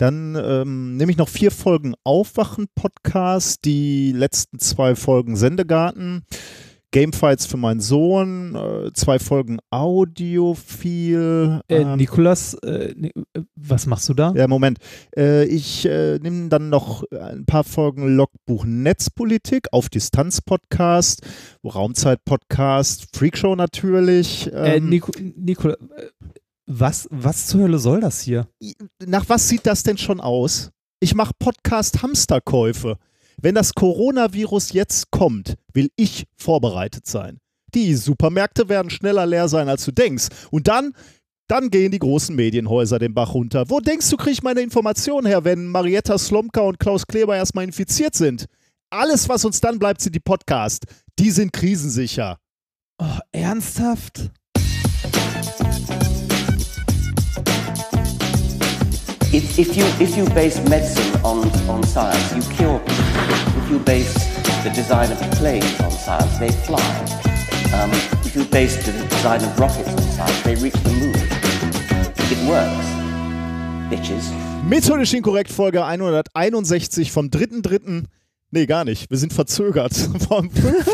Dann ähm, nehme ich noch vier Folgen Aufwachen-Podcast, die letzten zwei Folgen Sendegarten. Gamefights für meinen Sohn, äh, zwei Folgen Audiophil. Äh, Nikolas, äh, was machst du da? Ja, Moment. Äh, ich äh, nehme dann noch ein paar Folgen Logbuch Netzpolitik auf Distanz Podcast, Raumzeit Podcast, Freakshow natürlich. Ähm, Nico, Nikolas, was, was zur Hölle soll das hier? Nach was sieht das denn schon aus? Ich mache Podcast Hamsterkäufe. Wenn das Coronavirus jetzt kommt, will ich vorbereitet sein. Die Supermärkte werden schneller leer sein, als du denkst. Und dann, dann gehen die großen Medienhäuser den Bach runter. Wo denkst du, kriege ich meine Informationen her, wenn Marietta Slomka und Klaus Kleber erstmal infiziert sind? Alles, was uns dann bleibt, sind die Podcasts. Die sind krisensicher. Oh, ernsthaft? If, if, you, if you base medicine on, on science, you cure people. If you base the design of planes on science, they fly. Um, if you base the design of rockets on science, they reach the moon. It works. Bitches. Methodisch inkorrekt Folge 161 vom 3.3. Nee, gar nicht. Wir sind verzögert. Vom, 5,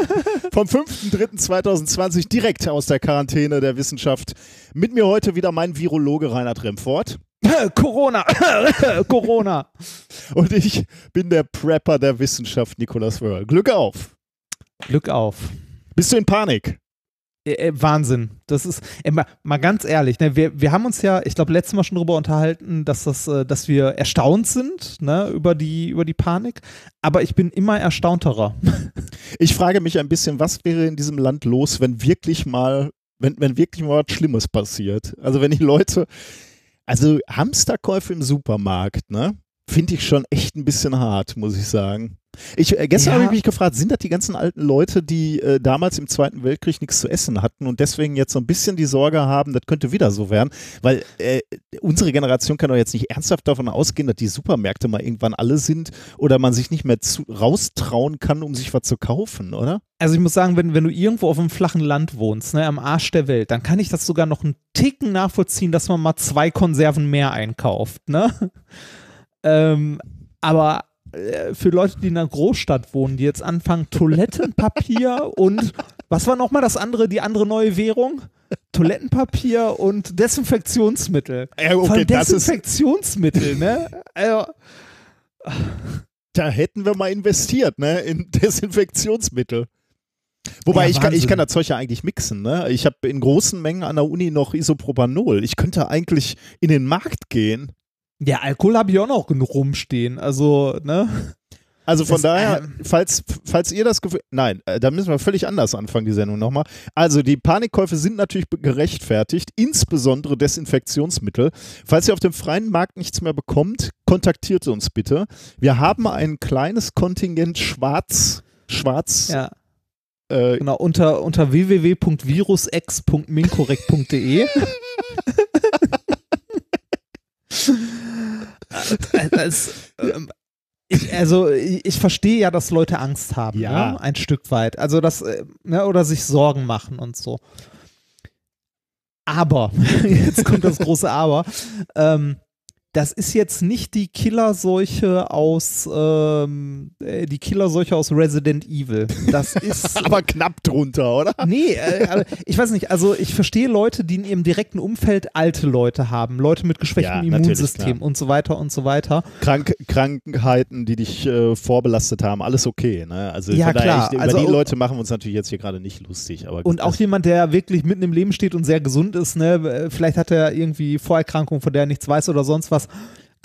vom 5.3.2020 direkt aus der Quarantäne der Wissenschaft. Mit mir heute wieder mein Virologe Reinhard Remfort. Corona, Corona. Und ich bin der Prepper der Wissenschaft, Nikolaus Wörl. Glück auf. Glück auf. Bist du in Panik? Äh, äh, Wahnsinn. Das ist, äh, mal, mal, ganz ehrlich, ne, wir, wir haben uns ja, ich glaube, letztes Mal schon darüber unterhalten, dass, das, äh, dass wir erstaunt sind ne, über, die, über die Panik. Aber ich bin immer erstaunterer. Ich frage mich ein bisschen, was wäre in diesem Land los, wenn wirklich mal, wenn, wenn wirklich mal was Schlimmes passiert? Also wenn die Leute, also Hamsterkäufe im Supermarkt, ne? Finde ich schon echt ein bisschen hart, muss ich sagen. Ich, äh, gestern ja. habe ich mich gefragt, sind das die ganzen alten Leute, die äh, damals im Zweiten Weltkrieg nichts zu essen hatten und deswegen jetzt so ein bisschen die Sorge haben, das könnte wieder so werden? Weil äh, unsere Generation kann doch jetzt nicht ernsthaft davon ausgehen, dass die Supermärkte mal irgendwann alle sind oder man sich nicht mehr zu, raustrauen kann, um sich was zu kaufen, oder? Also ich muss sagen, wenn, wenn du irgendwo auf einem flachen Land wohnst, ne, am Arsch der Welt, dann kann ich das sogar noch einen Ticken nachvollziehen, dass man mal zwei Konserven mehr einkauft, ne? ähm, aber für Leute, die in einer Großstadt wohnen, die jetzt anfangen, Toilettenpapier und was war nochmal das andere, die andere neue Währung? Toilettenpapier und Desinfektionsmittel. Ja, okay, Von Desinfektionsmittel, ne? Also, da hätten wir mal investiert, ne? In Desinfektionsmittel. Wobei ja, ich, kann, ich kann das Zeug ja eigentlich mixen. Ne? Ich habe in großen Mengen an der Uni noch Isopropanol. Ich könnte eigentlich in den Markt gehen ja, Alkohol habe ich auch noch genug rumstehen. Also, ne? Also von das, daher, äh, falls, falls ihr das Gefühl. Nein, äh, da müssen wir völlig anders anfangen, die Sendung nochmal. Also, die Panikkäufe sind natürlich gerechtfertigt, insbesondere Desinfektionsmittel. Falls ihr auf dem freien Markt nichts mehr bekommt, kontaktiert uns bitte. Wir haben ein kleines Kontingent schwarz. Schwarz. Ja. Äh, genau, unter, unter www.virusex.minkorrekt.de. das, ähm, ich, also ich, verstehe ja, dass Leute Angst haben, ja. ne? ein Stück weit. Also das, äh, ne? oder sich Sorgen machen und so. Aber, jetzt kommt das große Aber, ähm, das ist jetzt nicht die Killerseuche aus ähm, äh, die Killerseuche aus Resident Evil. Das ist aber knapp drunter, oder? Nee, äh, ich weiß nicht. Also ich verstehe Leute, die in ihrem direkten Umfeld alte Leute haben, Leute mit geschwächtem ja, Immunsystem und so weiter und so weiter. Krank Krankheiten, die dich äh, vorbelastet haben, alles okay. Ne? Also ja, klar. über also, die Leute machen wir uns natürlich jetzt hier gerade nicht lustig. Aber und auch jemand, der wirklich mitten im Leben steht und sehr gesund ist. Ne? Vielleicht hat er irgendwie Vorerkrankungen, von der er nichts weiß oder sonst was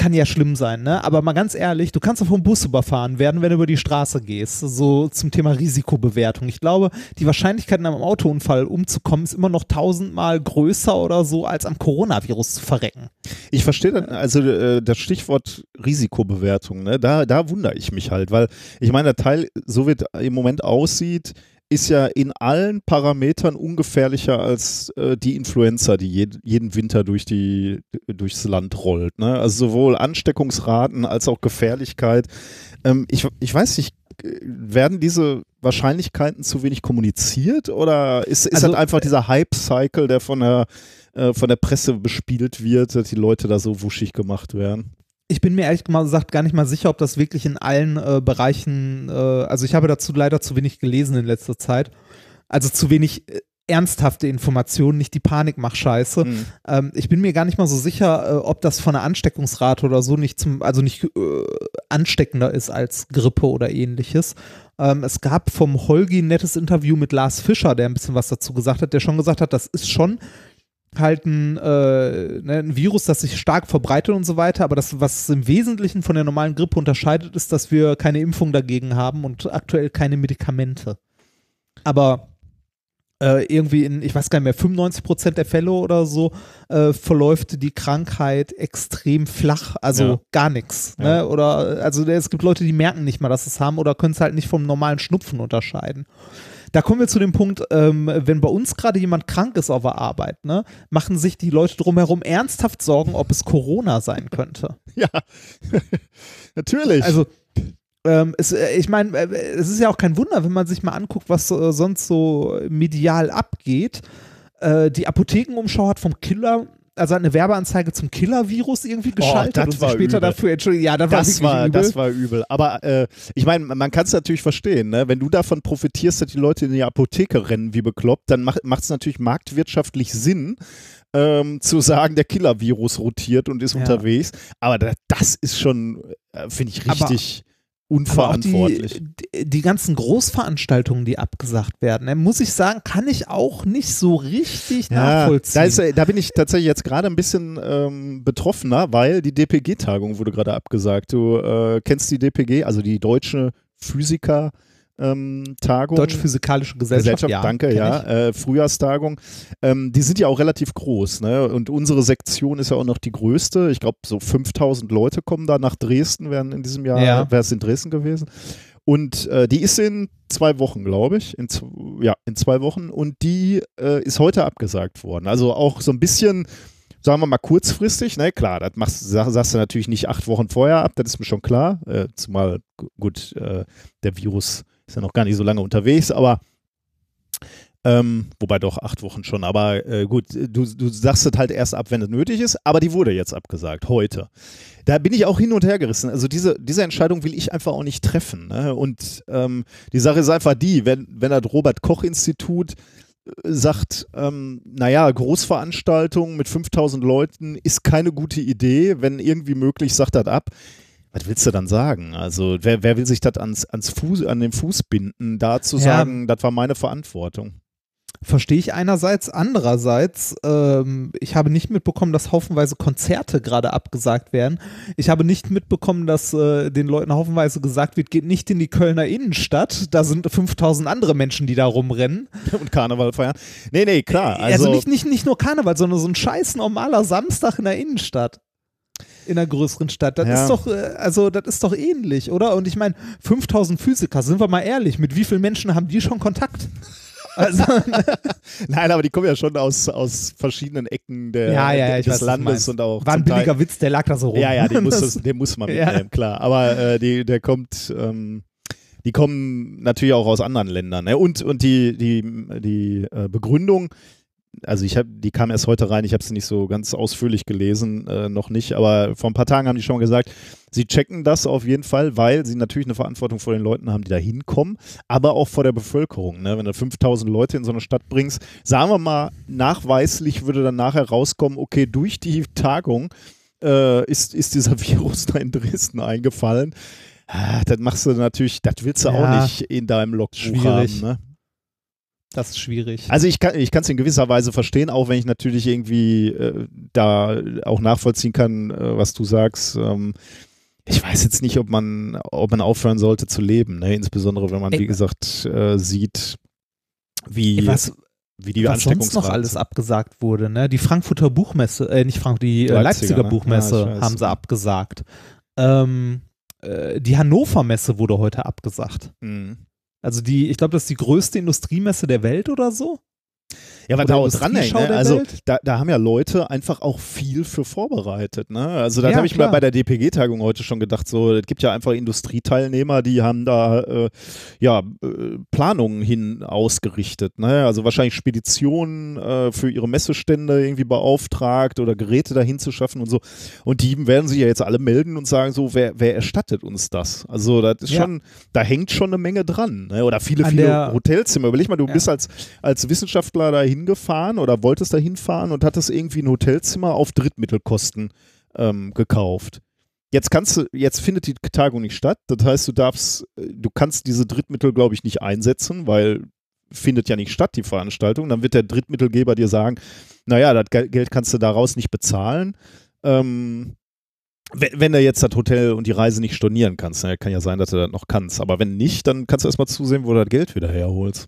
kann ja schlimm sein, ne? Aber mal ganz ehrlich, du kannst doch vom Bus überfahren werden, wenn du über die Straße gehst. So zum Thema Risikobewertung. Ich glaube, die Wahrscheinlichkeit, in einem Autounfall umzukommen, ist immer noch tausendmal größer oder so, als am Coronavirus zu verrecken. Ich verstehe dann, also äh, das Stichwort Risikobewertung, ne? Da, da wundere ich mich halt, weil ich meine, der Teil, so wie es im Moment aussieht, ist ja in allen Parametern ungefährlicher als äh, die Influenza, die je, jeden Winter durch die, durchs Land rollt. Ne? Also sowohl Ansteckungsraten als auch Gefährlichkeit. Ähm, ich, ich weiß nicht, werden diese Wahrscheinlichkeiten zu wenig kommuniziert oder ist, ist also, das einfach dieser Hype-Cycle, der von der, äh, von der Presse bespielt wird, dass die Leute da so wuschig gemacht werden? Ich bin mir ehrlich gesagt gar nicht mal sicher, ob das wirklich in allen äh, Bereichen, äh, also ich habe dazu leider zu wenig gelesen in letzter Zeit. Also zu wenig äh, ernsthafte Informationen, nicht die Panikmach-Scheiße. Mhm. Ähm, ich bin mir gar nicht mal so sicher, äh, ob das von der Ansteckungsrate oder so nicht zum, also nicht äh, ansteckender ist als Grippe oder ähnliches. Ähm, es gab vom Holgi ein nettes Interview mit Lars Fischer, der ein bisschen was dazu gesagt hat, der schon gesagt hat, das ist schon halt ein, äh, ne, ein Virus, das sich stark verbreitet und so weiter, aber das, was im Wesentlichen von der normalen Grippe unterscheidet, ist, dass wir keine Impfung dagegen haben und aktuell keine Medikamente. Aber äh, irgendwie in, ich weiß gar nicht mehr, 95 Prozent der Fälle oder so äh, verläuft die Krankheit extrem flach, also Ja. gar nichts. Ne? Ja. Oder also es gibt Leute, die merken nicht mal, dass sie es haben oder können es halt nicht vom normalen Schnupfen unterscheiden. Da kommen wir zu dem Punkt, ähm, wenn bei uns gerade jemand krank ist auf der Arbeit, ne, machen sich die Leute drumherum ernsthaft Sorgen, ob es Corona sein könnte. Ja, natürlich. Also ähm, es, äh, ich meine, äh, es ist ja auch kein Wunder, wenn man sich mal anguckt, was äh, sonst so medial abgeht. Äh, die Apothekenumschau hat vom Killer, also hat eine Werbeanzeige zum Killer-Virus irgendwie geschaltet das und sich war später übel. dafür entschuldigt. Ja, das, das war war, übel. das war übel. Aber äh, ich meine, man kann es natürlich verstehen, ne? wenn du davon profitierst, dass die Leute in die Apotheke rennen wie bekloppt, dann macht es natürlich marktwirtschaftlich Sinn, ähm, zu sagen, der Killer-Virus rotiert und ist Ja. unterwegs. Aber da, das ist schon, äh, finde ich, richtig Aber unverantwortlich. die, die ganzen Großveranstaltungen, die abgesagt werden, ne, muss ich sagen, kann ich auch nicht so richtig nachvollziehen. Da, ist, da bin ich tatsächlich jetzt gerade ein bisschen ähm, betroffener, weil die DPG-Tagung wurde gerade abgesagt. Du äh, kennst die DPG, also die Deutsche Physiker. Ähm, Tagung. Deutsche Physikalische Gesellschaft, ja, danke, ja. Äh, Frühjahrstagung. Ähm, die sind ja auch relativ groß, ne? Und unsere Sektion ist ja auch noch die größte. Ich glaube, so 5000 Leute kommen da nach Dresden, wären in diesem Jahr, Ja. wäre es in Dresden gewesen. Und äh, die ist in zwei Wochen, glaube ich. In, ja, in zwei Wochen. Und die äh, ist heute abgesagt worden. Also auch so ein bisschen, sagen wir mal, kurzfristig. Ne, klar, das machst, sag, sagst du natürlich nicht acht Wochen vorher ab, das ist mir schon klar. Äh, zumal, gu- gut, äh, der Virus ist ja noch gar nicht so lange unterwegs, aber ähm, wobei doch acht Wochen schon, aber äh, gut, du, du sagst es halt erst ab, wenn es nötig ist, aber die wurde jetzt abgesagt, heute. Da bin ich auch hin und her gerissen. Also diese, diese Entscheidung will ich einfach auch nicht treffen. Ne? Und ähm, die Sache ist einfach die, wenn, wenn das Robert-Koch-Institut äh, sagt, ähm, naja, Großveranstaltung mit 5000 Leuten ist keine gute Idee, wenn irgendwie möglich, sagt das ab. Was willst du dann sagen? Also wer, wer will sich das ans, ans Fuß, an den Fuß binden, da zu Ja. sagen, das war meine Verantwortung? Verstehe ich einerseits. Andererseits, ähm, ich habe nicht mitbekommen, dass haufenweise Konzerte gerade abgesagt werden. Ich habe nicht mitbekommen, dass äh, den Leuten haufenweise gesagt wird, geht nicht in die Kölner Innenstadt. Da sind 5000 andere Menschen, die da rumrennen. und Karneval feiern. Nee, nee, klar. Also, Also, nicht, nicht, nicht nur Karneval, sondern so ein scheiß normaler Samstag in der Innenstadt. In einer größeren Stadt. Das Ja. ist doch, äh, also, das ist doch ähnlich, oder? Und ich meine, 5000 Physiker, sind wir mal ehrlich, mit wie vielen Menschen haben die schon Kontakt? Also, nein, aber die kommen ja schon aus, aus verschiedenen Ecken der, Ja, ja, des weiß, Landes und auch war ein zum Teil- billiger Witz, der lag da so rum. Ja, ja, den muss, Das- den muss man mitnehmen, klar. Aber äh, die, der kommt, ähm, die kommen natürlich auch aus anderen Ländern. Ne? Und, und die, die, die äh, Begründung, also ich habe, die kam erst heute rein, ich habe sie nicht so ganz ausführlich gelesen, äh, noch nicht, aber vor ein paar Tagen haben die schon gesagt, sie checken das auf jeden Fall, weil sie natürlich eine Verantwortung vor den Leuten haben, die da hinkommen, aber auch vor der Bevölkerung. Ne? Wenn du 5000 Leute in so eine Stadt bringst, sagen wir mal, nachweislich würde dann nachher rauskommen, okay, durch die Tagung äh, ist, ist dieser Virus da in Dresden eingefallen. Ah, das machst du natürlich, das willst du Ja. auch nicht in deinem Logbuch Schwierig. haben. Ne? Das ist schwierig. Also ich kann es in gewisser Weise verstehen, auch wenn ich natürlich irgendwie äh, da auch nachvollziehen kann, äh, was du sagst. Ähm, ich weiß jetzt nicht, ob man, ob man aufhören sollte zu leben, ne? insbesondere wenn man, Ey, wie gesagt, äh, sieht, wie, was, wie die was sonst noch alles abgesagt wurde, ne? Die Frankfurter Buchmesse, äh, nicht Frankfurt, die äh, Leipziger, Leipziger ne? Buchmesse Ja, haben sie abgesagt. Ähm, äh, die Hannover Messe wurde heute abgesagt. Mhm. Also die, ich glaube, das ist die größte Industriemesse der Welt oder so. Ja, Oder da auch dran hängt, ne? Also da, da haben ja Leute einfach auch viel für vorbereitet. Ne? Also das Ja, habe ich mir klar. bei der DPG-Tagung heute schon gedacht. So, es gibt ja einfach Industrieteilnehmer, die haben da äh, ja äh, Planungen hin ausgerichtet. Ne? Also wahrscheinlich Speditionen äh, für ihre Messestände irgendwie beauftragt oder Geräte dahin zu schaffen und so. Und die werden sich ja jetzt alle melden und sagen so, wer, wer erstattet uns das? Also das ist Ja. schon, da hängt schon eine Menge dran. Ne? Oder viele, An viele Hotelzimmer. Überleg mal, du Ja. bist als, als Wissenschaftler da hingefahren oder wolltest da hinfahren und hattest irgendwie ein Hotelzimmer auf Drittmittelkosten ähm, gekauft. Jetzt kannst du, jetzt findet die Tagung nicht statt. Das heißt, du darfst, du kannst diese Drittmittel, glaube ich, nicht einsetzen, weil findet ja nicht statt, die Veranstaltung. Dann wird der Drittmittelgeber dir sagen, naja, das Gel- Geld kannst du daraus nicht bezahlen. Ähm, wenn, wenn du jetzt das Hotel und die Reise nicht stornieren kannst, ne, kann ja sein, dass du das noch kannst. Aber wenn nicht, dann kannst du erstmal zusehen, wo du das Geld wieder herholst.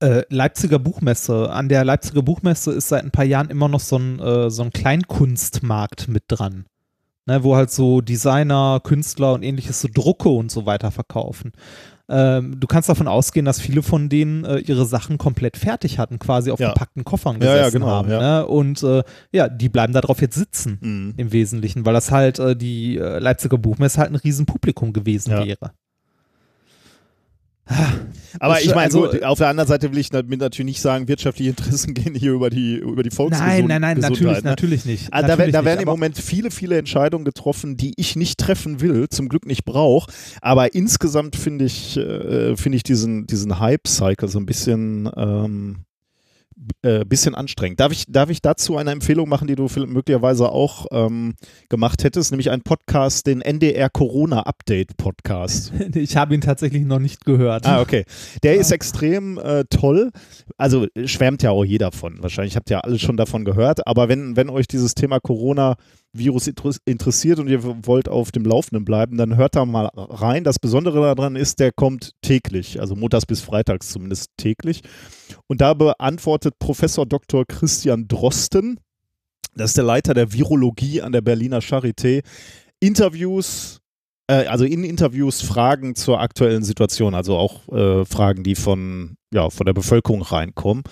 Äh, Leipziger Buchmesse. An der Leipziger Buchmesse ist seit ein paar Jahren immer noch so ein, äh, so ein Kleinkunstmarkt mit dran. Ne, wo halt so Designer, Künstler und ähnliches so Drucke und so weiter verkaufen. Ähm, du kannst davon ausgehen, dass viele von denen äh, ihre Sachen komplett fertig hatten, quasi auf Ja. gepackten Koffern Ja, gesessen ja, genau, haben. ja. Ne? Und äh, ja, die bleiben da drauf jetzt sitzen. Mhm. Im Wesentlichen, weil das halt äh, die äh, Leipziger Buchmesse halt ein Riesenpublikum gewesen Ja. wäre. Aber Das- ich meine, also, gut, auf der anderen Seite will ich natürlich nicht sagen, wirtschaftliche Interessen gehen hier über die, über die Volksgesundheit. Nein, nein, nein, natürlich, ne? natürlich nicht. Ah, da, natürlich werden- da werden nicht, im aber- Moment viele, viele Entscheidungen getroffen, die ich nicht treffen will, zum Glück nicht brauche. Aber insgesamt finde ich, äh, finde ich diesen, diesen Hype-Cycle so ein bisschen, ähm, äh, bisschen anstrengend. Darf ich, darf ich dazu eine Empfehlung machen, die du möglicherweise auch ähm, gemacht hättest, nämlich einen Podcast, den NDR Corona Update Podcast. Ich habe ihn tatsächlich noch nicht gehört. Ah, okay. Der ist extrem äh, toll. Also schwärmt ja auch jeder von. Wahrscheinlich habt ihr alle schon davon gehört. Aber wenn, wenn euch dieses Thema Corona-Virus inter- interessiert und ihr wollt auf dem Laufenden bleiben, dann hört da mal rein. Das Besondere daran ist, der kommt täglich, also montags bis freitags zumindest täglich. Und da beantwortet Professor Dr. Christian Drosten, das ist der Leiter der Virologie an der Berliner Charité, Interviews äh, also in Interviews Fragen zur aktuellen Situation, also auch äh, Fragen, die von, ja, von der Bevölkerung reinkommen.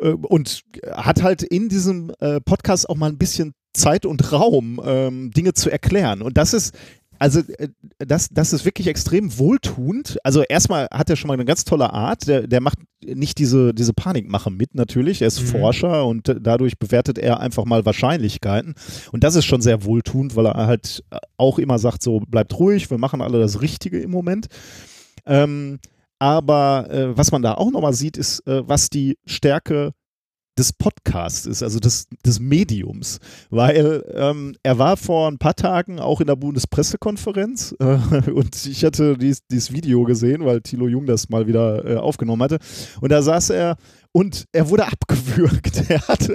Äh, und hat halt in diesem äh, Podcast auch mal ein bisschen Zeit und Raum, ähm, Dinge zu erklären. Und das ist, also äh, das, das ist wirklich extrem wohltuend. Also erstmal hat er schon mal eine ganz tolle Art. Der, der macht nicht diese, diese Panikmache mit natürlich. Er ist Mhm. Forscher und dadurch bewertet er einfach mal Wahrscheinlichkeiten. Und das ist schon sehr wohltuend, weil er halt auch immer sagt, so bleibt ruhig, wir machen alle das Richtige im Moment. Ähm, aber äh, was man da auch nochmal sieht, ist, äh, was die Stärke des Podcasts ist, also des, des Mediums. Weil ähm, er war vor ein paar Tagen auch in der Bundespressekonferenz äh, und ich hatte dies, dieses Video gesehen, weil Thilo Jung das mal wieder äh, aufgenommen hatte. Und da saß er und er wurde abgewürgt. Er hatte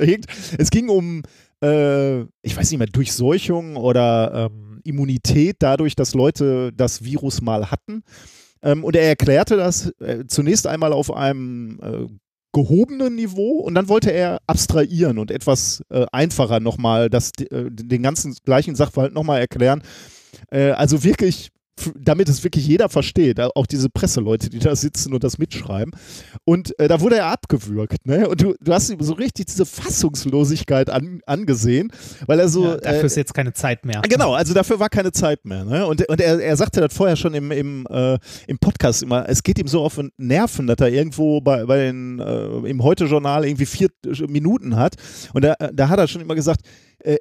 es ging um, äh, ich weiß nicht mehr, Durchseuchung oder ähm, Immunität dadurch, dass Leute das Virus mal hatten. Ähm, und er erklärte das äh, zunächst einmal auf einem äh, gehobenen Niveau und dann wollte er abstrahieren und etwas äh, einfacher nochmal das, äh, den ganzen gleichen Sachverhalt nochmal erklären. Äh, also wirklich, damit es wirklich jeder versteht, äh, auch diese Presseleute, die da sitzen und das mitschreiben. Und äh, da wurde er abgewürgt. Ne? Und du, du hast ihm so richtig diese Fassungslosigkeit an, angesehen, weil er so. ja, dafür äh, ist jetzt keine Zeit mehr. Genau, also dafür war keine Zeit mehr. Ne? Und, und er, er sagte das vorher schon im, im, äh, im Podcast immer, es geht ihm so auf den Nerven, dass er irgendwo bei, bei den, äh, im Heute-Journal irgendwie vier Minuten hat. Und da, da hat er schon immer gesagt, äh,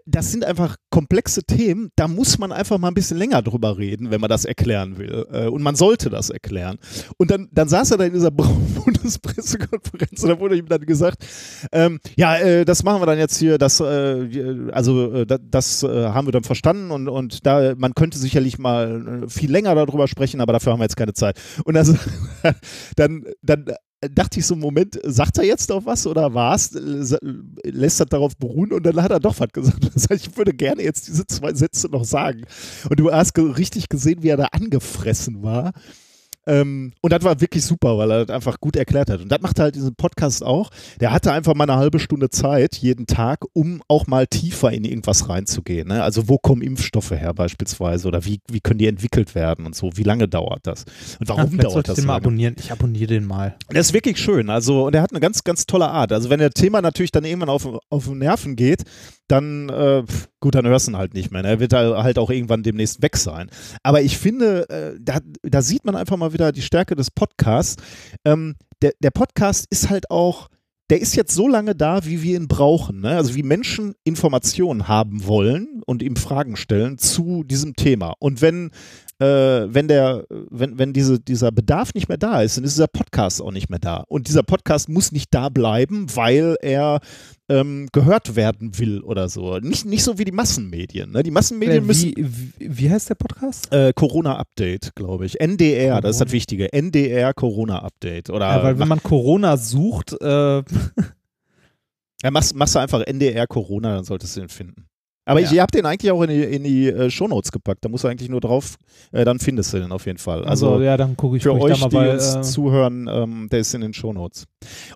das sind einfach komplexe Themen, da muss man einfach mal ein bisschen länger drüber reden, wenn man das erklären will. Äh, und man sollte das erklären. Und dann, dann saß er da in dieser Bundespressekonferenz und da wurde ihm dann gesagt, ähm, ja, äh, das machen wir dann jetzt hier, das, äh, also äh, das, das äh, haben wir dann verstanden und, und da, man könnte sicherlich mal äh, viel länger darüber sprechen, aber dafür haben wir jetzt keine Zeit. Und also, dann, dann dachte ich so, Moment, sagt er jetzt noch was oder was? Lässt er darauf beruhen und dann hat er doch was gesagt. Heißt, ich würde gerne jetzt diese zwei Sätze noch sagen. Und du hast richtig gesehen, wie er da angefressen war. Ähm, und das war wirklich super, weil er das einfach gut erklärt hat. Und das macht er halt diesen Podcast auch. Der hatte einfach mal eine halbe Stunde Zeit jeden Tag, um auch mal tiefer in irgendwas reinzugehen. Ne? Also wo kommen Impfstoffe her beispielsweise oder wie, wie können die entwickelt werden und so? Wie lange dauert das? Und warum ja, dauert das den so mal abonnieren. Ich abonniere den mal. Der ist wirklich schön. Also, und er hat eine ganz, ganz tolle Art. Also, wenn der Thema natürlich dann irgendwann auf, auf den Nerven geht, dann, äh, gut, dann hörst du ihn halt nicht mehr. ne? Er wird da halt auch irgendwann demnächst weg sein. Aber ich finde, äh, da, da sieht man einfach mal wieder die Stärke des Podcasts. Ähm, der, der Podcast ist halt auch, der ist jetzt so lange da, wie wir ihn brauchen. Ne? Also wie Menschen Informationen haben wollen und ihm Fragen stellen zu diesem Thema. Und wenn, äh, wenn der, wenn, wenn diese, dieser Bedarf nicht mehr da ist, dann ist dieser Podcast auch nicht mehr da. Und dieser Podcast muss nicht da bleiben, weil er ähm, gehört werden will oder so. Nicht, nicht so wie die Massenmedien. Ne? Die Massenmedien Äh, müssen. wie, wie, wie heißt der Podcast? Äh, Corona-Update, glaube ich. NDR, das ist das Corona. Wichtige. NDR Corona-Update. Oder Ja, weil wenn man Corona sucht, äh, Ja, machst, machst du einfach NDR Corona, dann solltest du ihn finden. Aber Ja. ich, ihr habt den eigentlich auch in die, in die äh, Shownotes gepackt. Da musst du eigentlich nur drauf, äh, dann findest du den auf jeden Fall. Also, also ja, dann gucke ich für euch, da mal die bei. uns Äh, zuhören, ähm, der ist in den Shownotes.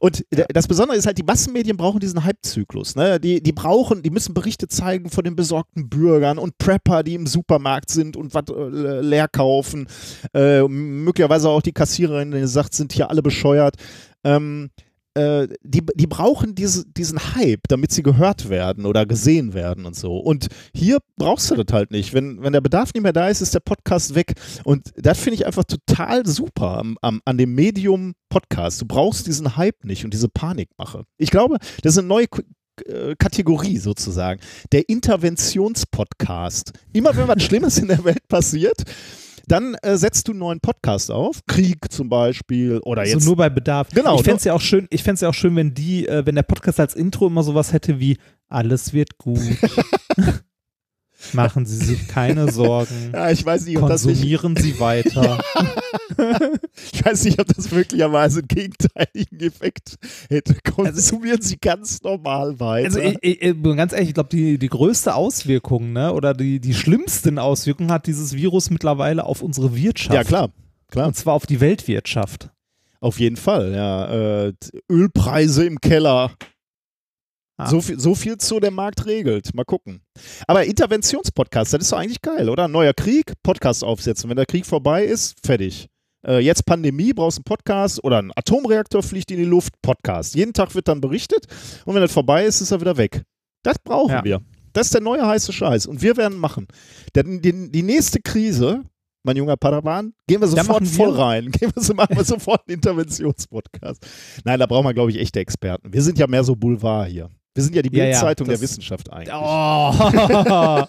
Und d- das Besondere ist halt, die Massenmedien brauchen diesen Hype-Zyklus. Ne? Die, die brauchen, die müssen Berichte zeigen von den besorgten Bürgern und Prepper, die im Supermarkt sind und was äh, leer kaufen. Äh, möglicherweise auch die Kassiererin, die sagt, sind hier alle bescheuert. Ähm, äh, die, die brauchen diese, diesen Hype, damit sie gehört werden oder gesehen werden und so. Und hier brauchst du das halt nicht. Wenn, wenn der Bedarf nicht mehr da ist, ist der Podcast weg. Und das finde ich einfach total super am, am, an dem Medium Podcast. Du brauchst diesen Hype nicht und diese Panikmache. Ich glaube, das ist eine neue äh, Kategorie sozusagen. Der Interventionspodcast. Immer wenn was Schlimmes in der Welt passiert, dann äh, setzt du einen neuen Podcast auf. Krieg zum Beispiel oder also jetzt nur bei Bedarf. Genau, Ich fände es ja auch schön, ich fänd's ja auch schön, wenn die, äh, wenn der Podcast als Intro immer sowas hätte wie Alles wird gut. Machen Sie sich keine Sorgen. Ja, ich weiß nicht, ob das nicht, Konsumieren Sie weiter. ich weiß nicht, ob das möglicherweise einen gegenteiligen Effekt hätte. Konsumieren Sie ganz normal weiter. Also ich, ich, ganz ehrlich, ich glaube, die, die größte Auswirkung, ne, oder die, die schlimmsten Auswirkungen hat dieses Virus mittlerweile auf unsere Wirtschaft. ja, klar. Klar, Und zwar auf die Weltwirtschaft. auf jeden Fall. Ja, äh, Ölpreise im Keller. Ah. So, viel, so viel zu der Markt regelt. Mal gucken. Aber Interventionspodcast, das ist doch eigentlich geil, oder? Neuer Krieg, Podcast aufsetzen. Wenn der Krieg vorbei ist, fertig. Äh, jetzt Pandemie, brauchst einen Podcast oder ein Atomreaktor fliegt in die Luft, Podcast. Jeden Tag wird dann berichtet und wenn das vorbei ist, ist er wieder weg. Das brauchen Ja. wir. Das ist der neue heiße Scheiß und wir werden machen. Denn die, die nächste Krise, mein junger Padawan, gehen wir sofort machen voll wir- rein. Gehen wir, so- machen wir sofort einen Interventionspodcast. Nein, da brauchen wir, glaube ich, echte Experten. Wir sind ja mehr so Boulevard hier. Wir sind ja die Ja, ja, Bildzeitung der Wissenschaft eigentlich. Oh.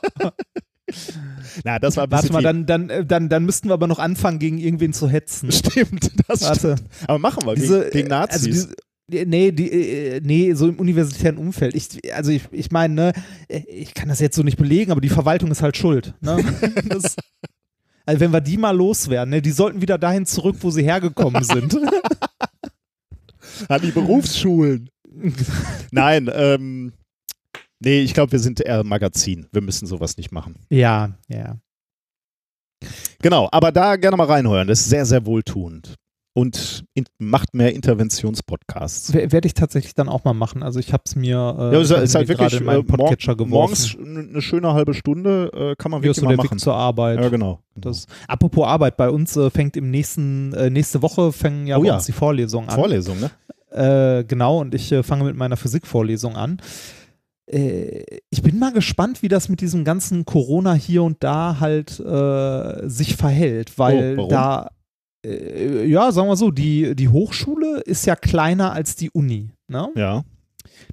Na, das war ein Warte bisschen mal, viel. dann, dann, äh, dann, dann müssten wir aber noch anfangen, gegen irgendwen zu hetzen. Stimmt, das Warte. stimmt. Aber machen wir Diese, gegen, gegen äh, Nazis. Also diese, nee, die, äh, nee, so im universitären Umfeld. Ich, also ich, ich meine, ne, ich kann das jetzt so nicht belegen, aber die Verwaltung ist halt schuld. Ne? Das, also wenn wir die mal loswerden, ne, die sollten wieder dahin zurück, wo sie hergekommen sind. An die Berufsschulen. Nein, ähm, nee, ich glaube, wir sind eher Magazin. Wir müssen sowas nicht machen. ja, ja. Genau, aber da gerne mal reinhören. Das ist sehr, sehr wohltuend. Und in, macht mehr Interventionspodcasts. Werde ich tatsächlich dann auch mal machen. Also ich habe es mir, äh, Ja, ist, ist halt gerade wirklich in meinen äh, mor Podcatcher geworfen. morgens eine schöne halbe Stunde äh, kann man wirklich so mal der machen. Weg zur Arbeit. Ja, genau. Das, apropos Arbeit, bei uns äh, fängt im nächsten, äh, nächste Woche fängen ja Oh ja. uns die Vorlesungen an. Vorlesung, ne? Äh, genau, und ich äh, fange mit meiner Physikvorlesung an. Äh, ich bin mal gespannt, wie das mit diesem ganzen Corona hier und da halt äh, sich verhält, weil Oh, da, ja, sagen wir so, die, die Hochschule ist ja kleiner als die Uni. Ne? Ja.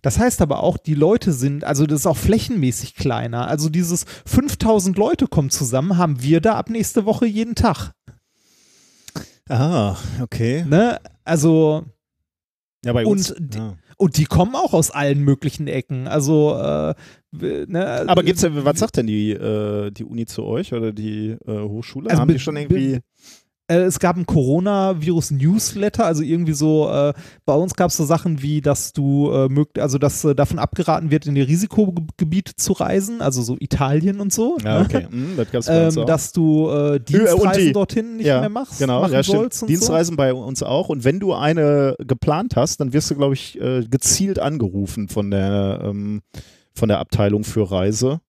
Das heißt aber auch, die Leute sind, also das ist auch flächenmäßig kleiner. Also dieses 5000 Leute kommen zusammen, haben wir da ab nächste Woche jeden Tag. Ah, okay. Ne? Also, Ja, bei uns. Und die- ja. Und die kommen auch aus allen möglichen Ecken. Also, äh, ne, Aber gibt's denn, was sagt denn die, äh, die Uni zu euch oder die äh, Hochschule? Also Haben die schon irgendwie. Äh, es gab ein Coronavirus-Newsletter, also irgendwie so, äh, bei uns gab es so Sachen wie, dass du äh, mögt, also dass äh, davon abgeraten wird, in die Risikogebiete zu reisen, also so Italien und so. Ja, ne? okay. Hm, das gab's bei uns Ähm, auch. dass du äh, und Dienstreisen die- dorthin nicht ja, mehr machst, genau, machen ja, sollst und Dienstreisen bei uns auch. Und wenn du eine geplant hast, dann wirst du, glaube ich, äh, gezielt angerufen von der, ähm, von der Abteilung für Reise.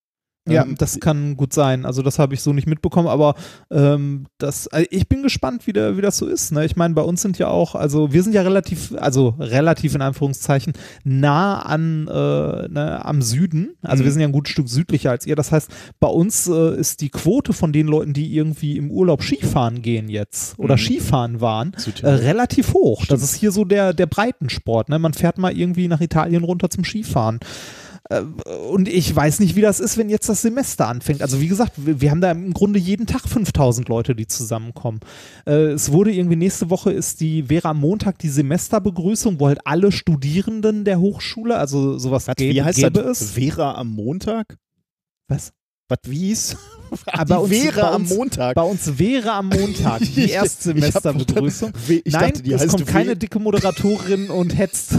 Ja, Ähm, das kann gut sein. Also das habe ich so nicht mitbekommen, aber ähm, das, also ich bin gespannt, wie, der, wie das so ist. Ne? Ich meine, bei uns sind ja auch, also wir sind ja relativ, also relativ in Anführungszeichen nah an äh, ne, am Süden. Also Mhm. wir sind ja ein gutes Stück südlicher als ihr. Das heißt, bei uns äh, ist die Quote von den Leuten, die irgendwie im Urlaub Skifahren gehen jetzt oder Mhm. Skifahren waren, äh, relativ hoch. Stimmt. Das ist hier so der, der Breitensport. Ne? Man fährt mal irgendwie nach Italien runter zum Skifahren. Äh, Und ich weiß nicht, wie das ist, wenn jetzt das Semester anfängt. Also wie gesagt, wir, haben da im Grunde jeden Tag 5000 Leute, die zusammenkommen. Äh, es wurde irgendwie nächste Woche ist die, wäre am Montag die Semesterbegrüßung, wo halt alle Studierenden der Hochschule, also sowas Was, gäbe, wie heißt gäbe das? es. Vera am Montag? Was? Was, wie hieß? Ah, uns- Vera bei am uns- Montag. Bei uns wäre am Montag die Erstsemesterbegrüßung. Nein, dachte, die es kommt keine dicke Moderatorin und hetzt.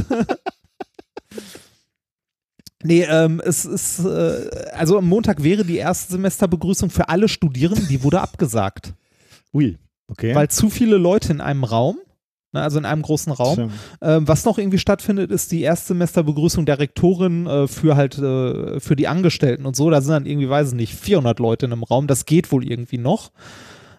Nee, ähm, es ist, äh, also am Montag wäre die Erstsemesterbegrüßung für alle Studierenden, die wurde abgesagt. Ui, okay. Weil zu viele Leute in einem Raum, ne, also in einem großen Raum. Ähm, was noch irgendwie stattfindet, ist die Erstsemesterbegrüßung der Rektorin äh, für halt, äh, für die Angestellten und so. Da sind dann irgendwie, weiß ich nicht, 400 Leute in einem Raum. Das geht wohl irgendwie noch.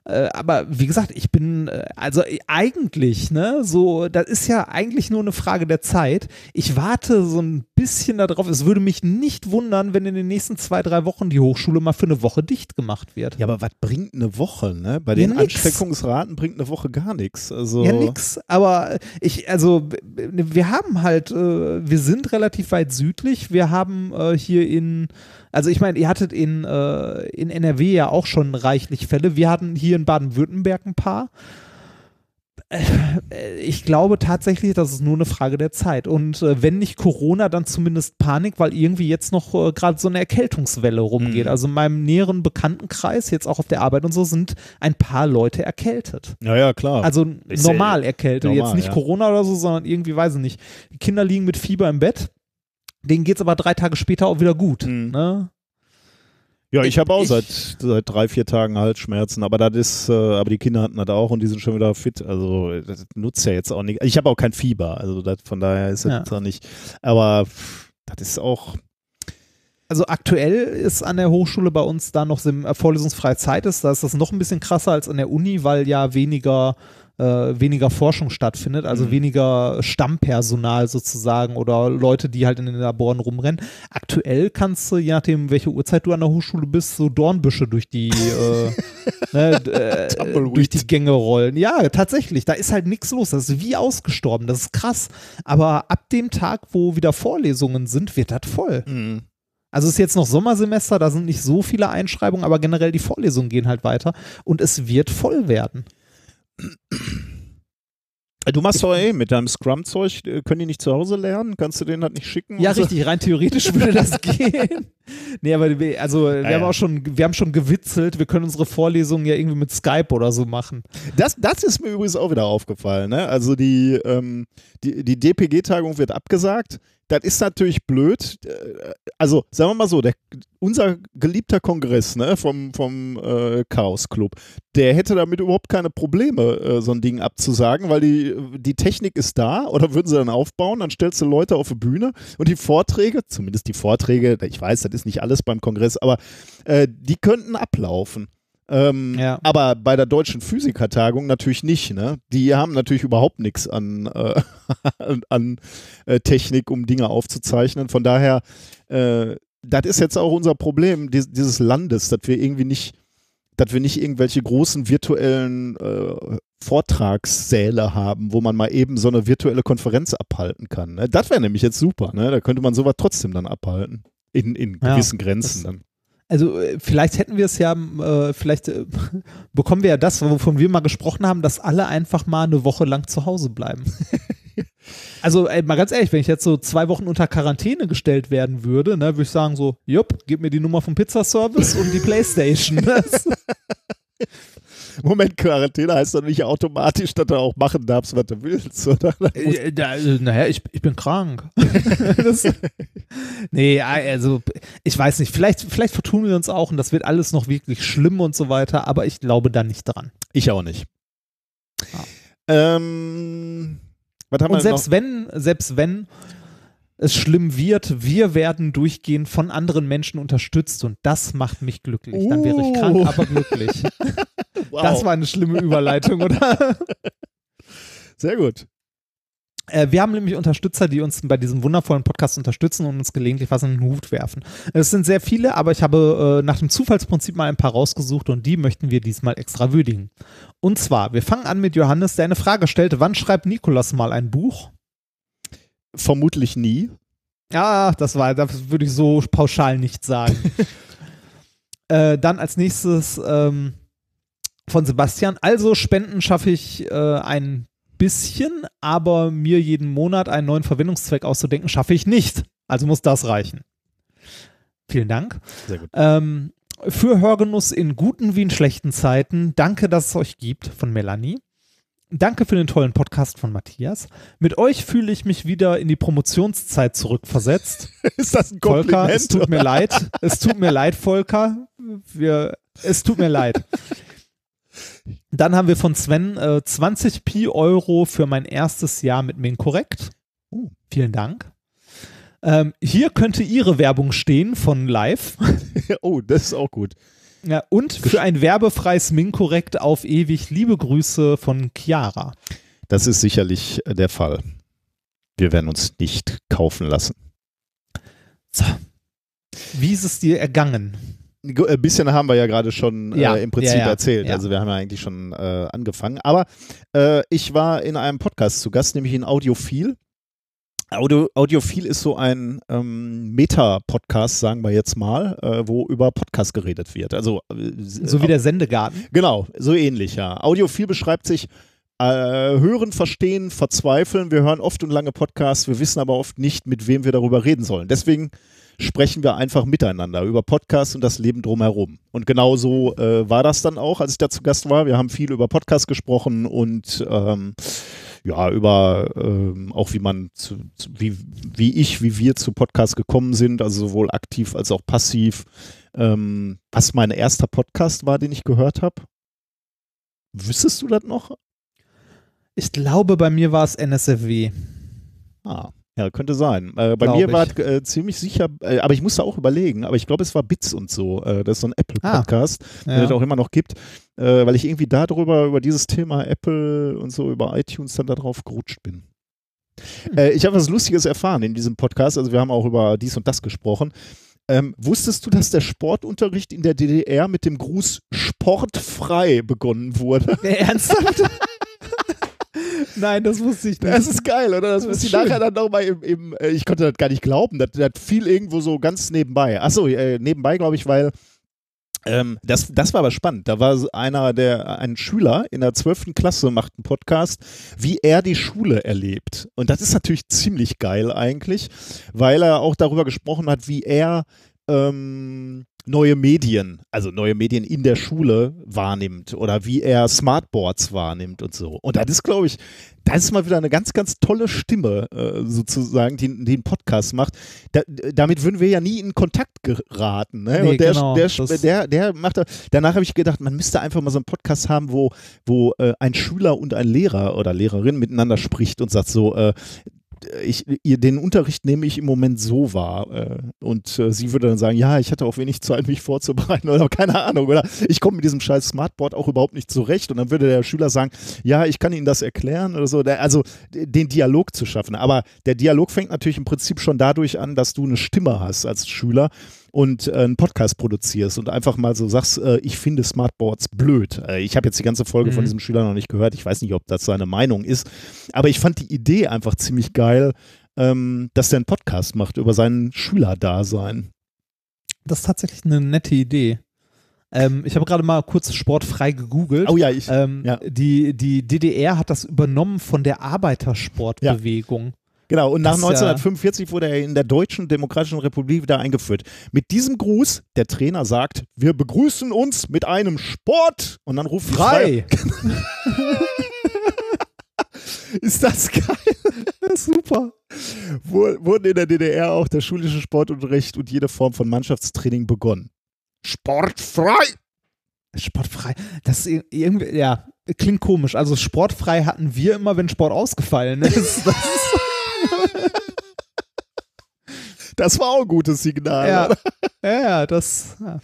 Äh, aber wie gesagt, ich bin, äh, also äh, eigentlich, ne, so, das ist ja eigentlich nur eine Frage der Zeit. Ich warte so ein bisschen darauf. Es würde mich nicht wundern, wenn in den nächsten zwei, drei Wochen die Hochschule mal für eine Woche dicht gemacht wird. Ja, aber was bringt eine Woche, ne? Bei Ja, den nix. Ansteckungsraten bringt eine Woche gar nichts. Also, Ja, nix, aber ich, also wir haben halt, wir sind relativ weit südlich. Wir haben hier in, also ich meine, ihr hattet in, äh, in NRW ja auch schon reichlich Fälle. Wir hatten hier in Baden-Württemberg ein paar. Äh, Ich glaube tatsächlich, das ist nur eine Frage der Zeit. Und äh, wenn nicht Corona, dann zumindest Panik, weil irgendwie jetzt noch äh, gerade so eine Erkältungswelle rumgeht. Mhm. Also in meinem näheren Bekanntenkreis, jetzt auch auf der Arbeit und so, sind ein paar Leute erkältet. ja, ja, klar. Also ja normal erkältet, normal, jetzt nicht ja. Corona oder so, sondern irgendwie, weiß ich nicht. Die Kinder liegen mit Fieber im Bett, denen geht es aber drei Tage später auch wieder gut. Mhm. Ne? ja, ich habe auch ich- seit, seit drei, vier Tagen Halsschmerzen, aber das ist, äh, aber die Kinder hatten das auch und die sind schon wieder fit. Also das nutzt ja jetzt auch nicht. Ich habe auch kein Fieber, also das, von daher ist Ja. das auch nicht. Aber das ist auch. Also aktuell ist an der Hochschule bei uns da noch äh, vorlesungsfreie Zeit ist. Da ist das noch ein bisschen krasser als an der Uni, weil ja weniger äh, weniger Forschung stattfindet, also Mhm. weniger Stammpersonal sozusagen oder Leute, die halt in den Laboren rumrennen. Aktuell kannst du, je nachdem, welche Uhrzeit du an der Hochschule bist, so Dornbüsche durch die, äh, ne, äh, durch die Gänge rollen. Ja, tatsächlich, da ist halt nichts los. Das ist wie ausgestorben. Das ist krass. Aber ab dem Tag, wo wieder Vorlesungen sind, wird das voll. Mhm. Also es ist jetzt noch Sommersemester, da sind nicht so viele Einschreibungen, aber generell die Vorlesungen gehen halt weiter und es wird voll werden. Du machst doch eh mit deinem Scrum-Zeug, äh, können die nicht zu Hause lernen? Kannst du denen das nicht schicken? Ja, richtig, rein theoretisch würde das gehen. Nee, aber wir, also wir Ja, haben ja. auch schon, wir haben schon gewitzelt, wir können unsere Vorlesungen ja irgendwie mit Skype oder so machen. Das, das ist mir übrigens auch wieder aufgefallen. Ne? Also die, ähm, die, die DPG-Tagung wird abgesagt. Das ist natürlich blöd. Äh, Also sagen wir mal so, der, unser geliebter Kongress ne, vom, vom äh, Chaos Club, der hätte damit überhaupt keine Probleme, äh, so ein Ding abzusagen, weil die, die Technik ist da oder würden sie dann aufbauen, dann stellst du Leute auf die Bühne und die Vorträge, zumindest die Vorträge, ich weiß, das ist nicht alles beim Kongress, aber äh, die könnten ablaufen. Ähm, Ja. Aber bei der deutschen Physikertagung natürlich nicht. Ne? Die haben natürlich überhaupt nichts an, äh, an- äh, Technik, um Dinge aufzuzeichnen. Von daher, äh, das ist jetzt auch unser Problem dies, dieses Landes, dass wir irgendwie nicht, dass wir nicht irgendwelche großen virtuellen äh, Vortragssäle haben, wo man mal eben so eine virtuelle Konferenz abhalten kann. Ne? Das wäre nämlich jetzt super. Ne? Da könnte man sowas trotzdem dann abhalten. In, in Ja, gewissen Grenzen das- dann. Also äh, vielleicht hätten wir es ja, äh, vielleicht äh, bekommen wir ja das, wovon wir mal gesprochen haben, dass alle einfach mal eine Woche lang zu Hause bleiben. also ey, mal ganz ehrlich, wenn ich jetzt so zwei Wochen unter Quarantäne gestellt werden würde, ne, würde ich sagen so, jupp, gib mir die Nummer vom Pizzaservice und die Playstation. Moment, Quarantäne heißt doch nicht automatisch, dass du auch machen darfst, was du willst, oder? Äh, da, äh, naja, ich, ich bin krank. das, nee, also ich weiß nicht, vielleicht, vielleicht vertun wir uns auch und das wird alles noch wirklich schlimm und so weiter, aber ich glaube da nicht dran. Ich auch nicht. Ah. Ähm, Und selbst noch? wenn, selbst wenn es schlimm wird, wir werden durchgehend von anderen Menschen unterstützt und das macht mich glücklich. Dann wäre ich krank, Uh. aber glücklich. Wow. Das war eine schlimme Überleitung, oder? Sehr gut. Äh, wir haben nämlich Unterstützer, die uns bei diesem wundervollen Podcast unterstützen und uns gelegentlich was in den Hut werfen. Es sind sehr viele, aber ich habe äh, nach dem Zufallsprinzip mal ein paar rausgesucht und die möchten wir diesmal extra würdigen. Und zwar, wir fangen an mit Johannes, der eine Frage stellt, wann schreibt Nikolas mal ein Buch? Vermutlich nie. Ja, das war, das würde ich so pauschal nicht sagen. äh, dann als nächstes ähm, von Sebastian. Also Spenden schaffe ich äh, ein bisschen, aber mir jeden Monat einen neuen Verwendungszweck auszudenken, schaffe ich nicht. Also muss das reichen. Vielen Dank. Sehr gut. Ähm, für Hörgenuss in guten wie in schlechten Zeiten. Danke, dass es euch gibt, von Melanie. Danke für den tollen Podcast von Matthias. Mit euch fühle ich mich wieder in die Promotionszeit zurückversetzt. Ist das ein Kompliment? Volker, es tut mir leid. Es tut mir leid, Volker. Wir, es tut mir leid. Dann haben wir von Sven äh, 20 Pi Euro für mein erstes Jahr mit Minkorrekt. Oh. Vielen Dank. Ähm, hier könnte Ihre Werbung stehen von Live. oh, das ist auch gut. Ja, und für ein werbefreies Minkorrekt auf ewig liebe Grüße von Chiara. Das ist sicherlich äh, der Fall. Wir werden uns nicht kaufen lassen. So. Wie ist es dir ergangen? Ein äh, bisschen haben wir ja gerade schon Ja, äh, im Prinzip ja, ja, erzählt. Also wir haben ja eigentlich schon äh, angefangen. Aber äh, ich war in einem Podcast zu Gast, nämlich in Audiophil. Audio, Audiophil ist so ein ähm, Meta-Podcast, sagen wir jetzt mal, äh, wo über Podcast geredet wird. Also äh, So wie der Sendegarten. Genau, so ähnlich, ja. Audiophil beschreibt sich äh, hören, verstehen, verzweifeln. Wir hören oft und lange Podcasts, wir wissen aber oft nicht, mit wem wir darüber reden sollen. Deswegen sprechen wir einfach miteinander über Podcasts und das Leben drumherum. Und genau so äh, war das dann auch, als ich da zu Gast war. Wir haben viel über Podcasts gesprochen und ähm, ja, über ähm, auch wie man zu, zu, wie, wie ich, wie wir zu Podcasts gekommen sind, also sowohl aktiv als auch passiv. Ähm, was mein erster Podcast war, den ich gehört habe. Wüsstest du das noch? Ich glaube, bei mir war es NSFW. Ah, ja, könnte sein. Äh, bei mir war ich. es äh, ziemlich sicher, äh, aber ich musste auch überlegen, aber ich glaube, es war Bits und so. Äh, das ist so ein Apple-Podcast, den es Ja. auch immer noch gibt, äh, weil ich irgendwie darüber, über dieses Thema Apple und so, über iTunes dann da drauf gerutscht bin. Hm. Äh, ich habe was Lustiges erfahren in diesem Podcast, also wir haben auch über dies und das gesprochen. Ähm, wusstest du, dass der Sportunterricht in der DDR mit dem Gruß sportfrei begonnen wurde? Ernsthaft? Nein, das wusste ich nicht. Das ist geil, oder? Das Das muss ist ich schön. nachher dann nochmal im, im äh, ich konnte das gar nicht glauben, das, das fiel irgendwo so ganz nebenbei. Achso, äh, nebenbei glaube ich, weil ähm, das, das war aber spannend. Da war einer, der, ein Schüler in der 12. Klasse macht einen Podcast, wie er die Schule erlebt. Und das ist natürlich ziemlich geil eigentlich, weil er auch darüber gesprochen hat, wie er ähm, neue Medien, also neue Medien in der Schule wahrnimmt oder wie er Smartboards wahrnimmt und so. Und das ist, glaube ich, das ist mal wieder eine ganz, ganz tolle Stimme, äh, sozusagen, die, die einen Podcast macht. Da, damit würden wir ja nie in Kontakt geraten. Ne? Nee, und der, genau, der, der, der macht, da- danach habe ich gedacht, man müsste einfach mal so einen Podcast haben, wo, wo äh, ein Schüler und ein Lehrer oder Lehrerin miteinander spricht und sagt so, äh, ich, den Unterricht nehme ich im Moment so wahr. Äh, und äh, sie würde dann sagen, ja, ich hatte auch wenig Zeit, mich vorzubereiten oder keine Ahnung. Oder ich komme mit diesem scheiß Smartboard auch überhaupt nicht zurecht. Und dann würde der Schüler sagen, ja, ich kann Ihnen das erklären oder so. Also den Dialog zu schaffen. Aber der Dialog fängt natürlich im Prinzip schon dadurch an, dass du eine Stimme hast als Schüler und äh, einen Podcast produzierst und einfach mal so sagst, äh, ich finde Smartboards blöd. Äh, ich habe jetzt die ganze Folge von Mhm. diesem Schüler noch nicht gehört. Ich weiß nicht, ob das seine Meinung ist. Aber ich fand die Idee einfach ziemlich geil, ähm, dass der einen Podcast macht über sein Schülerdasein. Das ist tatsächlich eine nette Idee. Ähm, ich habe gerade mal kurz sportfrei gegoogelt. Oh ja, ich. Ähm, Ja. die, die DDR hat das übernommen von der Arbeitersportbewegung. Genau, und nach Das ist ja- 1945 wurde er in der Deutschen Demokratischen Republik wieder eingeführt. Mit diesem Gruß, der Trainer sagt, wir begrüßen uns mit einem Sport und dann ruft die Frei! Ist das geil? Super. Wurden in der DDR auch der schulische Sportunterricht und jede Form von Mannschaftstraining begonnen. Sportfrei! Sportfrei. Das irgendwie, ja, klingt komisch. Also sportfrei hatten wir immer, wenn Sport ausgefallen ist. Das ist Das war auch ein gutes Signal. ja, ja, das. Ja,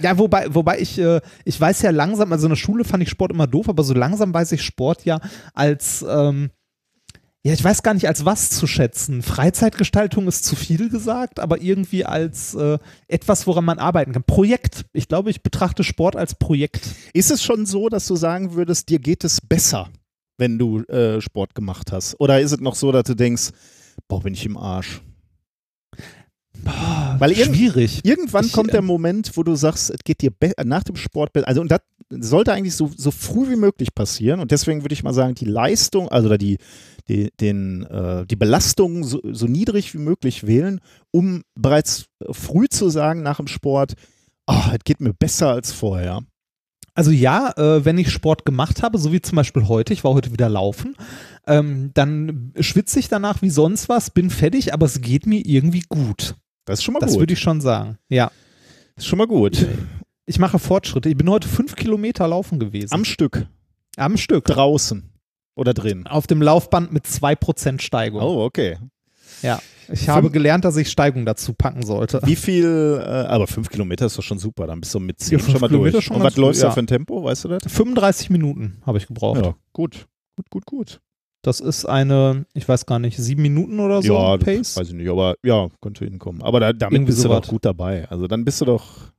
ja wobei, wobei ich, äh, ich weiß ja langsam, also in der Schule fand ich Sport immer doof, aber so langsam weiß ich Sport ja als, ähm, ja, ich weiß gar nicht, als was zu schätzen. Freizeitgestaltung ist zu viel gesagt, aber irgendwie als äh, etwas, woran man arbeiten kann. Projekt. Ich glaube, ich betrachte Sport als Projekt. Ist es schon so, dass du sagen würdest, dir geht es besser, wenn du äh, Sport gemacht hast? Oder ist es noch so, dass du denkst, boah, bin ich im Arsch? Boah, Weil schwierig. Irgendwann Ich, kommt äh, der Moment, wo du sagst, es geht dir be- nach dem Sport besser. Also, und das sollte eigentlich so, so früh wie möglich passieren. Und deswegen würde ich mal sagen, die Leistung, also oder die, die, den, äh, die Belastung so, so niedrig wie möglich wählen, um bereits früh zu sagen nach dem Sport, oh, es geht mir besser als vorher. Also ja, äh, wenn ich Sport gemacht habe, so wie zum Beispiel heute, ich war heute wieder laufen, ähm, dann schwitze ich danach wie sonst was, bin fertig, aber es geht mir irgendwie gut. Das ist schon mal Das gut. würde ich schon sagen. Ja. Das ist schon mal gut. Ich mache Fortschritte. Ich bin heute fünf Kilometer laufen gewesen. Am Stück. Am Stück. Draußen. Oder drin. Auf dem Laufband mit 2% Steigung. Oh, okay. Ja. Ich habe Fünf- gelernt, dass ich Steigung dazu packen sollte. Wie viel, äh, aber fünf Kilometer ist doch schon super, dann bist du mit zehn Ja, schon mal Kilometer durch. schon Und was läufst du ja. für ein Tempo, weißt du das? 35 Minuten habe ich gebraucht. Ja, gut. Gut, gut, gut. Das ist eine, ich weiß gar nicht, sieben Minuten oder so ja, Pace. weiß ich nicht, aber ja, könnte hinkommen. Aber da, damit Irgendwie bist du sowas. doch gut dabei. Also dann bist du doch,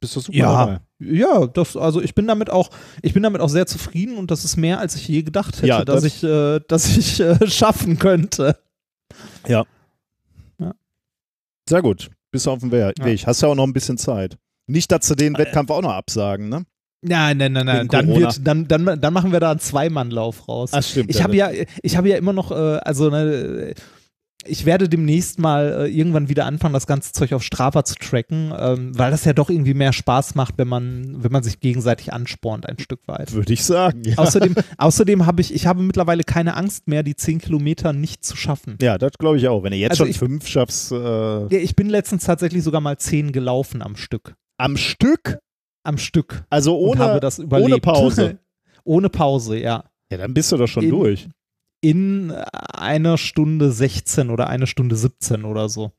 bist du super Ja. dabei. Ja, das, also ich bin damit auch, ich bin damit auch sehr zufrieden und das ist mehr, als ich je gedacht hätte, Ja, dass das- ich, äh, dass ich äh, schaffen könnte. Sehr gut. Bist du auf dem We- Ja. Weg. Hast ja auch noch ein bisschen Zeit. Nicht, dass sie Äh, den Wettkampf auch noch absagen, ne? Nein, nein, nein, nein. Dann, wird, dann, dann, dann machen wir da einen Zweimannlauf raus. Ach, stimmt. Ich habe ja, ich habe ja immer noch, äh, also ne, ich werde demnächst mal äh, irgendwann wieder anfangen, das ganze Zeug auf Strava zu tracken, ähm, weil das ja doch irgendwie mehr Spaß macht, wenn man, wenn man sich gegenseitig anspornt ein Stück weit. Würde ich sagen, ja. Außerdem, außerdem habe ich, ich habe mittlerweile keine Angst mehr, die 10 Kilometer nicht zu schaffen. Ja, das glaube ich auch. Wenn du jetzt Also schon ich- fünf schaffst, äh, Ja, ich bin letztens tatsächlich sogar mal 10 gelaufen am Stück. am Stück, Am Stück. also ohne, ohne Pause. ohne Pause, ja. Ja, dann bist du doch schon In- durch. In einer Stunde 16 oder eine Stunde 17 oder so.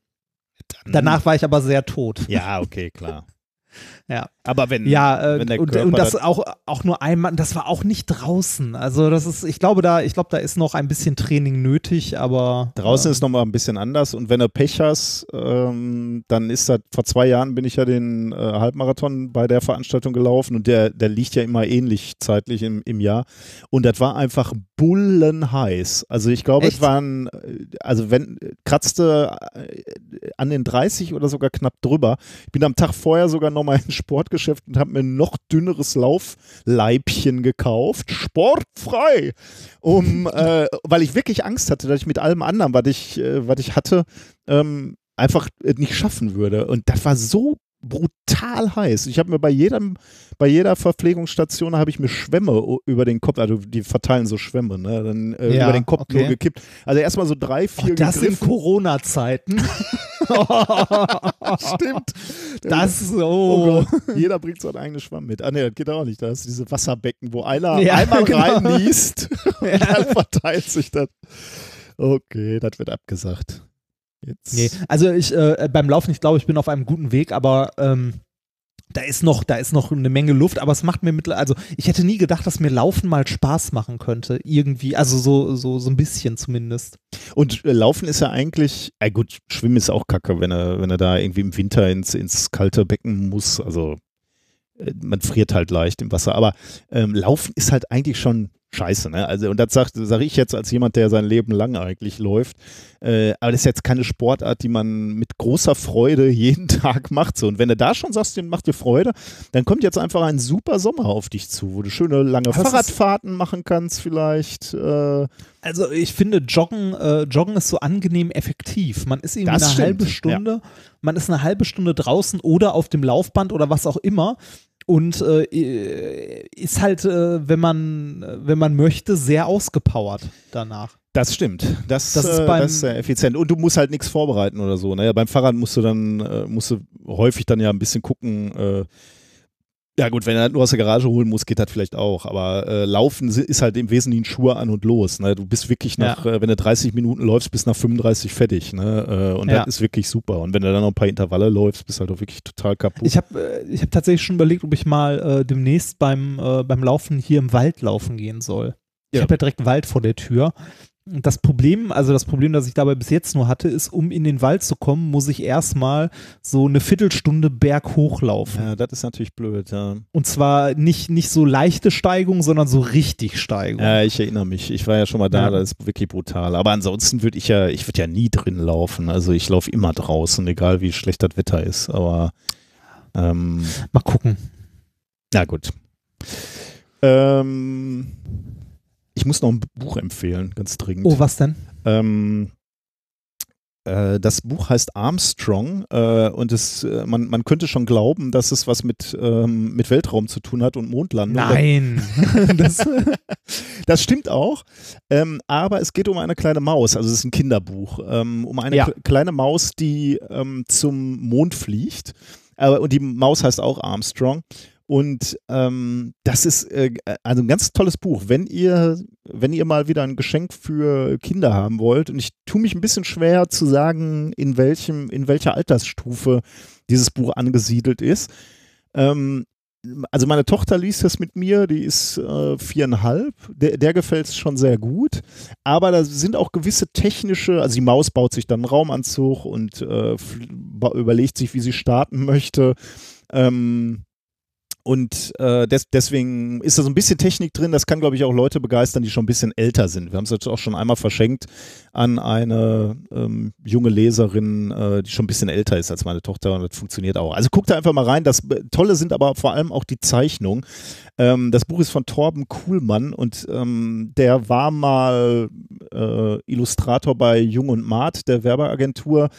Dann- Danach war ich aber sehr tot. Ja, okay, klar. Ja. Aber wenn, Ja, äh, wenn der und, Körper und das auch, auch nur einmal, das war auch nicht draußen. Also das ist, ich glaube, da, ich glaube, da ist noch ein bisschen Training nötig, aber Draußen ähm, ist nochmal ein bisschen anders und wenn du Pech hast, ähm, dann ist das, vor zwei Jahren bin ich ja den äh, Halbmarathon bei der Veranstaltung gelaufen und der, der liegt ja immer ähnlich zeitlich im, im Jahr und das war einfach bullenheiß. Also ich glaube, es waren, äh, also wenn, kratzte äh, an den 30 oder sogar knapp drüber. Ich bin am Tag vorher sogar nochmal ins Sportgeschäft und habe mir ein noch dünneres Laufleibchen gekauft, sportfrei um, äh, weil ich wirklich Angst hatte, dass ich mit allem anderen, was ich, äh, was ich hatte, ähm, einfach nicht schaffen würde. Und das war so brutal heiß. Ich habe mir bei jedem, bei jeder Verpflegungsstation habe ich mir Schwämme über den Kopf, also die verteilen so Schwämme, ne, dann äh, Ja, über den Kopf okay. nur gekippt. Also erstmal so drei, oh, vier das in gegriffen. Corona-Zeiten. Stimmt. Das Oh so. Gott, jeder bringt so ein eigenes Schwamm mit. Ah ne, das geht auch nicht. Da du diese Wasserbecken, wo einer Ja, einmal genau. reinniest und dann verteilt sich das. Okay, das wird abgesagt. Jetzt. Nee, also ich äh, beim Laufen, ich glaube, ich bin auf einem guten Weg, aber ähm, da ist noch, da ist noch eine Menge Luft, aber es macht mir mittlerweile, also ich hätte nie gedacht, dass mir Laufen mal Spaß machen könnte, irgendwie, also so, so, so ein bisschen zumindest. Und äh, Laufen ist ja eigentlich, äh gut, Schwimmen ist auch kacke, wenn er, wenn er da irgendwie im Winter ins, ins kalte Becken muss. Also äh, man friert halt leicht im Wasser. Aber ähm, Laufen ist halt eigentlich schon scheiße, ne? Also, und das sage sag ich jetzt als jemand, der sein Leben lang eigentlich läuft. Äh, aber das ist jetzt keine Sportart, die man mit großer Freude jeden Tag macht. So. Und wenn du da schon sagst, den macht dir Freude, dann kommt jetzt einfach ein super Sommer auf dich zu, wo du schöne lange ist- Fahrradfahrten machen kannst, vielleicht. Äh, Also ich finde, Joggen, äh, Joggen ist so angenehm effektiv. Man ist irgendwie Das eine stimmt, halbe Stunde, man ist eine halbe Stunde draußen oder auf dem Laufband oder was auch immer. Und äh, ist halt, äh, wenn man, wenn man möchte, sehr ausgepowert danach. Das stimmt. Das, Das ist äh, beim- das ist sehr effizient. Und du musst halt nichts vorbereiten oder so. Ne? Beim Fahrrad musst du dann, äh, musst du häufig dann ja ein bisschen gucken. Ja gut, wenn du halt nur aus der Garage holen musst, geht das vielleicht auch. Aber äh, Laufen ist halt im Wesentlichen Schuhe an und los. Ne? Du bist wirklich nach, äh, wenn du 30 Minuten läufst, bist nach 35 fertig. Ne? Äh, und Ja. das ist wirklich super. Und wenn du dann noch ein paar Intervalle läufst, bist du halt auch wirklich total kaputt. Ich habe äh, ich hab tatsächlich schon überlegt, ob ich mal äh, demnächst beim, äh, beim Laufen hier im Wald laufen gehen soll. Ich Ja. habe ja direkt Wald vor der Tür. Das Problem, also das Problem, das ich dabei bis jetzt nur hatte, ist, um in den Wald zu kommen, muss ich erstmal so eine Viertelstunde berghoch laufen. ja, das ist natürlich blöd. Ja. Und zwar nicht, nicht so leichte Steigung, sondern so richtig Steigung. Ja, ich erinnere mich. Ich war ja schon mal da, Ja. das ist wirklich brutal. Aber ansonsten würde ich ja, ich würde ja nie drin laufen. Also ich laufe immer draußen, egal wie schlecht das Wetter ist. Aber ähm, Mal gucken. na gut. Ähm, ich muss noch ein Buch empfehlen, ganz dringend. Oh, was denn? Ähm, äh, das Buch heißt Armstrong äh, und es, äh, man, man könnte schon glauben, dass es was mit, ähm, mit Weltraum zu tun hat und Mondlandung. Nein. das, Das stimmt auch, ähm, aber es geht um eine kleine Maus, also es ist ein Kinderbuch, ähm, um eine Ja. kle- kleine Maus, die ähm, zum Mond fliegt. Äh, und die Maus heißt auch Armstrong. Und ähm, das ist äh, also ein ganz tolles Buch. Wenn ihr, wenn ihr mal wieder ein Geschenk für Kinder haben wollt, und ich tue mich ein bisschen schwer zu sagen, in welchem, in welcher Altersstufe dieses Buch angesiedelt ist. Ähm, also meine Tochter liest das mit mir, die ist äh, viereinhalb, der, der gefällt es schon sehr gut, aber da sind auch gewisse technische, also die Maus baut sich dann einen Raumanzug und äh, überlegt sich, wie sie starten möchte. Ähm, und äh, des, deswegen ist da so ein bisschen Technik drin. Das kann, glaube ich, auch Leute begeistern, die schon ein bisschen älter sind. Wir haben es jetzt auch schon einmal verschenkt an eine ähm, junge Leserin, äh, die schon ein bisschen älter ist als meine Tochter und das funktioniert auch. Also guckt da einfach mal rein. Das äh, Tolle sind aber vor allem auch die Zeichnungen. Ähm, das Buch ist von Torben Kuhlmann und ähm, der war mal äh, Illustrator bei Jung und Maat, der Werbeagentur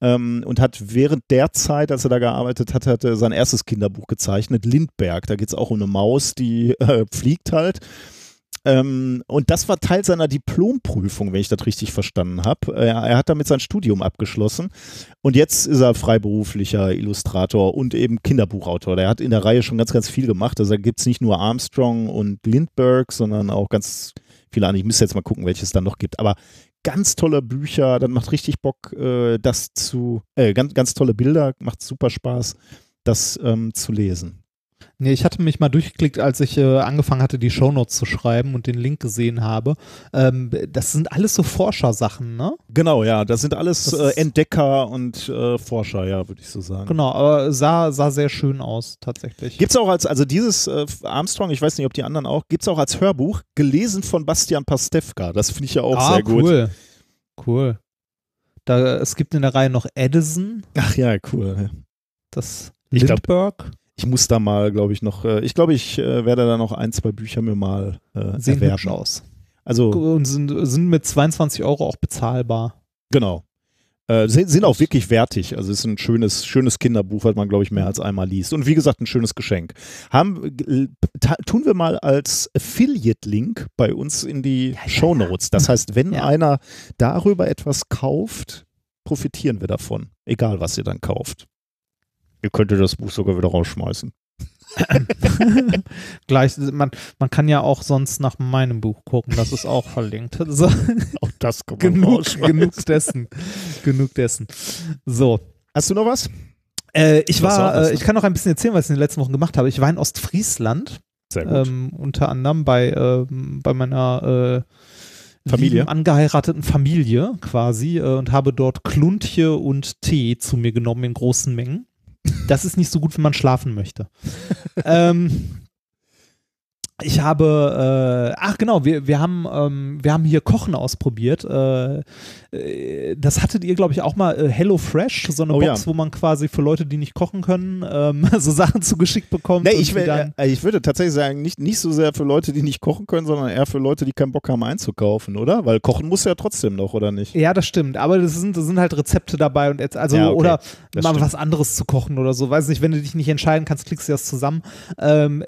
ähm, und hat während der Zeit, als er da gearbeitet hat, hat er sein erstes Kinderbuch gezeichnet, Lindberg. Da geht es auch um eine Maus, die äh, fliegt halt. Ähm, und das war Teil seiner Diplomprüfung, wenn ich das richtig verstanden habe. Er, er hat damit sein Studium abgeschlossen und jetzt ist er freiberuflicher Illustrator und eben Kinderbuchautor. Der hat in der Reihe schon ganz, ganz viel gemacht. Also da gibt es nicht nur Armstrong und Lindbergh, sondern auch ganz viele andere. Ich müsste jetzt mal gucken, welches es dann noch gibt. Aber ganz tolle Bücher, dann macht richtig Bock, äh, das zu, äh, ganz, ganz tolle Bilder, macht super Spaß, das ähm, zu lesen. Nee, ich hatte mich mal durchgeklickt, als ich äh, angefangen hatte, die Shownotes zu schreiben und den Link gesehen habe. Ähm, das sind alles so Forschersachen, ne? Genau, ja, das sind alles Das äh, Entdecker und äh, Forscher, ja, würde ich so sagen. Genau, aber sah, sah sehr schön aus, tatsächlich. Gibt es auch als, also dieses äh, Armstrong, ich weiß nicht, ob die anderen auch, gibt es auch als Hörbuch, gelesen von Bastian Pastewka. Das finde ich ja auch ah, sehr gut. cool. Cool. Da, es gibt in der Reihe noch Edison, Ach ja, cool. das Ich glaub- Lindbergh. Ich muss da mal, glaube ich, noch, äh, ich glaube, ich äh, werde da noch ein, zwei Bücher mir mal äh, Sehen erwerben. aus. Also, Und sind, sind mit 22 Euro auch bezahlbar. genau. Äh, sind, sind auch wirklich wertig. Also es ist ein schönes, schönes Kinderbuch, was man, glaube ich, mehr als einmal liest. Und wie gesagt, ein schönes Geschenk. Haben, tun wir mal als Affiliate-Link bei uns in die Ja, ja, Shownotes. Das heißt, wenn Ja. einer darüber etwas kauft, profitieren wir davon. Egal, was ihr dann kauft. Ihr könntet das Buch sogar wieder rausschmeißen. Gleich, man, man kann ja auch sonst nach meinem Buch gucken, das ist auch verlinkt. So, Auch das kann genug, genug dessen. Genug dessen. So. Hast du noch was? Äh, ich auch war, was, äh, ne? ich kann noch ein bisschen erzählen, was ich in den letzten Wochen gemacht habe. Ich war in Ostfriesland, Sehr gut. ähm, unter anderem bei, ähm, bei meiner äh, Familie? angeheirateten Familie quasi äh, und habe dort Kluntje und Tee zu mir genommen in großen Mengen. Das ist nicht so gut, wenn man schlafen möchte. ähm, ich habe, äh, ach genau, wir, wir, haben, ähm, wir haben hier Kochen ausprobiert. Äh, äh, das hattet ihr, glaube ich, auch mal äh, Hello Fresh, so eine Oh, Box, ja. wo man quasi für Leute, die nicht kochen können, ähm, so Sachen zugeschickt bekommt. Nee, ich, will, äh, ich würde tatsächlich sagen, nicht, nicht so sehr für Leute, die nicht kochen können, sondern eher für Leute, die keinen Bock haben einzukaufen, oder? Weil kochen muss ja trotzdem noch, oder nicht? ja, das stimmt, aber das sind, das sind halt Rezepte dabei und jetzt, also, Ja, okay. oder Das mal stimmt. was anderes zu kochen oder so. Weiß nicht, wenn du dich nicht entscheiden kannst, klickst du das zusammen. Ähm,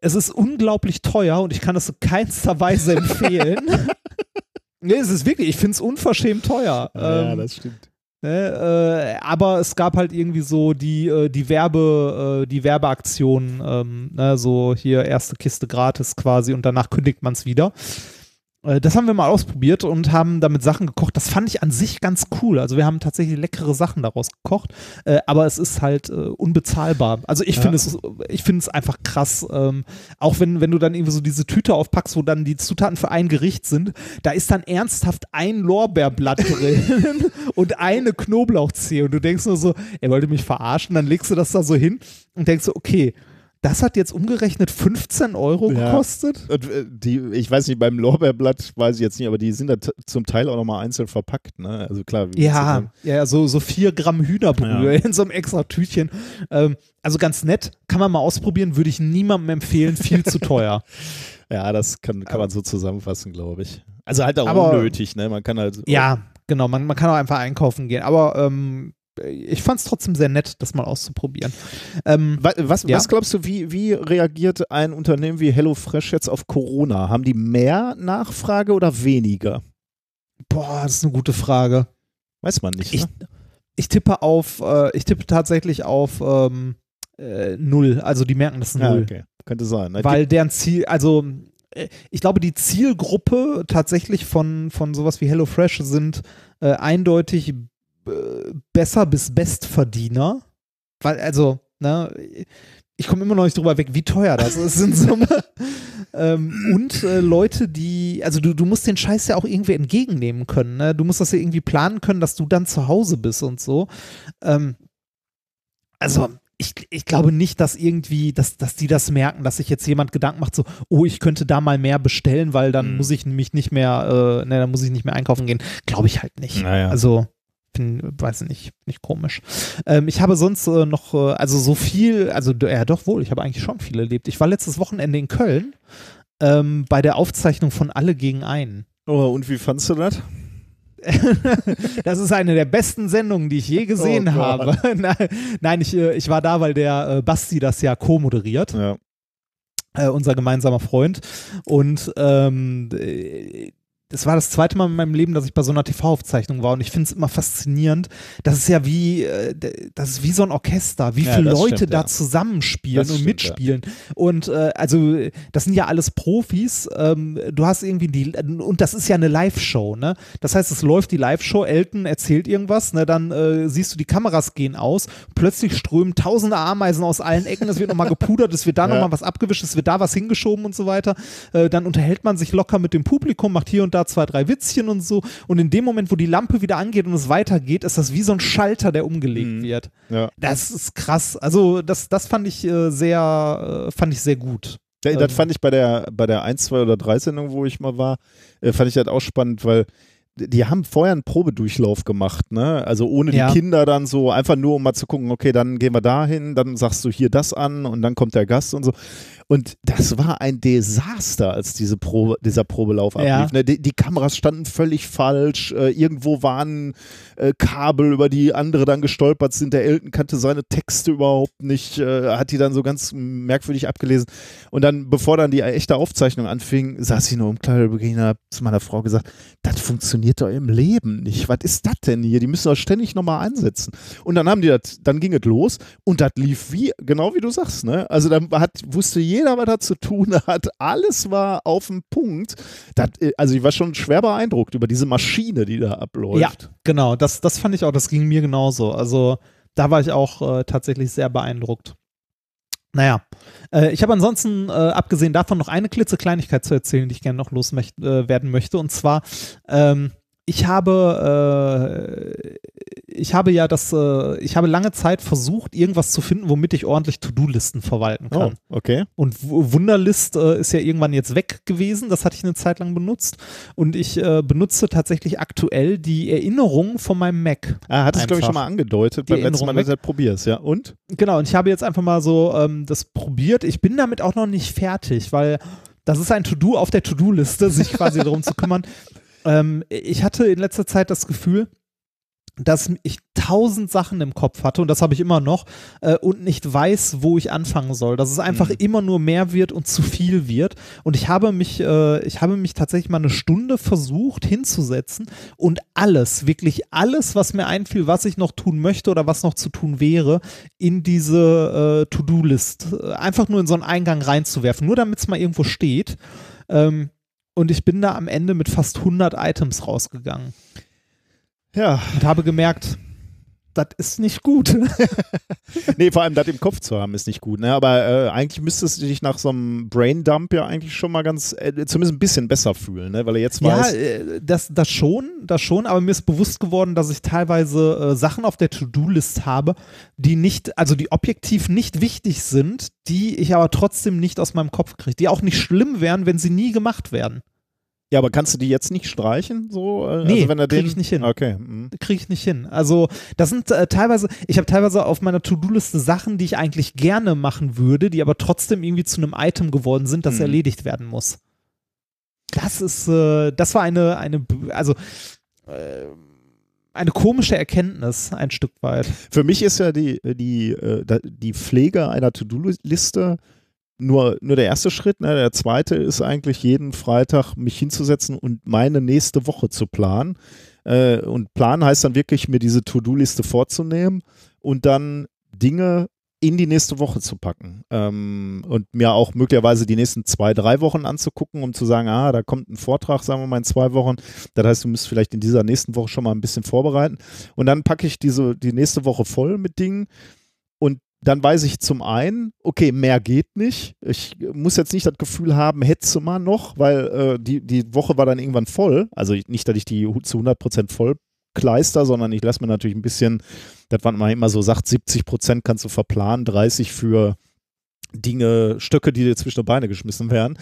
es ist unglaublich teuer und ich kann es in keinster Weise empfehlen. nee, es ist wirklich, ich finde es unverschämt teuer. ja, Ähm, das stimmt. Ne, äh, aber es gab halt irgendwie so die, äh, die Werbe, äh, die Werbeaktion, ähm, ne, so hier erste Kiste gratis quasi und danach kündigt man es wieder. Äh, das haben wir mal ausprobiert und haben damit Sachen gekocht. Das fand ich an sich ganz cool. Also wir haben tatsächlich leckere Sachen daraus gekocht, äh, aber es ist halt äh, unbezahlbar. Also ich Ja. finde es, ich finde es einfach krass. Ähm, auch wenn, wenn du dann irgendwie so diese Tüte aufpackst, wo dann die Zutaten für ein Gericht sind, da ist dann ernsthaft ein Lorbeerblatt drin und eine Knoblauchzehe. Und du denkst nur so, er wollte mich verarschen. Dann legst du das da so hin und denkst so, okay, das hat jetzt umgerechnet 15 Euro Ja. gekostet. Äh, die, ich weiß nicht, beim Lorbeerblatt weiß ich jetzt nicht, aber die sind da zum Teil auch nochmal einzeln verpackt, ne? Also klar. Ja, ja, so, so vier Gramm Hühnerbrühe Ja. in so einem extra Tütchen. Ähm, also ganz nett, kann man mal ausprobieren, würde ich niemandem empfehlen, viel zu teuer. Ja, das kann, kann man so zusammenfassen, glaube ich. Also halt auch Aber- unnötig, ne? Man kann halt. Ja, genau, man, man kann auch einfach einkaufen gehen, aber ähm, ich fand es trotzdem sehr nett, das mal auszuprobieren. Ähm, Was, was, Ja. was glaubst du, wie, wie reagiert ein Unternehmen wie HelloFresh jetzt auf Corona? Haben die mehr Nachfrage oder weniger? boah, das ist eine gute Frage. Weiß man nicht. Ich, ne? ich tippe auf, äh, ich tippe tatsächlich auf ähm, äh, null. Also die merken das Ja, null. okay. Könnte sein. Ne? Weil deren Ziel, also äh, ich glaube, die Zielgruppe tatsächlich von, von sowas wie HelloFresh sind äh, eindeutig besser bis Bestverdiener. Weil, also, ne, ich komme immer noch nicht drüber weg, wie teuer das ist in Summe. ähm, und äh, Leute, die, also du, du musst den Scheiß ja auch irgendwie entgegennehmen können. Ne? Du musst das ja irgendwie planen können, dass du dann zu Hause bist und so. Ähm, also, ich, ich glaube nicht, dass irgendwie, dass, dass die das merken, dass sich jetzt jemand Gedanken macht, so, oh, ich könnte da mal mehr bestellen, weil dann Mhm. muss ich nämlich nicht mehr, äh, ne, dann muss ich nicht mehr einkaufen gehen. Glaube ich halt nicht. Naja. Also, find, weiß nicht, nicht komisch. Ähm, ich habe sonst äh, noch, äh, also so viel, also ja doch wohl, ich habe eigentlich schon viel erlebt. Ich war letztes Wochenende in Köln ähm, bei der Aufzeichnung von Alle gegen einen. Oh, und wie fandst du das? das ist eine der besten Sendungen, die ich je gesehen Oh habe. nein, ich, äh, ich war da, weil der äh, Basti das ja co-moderiert, Ja. äh, unser gemeinsamer Freund. Und ähm, äh, das war das zweite Mal in meinem Leben, dass ich bei so einer TV-Aufzeichnung war. Und ich finde es immer faszinierend. Das ist ja wie, äh, das ist wie so ein Orchester, wie Ja, viele Leute stimmt, da ja. zusammenspielen Das und stimmt, mitspielen. Und äh, also, das sind ja alles Profis. Ähm, du hast irgendwie die, und das ist ja eine Live-Show, ne? Das heißt, es läuft die Live-Show, Elton erzählt irgendwas, ne? Dann äh, siehst du, die Kameras gehen aus, plötzlich strömen tausende Ameisen aus allen Ecken, es wird nochmal gepudert, es wird da Ja. nochmal was abgewischt, es wird da was hingeschoben und so weiter. Äh, dann unterhält man sich locker mit dem Publikum, macht hier und da zwei, drei Witzchen und so. Und in dem Moment, wo die Lampe wieder angeht und es weitergeht, ist das wie so ein Schalter, der umgelegt Mhm. wird. ja. Das ist krass. Also, das, das fand ich äh, sehr, äh, fand ich sehr gut. Ja, das fand ich bei der, bei der 1, 2 oder 3 Sendung, wo ich mal war, äh, fand ich das auch spannend, weil die haben vorher einen Probedurchlauf gemacht, ne? Also ohne Ja. die Kinder dann so, einfach nur um mal zu gucken, okay, dann gehen wir dahin, dann sagst du hier das an und dann kommt der Gast und so. Und das war ein Desaster, als diese Probe, dieser Probelauf Ja. ablief. Ne? Die, die Kameras standen völlig falsch. Äh, irgendwo waren äh, Kabel, über die andere dann gestolpert sind. Der Elton kannte seine Texte überhaupt nicht, äh, hat die dann so ganz merkwürdig abgelesen. Und dann, bevor dann die echte Aufzeichnung anfing, saß ich nur im Kleiderbeginn und habe zu meiner Frau gesagt, das funktioniert doch im Leben nicht. Was ist das denn hier? Die müssen doch ständig nochmal einsetzen. Und dann haben die das, dann ging es los und das lief wie, genau wie du sagst, ne? Also dann hat, wusste jeder, was er zu tun hat. Alles war auf dem Punkt. Das, äh, also ich war schon schwer beeindruckt über diese Maschine, die da abläuft. Ja, genau. Das, das fand ich auch, das ging mir genauso. Also, da war ich auch äh, tatsächlich sehr beeindruckt. Naja, äh, ich habe ansonsten, äh, abgesehen davon, noch eine klitzekleinigkeit zu erzählen, die ich gerne noch loswerden äh, möchte. Und zwar, ähm, ich habe, äh, ich habe ja das, äh, ich habe lange Zeit versucht, irgendwas zu finden, womit ich ordentlich To-Do-Listen verwalten kann. Oh, okay. Und Wunderlist äh, ist ja irgendwann jetzt weg gewesen. Das hatte ich eine Zeit lang benutzt. Und ich äh, benutze tatsächlich aktuell die Erinnerungen von meinem Mac. Ah, hat es, glaube ich, schon mal angedeutet Die beim letzten Mal, Erinnerung dass du das probierst, ja. Und? Genau, und ich habe jetzt einfach mal so ähm, das probiert. Ich bin damit auch noch nicht fertig, weil das ist ein To-Do auf der To-Do-Liste, sich quasi darum zu kümmern. Ähm, ich hatte in letzter Zeit das Gefühl, dass ich tausend Sachen im Kopf hatte und das habe ich immer noch äh, und nicht weiß, wo ich anfangen soll. Dass es einfach Mhm. immer nur mehr wird und zu viel wird. Und ich habe mich, äh, ich habe mich tatsächlich mal eine Stunde versucht hinzusetzen und alles, wirklich alles, was mir einfiel, was ich noch tun möchte oder was noch zu tun wäre, in diese äh, To-Do-List äh, einfach nur in so einen Eingang reinzuwerfen, nur damit es mal irgendwo steht. Ähm, und ich bin da am Ende mit fast 100 Items rausgegangen Ja. und habe gemerkt, das ist nicht gut. Nee, vor allem das im Kopf zu haben ist nicht gut, ne? Aber äh, eigentlich müsstest du dich nach so einem Braindump ja eigentlich schon mal ganz, äh, zumindest ein bisschen besser fühlen, ne? Weil er jetzt ja, weiß, äh, das, das schon, das schon, aber mir ist bewusst geworden, dass ich teilweise äh, Sachen auf der To-Do-List habe, die nicht, also die objektiv nicht wichtig sind, die ich aber trotzdem nicht aus meinem Kopf kriege, die auch nicht schlimm wären, wenn sie nie gemacht werden. Ja, aber kannst du die jetzt nicht streichen? So, äh, Nee, also wenn er krieg den, ich nicht hin. Okay. mhm. kriege ich nicht hin. Also das sind äh, teilweise, ich habe teilweise auf meiner To-Do-Liste Sachen, die ich eigentlich gerne machen würde, die aber trotzdem irgendwie zu einem Item geworden sind, das Mhm. erledigt werden muss. Das ist, äh, das war eine, eine, also äh, eine komische Erkenntnis ein Stück weit. Für mich ist ja die, die, äh, die Pflege einer To-Do-Liste nur, nur der erste Schritt. Ne? Der zweite ist eigentlich jeden Freitag mich hinzusetzen und meine nächste Woche zu planen. Äh, und planen heißt dann wirklich, mir diese To-Do-Liste vorzunehmen und dann Dinge in die nächste Woche zu packen. Ähm, und mir auch möglicherweise die nächsten zwei, drei Wochen anzugucken, um zu sagen, ah, da kommt ein Vortrag, sagen wir mal in zwei Wochen. Das heißt, du musst vielleicht in dieser nächsten Woche schon mal ein bisschen vorbereiten. Und dann packe ich diese, die nächste Woche voll mit Dingen und dann weiß ich zum einen, okay, mehr geht nicht. Ich muss jetzt nicht das Gefühl haben, hätte mal noch, weil äh, die, die Woche war dann irgendwann voll. Also nicht, dass ich die zu 100% voll kleister, sondern ich lasse mir natürlich ein bisschen, das man immer so sagt, 70% kannst du verplanen, 30 für Dinge, Stöcke, die dir zwischen die Beine geschmissen werden.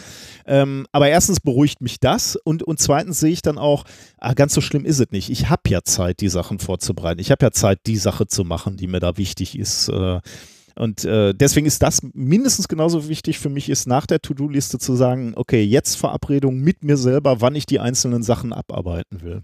Ähm, aber erstens beruhigt mich das und, und zweitens sehe ich dann auch, ah, ganz so schlimm ist es nicht. Ich habe ja Zeit, die Sachen vorzubereiten. Ich habe ja Zeit, die Sache zu machen, die mir da wichtig ist. Äh, und äh, deswegen ist das mindestens genauso wichtig für mich, ist nach der To-Do-Liste zu sagen, okay, jetzt Verabredung mit mir selber, wann ich die einzelnen Sachen abarbeiten will.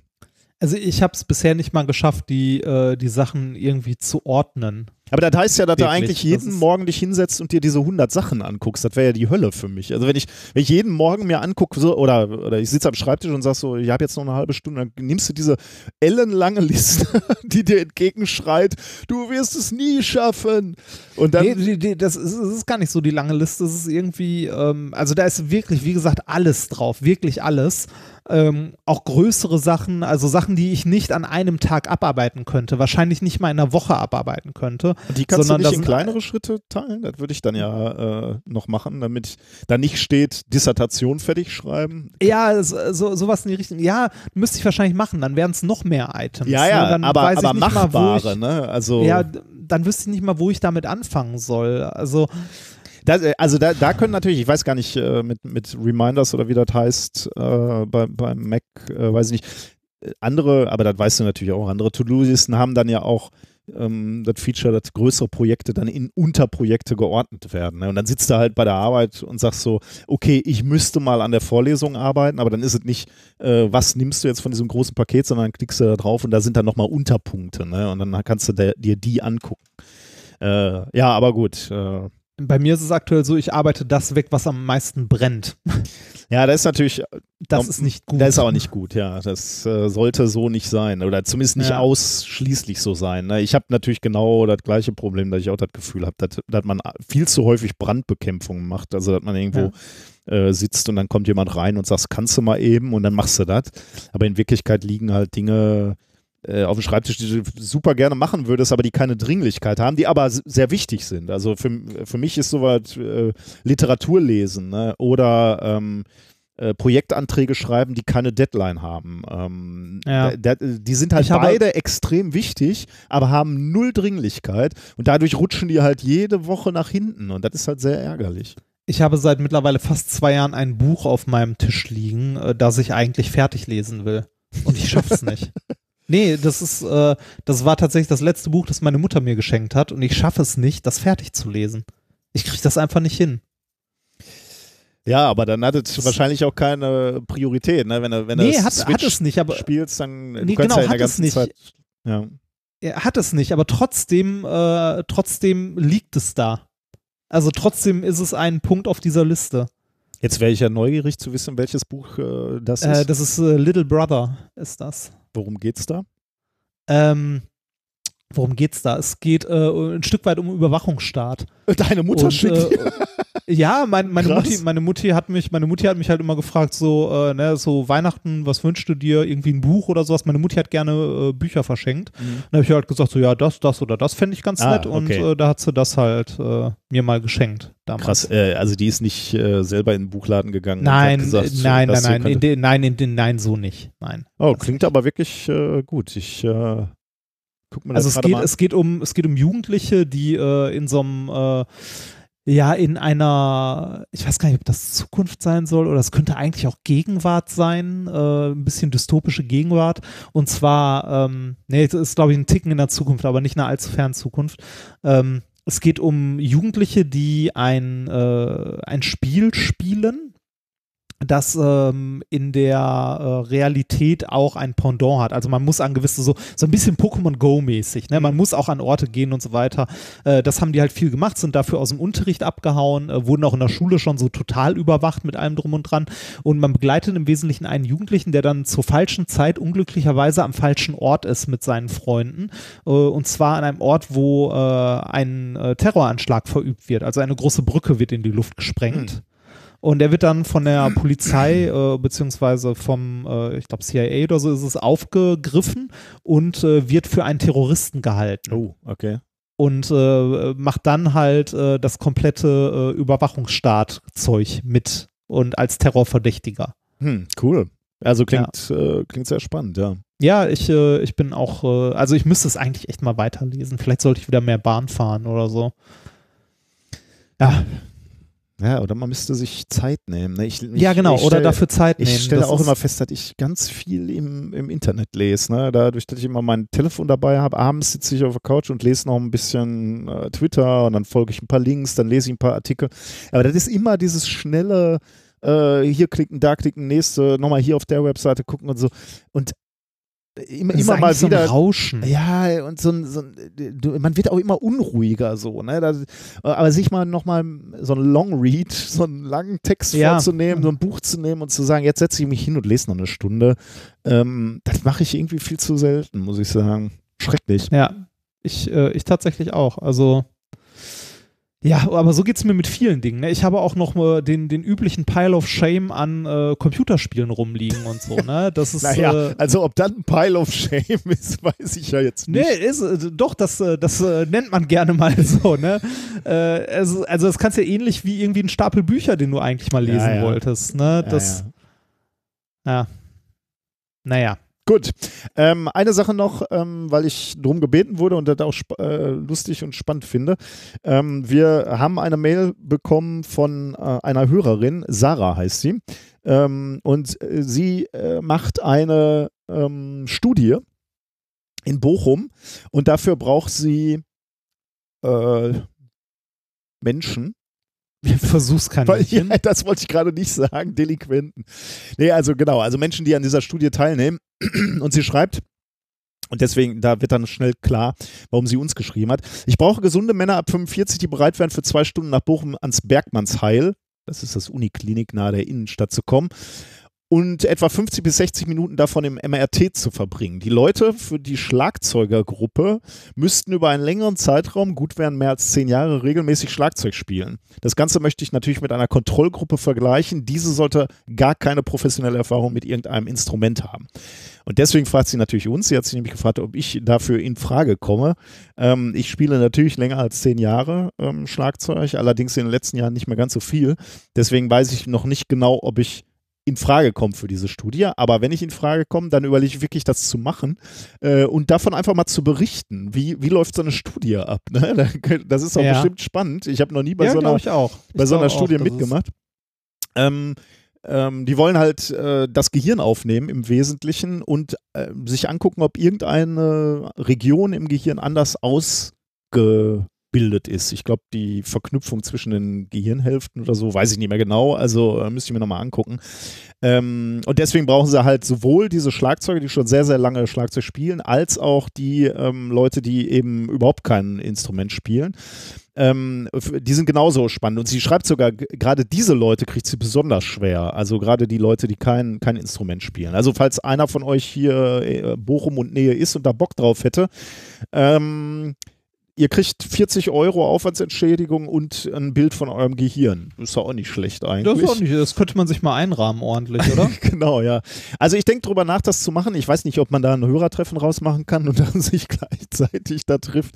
Also ich habe es bisher nicht mal geschafft, die, äh, die Sachen irgendwie zu ordnen. Aber das heißt ja, dass du Wirklich, eigentlich das jeden Morgen dich hinsetzt und dir diese 100 Sachen anguckst. Das wäre ja die Hölle für mich. Also wenn ich, wenn ich jeden Morgen mir angucke, so, oder, oder ich sitze am Schreibtisch und sag so, ich habe jetzt noch eine halbe Stunde, dann nimmst du diese ellenlange Liste, die dir entgegenschreit, du wirst es nie schaffen. Und dann, nee, das, ist, das ist gar nicht so die lange Liste. Es ist irgendwie, ähm, also da ist wirklich, wie gesagt, alles drauf, wirklich alles. Ähm, auch größere Sachen, also Sachen, die ich nicht an einem Tag abarbeiten könnte, wahrscheinlich nicht mal in einer Woche abarbeiten könnte. Die kannst du sondern nicht das in kleinere Schritte teilen. Das würde ich dann ja äh, noch machen, damit da nicht steht, Dissertation fertig schreiben. Ja, so, so, sowas in die Richtung. Ja, müsste ich wahrscheinlich machen, dann wären es noch mehr Items. Ja, ne? ja, dann aber, weiß ich aber nicht mal, machbare, ich, ne? Also, Ja, dann wüsste ich nicht mal, wo ich damit anfangen soll. Also, Das, äh, also da, da können natürlich, ich weiß gar nicht, äh, mit, mit Reminders oder wie das heißt, äh, bei, beim Mac, äh, weiß ich nicht, äh, andere, aber das weißt du natürlich auch, andere To-Do-Listen haben dann ja auch ähm, das Feature, dass größere Projekte dann in Unterprojekte geordnet werden. Ne? Und dann sitzt du halt bei der Arbeit und sagst so, okay, ich müsste mal an der Vorlesung arbeiten, aber dann ist es nicht, äh, was nimmst du jetzt von diesem großen Paket, sondern klickst du da drauf und da sind dann nochmal Unterpunkte. Ne? Und dann kannst du der, dir die angucken. Äh, ja, aber gut. Äh, bei mir ist es aktuell so, ich arbeite das weg, was am meisten brennt. Ja, das ist natürlich, Das Ja, ist nicht gut. das ist auch nicht gut, ja. Das äh, sollte so nicht sein oder zumindest nicht Ja. ausschließlich so sein. Ne? Ich habe natürlich genau das gleiche Problem, dass ich auch das Gefühl habe, dass, dass man viel zu häufig Brandbekämpfung macht. Also, dass man irgendwo äh, sitzt und dann kommt jemand rein und sagt, kannst du mal eben und dann machst du das. Aber in Wirklichkeit liegen halt Dinge auf dem Schreibtisch, die du super gerne machen würdest, aber die keine Dringlichkeit haben, die aber sehr wichtig sind. Also für, für mich ist sowas äh, Literatur lesen ne? oder ähm, äh, Projektanträge schreiben, die keine Deadline haben. Ähm, Ja. da, da, die sind halt Ich beide extrem wichtig, aber haben null Dringlichkeit und dadurch rutschen die halt jede Woche nach hinten und das ist halt sehr ärgerlich. Ich habe seit mittlerweile fast zwei Jahren ein Buch auf meinem Tisch liegen, äh, das ich eigentlich fertig lesen will. Und ich schaff's nicht. Nee, das ist, äh, das war tatsächlich das letzte Buch, das meine Mutter mir geschenkt hat und ich schaffe es nicht, das fertig zu lesen. Ich kriege das einfach nicht hin. Ja, aber dann hat es wahrscheinlich auch keine Priorität, ne? Wenn du, wenn nee, hat, Switch hat es nicht, aber spielst, dann Nee, genau, ja hat es nicht. Zeit. Ja. er hat es nicht, aber trotzdem, äh, trotzdem liegt es da. Also trotzdem ist es ein Punkt auf dieser Liste. Jetzt wäre ich ja neugierig zu wissen, welches Buch äh, das ist. Äh, das ist äh, Little Brother, ist das. Worum geht's da? Ähm, worum geht's da? Es geht äh, ein Stück weit um Überwachungsstaat. Deine Mutter Und, schickt. äh, ja, mein, meine, Krass. Mutti, meine Mutti hat mich, meine Mutti hat mich halt immer gefragt, so, äh, ne, so Weihnachten, was wünschst du dir? Irgendwie ein Buch oder sowas. Meine Mutti hat gerne äh, Bücher verschenkt. Mhm. Dann habe ich halt gesagt, so ja, das, das oder das fände ich ganz Ah, nett. Und okay. äh, da hat sie das halt äh, mir mal geschenkt damals. Krass, äh, also die ist nicht äh, selber in den Buchladen gegangen. und Nein, gesagt, nein, nein, nein, in de, nein, in de, nein, so nicht. Nein. Oh, klingt aber wirklich gut. Ich guck mir Also das es gerade geht, mal an. es geht um, es geht um Jugendliche, die in so einem, ja, in einer, ich weiß gar nicht, ob das Zukunft sein soll oder es könnte eigentlich auch Gegenwart sein, äh, ein bisschen dystopische Gegenwart. Und zwar, ähm, nee, es ist glaube ich ein Ticken in der Zukunft, aber nicht in einer allzu fernen Zukunft. Ähm, es geht um Jugendliche, die ein, äh, ein Spiel spielen, das ähm, in der äh, Realität auch ein Pendant hat. Also man muss an gewisse, so, so ein bisschen Pokémon Go-mäßig, ne? Man muss auch an Orte gehen und so weiter. Äh, das haben die halt viel gemacht, sind dafür aus dem Unterricht abgehauen, äh, wurden auch in der Schule schon so total überwacht mit allem drum und dran. Und man begleitet im Wesentlichen einen Jugendlichen, der dann zur falschen Zeit unglücklicherweise am falschen Ort ist mit seinen Freunden. Äh, und zwar an einem Ort, wo äh, ein äh, Terroranschlag verübt wird. Also eine große Brücke wird in die Luft gesprengt. Und er wird dann von der Polizei äh, beziehungsweise vom, äh, ich glaube CIA oder so ist es, aufgegriffen und äh, wird für einen Terroristen gehalten. Oh, okay. Und äh, macht dann halt äh, das komplette äh, Überwachungsstaat-Zeug mit und als Terrorverdächtiger. Hm, cool. Also klingt, äh, klingt sehr spannend, ja. Ja, ich, äh, ich bin auch, äh, also ich müsste es eigentlich echt mal weiterlesen. Vielleicht sollte ich wieder mehr Bahn fahren oder so. Ja, Ja, oder man müsste sich Zeit nehmen. Ne? Ich, ich, ja genau. ich oder stell- dafür Zeit nehmen. Ich stelle auch immer fest, dass ich ganz viel im, im Internet lese. Ne? Dadurch, dass ich immer mein Telefon dabei habe, abends sitze ich auf der Couch und lese noch ein bisschen äh, Twitter und dann folge ich ein paar Links, dann lese ich ein paar Artikel. Aber das ist immer dieses schnelle, äh, hier klicken, da klicken, nächste, nochmal hier auf der Webseite gucken und so. Und immer, immer mal eigentlich so ein wieder. Rauschen. Ja, und so ein, so ein, du- man wird auch immer unruhiger so, ne? Das, aber sich mal nochmal so ein Long Read, so einen langen Text Ja. vorzunehmen, so ein Buch zu nehmen und zu sagen, jetzt setze ich mich hin und lese noch eine Stunde, ähm, das mache ich irgendwie viel zu selten, muss ich sagen. Schrecklich. Ja, ich, äh, ich tatsächlich auch. Also, ja, aber so geht es mir mit vielen Dingen. Ne? Ich habe auch noch äh, den, den üblichen Pile of Shame an äh, Computerspielen rumliegen und so. Ne? Das ist. Naja, äh, also ob dann ein Pile of Shame ist, weiß ich ja jetzt nicht. Nee, ist, äh, doch, das, äh, das äh, nennt man gerne mal so, ne? Äh, also, also das kannst ja ähnlich wie irgendwie ein Stapel Bücher, den du eigentlich mal Ja, lesen ja. wolltest, ne? Ja, Das, ja. ja. Naja. Gut. Ähm, eine Sache noch, ähm, weil ich drum gebeten wurde und das auch äh, lustig und spannend finde. Ähm, wir haben eine Mail bekommen von äh, einer Hörerin, Sarah heißt sie, ähm, und äh, sie äh, macht eine ähm, Studie in Bochum und dafür braucht sie äh, Menschen, Versuch's kein weil, Mädchen. ja, das wollte ich gerade nicht sagen, Delinquenten. Nee, also genau, also Menschen, die an dieser Studie teilnehmen. Und sie schreibt, und deswegen, da wird dann schnell klar, warum sie uns geschrieben hat. Ich brauche gesunde Männer ab 45, die bereit wären, für zwei Stunden nach Bochum ans Bergmannsheil, das ist das Uniklinik nahe der Innenstadt, zu kommen und etwa 50 bis 60 Minuten davon im MRT zu verbringen. Die Leute für die Schlagzeugergruppe müssten über einen längeren Zeitraum, gut wären mehr als zehn Jahre, regelmäßig Schlagzeug spielen. Das Ganze möchte ich natürlich mit einer Kontrollgruppe vergleichen. Diese sollte gar keine professionelle Erfahrung mit irgendeinem Instrument haben. Und deswegen fragt sie natürlich uns. Sie hat sich nämlich gefragt, ob ich dafür in Frage komme. Ähm, ich spiele natürlich länger als zehn Jahre ähm, Schlagzeug, allerdings in den letzten Jahren nicht mehr ganz so viel. Deswegen weiß ich noch nicht genau, ob ich in Frage komme für diese Studie. Aber wenn ich in Frage komme, dann überlege ich wirklich, das zu machen äh, und davon einfach mal zu berichten. Wie, wie läuft so eine Studie ab? Ne? Das ist auch Ja. bestimmt spannend. Ich habe noch nie bei ja, so einer bei so einer auch, Studie mitgemacht. Ähm, ähm, die wollen halt äh, das Gehirn aufnehmen im Wesentlichen und äh, sich angucken, ob irgendeine Region im Gehirn anders ausgebildet ist. Ich glaube, die Verknüpfung zwischen den Gehirnhälften oder so, weiß ich nicht mehr genau. Also äh, müsste ich mir nochmal angucken. Ähm, und deswegen brauchen sie halt sowohl diese Schlagzeuge, die schon sehr, sehr lange Schlagzeug spielen, als auch die ähm, Leute, die eben überhaupt kein Instrument spielen. Ähm, die sind genauso spannend. Und sie schreibt sogar, gerade diese Leute kriegt sie besonders schwer. Also gerade die Leute, die kein, kein Instrument spielen. Also falls einer von euch hier äh, Bochum und Nähe ist und da Bock drauf hätte, ähm, ihr kriegt 40 Euro Aufwandsentschädigung und ein Bild von eurem Gehirn. Ist ja auch nicht schlecht eigentlich. Das, ist auch nicht, das könnte man sich mal einrahmen ordentlich, oder? Genau, ja. Also ich denke drüber nach, das zu machen. Ich weiß nicht, ob man da ein Hörertreffen rausmachen kann und dann sich gleichzeitig da trifft.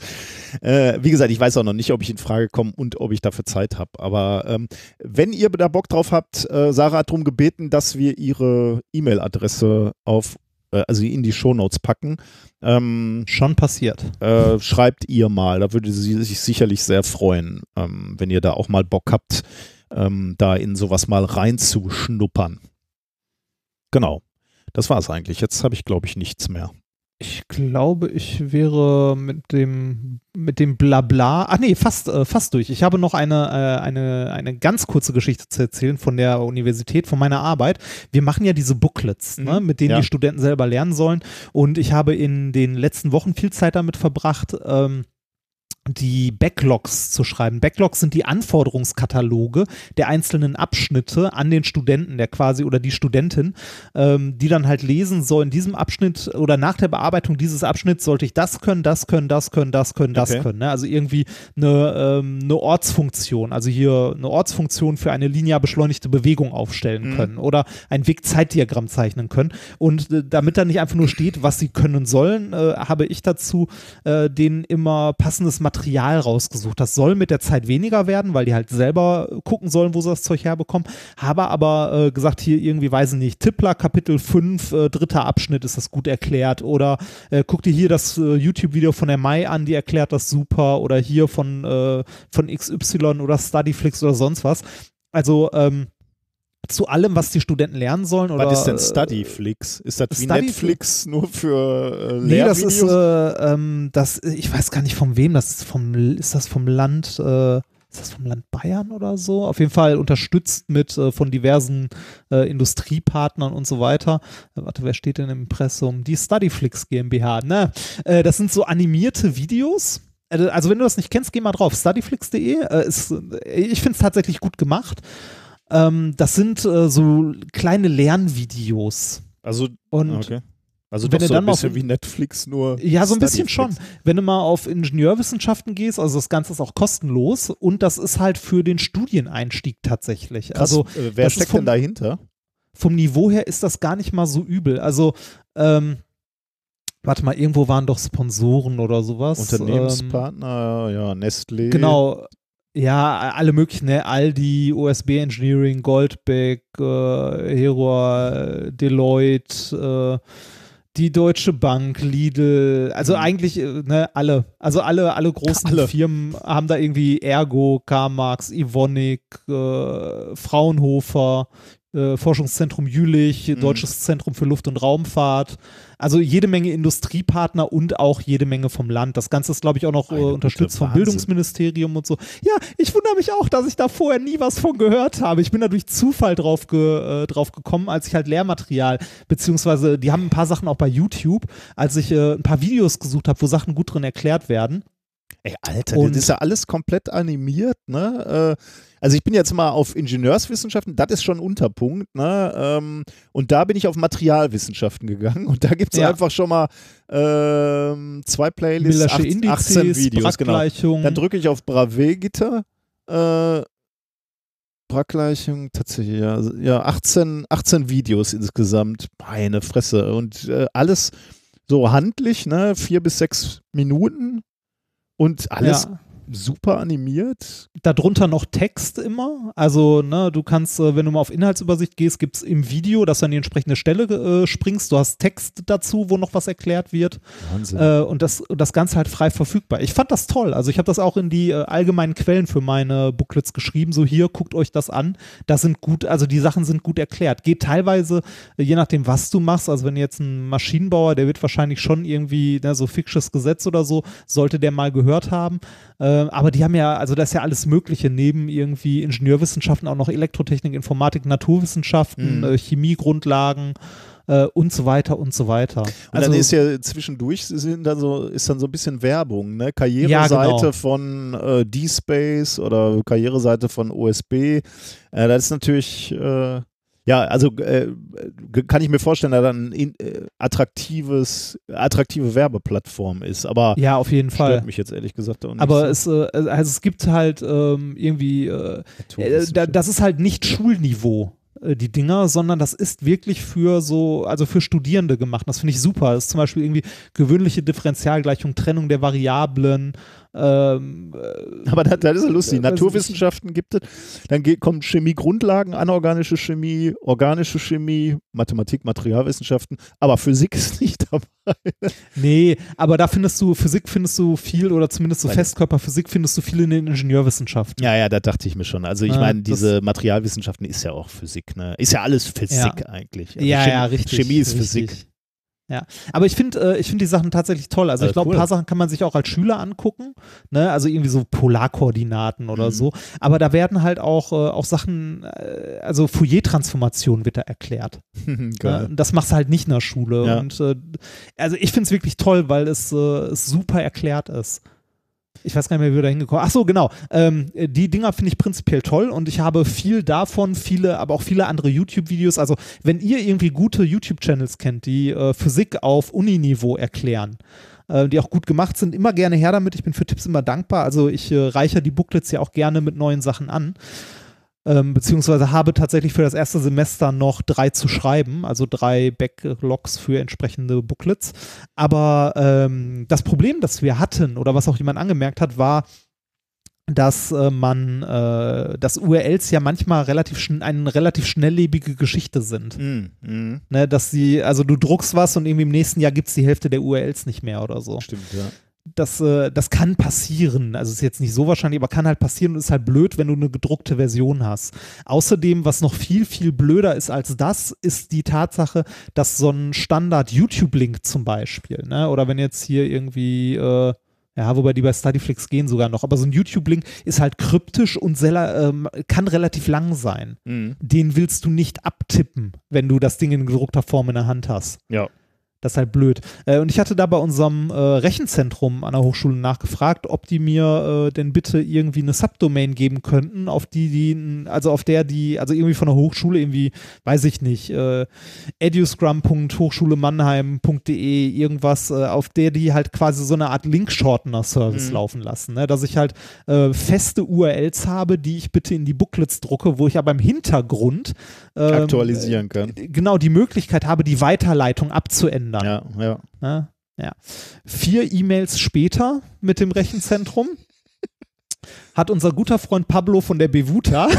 Äh, wie gesagt, ich weiß auch noch nicht, ob ich in Frage komme und ob ich dafür Zeit habe. Aber ähm, wenn ihr da Bock drauf habt, äh, Sarah hat darum gebeten, dass wir ihre E-Mail-Adresse auf, äh, also in die Shownotes packen. Ähm, Schon passiert. äh, schreibt ihr mal. Da würde sie sich sicherlich sehr freuen, ähm, wenn ihr da auch mal Bock habt, ähm, da in sowas mal reinzuschnuppern. Genau. Das war's eigentlich. Jetzt habe ich, glaube ich, nichts mehr. Ich glaube, ich wäre mit dem mit dem Blabla. Ach nee, fast äh, fast durch. Ich habe noch eine äh, eine eine ganz kurze Geschichte zu erzählen von der Universität, von meiner Arbeit. Wir machen ja diese Booklets, Mhm. ne, mit denen Ja. die Studenten selber lernen sollen. Und ich habe in den letzten Wochen viel Zeit damit verbracht. Ähm, die Backlogs zu schreiben. Backlogs sind die Anforderungskataloge der einzelnen Abschnitte an den Studenten, der quasi oder die Studentin, ähm, die dann halt lesen soll, in diesem Abschnitt oder nach der Bearbeitung dieses Abschnitts sollte ich das können, das können, das können, das können, das Okay. können. Ne? Also irgendwie eine, ähm, eine Ortsfunktion, also hier eine Ortsfunktion für eine linear beschleunigte Bewegung aufstellen Mhm. können oder ein Wegzeitdiagramm zeichnen können. Und äh, damit da nicht einfach nur steht, was sie können sollen, äh, habe ich dazu äh, denen immer passendes Material rausgesucht. Das soll mit der Zeit weniger werden, weil die halt selber gucken sollen, wo sie das Zeug herbekommen. Habe aber äh, gesagt, hier irgendwie, weiß ich nicht, Tippler Kapitel 5, äh, dritter Abschnitt ist das gut erklärt. Oder äh, guck dir hier das äh, YouTube-Video von der Mai an, die erklärt das super. Oder hier von, äh, von XY oder Studyflix oder sonst was. Also ähm, zu allem, was die Studenten lernen sollen. Oder, Was ist denn äh, Studyflix? Ist das wie Studyflix- Netflix nur für äh, Nee, das ist, äh, ähm, das, ich weiß gar nicht von wem, das ist vom, ist das vom Land, äh, ist das vom Land Bayern oder so? Auf jeden Fall unterstützt mit äh, von diversen äh, Industriepartnern und so weiter. Äh, warte, wer steht denn im Impressum? Die Studyflix GmbH. Ne? Äh, das sind so animierte Videos. Äh, Also wenn du das nicht kennst, geh mal drauf. Studyflix.de äh, ist, äh, ich finde es tatsächlich gut gemacht. Ähm, das sind äh, so kleine Lernvideos. Also, Und okay. Also wenn doch so dann ein bisschen auf- wie Netflix, nur Ja, so ein bisschen schon. Wenn du mal auf Ingenieurwissenschaften gehst, also das Ganze ist auch kostenlos und das ist halt für den Studieneinstieg tatsächlich. Krass, Also äh, wer steckt vom- denn dahinter? vom Niveau her ist das gar nicht mal so übel. Also, ähm, warte mal, irgendwo waren doch Sponsoren oder sowas. Ähm, Unternehmenspartner, ja, Nestlé. Genau. Ja, alle möglichen, ne? Aldi, USB Engineering, Goldbeck, äh, Hero, äh, Deloitte, äh, die Deutsche Bank, Lidl, also Mhm. eigentlich äh, ne, alle, also alle, alle großen Alle. Firmen haben da irgendwie Ergo, Carmax, Ivonic, äh, Fraunhofer, äh, Forschungszentrum Jülich, Mhm. Deutsches Zentrum für Luft- und Raumfahrt. Also jede Menge Industriepartner und auch jede Menge vom Land. Das Ganze ist, glaube ich, auch noch äh, unterstützt vom Wahnsinn. Bildungsministerium und so. Ja, ich wundere mich auch, dass ich da vorher nie was von gehört habe. Ich bin da durch Zufall drauf, ge, äh, drauf gekommen, als ich halt Lehrmaterial, beziehungsweise die haben ein paar Sachen auch bei YouTube, als ich äh, ein paar Videos gesucht habe, wo Sachen gut drin erklärt werden. Ey, Alter, Und- das ist ja alles komplett animiert, ne? Äh, also ich bin jetzt mal auf Ingenieurswissenschaften, das ist schon ein Unterpunkt, ne? Ähm, und da bin ich auf Materialwissenschaften gegangen und da gibt es Ja. einfach schon mal ähm, zwei Playlists, 18, Indizes, 18 Videos, genau. Dann drücke ich auf Brave-Gitter. Äh, Bragleichung, tatsächlich, ja. Also, Ja, 18, 18 Videos insgesamt. Meine Fresse. Und äh, alles so handlich, ne? Vier bis sechs Minuten. Und alles ja. Super animiert. Darunter noch Text immer. Also, ne, du kannst, äh, wenn du mal auf Inhaltsübersicht gehst, gibt es im Video, dass du an die entsprechende Stelle äh, springst. Du hast Text dazu, wo noch was erklärt wird. Wahnsinn. Äh, und das, das Ganze halt frei verfügbar. Ich fand das toll. Also, ich habe das auch in die äh, allgemeinen Quellen für meine Booklets geschrieben. So, hier, guckt euch das an. Das sind gut, also die Sachen sind gut erklärt. Geht teilweise, äh, je nachdem, was du machst. Also, wenn jetzt ein Maschinenbauer, der wird wahrscheinlich schon irgendwie, ne, so Ficksches Gesetz oder so, sollte der mal gehört haben. Äh, aber die haben ja, also das ist ja alles Mögliche neben irgendwie Ingenieurwissenschaften auch noch Elektrotechnik, Informatik, Naturwissenschaften, Mhm. äh, Chemiegrundlagen äh, und so weiter und so weiter. Und Also, dann ist ja zwischendurch sind dann so, ist dann so ein bisschen Werbung, ne? Ja, Karriereseite genau. von äh, D-Space oder Karriereseite von OSB. Äh, das ist natürlich, äh, ja, also äh, kann ich mir vorstellen, dass dann in, äh, attraktives, attraktive Werbeplattform ist. Aber ja, auf jeden Fall. stört mich jetzt ehrlich gesagt auch nicht. Aber so. es, äh, also es gibt halt ähm, irgendwie, äh, äh, da, das ist halt nicht Schulniveau, äh, die Dinger, sondern das ist wirklich für so, also für Studierende gemacht. Das finde ich super. Das ist zum Beispiel irgendwie gewöhnliche Differentialgleichung, Trennung der Variablen. Ähm, äh, Aber das, das ist ja lustig. Naturwissenschaften gibt es, dann geht, kommt Chemie Grundlagen, anorganische Chemie, organische Chemie, Mathematik, Materialwissenschaften, aber Physik ist nicht dabei. nee, aber da findest du, Physik findest du viel oder zumindest so Festkörperphysik findest du viel in den Ingenieurwissenschaften. Ja, ja, da dachte ich mir schon. Also ich Ja, meine, das- diese Materialwissenschaften ist ja auch Physik, ne? Ist ja alles Physik eigentlich. Also ja, Chemie, ja, richtig. Chemie ist richtig. Physik. Ja, aber ich finde äh, ich finde die Sachen tatsächlich toll. Also Äh, ich glaube, cool. ein paar Sachen kann man sich auch als Schüler angucken, ne? Also irgendwie so Polarkoordinaten oder Mhm. so. Aber da werden halt auch, äh, auch Sachen, äh, also Fourier-Transformation wird da erklärt. Ne? Das machst du halt nicht in der Schule. Ja. Und äh, also ich finde es wirklich toll, weil es, äh, es super erklärt ist. Ich weiß gar nicht mehr, wie wir da hingekommen Ach so, genau. Ähm, die Dinger finde ich prinzipiell toll und ich habe viel davon, viele, aber auch viele andere YouTube-Videos. Also, wenn ihr irgendwie gute YouTube-Channels kennt, die äh, Physik auf Uniniveau erklären, äh, die auch gut gemacht sind, immer gerne her damit. Ich bin für Tipps immer dankbar. Also, ich äh, reiche die Booklets ja auch gerne mit neuen Sachen an. Ähm, beziehungsweise habe tatsächlich für das erste Semester noch drei zu schreiben, also drei Backlogs für entsprechende Booklets. Aber ähm, das Problem, das wir hatten oder was auch jemand angemerkt hat, war, dass äh, man, äh, dass URLs ja manchmal relativ schn eine relativ schnelllebige Geschichte sind. Mhm. Mhm. Ne, dass sie, also du druckst was und irgendwie im nächsten Jahr gibt es die Hälfte der URLs nicht mehr oder so Stimmt, ja. Das, äh, das kann passieren. Also ist jetzt nicht so wahrscheinlich, aber kann halt passieren und ist halt blöd, wenn du eine gedruckte Version hast. Außerdem, was noch viel, viel blöder ist als das, ist die Tatsache, dass so ein Standard-YouTube-Link zum Beispiel, ne, oder wenn jetzt hier irgendwie, äh, ja, wobei die bei Studyflix gehen sogar noch, aber so ein YouTube-Link ist halt kryptisch und sehr, ähm, kann relativ lang sein. Mhm. Den willst du nicht abtippen, wenn du das Ding in gedruckter Form in der Hand hast. Ja. Das ist halt blöd. Äh, und ich hatte da bei unserem äh, Rechenzentrum an der Hochschule nachgefragt, ob die mir äh, denn bitte irgendwie eine Subdomain geben könnten, auf die die, also auf der die, also irgendwie von der Hochschule irgendwie, weiß ich nicht, äh, eduscrum.hochschulemannheim.de irgendwas, äh, auf der die halt quasi so eine Art Link-Shortener-Service Mhm. laufen lassen, ne? dass ich halt äh, feste URLs habe, die ich bitte in die Booklets drucke, wo ich aber im Hintergrund ähm, Aktualisieren kann. genau die Möglichkeit habe, die Weiterleitung abzuändern. Ja, ja. Ne? Ja. Vier E-Mails später mit dem Rechenzentrum hat unser guter Freund Pablo von der Bevuta,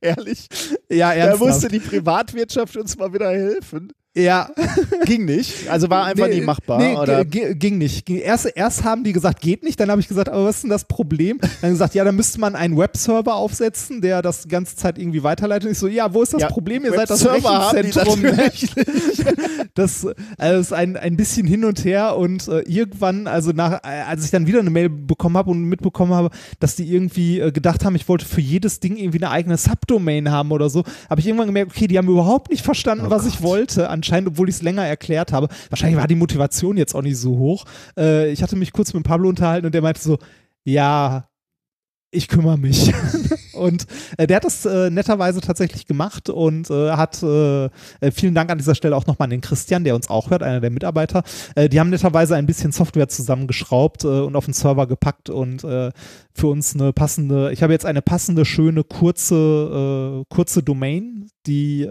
Ehrlich? ja, Da ernsthaft, musste die Privatwirtschaft uns mal wieder helfen. Ja, Ging nicht. Also war einfach Nee, nicht machbar. Nee, oder? ging nicht. Erst, erst haben die gesagt, geht nicht. Dann habe ich gesagt, aber was ist denn das Problem? Dann gesagt, ja, dann müsste man einen Webserver aufsetzen, der das die ganze Zeit irgendwie weiterleitet. Und ich so, ja, wo ist das Ja, Problem? Ihr seid das die Rechenzentrum. Das also ist ein, ein bisschen hin und her und äh, irgendwann, also nach, äh, als ich dann wieder eine Mail bekommen habe und mitbekommen habe, dass die irgendwie äh, gedacht haben, ich wollte für jedes Ding irgendwie eine eigene Subdomain haben oder so, habe ich irgendwann gemerkt, okay, die haben überhaupt nicht verstanden, Oh was ich Gott. wollte, anscheinend, obwohl ich es länger erklärt habe. Wahrscheinlich war die Motivation jetzt auch nicht so hoch. Äh, ich hatte mich kurz mit Pablo unterhalten und der meinte so, ja, ich kümmere mich. und äh, der hat das äh, netterweise tatsächlich gemacht und äh, hat äh, äh, vielen Dank an dieser Stelle auch nochmal an den Christian, der uns auch hört, einer der Mitarbeiter. Äh, die haben netterweise ein bisschen Software zusammengeschraubt und auf den Server gepackt und für uns eine passende, ich habe jetzt eine passende, schöne, kurze, kurze Domain, die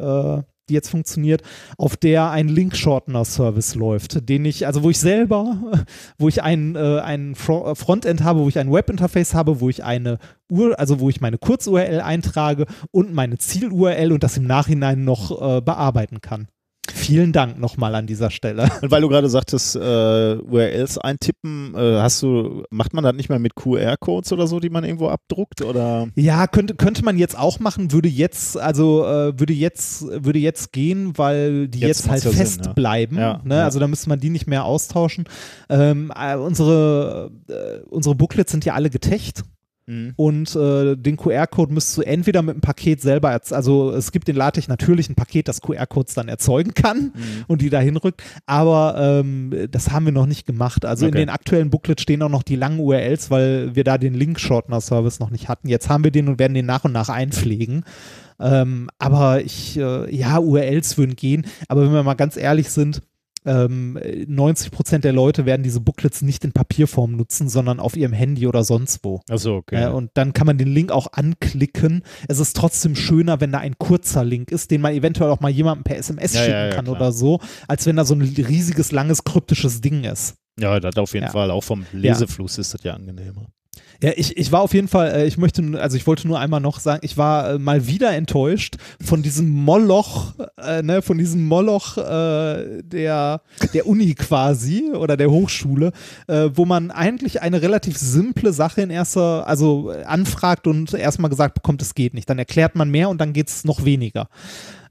die jetzt funktioniert, auf der ein Link-Shortener-Service läuft, den ich, also wo ich selber, wo ich ein, äh, ein Frontend habe, wo ich ein Webinterface habe, wo ich eine Ur, also wo ich meine Kurz-URL eintrage und meine Ziel-URL und das im Nachhinein noch äh, bearbeiten kann. Vielen Dank nochmal an dieser Stelle. Und weil du gerade sagtest, äh, URLs eintippen, äh, hast du, macht man das nicht mehr mit QR-Codes oder so, die man irgendwo abdruckt? Oder? Ja, könnte, könnte man jetzt auch machen, würde jetzt, also äh, würde jetzt, würde jetzt gehen, weil die jetzt, jetzt halt fest Sinn, ja. bleiben. Ja, ne? ja. Also da müsste man die nicht mehr austauschen. Ähm, äh, unsere, äh, unsere Booklets sind ja alle getecht. Mhm. Und äh, den QR-Code müsstest du entweder mit dem Paket selber, also es gibt in LaTeX natürlich ein Paket, das QR-Codes dann erzeugen kann mhm. und die da hinrückt, aber ähm, das haben wir noch nicht gemacht. Also okay. in den aktuellen Booklets stehen auch noch die langen URLs, weil wir da den Link-Shortener-Service noch nicht hatten. Jetzt haben wir den und werden den nach und nach einpflegen. Ähm, aber ich, äh, ja, URLs würden gehen, aber wenn wir mal ganz ehrlich sind, ähm, 90 Prozent der Leute werden diese Booklets nicht in Papierform nutzen, sondern auf ihrem Handy oder sonst wo. Achso, okay. Äh, und dann kann man den Link auch anklicken. Es ist trotzdem schöner, wenn da ein kurzer Link ist, den man eventuell auch mal jemandem per SMS ja, schicken ja, ja, kann klar. oder so, als wenn da so ein riesiges, langes, kryptisches Ding ist. Ja, das auf jeden Fall. Auch vom Lesefluss ist das ja angenehmer. Ja, ich, ich war auf jeden Fall, äh, ich möchte, also ich wollte nur einmal noch sagen, ich war äh, mal wieder enttäuscht von diesem Moloch, äh, ne, von diesem Moloch äh, der, der Uni quasi oder der Hochschule, äh, wo man eigentlich eine relativ simple Sache in erster, also anfragt und erstmal gesagt bekommt, es geht nicht. Dann erklärt man mehr und dann geht es noch weniger.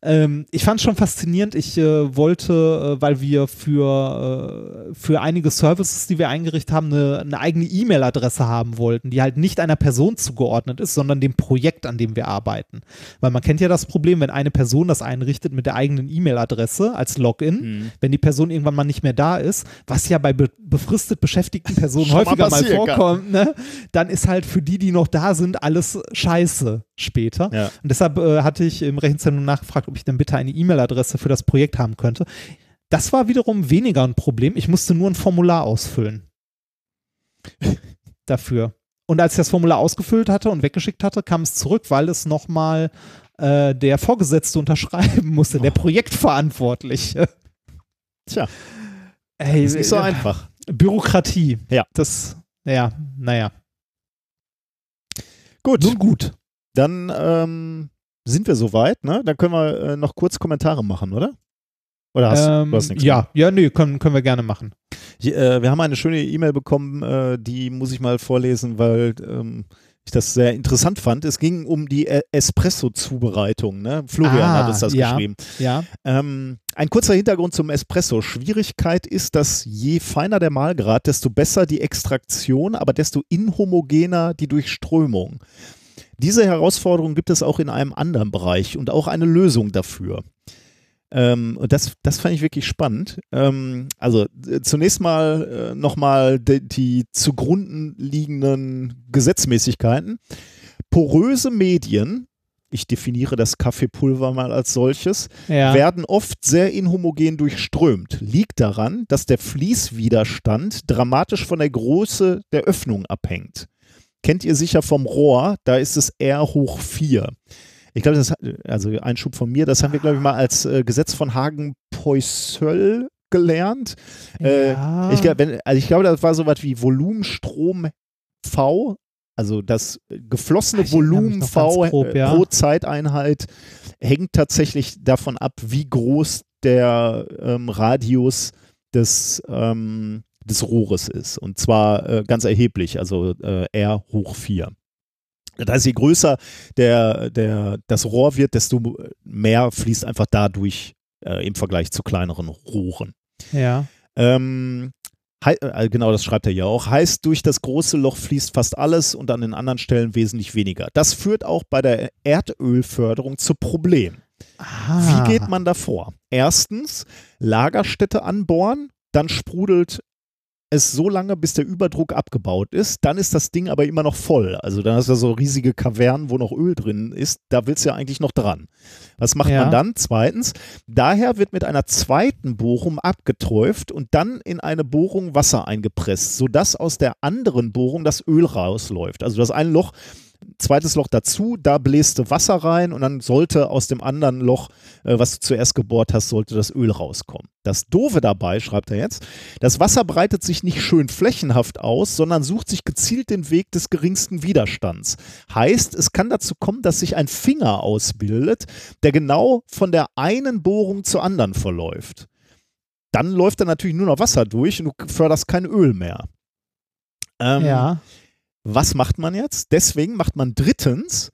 Ähm, ich fand es schon faszinierend. Ich äh, wollte, äh, weil wir für, äh, für einige Services, die wir eingerichtet haben, eine, eine eigene E-Mail-Adresse haben wollten, die halt nicht einer Person zugeordnet ist, sondern dem Projekt, an dem wir arbeiten. Weil man kennt ja das Problem, wenn eine Person das einrichtet mit der eigenen E-Mail-Adresse als Login, mhm. wenn die Person irgendwann mal nicht mehr da ist, was ja bei be befristet beschäftigten Personen häufiger mal, mal vorkommt, ne? dann ist halt für die, die noch da sind, alles scheiße später. Ja. Und deshalb äh, hatte ich im Rechenzentrum nachgefragt, ob ich denn bitte eine E-Mail-Adresse für das Projekt haben könnte. Das war wiederum weniger ein Problem. Ich musste nur ein Formular ausfüllen. Dafür. Und als ich das Formular ausgefüllt hatte und weggeschickt hatte, kam es zurück, weil es nochmal äh, der Vorgesetzte unterschreiben musste, oh. der Projektverantwortliche. Tja. Ey, ist nicht so einfach. Bürokratie. Ja. Das, ja, naja. Gut. Nun gut. Dann ähm, sind wir soweit, ne? Dann können wir äh, noch kurz Kommentare machen, oder? Oder hast ähm, du hast nichts Ja, mehr? ja, nee, können, können wir gerne machen. Ich, äh, wir haben eine schöne E-Mail bekommen, äh, die muss ich mal vorlesen, weil ähm, ich das sehr interessant fand. Es ging um die e-, Espresso-Zubereitung. Ne? Florian ah, hat es das ja, geschrieben. Ja. Ähm, ein kurzer Hintergrund zum Espresso. Schwierigkeit ist, dass je feiner der Mahlgrad, desto besser die Extraktion, aber desto inhomogener die Durchströmung. Diese Herausforderung gibt es auch in einem anderen Bereich und auch eine Lösung dafür. Ähm, und das, das fand ich wirklich spannend. Ähm, also äh, zunächst mal äh, nochmal die, die zugrunde liegenden Gesetzmäßigkeiten. Poröse Medien, ich definiere das Kaffeepulver mal als solches, ja. werden oft sehr inhomogen durchströmt. Liegt daran, dass der Fließwiderstand dramatisch von der Größe der Öffnung abhängt kennt ihr sicher vom Rohr, da ist es R hoch 4. Ich glaube, das also ein Schub von mir, das haben wir, glaube ich, mal als äh, Gesetz von Hagen-Poiseuille gelernt. Äh, ich, wenn, also ich glaube, das war so was wie Volumenstrom V, also das geflossene Volumen V grob, äh, ja. pro Zeiteinheit hängt tatsächlich davon ab, wie groß der ähm, Radius des ähm, des Rohres ist. Und zwar äh, ganz erheblich, also äh, R hoch 4. Das heißt, je größer der, der, das Rohr wird, desto mehr fließt einfach dadurch äh, im Vergleich zu kleineren Rohren. Ja. Ähm, äh, genau, das schreibt er ja auch. Heißt, durch das große Loch fließt fast alles und an den anderen Stellen wesentlich weniger. Das führt auch bei der Erdölförderung zu Problemen. Ah. Wie geht man davor? Erstens, Lagerstätte anbohren, dann sprudelt es so lange, bis der Überdruck abgebaut ist. Dann ist das Ding aber immer noch voll. Also dann hast du so riesige Kavernen, wo noch Öl drin ist. Da willst du ja eigentlich noch dran. Was macht ja. man dann? Zweitens, daher wird mit einer zweiten Bohrung abgeträuft und dann in eine Bohrung Wasser eingepresst, sodass aus der anderen Bohrung das Öl rausläuft. Also das eine Loch zweites Loch dazu, da bläste Wasser rein und dann sollte aus dem anderen Loch, äh, was du zuerst gebohrt hast, sollte das Öl rauskommen. Das Doofe dabei, schreibt er jetzt, das Wasser breitet sich nicht schön flächenhaft aus, sondern sucht sich gezielt den Weg des geringsten Widerstands. Heißt, es kann dazu kommen, dass sich ein Finger ausbildet, der genau von der einen Bohrung zur anderen verläuft. Dann läuft da natürlich nur noch Wasser durch und du förderst kein Öl mehr. Ähm, ja. Was macht man jetzt? Deswegen macht man drittens,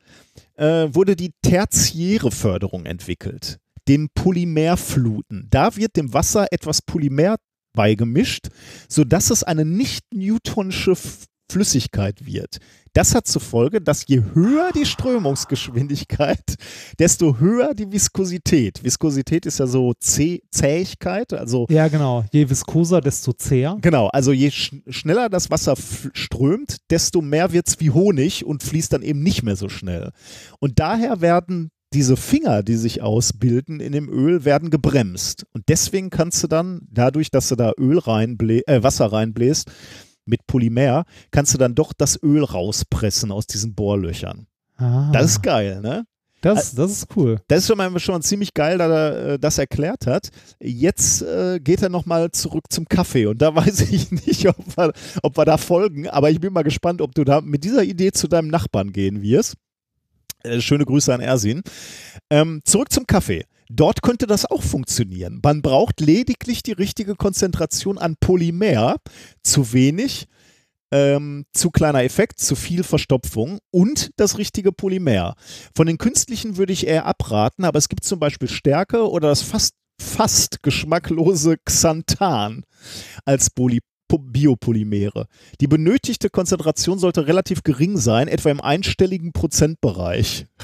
äh, wurde die tertiäre Förderung entwickelt, dem Polymerfluten. Da wird dem Wasser etwas Polymer beigemischt, sodass es eine nicht newtonsche Flüssigkeit wird. Das hat zur Folge, dass je höher die Strömungsgeschwindigkeit, desto höher die Viskosität. Viskosität ist ja so Zäh Zähigkeit, also Ja, genau. Je viskoser, desto zäher. Genau, also je sch schneller das Wasser strömt, desto mehr wird es wie Honig und fließt dann eben nicht mehr so schnell. Und daher werden diese Finger, die sich ausbilden in dem Öl, werden gebremst. Und deswegen kannst du dann, dadurch, dass du da Öl reinblä äh, Wasser reinbläst, mit Polymer, kannst du dann doch das Öl rauspressen aus diesen Bohrlöchern. Ah, Das ist geil, ne? das, das ist cool. Das ist schon mal schon ziemlich geil, da er äh, das erklärt hat. Jetzt äh, geht er nochmal zurück zum Kaffee und da weiß ich nicht, ob wir, ob wir da folgen, aber ich bin mal gespannt, ob du da mit dieser Idee zu deinem Nachbarn gehen wirst. Äh, schöne Grüße an Ersin. Ähm, zurück zum Kaffee. Dort könnte das auch funktionieren. Man braucht lediglich die richtige Konzentration an Polymer, zu wenig, ähm, zu kleiner Effekt, zu viel Verstopfung und das richtige Polymer. Von den künstlichen würde ich eher abraten, aber es gibt zum Beispiel Stärke oder das fast, fast geschmacklose Xanthan als Poly Biopolymere. Die benötigte Konzentration sollte relativ gering sein, etwa im einstelligen Prozentbereich.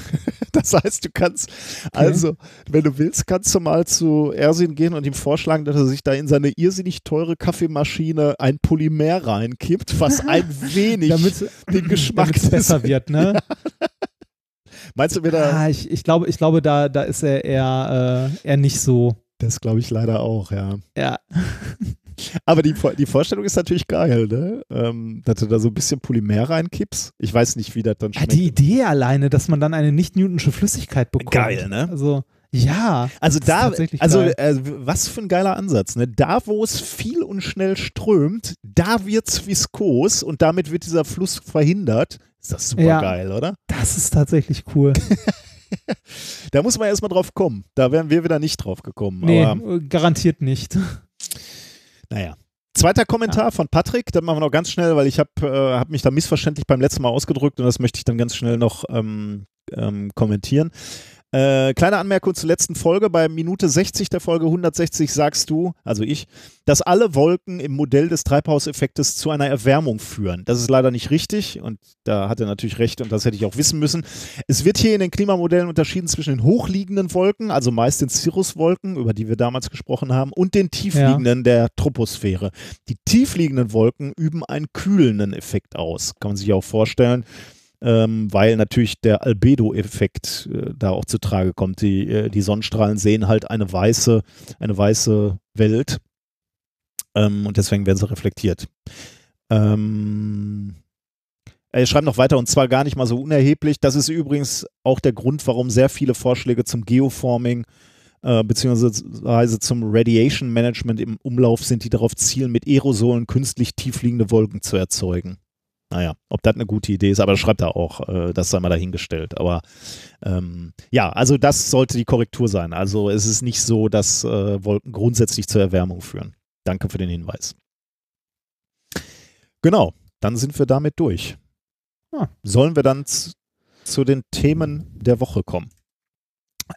Das heißt, du kannst, also, wenn du willst, kannst du mal zu Ersin gehen und ihm vorschlagen, dass er sich da in seine irrsinnig teure Kaffeemaschine ein Polymer reinkippt, was ein wenig den Geschmack es besser wird, ne? Meinst du mir da? Ah, ich, ich glaube, ich glaube da, da ist er eher, äh, eher nicht so. Das glaube ich leider auch, ja. Ja. Aber die, die Vorstellung ist natürlich geil, ne? Ähm, dass du da so ein bisschen Polymer reinkippst. Ich weiß nicht, wie das dann ja. schmeckt. Die Idee alleine, dass man dann eine nicht-newtonsche Flüssigkeit bekommt. Geil, ne? Also, ja. Also da, also äh, was für ein geiler Ansatz, ne? Da, wo es viel und schnell strömt, da wird's viskos und damit wird dieser Fluss verhindert. Ist das super Ja. geil, oder? Das ist tatsächlich cool. Da muss man erstmal drauf kommen. Da wären wir wieder nicht drauf gekommen. Nee, garantiert nicht. Naja. Zweiter Kommentar von Patrick, dann machen wir noch ganz schnell, weil ich habe äh, hab mich da missverständlich beim letzten Mal ausgedrückt und das möchte ich dann ganz schnell noch ähm, ähm, kommentieren. Äh, kleine Anmerkung zur letzten Folge. Bei Minute 60 der Folge 160 sagst du, also ich, dass alle Wolken im Modell des Treibhauseffektes zu einer Erwärmung führen. Das ist leider nicht richtig und da hat er natürlich recht und das hätte ich auch wissen müssen. Es wird hier in den Klimamodellen unterschieden zwischen den hochliegenden Wolken, also meist den Cirruswolken, über die wir damals gesprochen haben, und den tiefliegenden der Troposphäre. Die tiefliegenden Wolken üben einen kühlenden Effekt aus. Kann man sich auch vorstellen ähm, weil natürlich der Albedo-Effekt äh, da auch zu Trage kommt. Die, äh, die Sonnenstrahlen sehen halt eine weiße, eine weiße Welt ähm, und deswegen werden sie reflektiert. Ähm, er schreibt noch weiter und zwar gar nicht mal so unerheblich. Das ist übrigens auch der Grund, warum sehr viele Vorschläge zum Geoforming äh, beziehungsweise zum Radiation Management im Umlauf sind, die darauf zielen, mit Aerosolen künstlich tiefliegende Wolken zu erzeugen. Naja, ob das eine gute Idee ist, aber das schreibt er auch, äh, das sei mal dahingestellt. Aber ähm, ja, also das sollte die Korrektur sein. Also es ist nicht so, dass äh, Wolken grundsätzlich zur Erwärmung führen. Danke für den Hinweis. Genau, dann sind wir damit durch. Ah. Sollen wir dann zu den Themen der Woche kommen?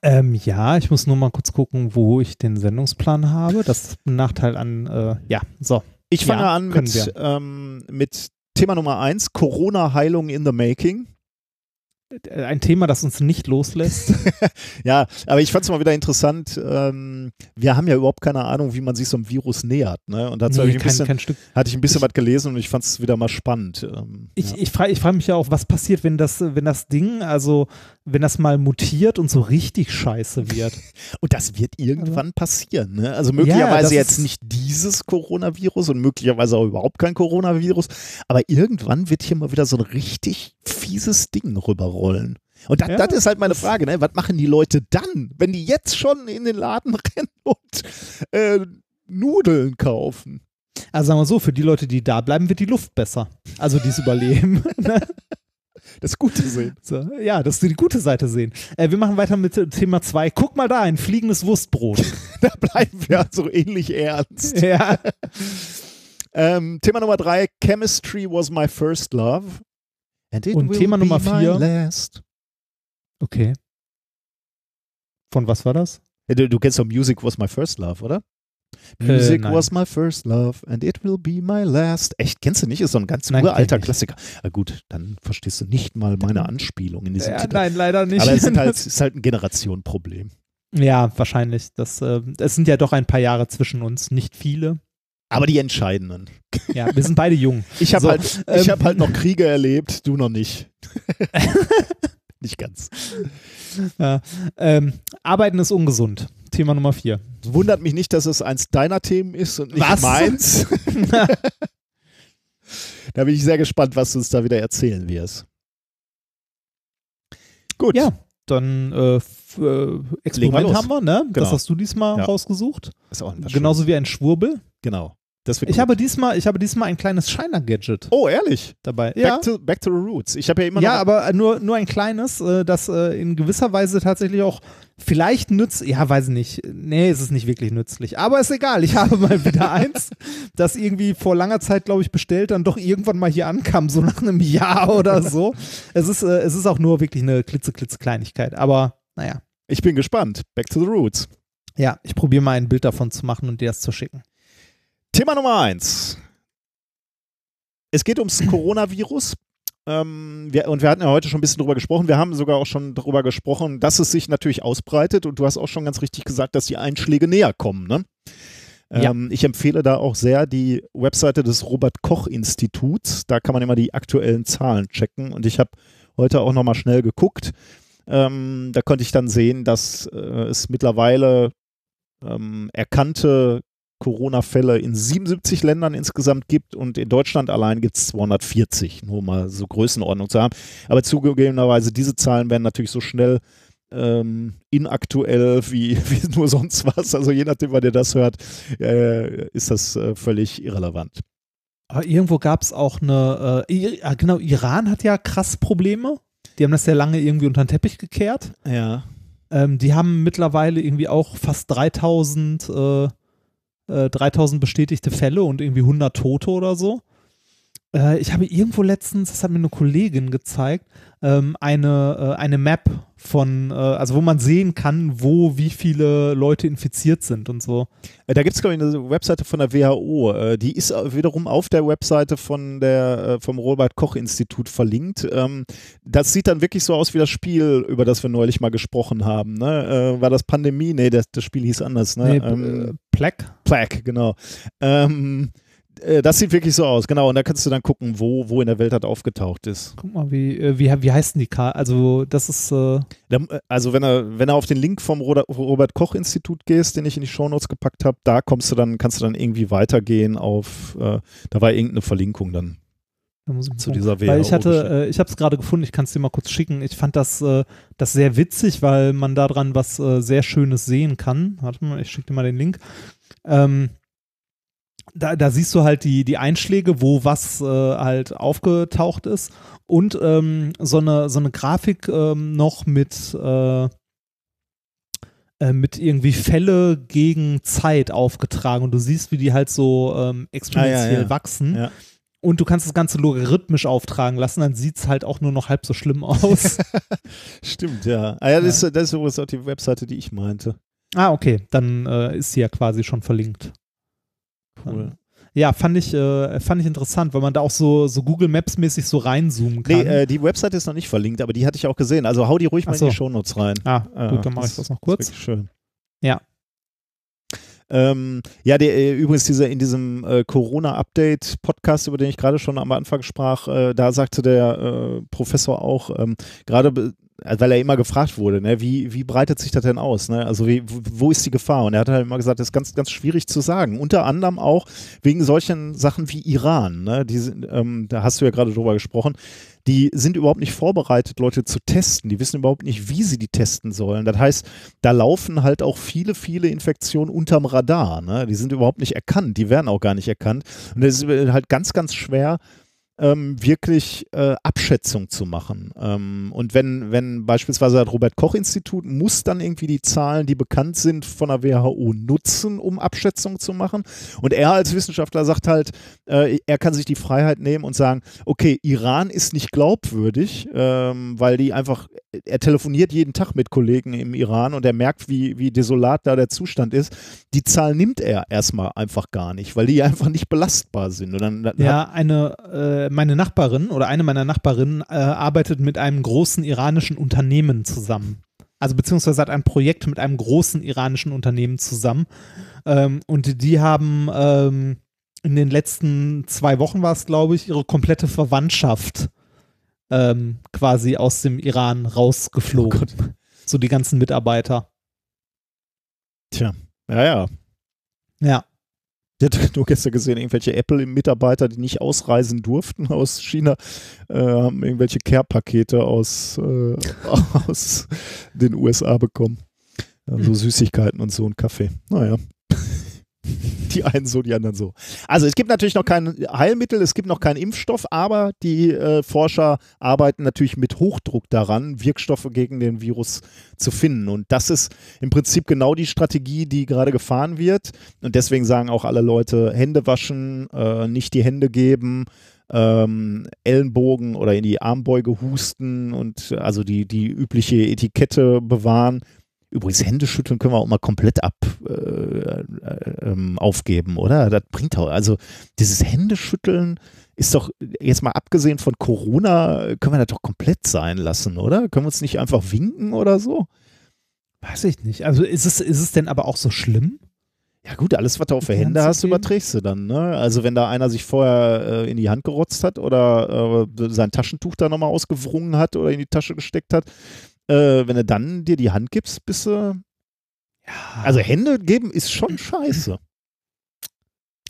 Ähm, ja, ich muss nur mal kurz gucken, wo ich den Sendungsplan habe. Das ist ein Nachteil an, äh, ja, so. Ich fange Ja, an mit, ähm, mit Thema Nummer eins, Corona-Heilung in the Making. Ein Thema, das uns nicht loslässt. ja, aber ich fand es mal wieder interessant. Ähm, wir haben ja überhaupt keine Ahnung, wie man sich so einem Virus nähert. Ne? Und dazu Nee, ich ein kein- bisschen, kein Stück. hatte ich ein bisschen Ich- was gelesen und ich fand es wieder mal spannend. Ähm, Ich, ja. ich frage frag mich ja auch, was passiert, wenn das, wenn das Ding, also wenn das mal mutiert und so richtig scheiße wird. Und das wird irgendwann passieren. Ne? Also möglicherweise das jetzt nicht dieses Coronavirus und möglicherweise auch überhaupt kein Coronavirus, aber irgendwann wird hier mal wieder so ein richtig fieses Ding rüberrollen. Und das, Ja, das ist halt meine Frage, ne? was machen die Leute dann, wenn die jetzt schon in den Laden rennen und äh, Nudeln kaufen? Also sagen wir so, für die Leute, die da bleiben, wird die Luft besser. Also die es überleben. Ne? Das Gute sehen. so, ja, dass wir die gute Seite sehen. Äh, wir machen weiter mit Thema 2. Guck mal da, ein fliegendes Wurstbrot. Da bleiben wir so ähnlich ernst. ja. Ähm, Thema Nummer drei, Chemistry was my first love. Und Thema Nummer vier. last. Okay. Von was war das? Du, du kennst doch Music was my first love, oder? Music nein. was my first love and it will be my last. Echt, kennst du nicht? Ist so ein ganz Nein, uralter. Klassiker. Na gut, dann verstehst du nicht mal meine Anspielung in diesem Ja, Titel. nein, leider nicht. Aber es sind halt, ist halt ein Generationenproblem. ja, wahrscheinlich. Das, äh, es sind ja doch ein paar Jahre zwischen uns, nicht viele. Aber die entscheidenden. Ja, wir sind beide jung. Ich habe So, halt, ich ähm, hab halt noch Kriege erlebt, du noch nicht. nicht ganz. Ja, ähm, Arbeiten ist ungesund. Thema Nummer 4. Wundert mich nicht, dass es eins deiner Themen ist und nicht Was? meins. da bin ich sehr gespannt, was du uns da wieder erzählen wirst. Gut. Ja, dann äh, äh, wir Experiment los. haben wir, ne? Genau. Das hast du diesmal Ja. rausgesucht. Ist auch ein Genauso wie ein Schwurbel. Genau. Das wird Ich gut. habe diesmal, ich habe diesmal ein kleines Shiner-Gadget Oh, ehrlich? dabei. Back, to, back to the roots. Ich habe ja immer Ja, aber nur, nur ein kleines, äh, das äh, in gewisser Weise tatsächlich auch vielleicht nützt. Ja, weiß ich nicht. Nee, es ist nicht wirklich nützlich. Aber ist egal. Ich habe mal wieder eins, das irgendwie vor langer Zeit, glaube ich, bestellt, dann doch irgendwann mal hier ankam, so nach einem Jahr oder so. Es ist, äh, es ist auch nur wirklich eine klitzeklitze Kleinigkeit. Aber naja. Ich bin gespannt. Back to the roots. Ja, ich probiere mal ein Bild davon zu machen und dir das zu schicken. Thema Nummer eins. Es geht ums Coronavirus. Ähm, wir, und wir hatten ja heute schon ein bisschen drüber gesprochen. Wir haben sogar auch schon darüber gesprochen, dass es sich natürlich ausbreitet. Und du hast auch schon ganz richtig gesagt, dass die Einschläge näher kommen. Ne? Ja. Ähm, ich empfehle da auch sehr die Webseite des Robert-Koch-Instituts. Da kann man immer die aktuellen Zahlen checken. Und ich habe heute auch nochmal schnell geguckt. Ähm, da konnte ich dann sehen, dass äh, es mittlerweile ähm, erkannte Corona-Fälle in 77 Ländern insgesamt gibt und in Deutschland allein gibt es 240, nur mal so Größenordnung zu haben. Aber zugegebenerweise, diese Zahlen werden natürlich so schnell ähm, inaktuell wie, wie nur sonst was. Also je nachdem, wann ihr das hört, äh, ist das äh, völlig irrelevant. Aber irgendwo gab es auch eine, äh, ah, genau, Iran hat ja krass Probleme. Die haben das ja lange irgendwie unter den Teppich gekehrt. Ja. Ähm, die haben mittlerweile irgendwie auch fast 3000, äh, äh, 3000 bestätigte Fälle und irgendwie 100 Tote oder so. Äh, ich habe irgendwo letztens, das hat mir eine Kollegin gezeigt, ähm, eine, äh, eine Map von, äh, also wo man sehen kann, wo wie viele Leute infiziert sind und so. Äh, Da gibt es, glaube ich, eine Webseite von der WHO. Die ist wiederum auf der Webseite von der, vom Robert-Koch-Institut verlinkt. Ähm, Das sieht dann wirklich so aus wie das Spiel, über das wir neulich mal gesprochen haben. Ne? Äh, War das Pandemie? Nee, das, das Spiel hieß anders. Ne? Nee, ähm, Plague. Plague, genau. Ähm, äh, das sieht wirklich so aus, genau. Und da kannst du dann gucken, wo, wo in der Welt das aufgetaucht ist. Guck mal, wie, äh, wie, wie heißt denn die Karte? Also, das ist, äh, Da, äh, also wenn er, wenn er auf den Link vom Robert Koch Institut gehst, den ich in die Shownotes gepackt habe, da kommst du dann, kannst du dann irgendwie weitergehen auf, äh, da war irgendeine Verlinkung dann zu dieser. Weil ich hatte, äh, ich habe es gerade gefunden, ich kann es dir mal kurz schicken. Ich fand das, äh, das sehr witzig, weil man daran was äh, sehr Schönes sehen kann. Warte mal, ich schicke dir mal den Link. Ähm, da, da siehst du halt die, die Einschläge, wo was äh, halt aufgetaucht ist und ähm, so, eine, so eine Grafik ähm, noch mit, äh, äh, mit irgendwie Fälle gegen Zeit aufgetragen und du siehst, wie die halt so ähm, exponentiell Ah, ja. wachsen. Ja. Und du kannst das Ganze logarithmisch auftragen lassen, dann sieht es halt auch nur noch halb so schlimm aus. Stimmt, ja. Ah, ja, das, Ist, das ist übrigens auch die Webseite, die ich meinte. ah, okay, dann äh, ist sie ja quasi schon verlinkt. Cool. Ja, fand ich, äh, fand ich interessant, weil man da auch so, so Google Maps-mäßig so reinzoomen kann. Nee, äh, die Website ist noch nicht verlinkt, aber die hatte ich auch gesehen. Also hau die ruhig mal Ach so. in die Shownotes rein. ah, Äh, gut, dann mache ich das noch kurz. Schön. Ja. Ähm, ja, der, äh, übrigens dieser in diesem äh, Corona-Update-Podcast, über den ich gerade schon am Anfang sprach, äh, da sagte der äh, Professor auch, ähm, gerade weil er immer gefragt wurde, ne, wie, wie breitet sich das denn aus? Ne? Also wie, wo- ist die Gefahr? Und er hat halt immer gesagt, das ist ganz, ganz schwierig zu sagen. Unter anderem auch wegen solchen Sachen wie Iran. Ne? Die, ähm, da hast du ja gerade drüber gesprochen. Die sind überhaupt nicht vorbereitet, Leute zu testen. Die wissen überhaupt nicht, wie sie die testen sollen. Das heißt, da laufen halt auch viele, viele Infektionen unterm Radar. Ne? Die sind überhaupt nicht erkannt. Die werden auch gar nicht erkannt. Und es ist halt ganz, ganz schwer, ähm, wirklich äh, Abschätzung zu machen. Ähm, und wenn, wenn beispielsweise das Robert-Koch-Institut muss dann irgendwie die Zahlen, die bekannt sind von der WHO, nutzen, um Abschätzung zu machen. Und er als Wissenschaftler sagt halt, äh, er kann sich die Freiheit nehmen und sagen, okay, Iran ist nicht glaubwürdig, ähm, weil die einfach, er telefoniert jeden Tag mit Kollegen im Iran und er merkt, wie, wie desolat da der Zustand ist. Die Zahl nimmt er erstmal einfach gar nicht, weil die einfach nicht belastbar sind. Und dann, Ja, eine, äh, meine Nachbarin oder eine meiner Nachbarinnen äh, arbeitet mit einem großen iranischen Unternehmen zusammen. Also beziehungsweise hat ein Projekt mit einem großen iranischen Unternehmen zusammen. Ähm, und die haben ähm, in den letzten zwei Wochen war es, glaube ich, ihre komplette Verwandtschaft ähm, quasi aus dem Iran rausgeflogen. so die ganzen Mitarbeiter. Tja, ja, ja. Ja. Ich hatte nur gestern gesehen, irgendwelche Apple-Mitarbeiter, die nicht ausreisen durften aus China, äh, haben irgendwelche Care-Pakete aus, äh, aus den USA bekommen. So Süßigkeiten und so und Kaffee. Naja. Die einen so, die anderen so. Also es gibt natürlich noch kein Heilmittel, es gibt noch keinen Impfstoff, aber die äh, Forscher arbeiten natürlich mit Hochdruck daran, Wirkstoffe gegen den Virus zu finden. Und das ist im Prinzip genau die Strategie, die gerade gefahren wird. Und deswegen sagen auch alle Leute, Hände waschen, äh, nicht die Hände geben, ähm, Ellenbogen oder in die Armbeuge husten und äh, also die, die übliche Etikette bewahren. Übrigens, Hände schütteln können wir auch mal komplett ab äh, äh, ähm, aufgeben, oder? Das bringt auch, also dieses Händeschütteln ist doch, jetzt mal abgesehen von Corona, können wir das doch komplett sein lassen, oder? Können wir uns nicht einfach winken oder so? Weiß ich nicht. Also ist es, ist es denn aber auch so schlimm? Ja gut, alles, was du auf Die Hände hast, zu geben? überträgst du dann. Ne? Also wenn da einer sich vorher äh, in die Hand gerotzt hat oder äh, sein Taschentuch da nochmal ausgewrungen hat oder in die Tasche gesteckt hat, äh, wenn du dann dir die Hand gibst, bist du... Ja. Also Hände geben ist schon scheiße.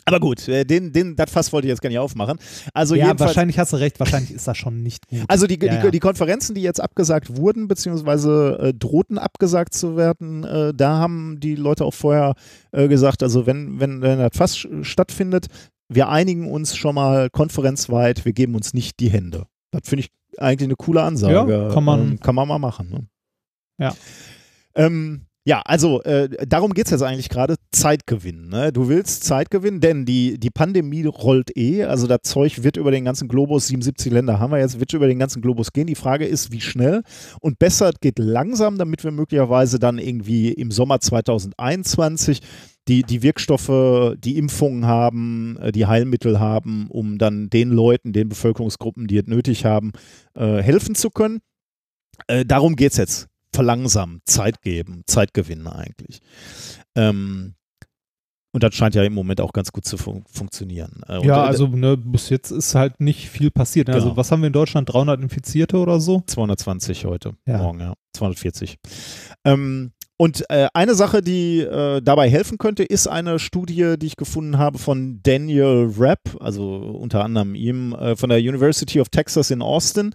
Aber gut, äh, den, den, das Fass wollte ich jetzt gar nicht aufmachen. Also ja, wahrscheinlich hast du recht, wahrscheinlich ist das schon nicht gut. also die, Ja, die, ja. die Konferenzen, die jetzt abgesagt wurden, beziehungsweise äh, drohten abgesagt zu werden, äh, da haben die Leute auch vorher äh, gesagt, also wenn, wenn, wenn das Fass stattfindet, wir einigen uns schon mal konferenzweit, wir geben uns nicht die Hände. Das finde ich eigentlich eine coole Ansage. Ja, kann man- ähm, kann man mal machen. Ne? Ja. Ähm, ja, also äh, darum geht es jetzt eigentlich gerade, Zeit gewinnen. Ne? Du willst Zeit gewinnen, denn die, die Pandemie rollt eh, also das Zeug wird über den ganzen Globus, 77 Länder haben wir jetzt, wird über den ganzen Globus gehen. Die Frage ist, wie schnell und besser, es geht langsam, damit wir möglicherweise dann irgendwie im Sommer 2021 die, die Wirkstoffe, die Impfungen haben, äh, die Heilmittel haben, um dann den Leuten, den Bevölkerungsgruppen, die es nötig haben, äh, helfen zu können. Äh, darum geht es jetzt. Verlangsamen, Zeit geben, Zeit gewinnen eigentlich. Ähm, und das scheint ja im Moment auch ganz gut zu fun funktionieren. Äh, und, ja, also ne, bis jetzt ist halt nicht viel passiert. ne? Also Genau. was haben wir in Deutschland? 300 Infizierte oder so? 220 heute, Ja. morgen, ja. 240. Ähm, und äh, eine Sache, die äh, dabei helfen könnte, ist eine Studie, die ich gefunden habe von Daniel Rapp, also unter anderem ihm, äh, von der University of Texas in Austin.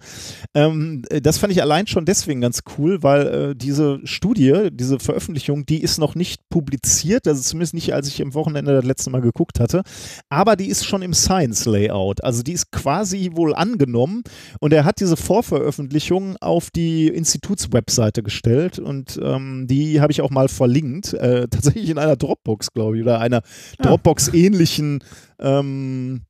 Ähm, äh, das fand ich allein schon deswegen ganz cool, weil äh, diese Studie, diese Veröffentlichung, die ist noch nicht publiziert, also zumindest nicht, als ich am Wochenende das letzte Mal geguckt hatte, aber die ist schon im Science Layout, also die ist quasi wohl angenommen. Und er hat diese Vorveröffentlichung auf die Institutswebseite gestellt. Und ähm, die habe ich auch mal verlinkt, äh, tatsächlich in einer Dropbox, glaube ich, oder einer Ah. Dropbox-ähnlichen ähm,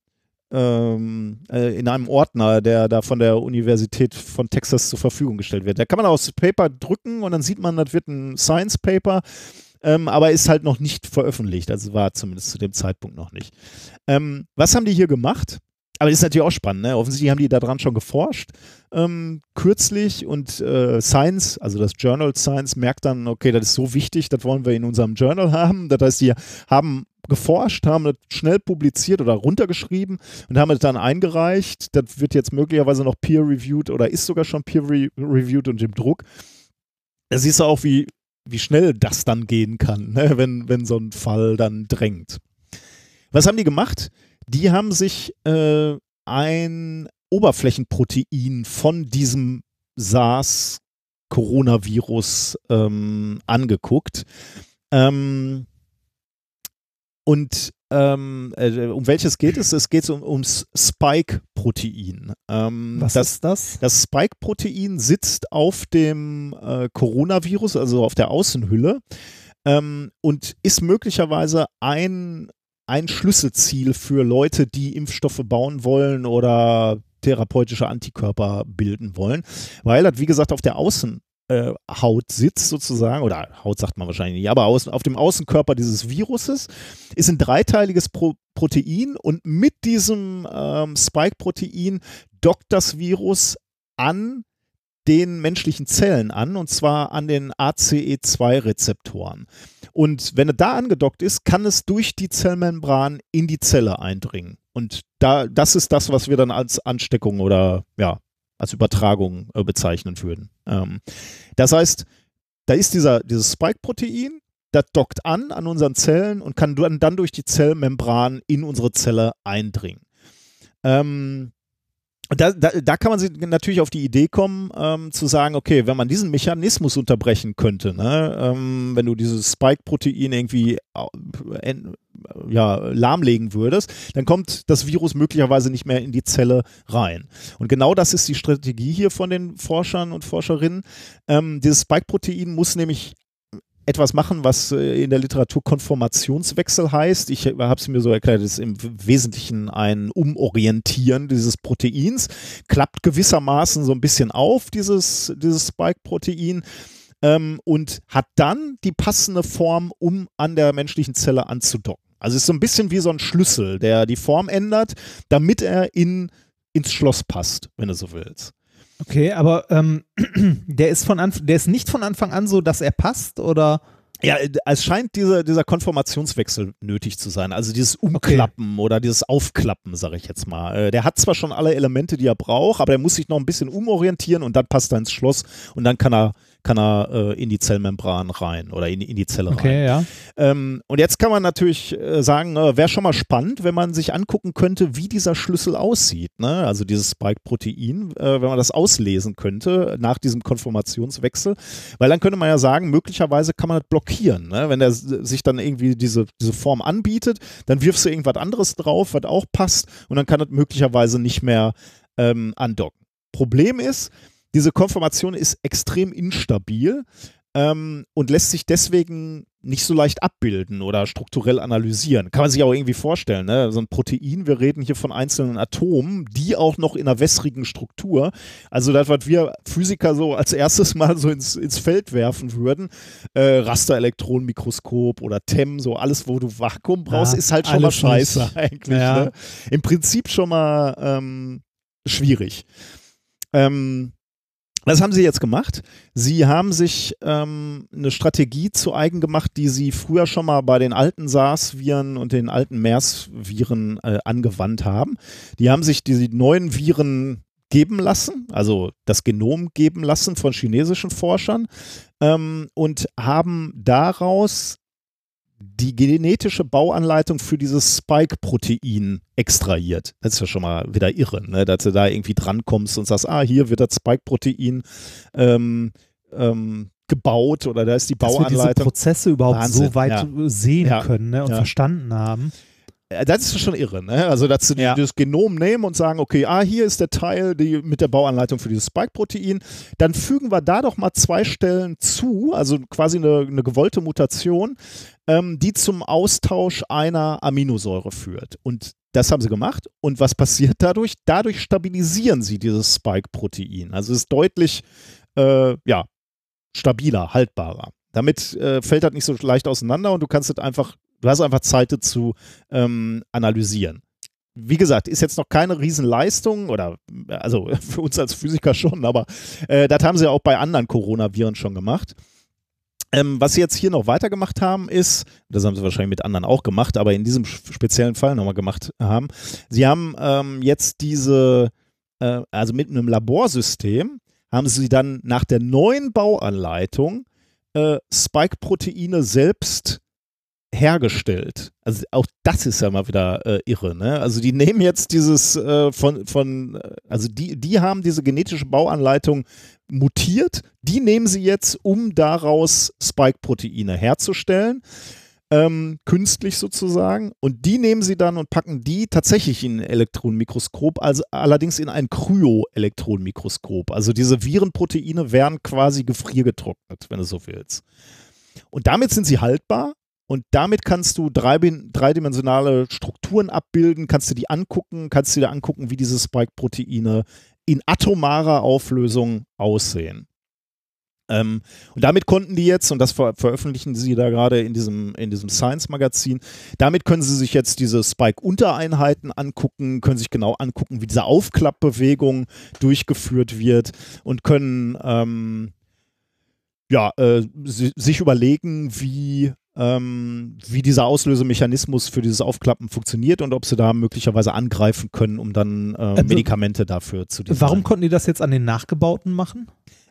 ähm, äh, in einem Ordner, der da von der Universität von Texas zur Verfügung gestellt wird. Da kann man aufs Paper drücken und dann sieht man, das wird ein Science Paper. ähm, aber ist halt noch nicht veröffentlicht. Also war zumindest zu dem Zeitpunkt noch nicht. Ähm, was haben die hier gemacht? Aber ist natürlich auch spannend, ne? Offensichtlich haben die daran schon geforscht, ähm, kürzlich und äh, Science, also das Journal Science, merkt dann, okay, das ist so wichtig, das wollen wir in unserem Journal haben. Das heißt, die haben geforscht, haben das schnell publiziert oder runtergeschrieben und haben es dann eingereicht. Das wird jetzt möglicherweise noch peer-reviewed oder ist sogar schon peer-reviewed und im Druck. Da siehst du auch, wie, wie schnell das dann gehen kann, ne? wenn, wenn so ein Fall dann drängt. Was haben die gemacht? Die haben sich äh, ein Oberflächenprotein von diesem SARS-Coronavirus ähm, angeguckt. Ähm, und ähm, äh, um welches geht es? Es geht um, ums Spike-Protein. Ähm, Was das, ist das? Das Spike-Protein sitzt auf dem äh, Coronavirus, also auf der Außenhülle, ähm, und ist möglicherweise ein ein Schlüsselziel für Leute, die Impfstoffe bauen wollen oder therapeutische Antikörper bilden wollen, weil das, wie gesagt, auf der Außenhaut äh, sitzt sozusagen, oder Haut sagt man wahrscheinlich nicht, aber aus, auf dem Außenkörper dieses Viruses ist ein dreiteiliges Pro Protein und mit diesem ähm, Spike-Protein dockt das Virus an den menschlichen Zellen an, und zwar an den ACE2-Rezeptoren. Und wenn er da angedockt ist, kann es durch die Zellmembran in die Zelle eindringen. Und da, das ist das, was wir dann als Ansteckung oder ja, als Übertragung äh, bezeichnen würden. Ähm, das heißt, da ist dieser, dieses Spike-Protein, das dockt an an unseren Zellen und kann dann, dann durch die Zellmembran in unsere Zelle eindringen. Ähm, da, da, da, kann man natürlich auf die Idee kommen, ähm, zu sagen, okay, wenn man diesen Mechanismus unterbrechen könnte, ne, ähm, wenn du dieses Spike-Protein irgendwie äh, ja, lahmlegen würdest, dann kommt das Virus möglicherweise nicht mehr in die Zelle rein. Und genau das ist die Strategie hier von den Forschern und Forscherinnen. Ähm, dieses Spike-Protein muss nämlich etwas machen, was äh, in der Literatur Konformationswechsel heißt. Ich habe es mir so erklärt, es ist im Wesentlichen ein Umorientieren dieses Proteins, klappt gewissermaßen so ein bisschen auf, dieses, dieses Spike-Protein. Ähm, und hat dann die passende Form, um an der menschlichen Zelle anzudocken. Also es ist so ein bisschen wie so ein Schlüssel, der die Form ändert, damit er in, ins Schloss passt, wenn du so willst. Okay, aber ähm, der ist von Anf der ist nicht von Anfang an so, dass er passt, oder? Ja, es scheint dieser, dieser Konformationswechsel nötig zu sein. Also dieses Umklappen okay. oder dieses Aufklappen, sage ich jetzt mal. Äh, der hat zwar schon alle Elemente, die er braucht, aber er muss sich noch ein bisschen umorientieren und dann passt er ins Schloss und dann kann er kann er äh, in die Zellmembran rein oder in, in die Zelle okay, rein. Ja. Ähm, und jetzt kann man natürlich äh, sagen, äh, wäre schon mal spannend, wenn man sich angucken könnte, wie dieser Schlüssel aussieht. Ne? Also dieses Spike-Protein, äh, wenn man das auslesen könnte nach diesem Konformationswechsel. Weil dann könnte man ja sagen, möglicherweise kann man das blockieren. Ne? Wenn er sich dann irgendwie diese, diese Form anbietet, dann wirfst du irgendwas anderes drauf, was auch passt und dann kann das möglicherweise nicht mehr ähm, andocken. Problem ist, diese Konformation ist extrem instabil ähm, und lässt sich deswegen nicht so leicht abbilden oder strukturell analysieren. Kann man sich auch irgendwie vorstellen, ne? So ein Protein, wir reden hier von einzelnen Atomen, die auch noch in einer wässrigen Struktur. Also das, was wir Physiker so als erstes mal so ins, ins Feld werfen würden, äh, Rasterelektronenmikroskop oder TEM, so alles, wo du Vakuum brauchst, ja, ist halt schon mal scheiße nicht. eigentlich. Ja. Ne? Im Prinzip schon mal ähm, schwierig. Ähm, was haben sie jetzt gemacht? Sie haben sich ähm, eine Strategie zu eigen gemacht, die sie früher schon mal bei den alten SARS-Viren und den alten MERS-Viren äh, angewandt haben. Die haben sich diese neuen Viren geben lassen, also das Genom geben lassen von chinesischen Forschern ähm, und haben daraus die genetische Bauanleitung für dieses Spike-Protein extrahiert. Das ist ja schon mal wieder irre, ne? dass du da irgendwie drankommst und sagst, ah, hier wird das Spike-Protein ähm, ähm, gebaut oder da ist die Bauanleitung. Dass wir diese Prozesse überhaupt Wahnsinn, so weit ja. sehen ja. können ne? und ja. verstanden haben. Äh, das ist schon irre, ne? Also, dass sie ja. das Genom nehmen und sagen, okay, ah, hier ist der Teil die, mit der Bauanleitung für dieses Spike-Protein. Dann fügen wir da doch mal zwei Stellen zu, also quasi eine, eine gewollte Mutation, ähm, die zum Austausch einer Aminosäure führt. Und das haben sie gemacht. Und was passiert dadurch? Dadurch stabilisieren sie dieses Spike-Protein. Also es ist deutlich, äh, ja, stabiler, haltbarer. Damit äh, fällt das nicht so leicht auseinander und du kannst es einfach, du hast einfach Zeit zu ähm, analysieren. Wie gesagt, ist jetzt noch keine Riesenleistung oder also für uns als Physiker schon, aber äh, das haben sie auch bei anderen Coronaviren schon gemacht. Ähm, was sie jetzt hier noch weitergemacht haben, ist, das haben sie wahrscheinlich mit anderen auch gemacht, aber in diesem speziellen Fall nochmal gemacht haben, sie haben ähm, jetzt diese, äh, also mit einem Laborsystem, haben sie dann nach der neuen Bauanleitung äh, Spike-Proteine selbst hergestellt. Also auch das ist ja mal wieder äh, irre. Ne? Also die nehmen jetzt dieses äh, von, von, also die, die haben diese genetische Bauanleitung mutiert, die nehmen sie jetzt, um daraus Spike-Proteine herzustellen. Ähm, künstlich sozusagen. Und die nehmen sie dann und packen die tatsächlich in ein Elektronenmikroskop, also allerdings in ein Kryo-Elektronenmikroskop. Also diese Virenproteine werden quasi gefriergetrocknet, wenn du so willst. Und damit sind sie haltbar und damit kannst du drei, dreidimensionale Strukturen abbilden, kannst du die angucken, kannst du dir angucken, wie diese Spike-Proteine in atomarer Auflösung aussehen. Ähm, und damit konnten die jetzt, und das ver veröffentlichen sie da gerade in diesem, in diesem Science-Magazin, damit können sie sich jetzt diese Spike-Untereinheiten angucken, können sich genau angucken, wie diese Aufklappbewegung durchgeführt wird und können ähm, ja, äh, sich überlegen, wie ähm, wie dieser Auslösemechanismus für dieses Aufklappen funktioniert und ob sie da möglicherweise angreifen können, um dann äh, Medikamente dafür zu designen. Warum konnten die das jetzt an den Nachgebauten machen?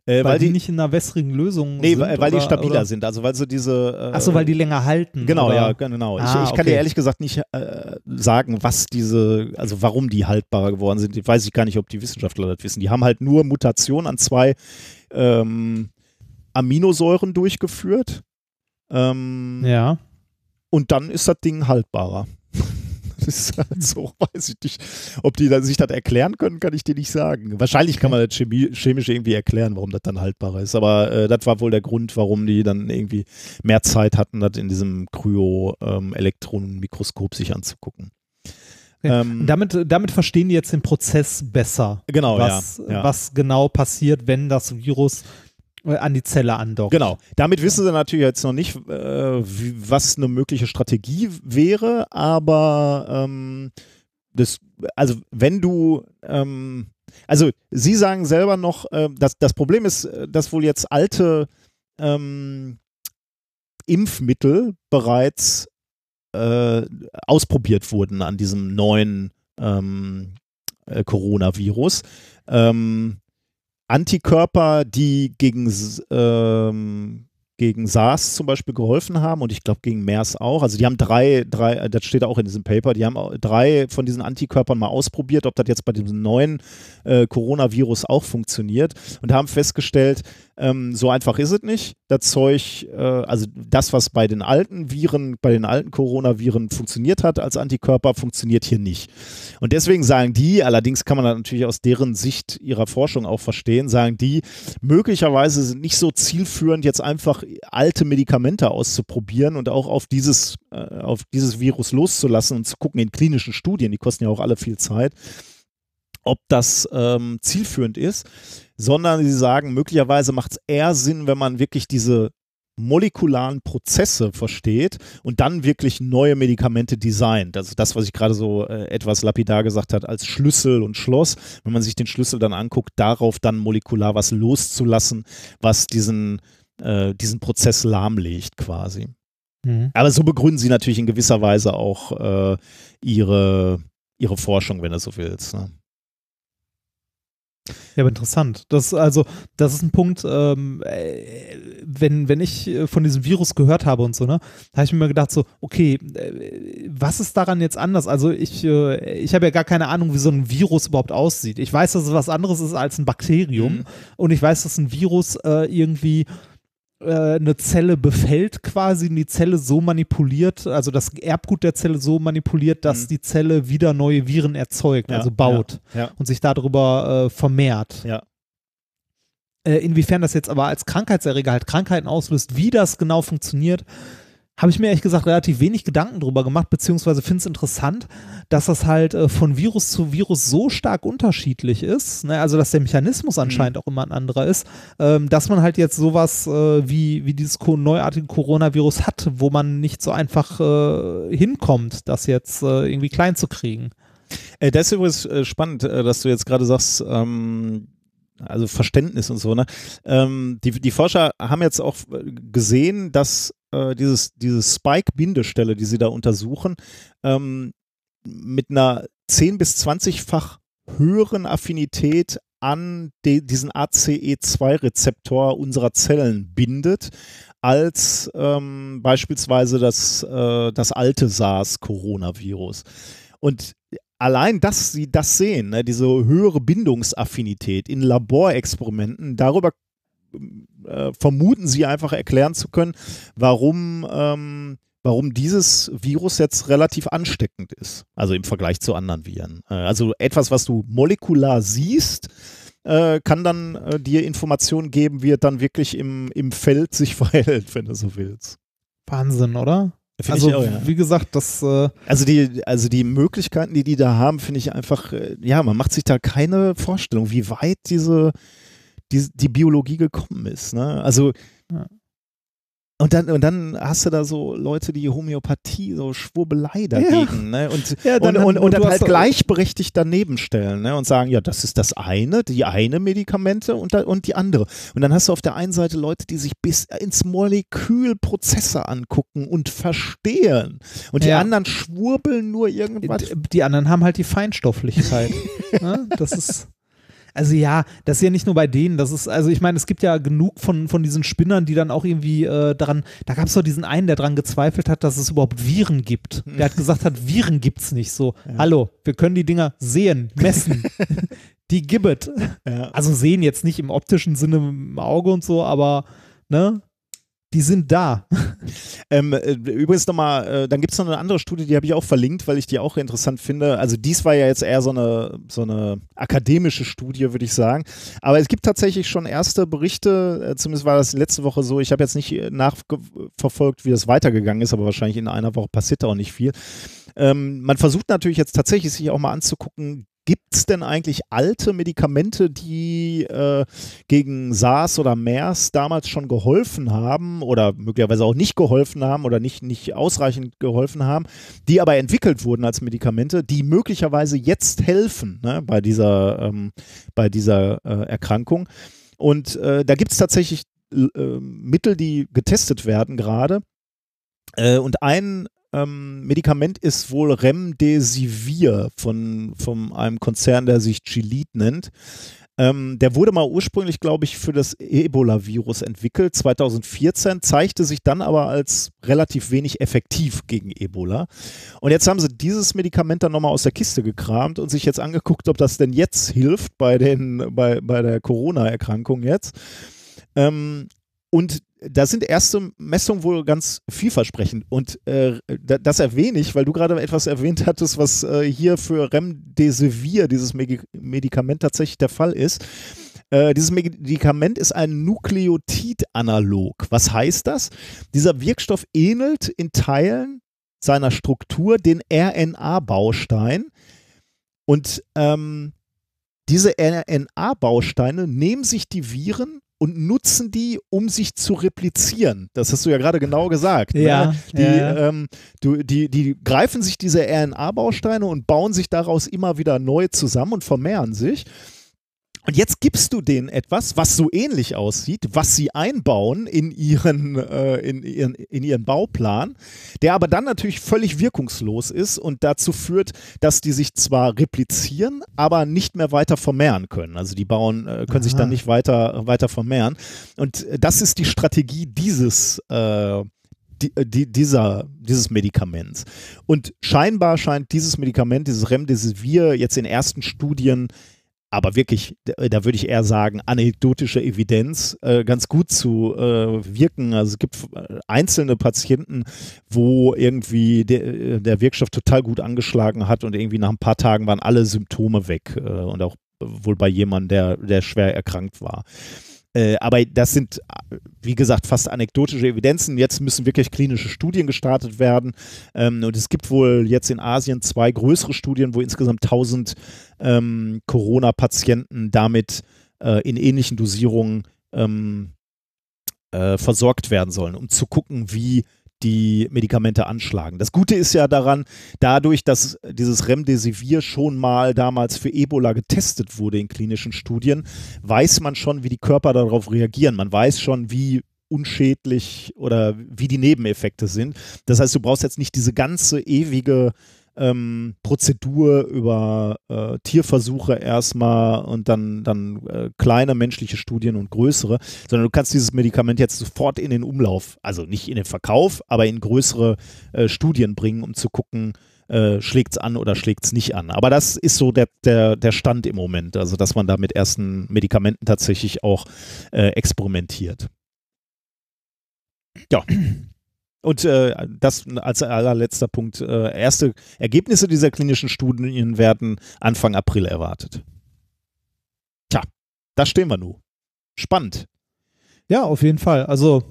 Äh, weil, weil, die, die nicht in einer wässrigen Lösung nee, sind? weil, weil die oder- stabiler oder? sind. Also weil sie diese. Äh, Achso, weil die länger halten. Genau, oder? ja, genau. ich, Ah, ich kann okay. dir ehrlich gesagt nicht äh, sagen, was diese, also warum die haltbarer geworden sind. Ich weiß ich gar nicht, ob die Wissenschaftler das wissen. Die haben halt nur Mutationen an zwei ähm, Aminosäuren durchgeführt. Ähm, Ja. Und dann ist das Ding haltbarer. Das ist halt so, weiß ich nicht. Ob die sich das erklären können, kann ich dir nicht sagen. Wahrscheinlich kann man das chemie, chemisch irgendwie erklären, warum das dann haltbarer ist. Aber äh, das war wohl der Grund, warum die dann irgendwie mehr Zeit hatten, das in diesem Kryo-Elektronenmikroskop sich anzugucken. Okay. Ähm, damit, damit verstehen die jetzt den Prozess besser. Genau, was, ja, ja. was genau passiert, wenn das Virus an die Zelle andockt. Genau. Damit wissen sie natürlich jetzt noch nicht, äh, wie, was eine mögliche Strategie wäre, aber ähm, das, also wenn du, ähm, also sie sagen selber noch, äh, dass das Problem ist, äh, dass wohl jetzt alte ähm, Impfmittel bereits äh, ausprobiert wurden an diesem neuen ähm, äh, Coronavirus. Ähm, Antikörper, die gegen, ähm, gegen SARS zum Beispiel geholfen haben und ich glaube gegen MERS auch. Also die haben drei, drei, äh, das steht auch in diesem Paper, die haben drei von diesen Antikörpern mal ausprobiert, ob das jetzt bei diesem neuen äh, Coronavirus auch funktioniert und haben festgestellt, ähm, so einfach ist es nicht. Das Zeug, äh, also das, was bei den alten Viren, bei den alten Coronaviren funktioniert hat als Antikörper, funktioniert hier nicht. Und deswegen sagen die, allerdings kann man das natürlich aus deren Sicht ihrer Forschung auch verstehen, sagen die, möglicherweise sind nicht so zielführend, jetzt einfach alte Medikamente auszuprobieren und auch auf dieses, äh, auf dieses Virus loszulassen und zu gucken in klinischen Studien, die kosten ja auch alle viel Zeit, ob das ähm, zielführend ist, sondern sie sagen, möglicherweise macht es eher Sinn, wenn man wirklich diese molekularen Prozesse versteht und dann wirklich neue Medikamente designt. Also das, was ich gerade so äh, etwas lapidar gesagt hat, als Schlüssel und Schloss. Wenn man sich den Schlüssel dann anguckt, darauf dann molekular was loszulassen, was diesen, äh, diesen Prozess lahmlegt quasi. Mhm. Aber so begründen sie natürlich in gewisser Weise auch äh, ihre, ihre Forschung, wenn du so willst. Ne? Ja, aber interessant. Das, also, das ist ein Punkt, ähm, äh, wenn, wenn ich äh, von diesem Virus gehört habe und so, ne, habe ich mir gedacht, so, okay, äh, was ist daran jetzt anders? Also ich, äh, ich habe ja gar keine Ahnung, wie so ein Virus überhaupt aussieht. Ich weiß, dass es was anderes ist als ein Bakterium Mhm. und ich weiß, dass ein Virus äh, irgendwie eine Zelle befällt quasi und die Zelle so manipuliert, also das Erbgut der Zelle so manipuliert, dass Mhm. die Zelle wieder neue Viren erzeugt, Ja, also baut Ja, und sich darüber äh, vermehrt. ja. Äh, inwiefern das jetzt aber als Krankheitserreger halt Krankheiten auslöst, wie das genau funktioniert, habe ich mir ehrlich gesagt relativ wenig Gedanken drüber gemacht, beziehungsweise finde es interessant, dass das halt äh, von Virus zu Virus so stark unterschiedlich ist, ne? also dass der Mechanismus anscheinend mhm. auch immer ein anderer ist, ähm, dass man halt jetzt sowas äh, wie, wie dieses neuartige Coronavirus hat, wo man nicht so einfach äh, hinkommt, das jetzt äh, irgendwie klein zu kriegen. Äh, das ist übrigens äh, spannend, dass du jetzt gerade sagst, ähm also Verständnis und so, ne? Ähm, die, die Forscher haben jetzt auch gesehen, dass äh, dieses, dieses Spike-Bindestelle, die sie da untersuchen, ähm, mit einer 10 bis 20-fach höheren Affinität an diesen ACE2-Rezeptor unserer Zellen bindet, als ähm, beispielsweise das, äh, das alte SARS-Coronavirus. Und allein, dass sie das sehen, ne, diese höhere Bindungsaffinität in Laborexperimenten, darüber äh, vermuten sie einfach erklären zu können, warum, ähm, warum dieses Virus jetzt relativ ansteckend ist. Also im Vergleich zu anderen Viren. Äh, also etwas, was du molekular siehst, äh, kann dann äh, dir Informationen geben, wie es dann wirklich im, im Feld sich verhält, wenn du so willst. Wahnsinn, oder? Find also, auch, ja. wie gesagt, das. Äh also, die, also, die Möglichkeiten, die die da haben, finde ich einfach, äh, ja, man macht sich da keine Vorstellung, wie weit diese, die, die Biologie gekommen ist. Ne? Also, ja. Und dann, und dann hast du da so Leute, die Homöopathie, so Schwurbelei dagegen, ja. ne? Und, ja, dann, und, und, und, dann halt gleichberechtigt daneben stellen, ne? Und sagen, ja, das ist das eine, die eine Medikamente und, da, und die andere. Und dann hast du auf der einen Seite Leute, die sich bis ins Molekülprozesse angucken und verstehen. Und die ja. anderen schwurbeln nur irgendwas. Die, die anderen haben halt die Feinstofflichkeit. ne? Das ist. Also ja, das ist ja nicht nur bei denen, das ist, also ich meine, es gibt ja genug von, von diesen Spinnern, die dann auch irgendwie äh, daran, da gab es doch diesen einen, der daran gezweifelt hat, dass es überhaupt Viren gibt. Der hat gesagt hat, Viren gibt es nicht so. Ja. Hallo, wir können die Dinger sehen, messen. die gibt ja. Also sehen jetzt nicht im optischen Sinne im Auge und so, aber ne, die sind da. Ähm, äh, übrigens nochmal, äh, dann gibt es noch eine andere Studie, die habe ich auch verlinkt, weil ich die auch interessant finde. Also dies war ja jetzt eher so eine, so eine akademische Studie, würde ich sagen. Aber es gibt tatsächlich schon erste Berichte, äh, zumindest war das letzte Woche so. Ich habe jetzt nicht nachverfolgt, wie das weitergegangen ist, aber wahrscheinlich in einer Woche passiert da auch nicht viel. Ähm, man versucht natürlich jetzt tatsächlich sich auch mal anzugucken, Gibt es denn eigentlich alte Medikamente, die äh, gegen SARS oder MERS damals schon geholfen haben oder möglicherweise auch nicht geholfen haben oder nicht, nicht ausreichend geholfen haben, die aber entwickelt wurden als Medikamente, die möglicherweise jetzt helfen ne, bei dieser, ähm, bei dieser äh, Erkrankung? Und äh, da gibt es tatsächlich äh, Mittel, die getestet werden gerade. Äh, und ein ähm, Medikament ist wohl Remdesivir von, von einem Konzern, der sich Gilead nennt. Ähm, der wurde mal ursprünglich, glaube ich, für das Ebola-Virus entwickelt, 2014, zeigte sich dann aber als relativ wenig effektiv gegen Ebola. Und jetzt haben sie dieses Medikament dann nochmal aus der Kiste gekramt und sich jetzt angeguckt, ob das denn jetzt hilft bei, den, bei, bei der Corona-Erkrankung jetzt. Ähm, und da sind erste Messungen wohl ganz vielversprechend. Und äh, das erwähne ich, weil du gerade etwas erwähnt hattest, was äh, hier für Remdesivir, dieses Medikament, tatsächlich der Fall ist. Äh, dieses Medikament ist ein Nukleotid-Analog. Was heißt das? Dieser Wirkstoff ähnelt in Teilen seiner Struktur den RNA-Baustein. Und ähm, diese RNA-Bausteine nehmen sich die Viren und nutzen die, um sich zu replizieren. Das hast du ja gerade genau gesagt. Ne? Ja, ne? die, ja. Ähm, du, die, die greifen sich diese RNA-Bausteine und bauen sich daraus immer wieder neu zusammen und vermehren sich. Und jetzt gibst du denen etwas, was so ähnlich aussieht, was sie einbauen in ihren, äh, in, ihren, in ihren Bauplan, der aber dann natürlich völlig wirkungslos ist und dazu führt, dass die sich zwar replizieren, aber nicht mehr weiter vermehren können. Also die bauen, äh, können Aha. sich dann nicht weiter, weiter vermehren. Und das ist die Strategie dieses äh, die, äh, die, dieser, dieses Medikaments. Und scheinbar scheint dieses Medikament, dieses Remdesivir, jetzt in ersten Studien aber wirklich, da würde ich eher sagen, anekdotische Evidenz äh, ganz gut zu äh, wirken. Also es gibt äh, einzelne Patienten, wo irgendwie der, äh, der Wirkstoff total gut angeschlagen hat und irgendwie nach ein paar Tagen waren alle Symptome weg äh, und auch wohl bei jemandem, der, der schwer erkrankt war. Äh, aber das sind wie gesagt, fast anekdotische Evidenzen. Jetzt müssen wirklich klinische Studien gestartet werden. Ähm, und es gibt wohl jetzt in Asien zwei größere Studien, wo insgesamt 1000 ähm, Corona-Patienten damit äh, in ähnlichen Dosierungen ähm, äh, versorgt werden sollen, um zu gucken, wie die Medikamente anschlagen. Das Gute ist ja daran, dadurch, dass dieses Remdesivir schon mal damals für Ebola getestet wurde in klinischen Studien, weiß man schon, wie die Körper darauf reagieren. Man weiß schon, wie unschädlich oder wie die Nebeneffekte sind. Das heißt, du brauchst jetzt nicht diese ganze ewige ähm, Prozedur über äh, Tierversuche erstmal und dann, dann äh, kleine menschliche Studien und größere, sondern du kannst dieses Medikament jetzt sofort in den Umlauf, also nicht in den Verkauf, aber in größere äh, Studien bringen, um zu gucken, äh, schlägt es an oder schlägt es nicht an. Aber das ist so der, der, der Stand im Moment, also dass man da mit ersten Medikamenten tatsächlich auch äh, experimentiert. Ja. Und äh, das als allerletzter Punkt. Äh, erste Ergebnisse dieser klinischen Studien werden Anfang April erwartet. Tja, da stehen wir nun. Spannend. Ja, auf jeden Fall. Also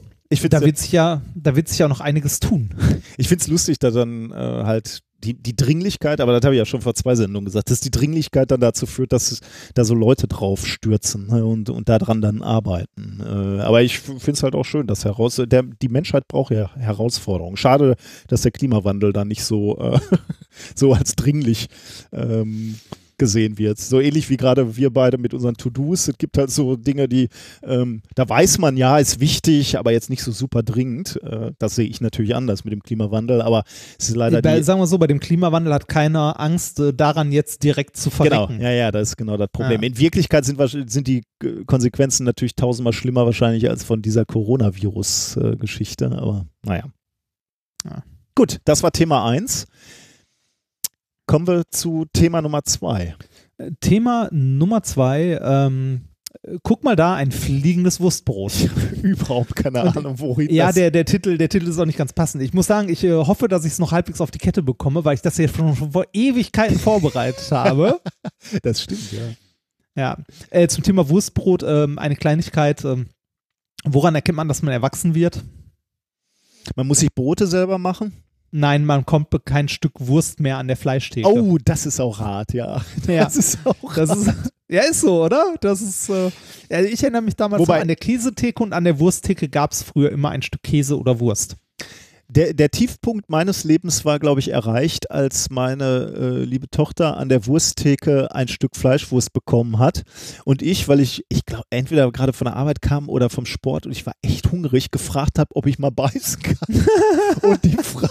da wird sich ja, da wird sich ja noch einiges tun. Ich finde es lustig, da dann äh, halt die, die Dringlichkeit, aber das habe ich ja schon vor zwei Sendungen gesagt, dass die Dringlichkeit dann dazu führt, dass da so Leute drauf stürzen ne, und, und daran dann arbeiten. Äh, aber ich finde es halt auch schön, dass heraus, der, die Menschheit braucht ja Herausforderungen. Schade, dass der Klimawandel da nicht so, äh, so als dringlich ähm, gesehen wird. So ähnlich wie gerade wir beide mit unseren To-Dos. Es gibt halt so Dinge, die, ähm, da weiß man ja, ist wichtig, aber jetzt nicht so super dringend. Äh, das sehe ich natürlich anders mit dem Klimawandel, aber es ist leider. Bei, die, sagen wir so, bei dem Klimawandel hat keiner Angst, äh, daran jetzt direkt zu verrecken. Genau, ja, ja, das ist genau das Problem. Ja. In Wirklichkeit sind, sind die Konsequenzen natürlich tausendmal schlimmer wahrscheinlich als von dieser Coronavirus-Geschichte, aber naja. Ja. Gut, das war Thema 1. Kommen wir zu Thema Nummer zwei. Thema Nummer zwei, ähm, guck mal da, ein fliegendes Wurstbrot. Überhaupt keine Ahnung, wohin Ja, der, der, Titel, der Titel ist auch nicht ganz passend. Ich muss sagen, ich äh, hoffe, dass ich es noch halbwegs auf die Kette bekomme, weil ich das jetzt schon vor Ewigkeiten vorbereitet habe. Das stimmt, ja. Ja, äh, zum Thema Wurstbrot ähm, eine Kleinigkeit. Ähm, woran erkennt man, dass man erwachsen wird? Man muss sich Brote selber machen. Nein, man kommt kein Stück Wurst mehr an der Fleischtheke. Oh, das ist auch hart, ja. ja. Das ist auch das hart. Ist, ja, ist so, oder? Das ist, äh, ich erinnere mich damals Wobei, an der Käsetheke und an der Wursttheke gab es früher immer ein Stück Käse oder Wurst der, der Tiefpunkt meines Lebens war, glaube ich, erreicht, als meine äh, liebe Tochter an der Wursttheke ein Stück Fleischwurst bekommen hat. Und ich, weil ich, ich glaube, entweder gerade von der Arbeit kam oder vom Sport und ich war echt hungrig, gefragt habe, ob ich mal beißen kann. und die Fra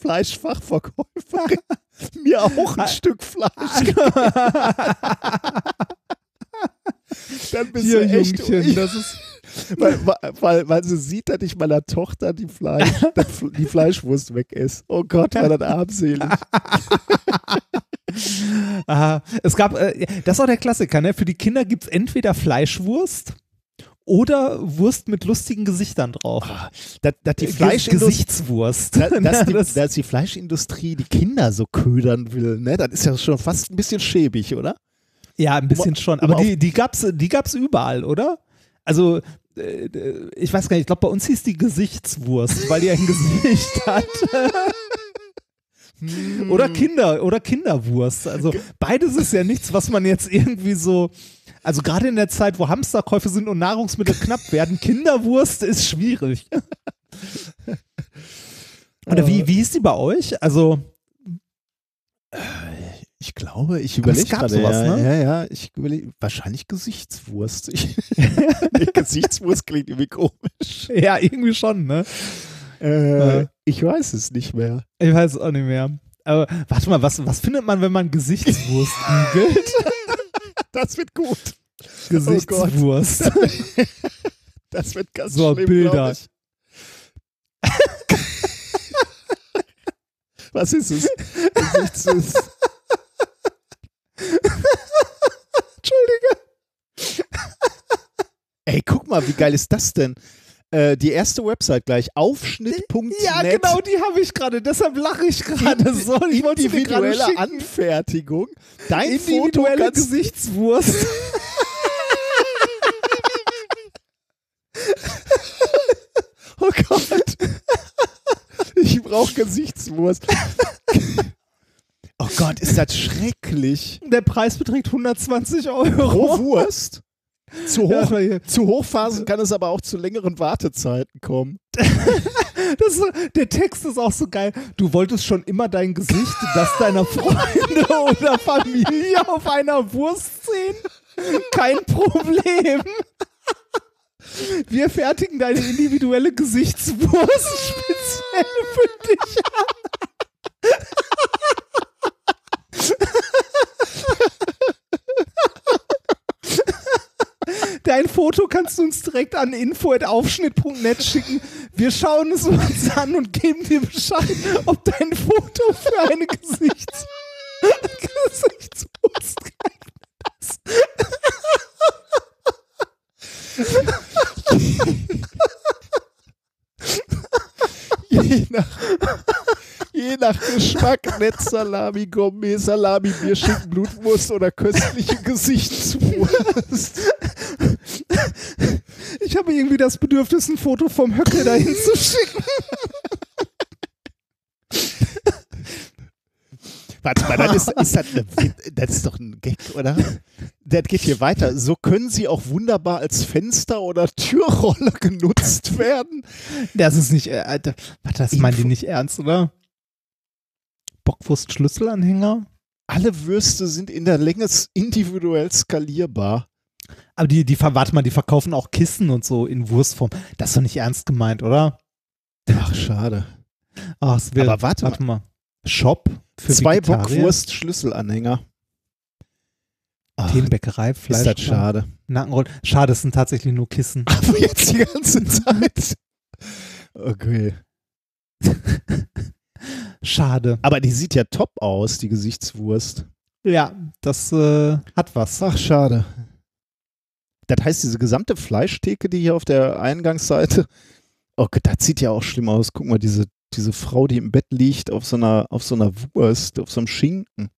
Fleischfachverkäuferin mir auch ein Stück Fleisch Dann bist Hier, du echt, Jungchen, das ist weil, weil, weil sie sieht, dass ich meiner Tochter die, Fleisch, die Fleischwurst weg ist. Oh Gott, war das armselig. Aha. Es gab, äh, das ist auch der Klassiker, ne? Für die Kinder gibt es entweder Fleischwurst oder Wurst mit lustigen Gesichtern drauf. Ah, dass, dass die Fleischgesichtswurst. Dass, dass, die, dass die Fleischindustrie die Kinder so ködern will, ne? Das ist ja schon fast ein bisschen schäbig, oder? Ja, ein bisschen um, schon. Aber um die, die gab es die gab's überall, oder? Also, äh, ich weiß gar nicht, ich glaube, bei uns hieß die Gesichtswurst, weil die ein Gesicht hat. Hm. Oder Kinder, oder Kinderwurst. Also beides ist ja nichts, was man jetzt irgendwie so. Also gerade in der Zeit, wo Hamsterkäufe sind und Nahrungsmittel knapp werden, Kinderwurst ist schwierig. Oder wie, wie ist die bei euch? Also ich glaube, ich überlege gerade. Sowas, ja, ne? ja, ja, ich überlege, wahrscheinlich Gesichtswurst. Ich, Gesichtswurst klingt irgendwie komisch. Ja, irgendwie schon, ne? Äh, ja. Ich weiß es nicht mehr. Ich weiß es auch nicht mehr. Aber warte mal, was, was findet man, wenn man Gesichtswurst googelt? Das wird gut. Gesichtswurst. Oh das wird ganz so, schlimm, Bilder. Was ist es? Gesichtswurst. Entschuldige. Ey, guck mal, wie geil ist das denn? Äh, die erste Website gleich, aufschnitt.net. Ja, genau, die habe ich gerade, deshalb lache ich gerade so. Ich individuelle Anfertigung. Dein individuelle Foto Gesichtswurst. oh Gott. Ich brauche Gesichtswurst. oh Gott, ist das schrecklich. Der Preis beträgt 120 Euro. Pro Wurst? Zu, Ja, hoch, hier- zu Hochphasen kann es aber auch zu längeren Wartezeiten kommen. Das, der Text ist auch so geil. Du wolltest schon immer dein Gesicht, das deiner Freunde oder Familie auf einer Wurst sehen? Kein Problem. Wir fertigen deine individuelle Gesichtswurst speziell für dich an. Dein Foto kannst du uns direkt an info.aufschnitt.net schicken. Wir schauen es uns an und geben dir Bescheid, ob dein Foto für eine Gesichts geeignet ist. Je nach, je nach Geschmack Netzsalami, Gourmet, Salami, Bierschinken, Blutwurst oder köstliche Gesichtswurst. Ich habe irgendwie das Bedürfnis, ein Foto vom Höcke dahin zu schicken. Warte mal, das ist, ist das, eine, das ist doch ein Gag, oder? Das geht hier weiter. So können sie auch wunderbar als Fenster oder Türrolle genutzt werden. Das ist nicht, äh, Alter, warte, das meinen die nicht ernst, oder? Bockwurst-Schlüsselanhänger? Alle Würste sind in der Länge individuell skalierbar. Aber die, die, warte mal, die verkaufen auch Kissen und so in Wurstform. Das ist doch nicht ernst gemeint, oder? Ach, schade. Ach, es wäre, Aber warte warte mal. Shop für Zwei? Bockwurst-Schlüsselanhänger. Ach, Themenbäckerei, ist Fleisch, das schade. Nackenroll. Schade, es sind tatsächlich nur Kissen. Aber jetzt die ganze Zeit. Okay. Schade. Aber die sieht ja top aus, die Gesichtswurst. Ja, das äh, hat was. Ach, schade. Das heißt, diese gesamte Fleischtheke, die hier auf der Eingangsseite, oh Gott, das sieht ja auch schlimm aus. Guck mal, diese, diese Frau, die im Bett liegt, auf so einer, auf so einer Wurst, auf so einem Schinken.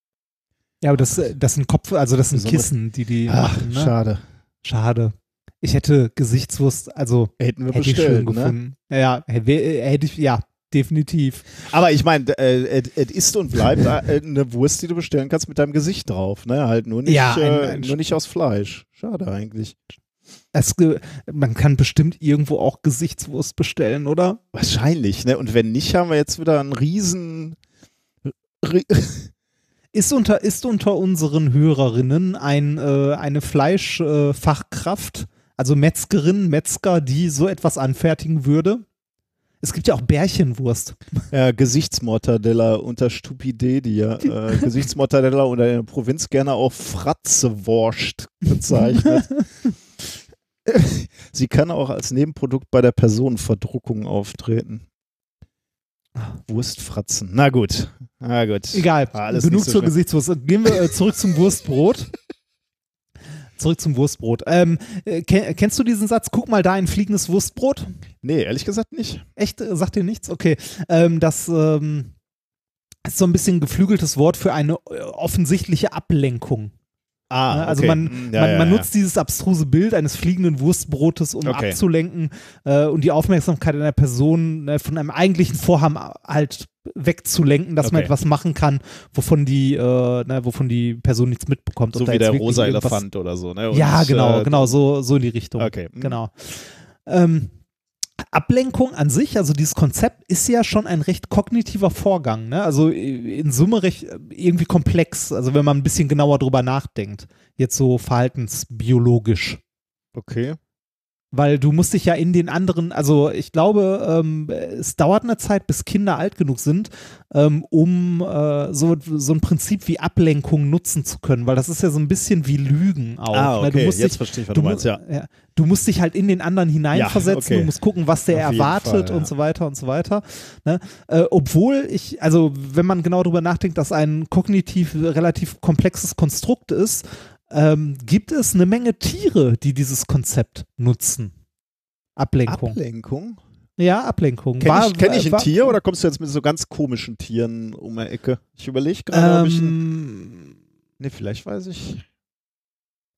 Ja, aber das, äh, das sind Kopf, also das sind Kissen, die die Ach, machen. Ne? schade. Schade. Ich hätte Gesichtswurst, also Hätten wir hätte ich schön bestellt, ne? gefunden. Ja, hätte ich, ja, definitiv. Aber ich meine, äh, es es ist und bleibt äh, eine Wurst, die du bestellen kannst mit deinem Gesicht drauf, ne? Halt nur nicht, Ja, ein- äh, ein- nur nicht aus Fleisch. Schade eigentlich. Es, man kann bestimmt irgendwo auch Gesichtswurst bestellen, oder? Wahrscheinlich, ne? Und wenn nicht, haben wir jetzt wieder einen riesen ri- Ist unter, ist unter unseren Hörerinnen ein, äh, eine Fleischfachkraft, äh, Fachkraft, also Metzgerin, Metzger, die so etwas anfertigen würde? Es gibt ja auch Bärchenwurst. Ja, Gesichtsmortadella unter Stupidedia. Äh, Gesichtsmortadella oder in der Provinz gerne auch Fratzewurst bezeichnet. Sie kann auch als Nebenprodukt bei der Personenverdruckung auftreten. Wurstfratzen. Na gut. Na gut. Egal, alles genug so zur. Gesichtswurst. Gehen wir äh, zurück zum Wurstbrot. Zurück zum Wurstbrot. Ähm, äh, ken- kennst du diesen Satz? Guck mal da ein fliegendes Wurstbrot. Nee, ehrlich gesagt nicht. Echt? Äh, Sagt dir nichts? Okay. Ähm, das ähm, ist so ein bisschen ein geflügeltes Wort für eine äh, offensichtliche Ablenkung. Ah, Ne? Also okay. man, ja, man, ja, man ja. nutzt dieses abstruse Bild eines fliegenden Wurstbrotes, um Okay. abzulenken äh, und die Aufmerksamkeit einer Person äh, von einem eigentlichen Vorhaben halt wegzulenken, dass man Okay. etwas machen kann, wovon die, äh, ne, wovon die Person nichts mitbekommt. So wie der rosa Elefant oder so, ne? Und, Ja, genau, äh, genau, so, so in die Richtung. Okay. mm. Genau. Ähm, Ablenkung an sich, also dieses Konzept ist ja schon ein recht kognitiver Vorgang, ne? Also in Summe recht äh, irgendwie komplex, also wenn man ein bisschen genauer drüber nachdenkt, jetzt so verhaltensbiologisch. Okay. Weil du musst dich ja in den anderen, also ich glaube, ähm, es dauert eine Zeit, bis Kinder alt genug sind, ähm, um äh, so, so ein Prinzip wie Ablenkung nutzen zu können, weil das ist ja so ein bisschen wie Lügen auch. Ah, ne? okay. Du musst Jetzt dich, verstehe ich, was du, meinst, mu- ja. Du musst dich halt in den anderen hineinversetzen, okay. du musst gucken, was der Auf erwartet Fall, ja. und so weiter und so weiter. Ne? Äh, obwohl ich, also wenn man genau darüber nachdenkt, dass ein kognitiv relativ komplexes Konstrukt ist, ähm, gibt es eine Menge Tiere, die dieses Konzept nutzen. Ablenkung. Ablenkung? ja, Ablenkung. Kenn War- ich, kenn ich ein war- Tier oder kommst du jetzt mit so ganz komischen Tieren um die Ecke? Ich überlege gerade, ob ich ein. Ähm, Nee, vielleicht weiß ich.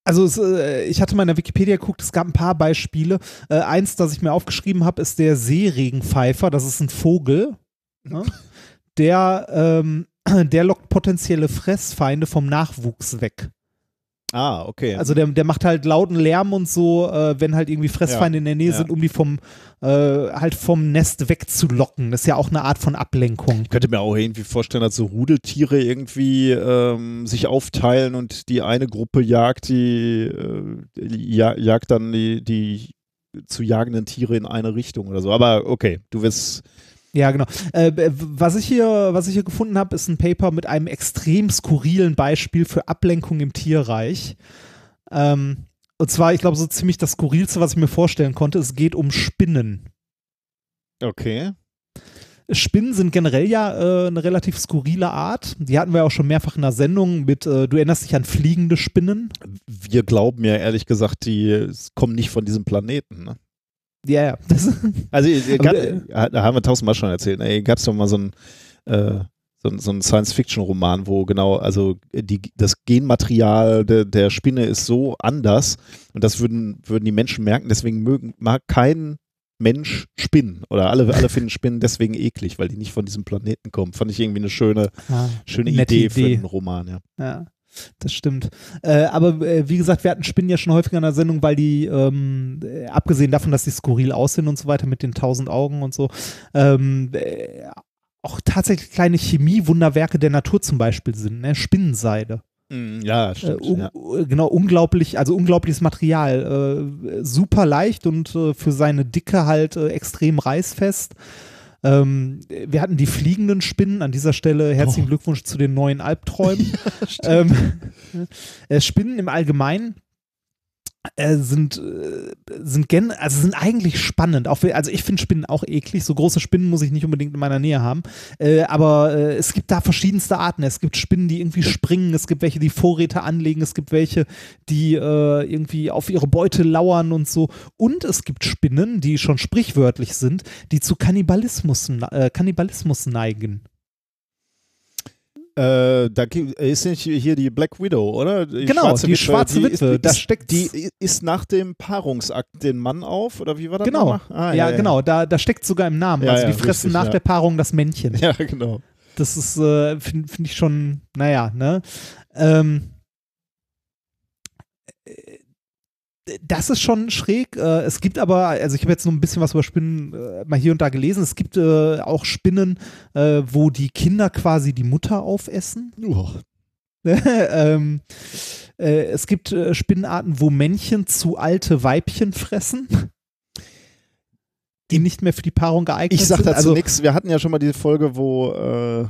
Also es, äh, ich hatte mal in der Wikipedia geguckt, es gab ein paar Beispiele. Äh, eins, das ich mir aufgeschrieben habe, ist der Seeregenpfeifer. Das ist ein Vogel. ne? der, ähm, der lockt potenzielle Fressfeinde vom Nachwuchs weg. Ah, okay. Also der, der macht halt lauten Lärm und so, äh, wenn halt irgendwie Fressfeinde in der Nähe ja. sind, um die vom äh, halt vom Nest wegzulocken. Das ist ja auch eine Art von Ablenkung. Ich könnte mir auch irgendwie vorstellen, dass so Rudeltiere irgendwie ähm, sich aufteilen und die eine Gruppe jagt die, äh, ja, jagt dann die, die zu jagenden Tiere in eine Richtung oder so. Aber okay, du wirst Ja, genau. Äh, was, ich hier, was ich hier gefunden habe, ist ein Paper mit einem extrem skurrilen Beispiel für Ablenkung im Tierreich. Ähm, und zwar, ich glaube, so ziemlich das Skurrilste, was ich mir vorstellen konnte. Es geht um Spinnen. okay. Spinnen sind generell ja äh, eine relativ skurrile Art. Die hatten wir auch schon mehrfach in der Sendung mit, äh, du erinnerst dich an fliegende Spinnen? Wir glauben ja ehrlich gesagt, die kommen nicht von diesem Planeten. Ne? Ja, ja. Das, Also gab- da haben wir tausendmal schon erzählt. Ey, gab es doch mal so ein äh, so, so ein Science-Fiction-Roman, wo genau, also die, das Genmaterial der, der Spinne ist so anders und das würden, würden die Menschen merken, deswegen mögen, mag kein Mensch Spinnen oder alle, alle finden Spinnen deswegen eklig, weil die nicht von diesem Planeten kommen. Fand ich irgendwie eine schöne, Ah, schöne nette Idee, für Idee. einen Roman, ja. Ja, das stimmt. Äh, aber äh, wie gesagt, wir hatten Spinnen ja schon häufiger in der Sendung, weil die, ähm, äh, abgesehen davon, dass die skurril aussehen und so weiter mit den tausend Augen und so, ähm, äh, auch tatsächlich kleine Chemiewunderwerke der Natur zum Beispiel sind, ne? Spinnenseide. Ja, Äh, stimmt. un ja. Genau, unglaublich, also unglaubliches Material. Äh, super leicht und äh, für seine Dicke halt äh, extrem reißfest. Ähm, wir hatten die fliegenden Spinnen. An dieser Stelle herzlichen Oh. Glückwunsch zu den neuen Albträumen. ähm, äh, Spinnen im Allgemeinen äh, sind, äh, sind gen also sind eigentlich spannend. Auch, also ich finde Spinnen auch eklig. So große Spinnen muss ich nicht unbedingt in meiner Nähe haben. Äh, aber äh, es gibt da verschiedenste Arten. Es gibt Spinnen, die irgendwie springen. Es gibt welche, die Vorräte anlegen. Es gibt welche, die irgendwie auf ihre Beute lauern und so. Und es gibt Spinnen, die schon sprichwörtlich sind, die zu Kannibalismus, Kannibalismus neigen. Äh, da ist nicht hier die Black Widow, oder? Die Genau, die schwarze die Witwe, Ist, da ist, steckt's- die ist nach dem Paarungsakt den Mann auf, oder wie war das Genau. Ah, ja, genau, da, da steckt sogar im Namen. Ja, also ja, die fressen richtig, nach ja. der Paarung das Männchen. Ja, genau. Das ist, äh, finde find ich schon, naja, ne? Ähm, äh, das ist schon schräg. Äh, es gibt aber, also ich habe jetzt noch ein bisschen was über Spinnen äh, mal hier und da gelesen. Es gibt äh, auch Spinnen, wo die Kinder quasi die Mutter aufessen. ähm, äh, es gibt Spinnenarten, wo Männchen zu alte Weibchen fressen, die nicht mehr für die Paarung geeignet Ich sag sind. dazu also, nichts. Wir hatten ja schon mal diese Folge, wo, äh,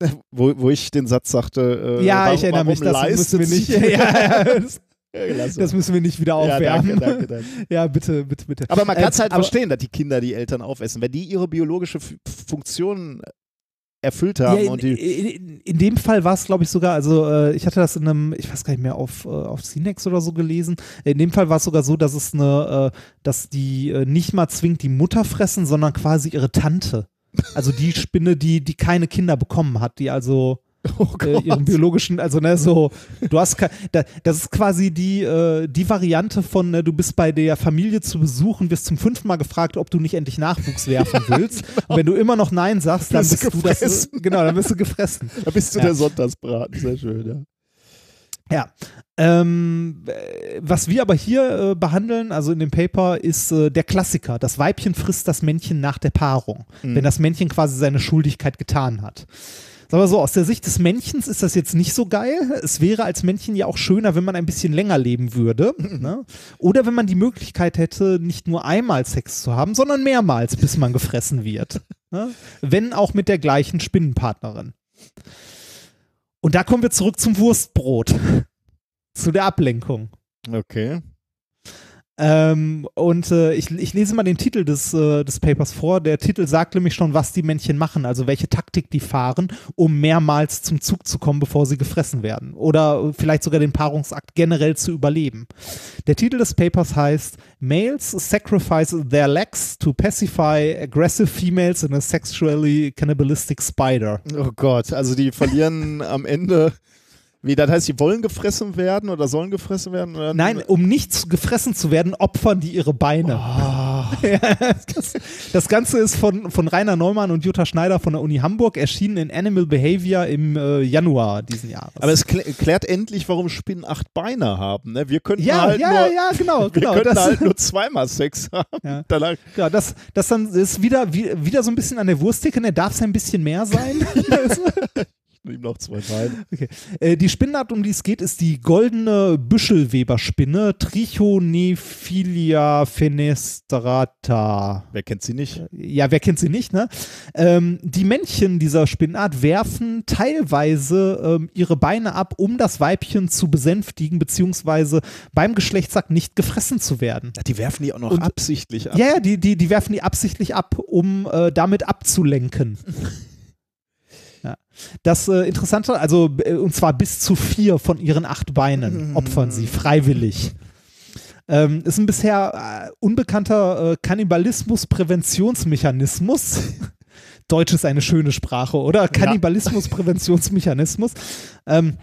wo, wo ich den Satz sagte, äh, Ja, warum, ich erinnere mich, warum das leistet wir nicht. ja, ja, das. Das müssen wir nicht wieder ja, aufwärmen. danke, danke, danke. Ja, bitte, bitte, bitte. Aber man Äh, kann es halt aber- verstehen, dass die Kinder die Eltern aufessen. Wenn die ihre biologische F Funktion erfüllt haben Ja, in, in, in dem Fall war es, glaube ich, sogar, also äh, ich hatte das in einem, ich weiß gar nicht mehr, auf, äh, auf Cinex oder so gelesen. In dem Fall war es sogar so, dass es eine, äh, dass die äh, nicht mal zwingend die Mutter fressen, sondern quasi ihre Tante. Also die Spinne, die, die keine Kinder bekommen hat, die also Oh äh, ihren biologischen, also ne, so, du hast da, das ist quasi die, äh, die Variante von, ne, du bist bei der Familie zu Besuch und wirst zum fünften Mal gefragt, ob du nicht endlich Nachwuchs werfen willst. Und wenn du immer noch Nein sagst, dann Wirst bist du das, genau, dann bist du gefressen. Da bist du Ja. der Sonntagsbraten. Sehr schön, ja. Ja. Ähm, äh, was wir aber hier äh, behandeln, also in dem Paper, ist äh, der Klassiker. Das Weibchen frisst das Männchen nach der Paarung, Mhm. wenn das Männchen quasi seine Schuldigkeit getan hat. Sagen wir so, aus der Sicht des Männchens ist das jetzt nicht so geil. Es wäre als Männchen ja auch schöner, wenn man ein bisschen länger leben würde. ne? Oder wenn man die Möglichkeit hätte, nicht nur einmal Sex zu haben, sondern mehrmals, bis man gefressen wird. ne? Wenn auch mit der gleichen Spinnenpartnerin. Und da kommen wir zurück zum Wurstbrot. Zu der Ablenkung. Okay. Ähm, und äh, ich, ich lese mal den Titel des, äh, des Papers vor. Der Titel sagt nämlich schon, was die Männchen machen, also welche Taktik die fahren, um mehrmals zum Zug zu kommen, bevor sie gefressen werden. Oder vielleicht sogar den Paarungsakt generell zu überleben. Der Titel des Papers heißt Males sacrifice their legs to pacify aggressive females in a sexually cannibalistic spider. Oh Gott, also die verlieren am Ende. Wie, das heißt, die wollen gefressen werden oder sollen gefressen werden? Oder? Nein, um nicht gefressen zu werden, opfern die ihre Beine. Ah, das, das Ganze ist von, von Rainer Neumann und Jutta Schneider von der Uni Hamburg, erschienen in Animal Behavior im äh, Januar diesen Jahres. Aber es klä klärt endlich, warum Spinnen acht Beine haben. Ne? Wir könnten ja, halt ja, nur, ja, genau, wir genau. könnten Das, halt nur zweimal Sex haben. Ja. Danach, ja, das, das dann ist wieder, wie, wieder so ein bisschen an der Wursttheke, ne? darf es ein bisschen mehr sein? Ihm noch zwei Beine. Okay. Äh, die Spinnart, um die es geht, ist die goldene Büschelweberspinne Trichonephilia fenestrata. Wer kennt sie nicht? Ja, wer kennt sie nicht, ne? Ähm, die Männchen dieser Spinnart werfen teilweise ähm, ihre Beine ab, um das Weibchen zu besänftigen, beziehungsweise beim Geschlechtsakt nicht gefressen zu werden. Ja, die werfen die auch noch Und- absichtlich ab. Ja, ja, die, die, die werfen die absichtlich ab, um äh, damit abzulenken. ja. Das äh, Interessante, also äh, und zwar bis zu vier von ihren acht Beinen opfern sie freiwillig. Ähm, ist ein bisher äh, unbekannter äh, Kannibalismus-Präventionsmechanismus. Deutsch ist eine schöne Sprache, oder? Kannibalismus-Präventionsmechanismus. Ähm,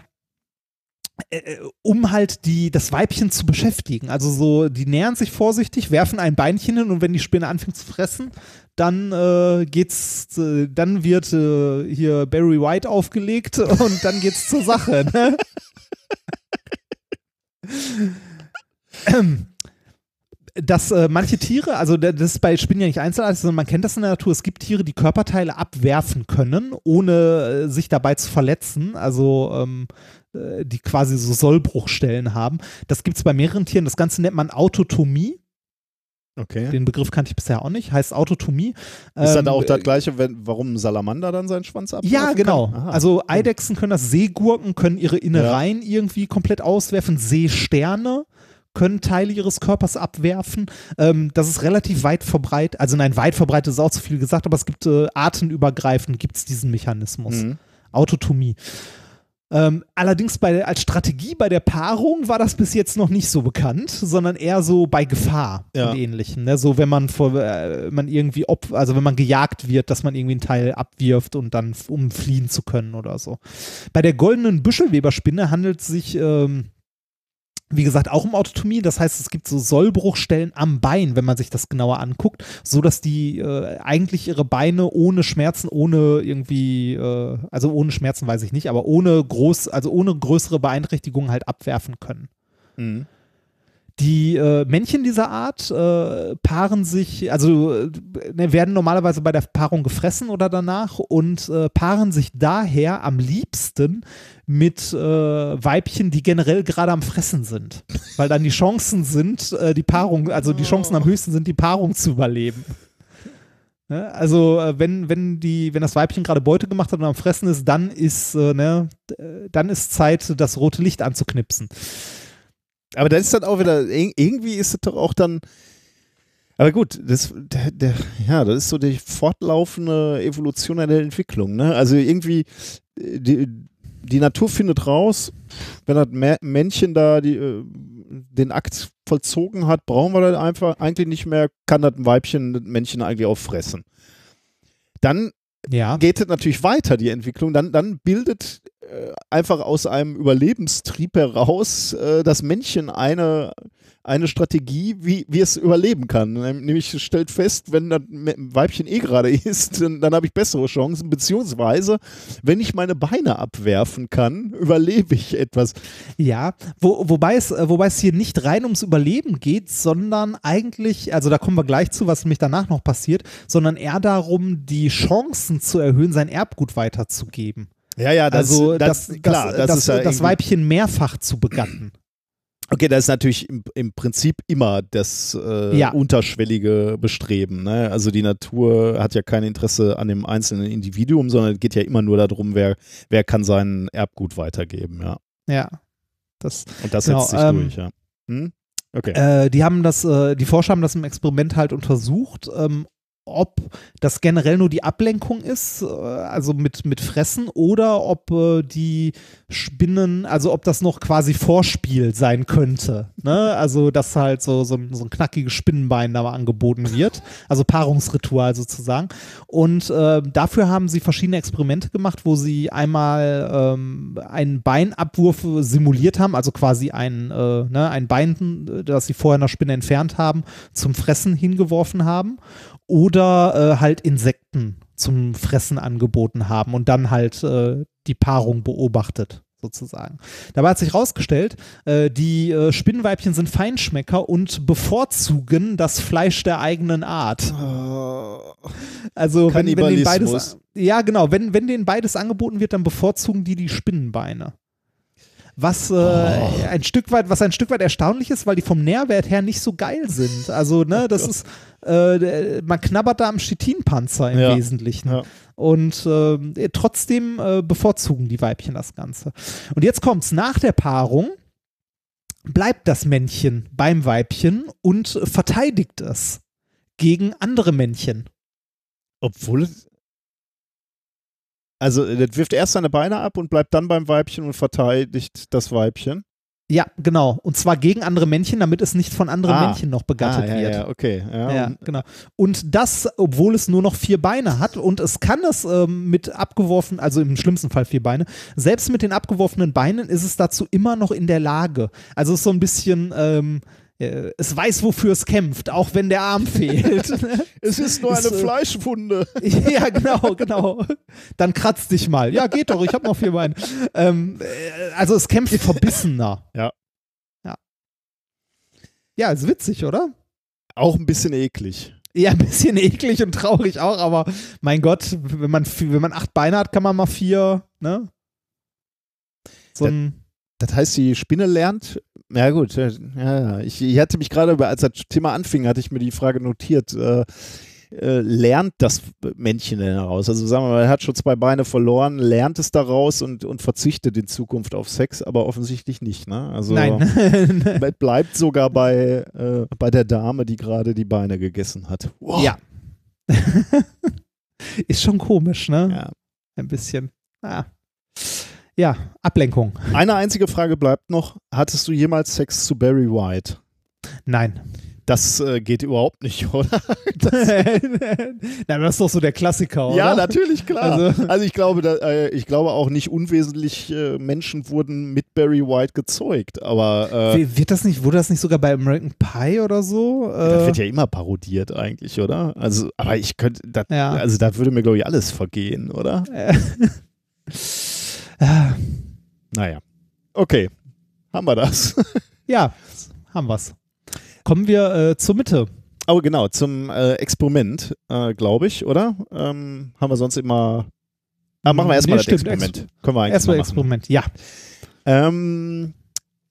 äh, um halt die, das Weibchen zu beschäftigen. Also so, die nähern sich vorsichtig, werfen ein Beinchen hin und wenn die Spinne anfängt zu fressen, dann äh, geht's, äh, dann wird äh, hier Barry White aufgelegt und dann geht's zur Sache. Ne? Dass äh, manche Tiere, also da- das ist bei Spinnen ja nicht einzelartig, sondern man kennt das in der Natur, es gibt Tiere, die Körperteile abwerfen können, ohne äh, sich dabei zu verletzen, also ähm, äh, die quasi so Sollbruchstellen haben. Das gibt es bei mehreren Tieren, das Ganze nennt man Autotomie, Okay. den Begriff kannte ich bisher auch nicht, heißt Autotomie. Ist dann Ähm, auch das gleiche, wenn, warum ein Salamander dann seinen Schwanz abwerfen Ja, genau. Also Eidechsen können das, Seegurken können ihre Innereien irgendwie komplett auswerfen, Seesterne können Teile ihres Körpers abwerfen. Ähm, das ist relativ weit verbreitet, also nein, weit verbreitet ist auch zu viel gesagt, aber es gibt äh, artenübergreifend gibt es diesen Mechanismus. Mhm. Autotomie. Ähm, allerdings bei, als Strategie bei der Paarung war das bis jetzt noch nicht so bekannt, sondern eher so bei Gefahr Ja. und ähnlichem. Ne? So wenn man vor, äh, man irgendwie, ob, also wenn man gejagt wird, dass man irgendwie einen Teil abwirft und dann, um fliehen zu können oder so. Bei der goldenen Büschelweberspinne handelt es sich ähm, wie gesagt, auch um Autotomie. Das heißt, es gibt so Sollbruchstellen am Bein, wenn man sich das genauer anguckt, so dass die äh, eigentlich ihre Beine ohne Schmerzen, ohne irgendwie, äh, also ohne Schmerzen weiß ich nicht, aber ohne groß, also ohne größere Beeinträchtigungen halt abwerfen können. Mhm. Die äh, Männchen dieser Art äh, paaren sich, also äh, ne, werden normalerweise bei der Paarung gefressen oder danach und äh, paaren sich daher am liebsten mit äh, Weibchen, die generell gerade am Fressen sind. Weil dann die Chancen sind, äh, die Paarung, also die Chancen am höchsten sind, die Paarung zu überleben. Ne? Also wenn, wenn, die, wenn das Weibchen gerade Beute gemacht hat und am Fressen ist, dann ist, ne, dann ist Zeit, das rote Licht anzuknipsen. Aber das ist dann auch wieder, ir- irgendwie ist es doch auch dann. Aber gut, das, der, der, ja, das ist so die fortlaufende Evolution der Entwicklung. Ne? Also irgendwie, äh, die, die Natur findet raus, wenn das Mä- Männchen da die, äh, den Akt vollzogen hat, brauchen wir das einfach eigentlich nicht mehr, kann das Weibchen das Männchen eigentlich auch fressen. Dann Ja. geht es natürlich weiter, die Entwicklung. Dann, dann bildet äh, einfach aus einem Überlebenstrieb heraus äh, das Männchen eine, eine Strategie, wie, wie es überleben kann. Nämlich stellt fest, wenn das Weibchen eh gerade ist, dann, dann habe ich bessere Chancen. Beziehungsweise, wenn ich meine Beine abwerfen kann, überlebe ich etwas. Ja, wo, wobei, es, äh, wobei es hier nicht rein ums Überleben geht, sondern eigentlich, also da kommen wir gleich zu, was nämlich danach noch passiert, sondern eher darum, die Chancen zu erhöhen, sein Erbgut weiterzugeben. Ja, ja, also das, klar, das, das, das, ist ja das irgendwie- Weibchen mehrfach zu begatten. Okay, das ist natürlich im, im Prinzip immer das äh, Ja. unterschwellige Bestreben. Ne? Also die Natur hat ja kein Interesse an dem einzelnen Individuum, sondern es geht ja immer nur darum, wer, wer kann sein Erbgut weitergeben. Ja. Ja. Das, Und das Genau, setzt sich ähm, durch. Ja. Hm? Okay. äh, die haben das, äh, die Forscher haben das im Experiment halt untersucht ähm, ob das generell nur die Ablenkung ist, äh, also mit, mit Fressen, oder ob äh, die Spinnen, also ob das noch quasi Vorspiel sein könnte. Ne? Also, dass halt so, so, ein, so ein knackiges Spinnenbein da mal angeboten wird. Also Paarungsritual sozusagen. Und äh, dafür haben sie verschiedene Experimente gemacht, wo sie einmal ähm, einen Beinabwurf simuliert haben, also quasi ein, äh, ne, ein Bein, das sie vorher einer Spinne entfernt haben, zum Fressen hingeworfen haben oder äh, halt Insekten zum Fressen angeboten haben und dann halt äh, die Paarung beobachtet sozusagen. Dabei hat sich herausgestellt, äh, die äh, Spinnenweibchen sind Feinschmecker und bevorzugen das Fleisch der eigenen Art. Also wenn, wenn denen beides, ja genau, wenn, wenn denen beides angeboten wird, dann bevorzugen die die Spinnenbeine was äh, oh. ein Stück weit, was ein Stück weit erstaunlich ist, weil die vom Nährwert her nicht so geil sind. Also, ne, das ist, äh, man knabbert da am Chitinpanzer im ja. Wesentlichen. Ja. Und äh, trotzdem äh, bevorzugen die Weibchen das Ganze. Und jetzt kommt's, nach der Paarung bleibt das Männchen beim Weibchen und verteidigt es gegen andere Männchen. Obwohl es also, das wirft erst seine Beine ab und bleibt dann beim Weibchen und verteidigt das Weibchen. Ja, genau. Und zwar gegen andere Männchen, damit es nicht von anderen ah. Männchen noch begattet ah, ja, wird. Ja, okay. Ja, ja, genau. Und das, obwohl es nur noch vier Beine hat und es kann es ähm, mit abgeworfen, also im schlimmsten Fall vier Beine, selbst mit den abgeworfenen Beinen ist es dazu immer noch in der Lage. Also es ist so ein bisschen, ähm, äh, es weiß, wofür es kämpft, auch wenn der Arm fehlt. es ist nur eine ist, Fleischwunde. ja, genau, genau. Dann kratz dich mal. Ja, geht doch, ich habe noch vier Beine. Ähm, äh, also es kämpft verbissener. Ja. Ja. Ja, ist witzig, oder? Auch ein bisschen eklig. Ja, ein bisschen eklig und traurig auch, aber mein Gott, wenn man, wenn man acht Beine hat, kann man mal vier, ne? So ein das heißt, die Spinne lernt ja, gut. Ja, ich, ich hatte mich gerade, als das Thema anfing, hatte ich mir die Frage notiert. Äh, äh, lernt das Männchen denn daraus? Also sagen wir mal, er hat schon zwei Beine verloren, lernt es daraus und, und verzichtet in Zukunft auf Sex, aber offensichtlich nicht. Ne? Also Nein. bleibt sogar bei, äh, bei der Dame, die gerade die Beine gegessen hat. Wow. Ja. Ist schon komisch, ne? Ja. Ein bisschen. Ah. Ja, Ablenkung. Eine einzige Frage bleibt noch. Hattest du jemals Sex zu Barry White? Nein. Das äh, geht überhaupt nicht, oder? Das, Na, das ist doch so der Klassiker, oder? Ja, natürlich, klar. Also, also ich, glaube, da, äh, ich glaube auch nicht unwesentlich äh, Menschen wurden mit Barry White gezeugt, aber äh, wird das nicht, wurde das nicht sogar bei American Pie oder so? Das äh, wird ja immer parodiert eigentlich, oder? Also, aber ich könnte, ja. also da würde mir glaube ich alles vergehen, oder? Ah. Naja. Okay. Haben wir das? ja, haben wir's. Kommen wir äh, zur Mitte. Oh, genau, zum äh, Experiment, äh, glaube ich, oder? Ähm, haben wir sonst immer. Ah, machen wir erstmal nee, das Experiment. Ex Können wir eigentlich erstmal Experiment, ja. Ähm,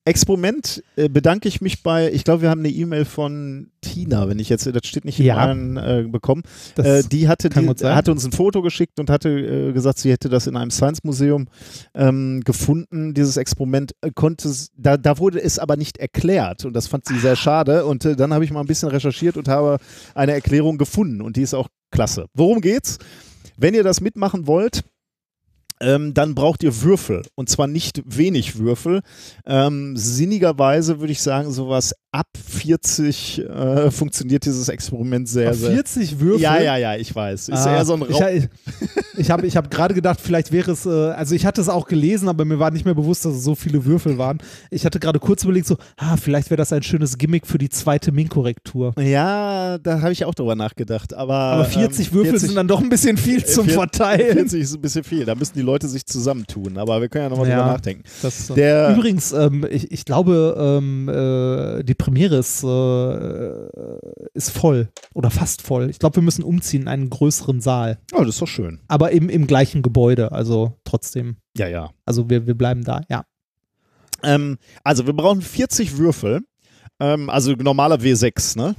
Experiment äh, bedanke ich mich bei, ich glaube, wir haben eine E-Mail von Tina, wenn ich jetzt, das steht nicht ja. in äh, bekommen. Äh, die, hatte, die hatte uns ein Foto geschickt und hatte äh, gesagt, sie hätte das in einem Science-Museum ähm, gefunden, dieses Experiment. Äh, konnte da, da wurde es aber nicht erklärt und das fand sie sehr schade. Und äh, dann habe ich mal ein bisschen recherchiert und habe eine Erklärung gefunden und die ist auch klasse. Worum geht's? Wenn ihr das mitmachen wollt, ähm, dann braucht ihr Würfel. Und zwar nicht wenig Würfel. Ähm, sinnigerweise würde ich sagen, sowas ab 40 äh, funktioniert dieses Experiment sehr, ab 40 sehr. Würfel? Ja, ja, ja, ich weiß. Ist ah, eher so ein Raum. Ich, ich habe ich hab gerade gedacht, vielleicht wäre es, äh, also ich hatte es auch gelesen, aber mir war nicht mehr bewusst, dass es so viele Würfel waren. Ich hatte gerade kurz überlegt, so, ah, vielleicht wäre das ein schönes Gimmick für die zweite Min-Korrektur. Ja, da habe ich auch drüber nachgedacht. Aber, aber 40 ähm, Würfel 40, sind dann doch ein bisschen viel zum 40, Verteilen. 40 ist ein bisschen viel. Da müssen die Leute sich zusammentun. Aber wir können ja nochmal ja, drüber nachdenken. Das, Der, übrigens, ähm, ich, ich glaube, ähm, äh, die Premiere ist, äh, ist voll oder fast voll. Ich glaube, wir müssen umziehen in einen größeren Saal. Oh, das ist doch schön. Aber im, im gleichen Gebäude, also trotzdem. Ja, ja. Also wir, wir bleiben da, ja. Ähm, also wir brauchen 40 Würfel. Ähm, also normaler W6, ne?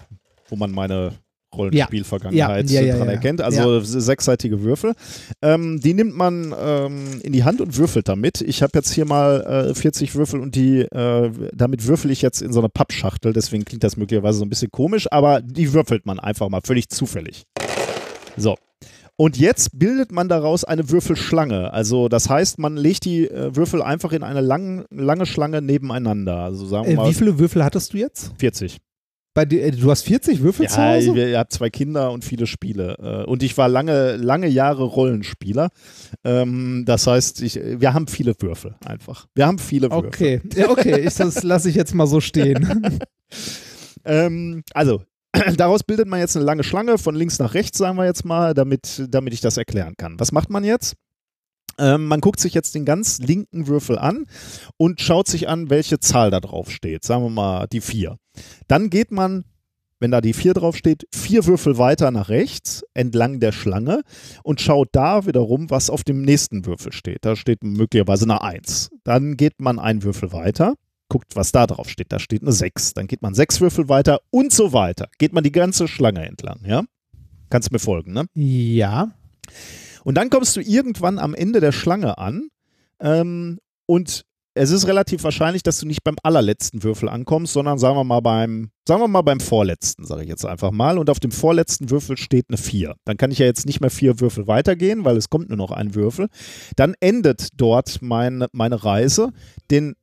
Wo man meine Rollenspielvergangenheit ja. ja, ja, dran erkennt. Also sechsseitige Würfel. Ähm, die nimmt man ähm, in die Hand und würfelt damit. Ich habe jetzt hier mal äh, 40 Würfel und die, äh, damit würfel ich jetzt in so eine Pappschachtel. Deswegen klingt das möglicherweise so ein bisschen komisch, aber die würfelt man einfach mal völlig zufällig. So. Und jetzt bildet man daraus eine Würfelschlange. Also das heißt, man legt die äh, Würfel einfach in eine lang, lange Schlange nebeneinander. Also sagen wir Äh, mal wie viele Würfel hattest du jetzt? 40. Bei dir, äh, du hast 40 Würfel zu Ja, Hause? ich, ich habe zwei Kinder und viele Spiele. Äh, Und ich war lange, lange Jahre Rollenspieler. Ähm, Das heißt, ich, wir haben viele Würfel einfach. Wir haben viele Würfel. Okay, ja, okay, ich, das lasse ich jetzt mal so stehen. Ähm, also, daraus bildet man jetzt eine lange Schlange von links nach rechts, sagen wir jetzt mal, damit, damit ich das erklären kann. Was macht man jetzt? Ähm, man guckt sich jetzt den ganz linken Würfel an und schaut sich an, welche Zahl da drauf steht. Sagen wir mal die 4. Dann geht man, wenn da die 4 drauf steht, vier Würfel weiter nach rechts entlang der Schlange und schaut da wiederum, was auf dem nächsten Würfel steht. Da steht möglicherweise eine 1. Dann geht man einen Würfel weiter guckt, was da drauf steht. Da steht eine 6. Dann geht man sechs Würfel weiter und so weiter. Geht man die ganze Schlange entlang, ja? Kannst mir folgen, ne? ja. Und dann kommst du irgendwann am Ende der Schlange an ähm, und es ist relativ wahrscheinlich, dass du nicht beim allerletzten Würfel ankommst, sondern sagen wir mal beim, sagen wir mal beim vorletzten, sage ich jetzt einfach mal. Und auf dem vorletzten Würfel steht eine 4. Dann kann ich ja jetzt nicht mehr vier Würfel weitergehen, weil es kommt nur noch ein Würfel. Dann endet dort mein, meine Reise. Den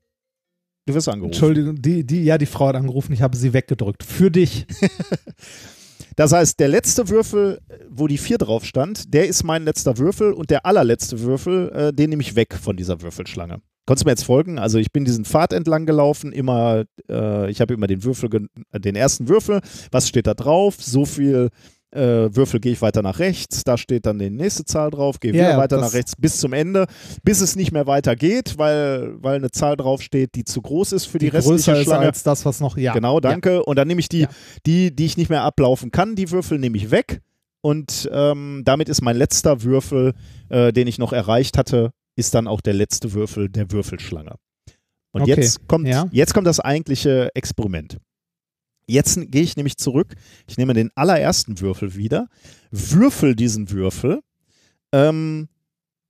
Du wirst angerufen. Entschuldigung, die, die, ja, die Frau hat angerufen, ich habe sie weggedrückt. Für dich. Das heißt, der letzte Würfel, wo die 4 drauf stand, der ist mein letzter Würfel und der allerletzte Würfel, äh, den nehme ich weg von dieser Würfelschlange. Konntest du mir jetzt folgen? Also ich bin diesen Pfad entlang gelaufen, immer, äh, ich habe immer den Würfel, den ersten Würfel, was steht da drauf? So viel äh, Würfel gehe ich weiter nach rechts, da steht dann die nächste Zahl drauf, gehe Ja, wieder ja, weiter nach rechts bis zum Ende, bis es nicht mehr weiter geht, weil, weil eine Zahl draufsteht, die zu groß ist für die, Die restliche größer ist Schlange. als das, was noch, ja. Genau, danke. Und dann nehme ich die, Ja. die, die ich nicht mehr ablaufen kann, die Würfel nehme ich weg. Und ähm, damit ist mein letzter Würfel, äh, den ich noch erreicht hatte, ist dann auch der letzte Würfel der Würfelschlange. Und Okay, jetzt, kommt, ja. jetzt kommt das eigentliche Experiment. Jetzt gehe ich nämlich zurück, ich nehme den allerersten Würfel wieder, würfel diesen Würfel ähm,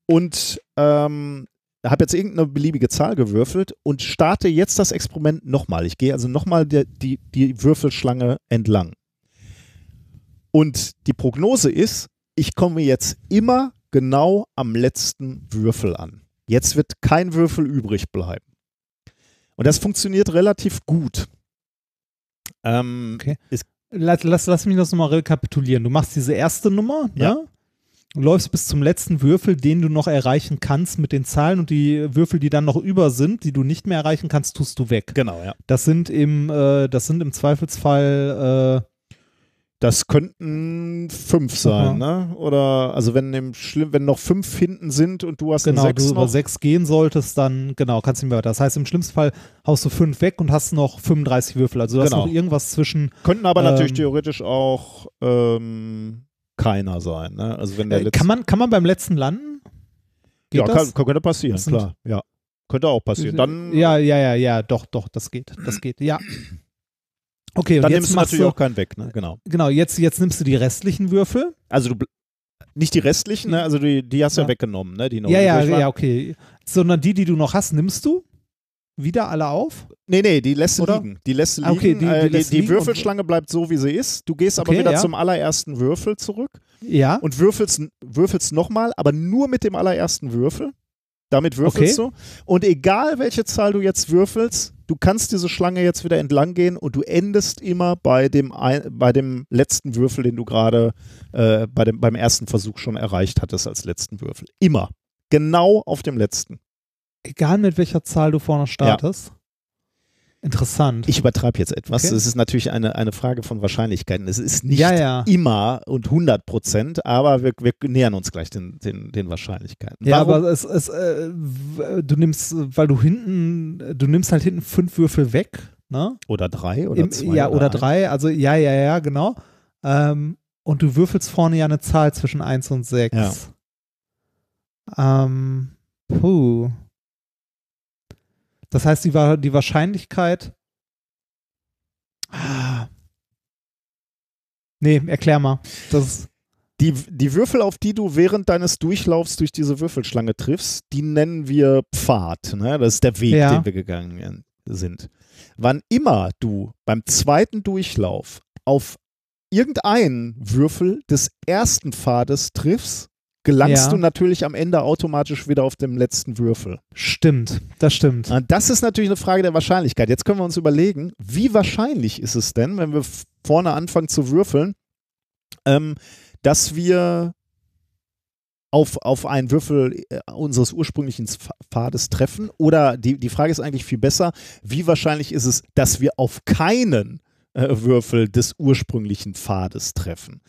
und ähm, habe jetzt irgendeine beliebige Zahl gewürfelt und starte jetzt das Experiment nochmal. Ich gehe also nochmal die, die, die Würfelschlange entlang. Und die Prognose ist, ich komme jetzt immer genau am letzten Würfel an. Jetzt wird kein Würfel übrig bleiben. Und das funktioniert relativ gut. Ähm, Okay. ist, Lass, lass, lass mich das nochmal rekapitulieren. Du machst diese erste Nummer, Ja. ne? Du läufst bis zum letzten Würfel, den du noch erreichen kannst mit den Zahlen und die Würfel, die dann noch über sind, die du nicht mehr erreichen kannst, tust du weg. genau, ja. Das sind im, äh, das sind im Zweifelsfall, äh, Das könnten fünf sein, ne? Oder also wenn im Schlimm, wenn noch fünf hinten sind und du hast genau, eine du sechs über noch. sechs gehen solltest, dann, genau, kannst du nicht mehr weiter. Das heißt, im schlimmsten Fall haust du fünf weg und hast noch 35 Würfel. Also du Genau. hast noch irgendwas zwischen, Könnten aber natürlich Ähm, theoretisch auch ähm, keiner sein, ne? Also wenn der äh, kann, man, kann man beim letzten landen? Geht ja, das? kann, könnte passieren, klar. Ja. Könnte auch passieren. Dann, ja, ja, ja, ja, doch, doch, das geht, das geht, ja. Okay, und dann jetzt nimmst du natürlich du, auch keinen weg, ne? Genau. genau, jetzt, jetzt nimmst du die restlichen Würfel. Also du nicht die restlichen, ne? Also die, die hast du ja. Ja. weggenommen, ne? Die noch ja, ja, ja, okay. Sondern die, die du noch hast, nimmst du wieder alle auf? Nee, nee, die lässt du Oder? liegen. Die lässt du Ah, liegen. okay, die- die äh, die, die liegen Würfelschlange bleibt so, wie sie ist. Du gehst aber Okay, wieder ja. zum allerersten Würfel zurück Ja. und würfelst, würfelst nochmal, aber nur mit dem allerersten Würfel. Damit würfelst du. Und egal welche Zahl du jetzt würfelst, du kannst diese Schlange jetzt wieder entlang gehen und du endest immer bei dem, ein, bei dem letzten Würfel, den du gerade äh, bei dem, beim ersten Versuch schon erreicht hattest als letzten Würfel. Immer. Genau auf dem letzten. Egal mit welcher Zahl du vorne startest. Interessant. Ich übertreibe jetzt etwas. Okay. Es ist natürlich eine, eine Frage von Wahrscheinlichkeiten. Es ist nicht ja, ja. immer und 100 Prozent, aber wir, wir nähern uns gleich den, den, den Wahrscheinlichkeiten. Ja, Warum? aber es, es, äh, du nimmst, weil du hinten, du nimmst halt hinten fünf Würfel weg, ne? oder drei oder Im, zwei. ja, oder ein. drei, also ja, ja, ja, genau. Ähm, und du würfelst vorne ja eine Zahl zwischen 1 und 6. Ähm, puh. Das heißt, die, die Wahrscheinlichkeit. Ah. Nee, erklär mal. Das Die, die Würfel, auf die du während deines Durchlaufs durch diese Würfelschlange triffst, die nennen wir Pfad. Ne? Das ist der Weg, Ja. den wir gegangen sind. Wann immer du beim zweiten Durchlauf auf irgendeinen Würfel des ersten Pfades triffst, gelangst Ja. du natürlich am Ende automatisch wieder auf dem letzten Würfel. Stimmt, das stimmt. Na, Das ist natürlich eine Frage der Wahrscheinlichkeit. Jetzt können wir uns überlegen, wie wahrscheinlich ist es denn, wenn wir vorne anfangen zu würfeln, ähm, dass wir auf, auf einen Würfel äh, unseres ursprünglichen Pf- Pfades treffen? Oder die, die Frage ist eigentlich viel besser, wie wahrscheinlich ist es, dass wir auf keinen äh, Würfel des ursprünglichen Pfades treffen?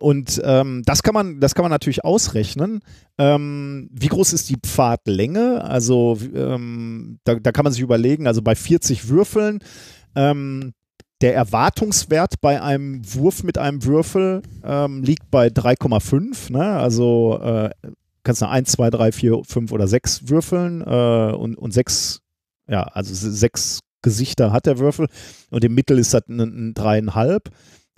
Und ähm, das, kann man, das kann man natürlich ausrechnen. Ähm, wie groß ist die Pfadlänge? Also ähm, da, da kann man sich überlegen, also bei 40 Würfeln, ähm, der Erwartungswert bei einem Wurf mit einem Würfel ähm, liegt bei 3,5. Ne? Also äh, kannst du 1, 2, 3, 4, 5 oder 6 würfeln äh, und, und sechs, ja, also s- sechs Gesichter hat der Würfel und im Mittel ist das ein, ein dreieinhalb.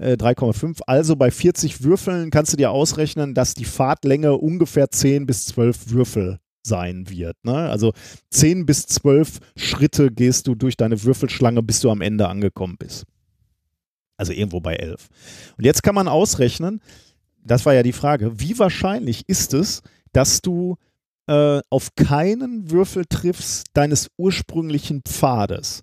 Äh, 3,5. Also bei 40 Würfeln kannst du dir ausrechnen, dass die Fahrtlänge ungefähr 10 bis 12 Würfel sein wird. Ne? Also 10 bis 12 Schritte gehst du durch deine Würfelschlange, bis du am Ende angekommen bist. Also irgendwo bei 11. Und jetzt kann man ausrechnen, das war ja die Frage, wie wahrscheinlich ist es, dass du äh, auf keinen Würfel triffst deines ursprünglichen Pfades?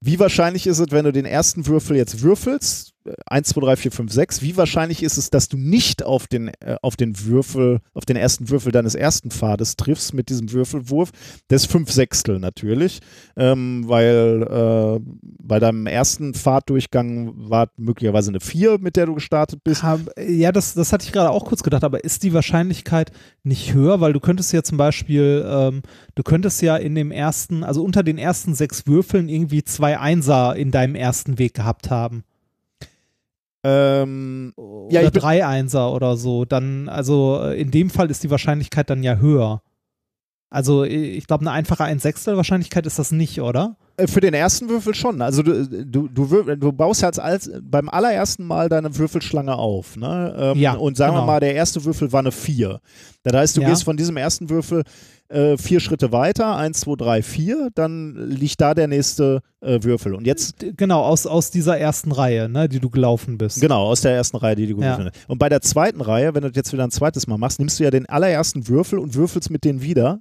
Wie wahrscheinlich ist es, wenn du den ersten Würfel jetzt würfelst, äh, 1, 2, 3, 4, 5, 6, wie wahrscheinlich ist es, dass du nicht auf den, äh, auf den Würfel, auf den ersten Würfel deines ersten Pfades triffst mit diesem Würfelwurf? Das ist 5 Sechstel natürlich, ähm, weil äh, bei deinem ersten Pfaddurchgang war möglicherweise eine 4, mit der du gestartet bist. Ja, das, das hatte ich gerade auch kurz gedacht, aber ist die Wahrscheinlichkeit nicht höher? Weil du könntest ja zum Beispiel, ähm, du könntest ja in dem ersten, also unter den ersten sechs Würfeln irgendwie zwei Einser in deinem ersten Weg gehabt haben. Ähm, Oder bin- drei Einser oder so. Dann, also äh, in dem Fall ist die Wahrscheinlichkeit dann ja höher. Also äh, ich glaube, eine einfache ein Sechstel Wahrscheinlichkeit ist das nicht, oder? Äh, Für den ersten Würfel schon. Also du, du, du, wür- du baust ja als beim allerersten Mal deine Würfelschlange auf. Ne? Ähm, Ja, und sagen genau. wir mal, der erste Würfel war eine 4. Das heißt, du Ja. gehst von diesem ersten Würfel äh, vier Schritte weiter, 1, 2, 3, 4, dann liegt da der nächste äh, Würfel. Und jetzt, Genau, aus, aus dieser ersten Reihe, ne, die du gelaufen bist. genau, aus der ersten Reihe, die du Ja. gewürfelt hast. Und bei der zweiten Reihe, wenn du das jetzt wieder ein zweites Mal machst, nimmst du ja den allerersten Würfel und würfelst mit denen wieder.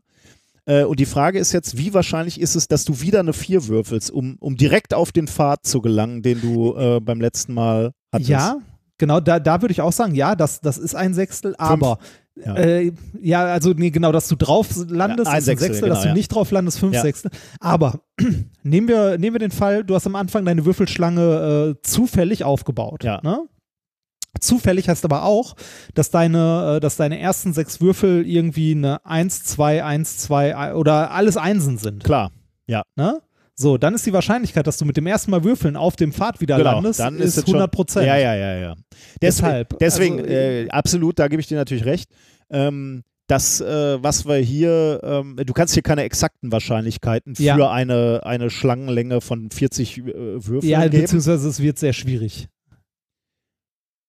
Äh, Und die Frage ist jetzt, wie wahrscheinlich ist es, dass du wieder eine 4 würfelst, um, um direkt auf den Pfad zu gelangen, den du äh, beim letzten Mal hattest? Ja, genau, da, da würde ich auch sagen, ja, das, das ist ein Sechstel, aber Ja. äh, ja, also nee, genau, dass du drauf landest, Ja, ein ist Sechstel, dass genau, du ja. nicht drauf landest, fünf Ja. Sechstel. Aber nehmen wir, nehmen wir den Fall, du hast am Anfang deine Würfelschlange äh, zufällig aufgebaut. Ja. Ne? Zufällig heißt aber auch, dass deine, äh, dass deine ersten sechs Würfel irgendwie eine 1, 2, 1, 2 oder alles Einsen sind. Klar. Ne? So, dann ist die Wahrscheinlichkeit, dass du mit dem ersten Mal würfeln auf dem Pfad wieder Genau, landest, dann ist es schon- 100 Prozent. Ja, ja, ja, ja. Deswegen, Deshalb, deswegen also, äh, absolut, da gebe ich dir natürlich recht. Ähm, das, äh, was wir hier, ähm, du kannst hier keine exakten Wahrscheinlichkeiten für Ja. eine, eine Schlangenlänge von 40 äh, Würfeln Ja, geben. beziehungsweise es wird sehr schwierig.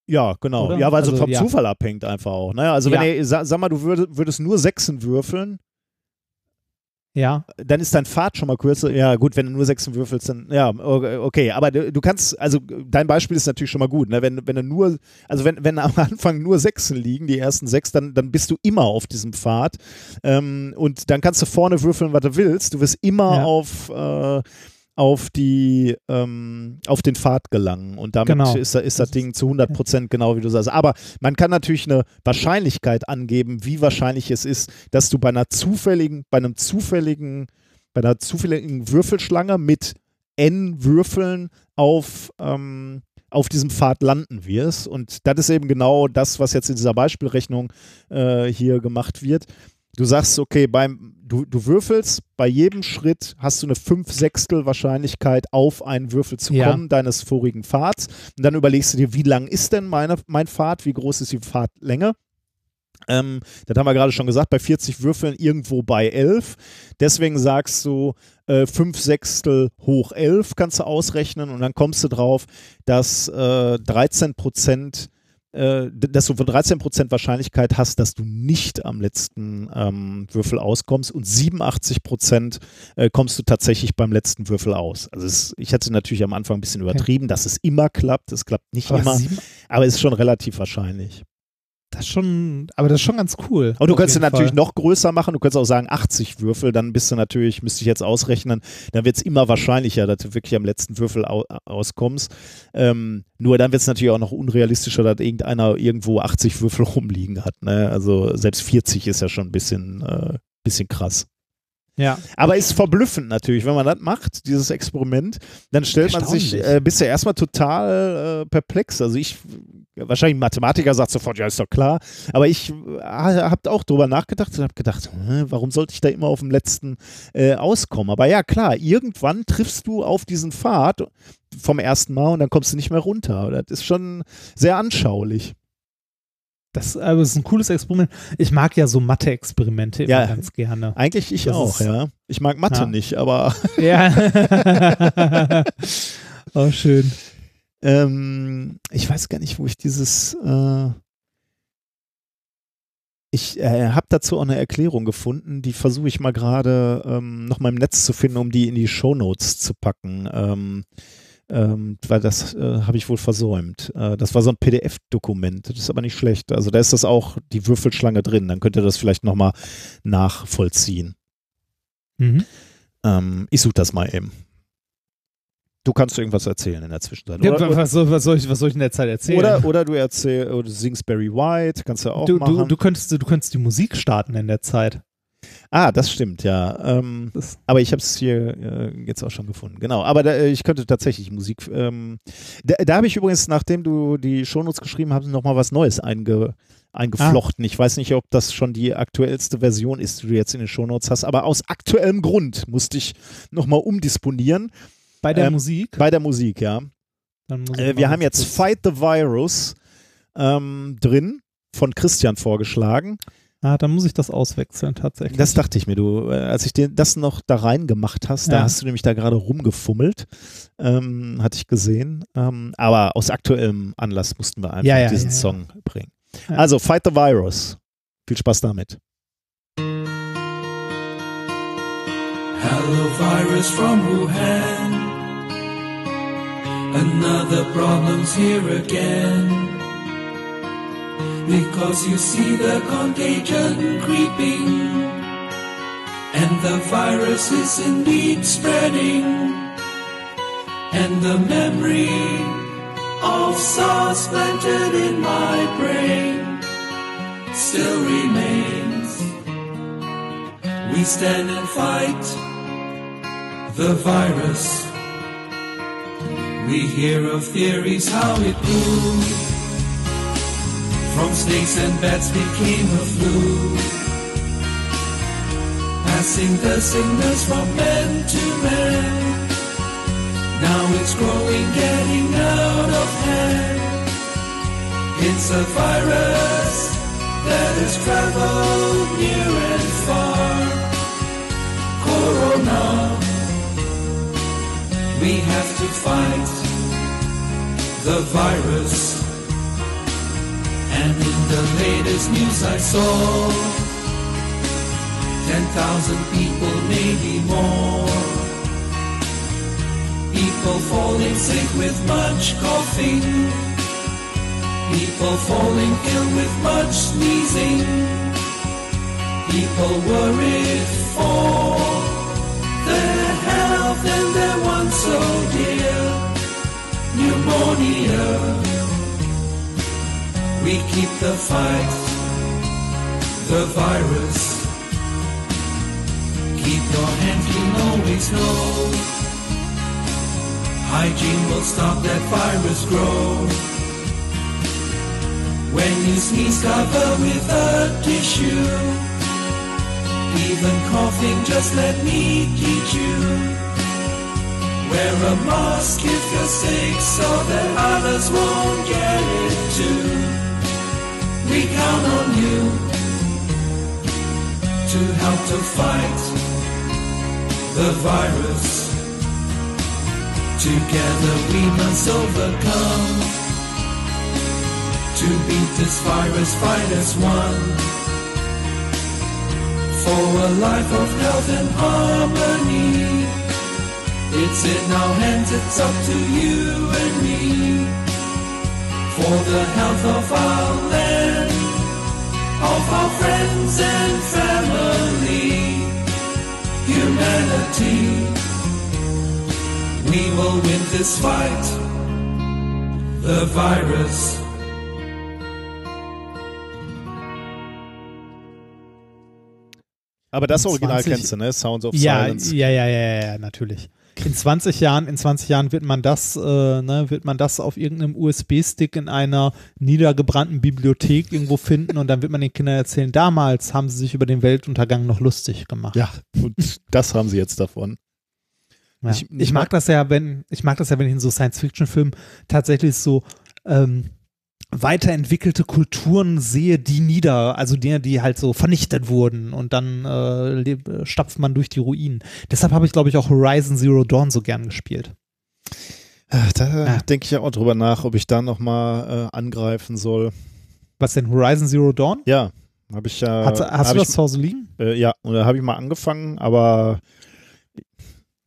Ja, genau. Oder? Ja, weil so Also, vom ja. Zufall abhängt einfach auch. Ne? Also wenn Ja. ihr, sag, sag mal, du würdest, würdest nur Sechsen würfeln, Ja, dann ist dein Pfad schon mal kürzer. Ja, gut, wenn du nur Sechsen würfelst, dann, ja, okay. Aber du, du kannst, also dein Beispiel ist natürlich schon mal gut. Ne? Wenn, wenn du nur, also wenn, wenn am Anfang nur Sechsen liegen, die ersten sechs, dann, dann bist du immer auf diesem Pfad. Ähm, und dann kannst du vorne würfeln, was du willst. Du wirst immer Ja. auf, äh, auf die ähm, auf den Pfad gelangen und damit Genau. ist, ist das Ding zu 100 Prozent genau wie du sagst. Aber man kann natürlich eine Wahrscheinlichkeit angeben, wie wahrscheinlich es ist, dass du bei einer zufälligen, bei einem zufälligen, bei einer zufälligen Würfelschlange mit n Würfeln auf ähm, auf diesem Pfad landen wirst. Und das ist eben genau das, was jetzt in dieser Beispielrechnung äh, hier gemacht wird. Du sagst, okay, beim, du, du würfelst, bei jedem Schritt hast du eine 5 Sechstel Wahrscheinlichkeit, auf einen Würfel zu Ja. kommen, deines vorigen Pfads. Und dann überlegst du dir, wie lang ist denn meine, mein Pfad, wie groß ist die Pfadlänge? Ähm, das haben wir gerade schon gesagt, bei 40 Würfeln irgendwo bei 11. Deswegen sagst du, äh, 5 Sechstel hoch 11 kannst du ausrechnen und dann kommst du drauf, dass äh, 13 Prozent dass du von 13% Wahrscheinlichkeit hast, dass du nicht am letzten ähm, Würfel auskommst und 87% äh, kommst du tatsächlich beim letzten Würfel aus. Also es, ich hatte natürlich am Anfang ein bisschen übertrieben, dass es immer klappt. Es klappt nicht Aber immer, aber es ist schon relativ wahrscheinlich. Das ist schon, aber das ist schon ganz cool. Und du jeden ihn natürlich Fall. noch größer machen. Du könntest auch sagen 80 Würfel, dann bist du natürlich, müsste ich jetzt ausrechnen, dann wird es immer wahrscheinlicher, dass du wirklich am letzten Würfel au auskommst. Ähm, nur dann wird es natürlich auch noch unrealistischer, dass irgendeiner irgendwo 80 Würfel rumliegen hat. Ne? Also selbst 40 ist ja schon ein bisschen, äh, bisschen krass. Ja. Aber ist verblüffend natürlich, wenn man das macht, dieses Experiment, dann stellt man sich, äh, bist du erstmal total äh, perplex. Also ich, wahrscheinlich ein Mathematiker sagt sofort, ja, ist doch klar. Aber ich äh, habe auch drüber nachgedacht und habe gedacht, warum sollte ich da immer auf dem letzten äh, auskommen? Aber ja, klar, irgendwann triffst du auf diesen Pfad vom ersten Mal und dann kommst du nicht mehr runter. Das ist schon sehr anschaulich. Das, das ist ein cooles Experiment. Ich mag ja so Mathe-Experimente immer Ja. ganz gerne. Eigentlich ich Das auch, ja. Ich mag Mathe Ja. nicht, aber Ja. oh, schön. Ähm, ich weiß gar nicht, wo ich dieses. Äh ich äh, habe dazu auch eine Erklärung gefunden, die versuche ich mal gerade ähm, noch mal im Netz zu finden, um die in die Shownotes zu packen. Ähm, ähm, weil das äh, habe ich wohl versäumt. Äh, das war so ein PDF-Dokument, das ist aber nicht schlecht. Also da ist das auch die Würfelschlange drin, dann könnt ihr das vielleicht noch mal nachvollziehen. Mhm. Ähm, ich suche das mal eben. Du kannst irgendwas erzählen in der Zwischenzeit. Ja, Oder, was, soll, was, soll ich, was soll ich in der Zeit erzählen? Oder, oder du erzählst, oder du singst Barry White, kannst du auch du, machen. du, du, könntest, du könntest die Musik starten in der Zeit. ah, das stimmt, ja. Ähm, Das, aber ich habe es hier äh, jetzt auch schon gefunden. Genau, aber da, äh, ich könnte tatsächlich Musik. Ähm, da da habe ich übrigens, nachdem du die Shownotes geschrieben hast, nochmal was Neues einge, eingeflochten. Ich weiß nicht, ob das schon die aktuellste Version ist, die du jetzt in den Shownotes hast, aber aus aktuellem Grund musste ich nochmal umdisponieren bei der Ähm, Musik. bei der Musik, ja. Dann muss ich Äh, wir haben jetzt kurz- Fight the Virus ähm, drin, von Christian vorgeschlagen. Ah, dann muss ich das auswechseln tatsächlich. Das dachte ich mir, du, äh, als ich den, das noch da rein gemacht hast, da Ja. hast du nämlich da gerade rumgefummelt, ähm, hatte ich gesehen. Ähm, aber aus aktuellem Anlass mussten wir einfach Ja, ja, diesen ja, ja. Song bringen. Ja. Also, Fight the Virus. Viel Spaß damit. Hello, virus from Wuhan. Another problem's here again. Because you see the contagion creeping, and the virus is indeed spreading, and the memory of SARS planted in my brain still remains. We stand and fight the virus. We hear of theories how it grew. From snakes and bats became a flu. Passing the sickness from man to man. Now it's growing, getting out of hand. It's a virus that has traveled near and far. Corona. We have to fight the virus. And in the latest news I saw, 10,000 people, maybe more. People falling sick with much coughing. People falling ill with much sneezing. People worried for their health and their one so dear pneumonia. We keep the fight, the virus. Keep your hand clean, always know. Hygiene will stop that virus grow. When you sneeze, cover with a tissue. Even coughing, just let me teach you. Wear a mask if you're sick so that others won't get it too. We count on you to help to fight the virus. Together we must overcome. to beat this virus, fight as one. For a life of health and harmony. It's in our hands, it's up to you and me. For the health of our land, of our friends and family, humanity. We will win this fight, the virus. Aber das In Original 20 kennst du, ne? Sounds of Ja, Silence. ja, ja, ja, ja, natürlich. In 20 Jahren, in 20 Jahren wird man das, äh, ne, wird man das auf irgendeinem USB-Stick in einer niedergebrannten Bibliothek irgendwo finden und dann wird man den Kindern erzählen, damals haben sie sich über den Weltuntergang noch lustig gemacht. Ja, und das haben sie jetzt davon. Ja. Ich- Ich, mag- das ja, wenn, ich mag das ja, wenn in so Science-Fiction-Filmen tatsächlich so ähm, weiterentwickelte Kulturen sehe, die nieder, also die, die halt so vernichtet wurden und dann äh, äh, stapft man durch die Ruinen. Deshalb habe ich, glaube ich, auch Horizon Zero Dawn so gern gespielt. Ach, Da Ja. denke ich ja auch drüber nach, ob ich da nochmal äh, angreifen soll. Was denn, Horizon Zero Dawn? Ja, habe ich ja. Hast, hast hab du ich, das zu Hause liegen? Äh, ja, und da habe ich mal angefangen, aber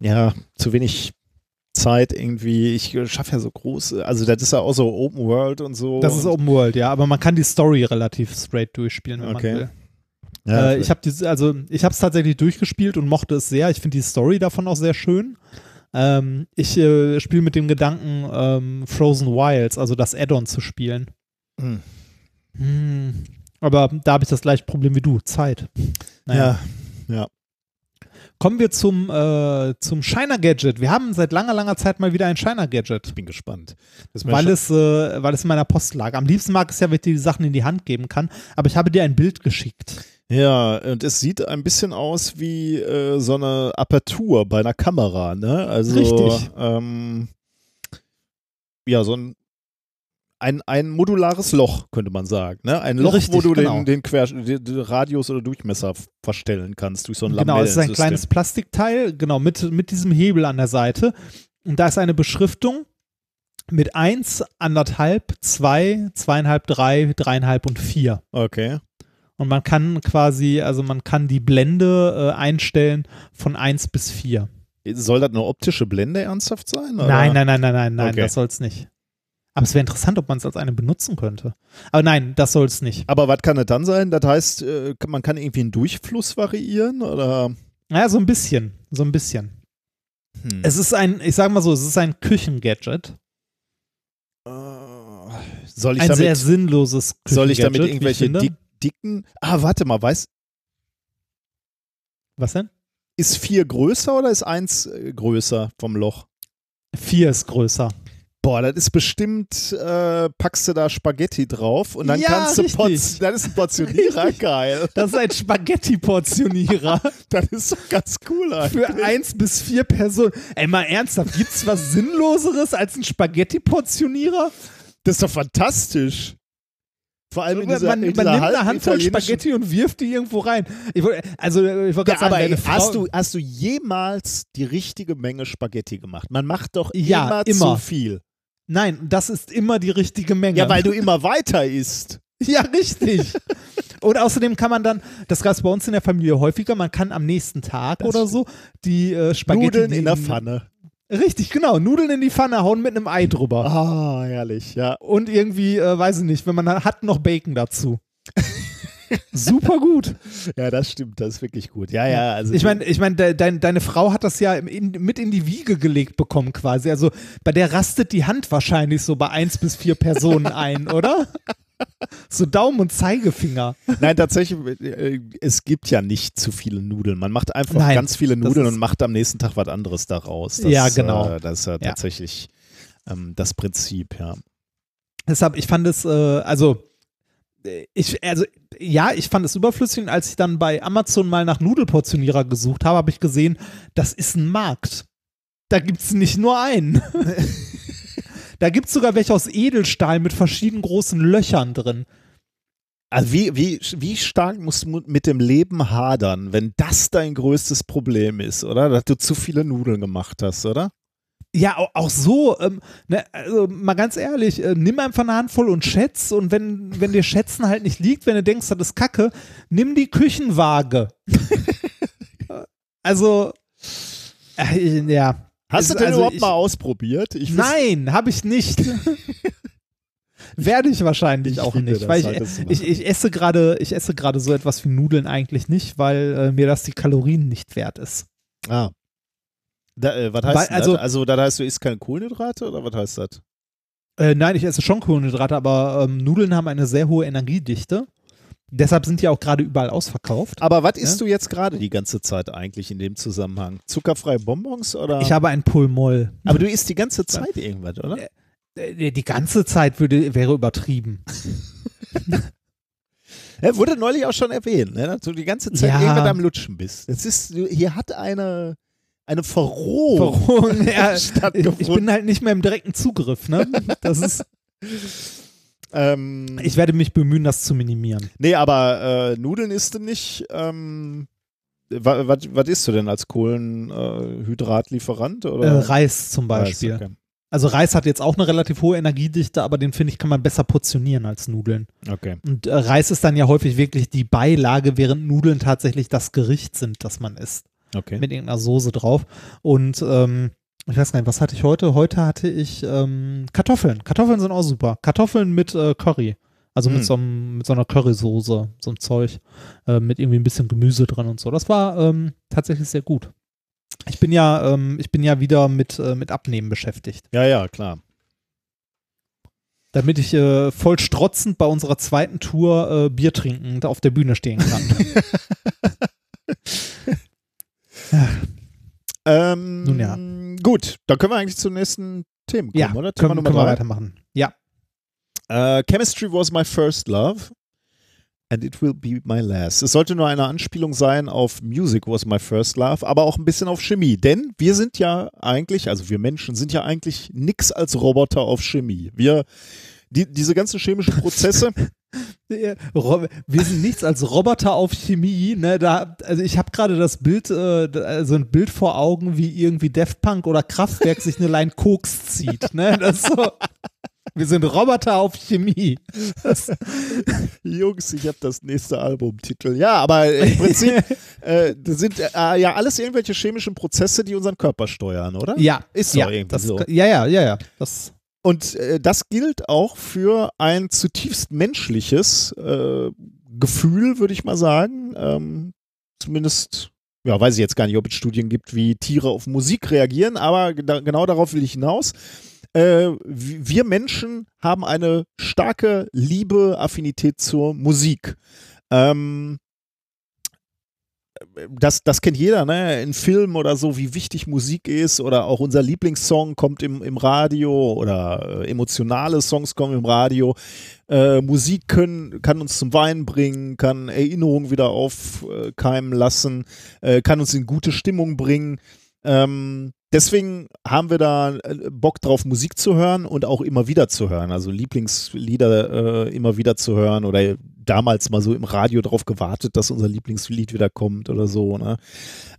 ja, zu wenig Zeit irgendwie. Ich schaffe ja so große, also das ist ja auch so Open World und so. Das ist Open World, ja, aber man kann die Story relativ straight durchspielen, wenn Okay. man will. ja, äh, ich habe diese, also ich habe es tatsächlich durchgespielt und mochte es sehr. Ich finde die Story davon auch sehr schön. Ähm, ich äh, spiele mit dem Gedanken, ähm, Frozen Wilds, also das Add-on zu spielen. Hm. Hm. Aber da habe ich das gleiche Problem wie du, Zeit. Naja. ja, Kommen wir zum, äh, zum Shiner Gadget. Wir haben seit langer, langer Zeit mal wieder ein Shiner Gadget. ich bin gespannt. Weil es, äh, weil es in meiner Post lag. Am liebsten mag es ja, wenn ich dir die Sachen in die Hand geben kann. Aber ich habe dir ein Bild geschickt. Ja, und es sieht ein bisschen aus wie äh, so eine Apertur bei einer Kamera, ne? Also Richtig. Ähm, ja, so ein, ein ein modulares Loch, könnte man sagen, ne? Ein Loch, Richtig, wo du genau. den, den, Quer, den, den Radius oder Durchmesser verstellen kannst durch so ein Genau, es ist ein kleines Plastikteil, genau, mit, mit diesem Hebel an der Seite. Und da ist eine Beschriftung mit 1, anderthalb, 2, zweieinhalb, 3, dreieinhalb und 4. Okay. Und man kann quasi, also man kann die Blende äh, einstellen von 1 bis 4. Soll das eine optische Blende ernsthaft sein? Oder? Nein, nein, nein, nein, nein, nein, Okay. das soll es nicht. Aber es wäre interessant, ob man es als eine benutzen könnte. Aber nein, das soll es nicht. Aber was kann das dann sein? Das heißt, äh, man kann irgendwie einen Durchfluss variieren oder? Ja, so ein bisschen, so ein bisschen. Hm. Es ist ein, ich sag mal so, es ist ein Küchengadget. Äh, soll ich Ein sehr damit, sinnloses Küchengadget. soll ich damit irgendwelche dick, dicken? Ah, warte mal, weiß Was denn? ist vier größer oder ist eins äh, größer vom Loch? Vier ist größer. Boah, das ist bestimmt, äh, packst du da Spaghetti drauf und dann Ja, kannst du. Porz das ist ein Portionierer, geil. Das ist ein Spaghetti-Portionierer Das ist doch ganz cool eigentlich. für eins bis vier Personen. Ey, mal ernsthaft, gibt's was Sinnloseres als ein Spaghetti-Portionierer? Das ist doch fantastisch. Vor allem in Man, dieser, man, in man dieser nimmt eine Handvoll Spaghetti und wirft die irgendwo rein. Ich wollt, also, ich wollte Ja, gerade sagen, aber ey, hast, du, hast du jemals die richtige Menge Spaghetti gemacht? Man macht doch Ja, immer, immer. zu viel. Nein, das ist immer die richtige Menge. Ja, weil du immer weiter isst. Ja, richtig. Und außerdem kann man dann, das gab es bei uns in der Familie häufiger, man kann am nächsten Tag Das oder so die äh, Spaghetti Nudeln in der. Pfanne. Richtig, genau. Nudeln in die Pfanne hauen mit einem Ei drüber. Ah, herrlich, ja. Und irgendwie, äh, weiß ich nicht, wenn man hat noch Bacon dazu. Super gut. Ja, das stimmt, das ist wirklich gut. Ja, ja, also Ich meine, ich mein, de, dein, deine Frau hat das ja in, mit in die Wiege gelegt bekommen quasi. Also bei der rastet die Hand wahrscheinlich so bei eins bis vier Personen ein, oder? So Daumen und Zeigefinger. Nein, tatsächlich, äh, es gibt ja nicht zu viele Nudeln. Man macht einfach Nein, ganz viele Nudeln und macht am nächsten Tag was anderes daraus. Das, Ja, genau. Äh, das ist ja, Ja. tatsächlich ähm, das Prinzip, ja. Deshalb, ich fand es, äh, also, ich, also, ja, ich fand es überflüssig. Und als ich dann bei Amazon mal nach Nudelportionierer gesucht habe, habe ich gesehen, das ist ein Markt. Da gibt es nicht nur einen. da gibt es sogar welche aus Edelstahl mit verschiedenen großen Löchern drin. Also wie, wie, wie stark musst du mit dem Leben hadern, wenn das dein größtes Problem ist, oder? Dass du zu viele Nudeln gemacht hast, oder? Ja, au- auch so, ähm, ne, also mal ganz ehrlich, äh, nimm einfach eine Handvoll und schätz und wenn, wenn dir Schätzen halt nicht liegt, wenn du denkst, das ist Kacke, nimm die Küchenwaage. also, äh, ja. Hast du denn also überhaupt ich- mal ausprobiert? Ich Nein, habe ich nicht. Werde ich wahrscheinlich Ich auch nicht, weil ich, ich, ich esse gerade, ich esse gerade so etwas wie Nudeln eigentlich nicht, weil äh, mir das die Kalorien nicht wert ist. Ah. Da, äh, was heißt Weil- also- das? Also, da heißt du isst keine Kohlenhydrate oder was heißt das? Äh, nein, ich esse schon Kohlenhydrate, aber ähm, Nudeln haben eine sehr hohe Energiedichte. Deshalb sind die auch gerade überall ausverkauft. Aber was isst du jetzt gerade die ganze Zeit eigentlich in dem Zusammenhang? Zuckerfreie Bonbons oder? Ich habe ein Pulmoll. aber du isst die ganze Zeit irgendwas, oder? Äh, Die ganze Zeit würde, wäre übertrieben. Ja, wurde neulich auch schon erwähnt, ne? dass du die ganze Zeit Ja. irgendwas am Lutschen bist. Das ist, hier hat eine, eine Verrohung Warum? Ja, ich, stattgefunden. ich bin halt nicht mehr im direkten Zugriff. Ne? Das ist, ähm, ich werde mich bemühen, das zu minimieren. nee, aber äh, Nudeln isst du nicht. Ähm, was isst du denn als Kohlenhydratlieferant? Äh, oder? Reis zum Beispiel. Reis, okay. Also Reis hat jetzt auch eine relativ hohe Energiedichte, aber den finde ich, kann man besser portionieren als Nudeln. okay. Und äh, Reis ist dann ja häufig wirklich die Beilage, während Nudeln tatsächlich das Gericht sind, das man isst. Okay. Mit irgendeiner Soße drauf. Und ähm, ich weiß gar nicht, was hatte ich heute? Heute hatte ich ähm, Kartoffeln. Kartoffeln sind auch super. Kartoffeln mit äh, Curry. Also mit, Hm. so einem, mit so einer Currysoße, so ein Zeug, äh, mit irgendwie ein bisschen Gemüse drin und so. Das war ähm, tatsächlich sehr gut. Ich bin ja, ähm, ich bin ja wieder mit, äh, mit Abnehmen beschäftigt. Ja, ja, klar. Damit ich äh, voll strotzend bei unserer zweiten Tour äh, Bier trinkend auf der Bühne stehen kann. Ähm, Nun ja. Gut, dann können wir eigentlich zu den nächsten Themen kommen, ja, oder? Thema können, Nummer können wir weitermachen. Ja. Äh, Chemistry was my first love. And it will be my last. Es sollte nur eine Anspielung sein auf Music was my first love, aber auch ein bisschen auf Chemie. Denn wir sind ja eigentlich, also wir Menschen sind ja eigentlich nix als Roboter auf Chemie. Wir, die, diese ganzen chemischen Prozesse, Ro- Wir sind nichts als Roboter auf Chemie. Ne? Da, also ich habe gerade das Bild, äh, so ein Bild vor Augen, wie irgendwie Daft Punk oder Kraftwerk sich eine Line Koks zieht. Ne? So, wir sind Roboter auf Chemie. Das, Jungs, ich habe das nächste Albumtitel. Ja, aber im Prinzip äh, das sind äh, ja alles irgendwelche chemischen Prozesse, die unseren Körper steuern, oder? ja, Ist ja, irgendwie das, so. Ja, ja, ja, ja. Das, Und äh, das gilt auch für ein zutiefst menschliches äh, Gefühl, würde ich mal sagen. Ähm, zumindest, ja, weiß ich jetzt gar nicht, ob es Studien gibt, wie Tiere auf Musik reagieren, aber da, genau darauf will ich hinaus. Äh, wir Menschen haben eine starke Liebe, Affinität zur Musik. Ähm, das, das kennt jeder, ne? In Filmen oder so, wie wichtig Musik ist oder auch unser Lieblingssong kommt im, im Radio oder äh, emotionale Songs kommen im Radio. Äh, Musik können, kann uns zum Weinen bringen, kann Erinnerungen wieder aufkeimen lassen, äh, kann uns in gute Stimmung bringen. Ähm, deswegen haben wir da äh, Bock drauf, Musik zu hören und auch immer wieder zu hören. Also Lieblingslieder äh, immer wieder zu hören oder damals mal so im Radio drauf gewartet, dass unser Lieblingslied wieder kommt oder so. Ne?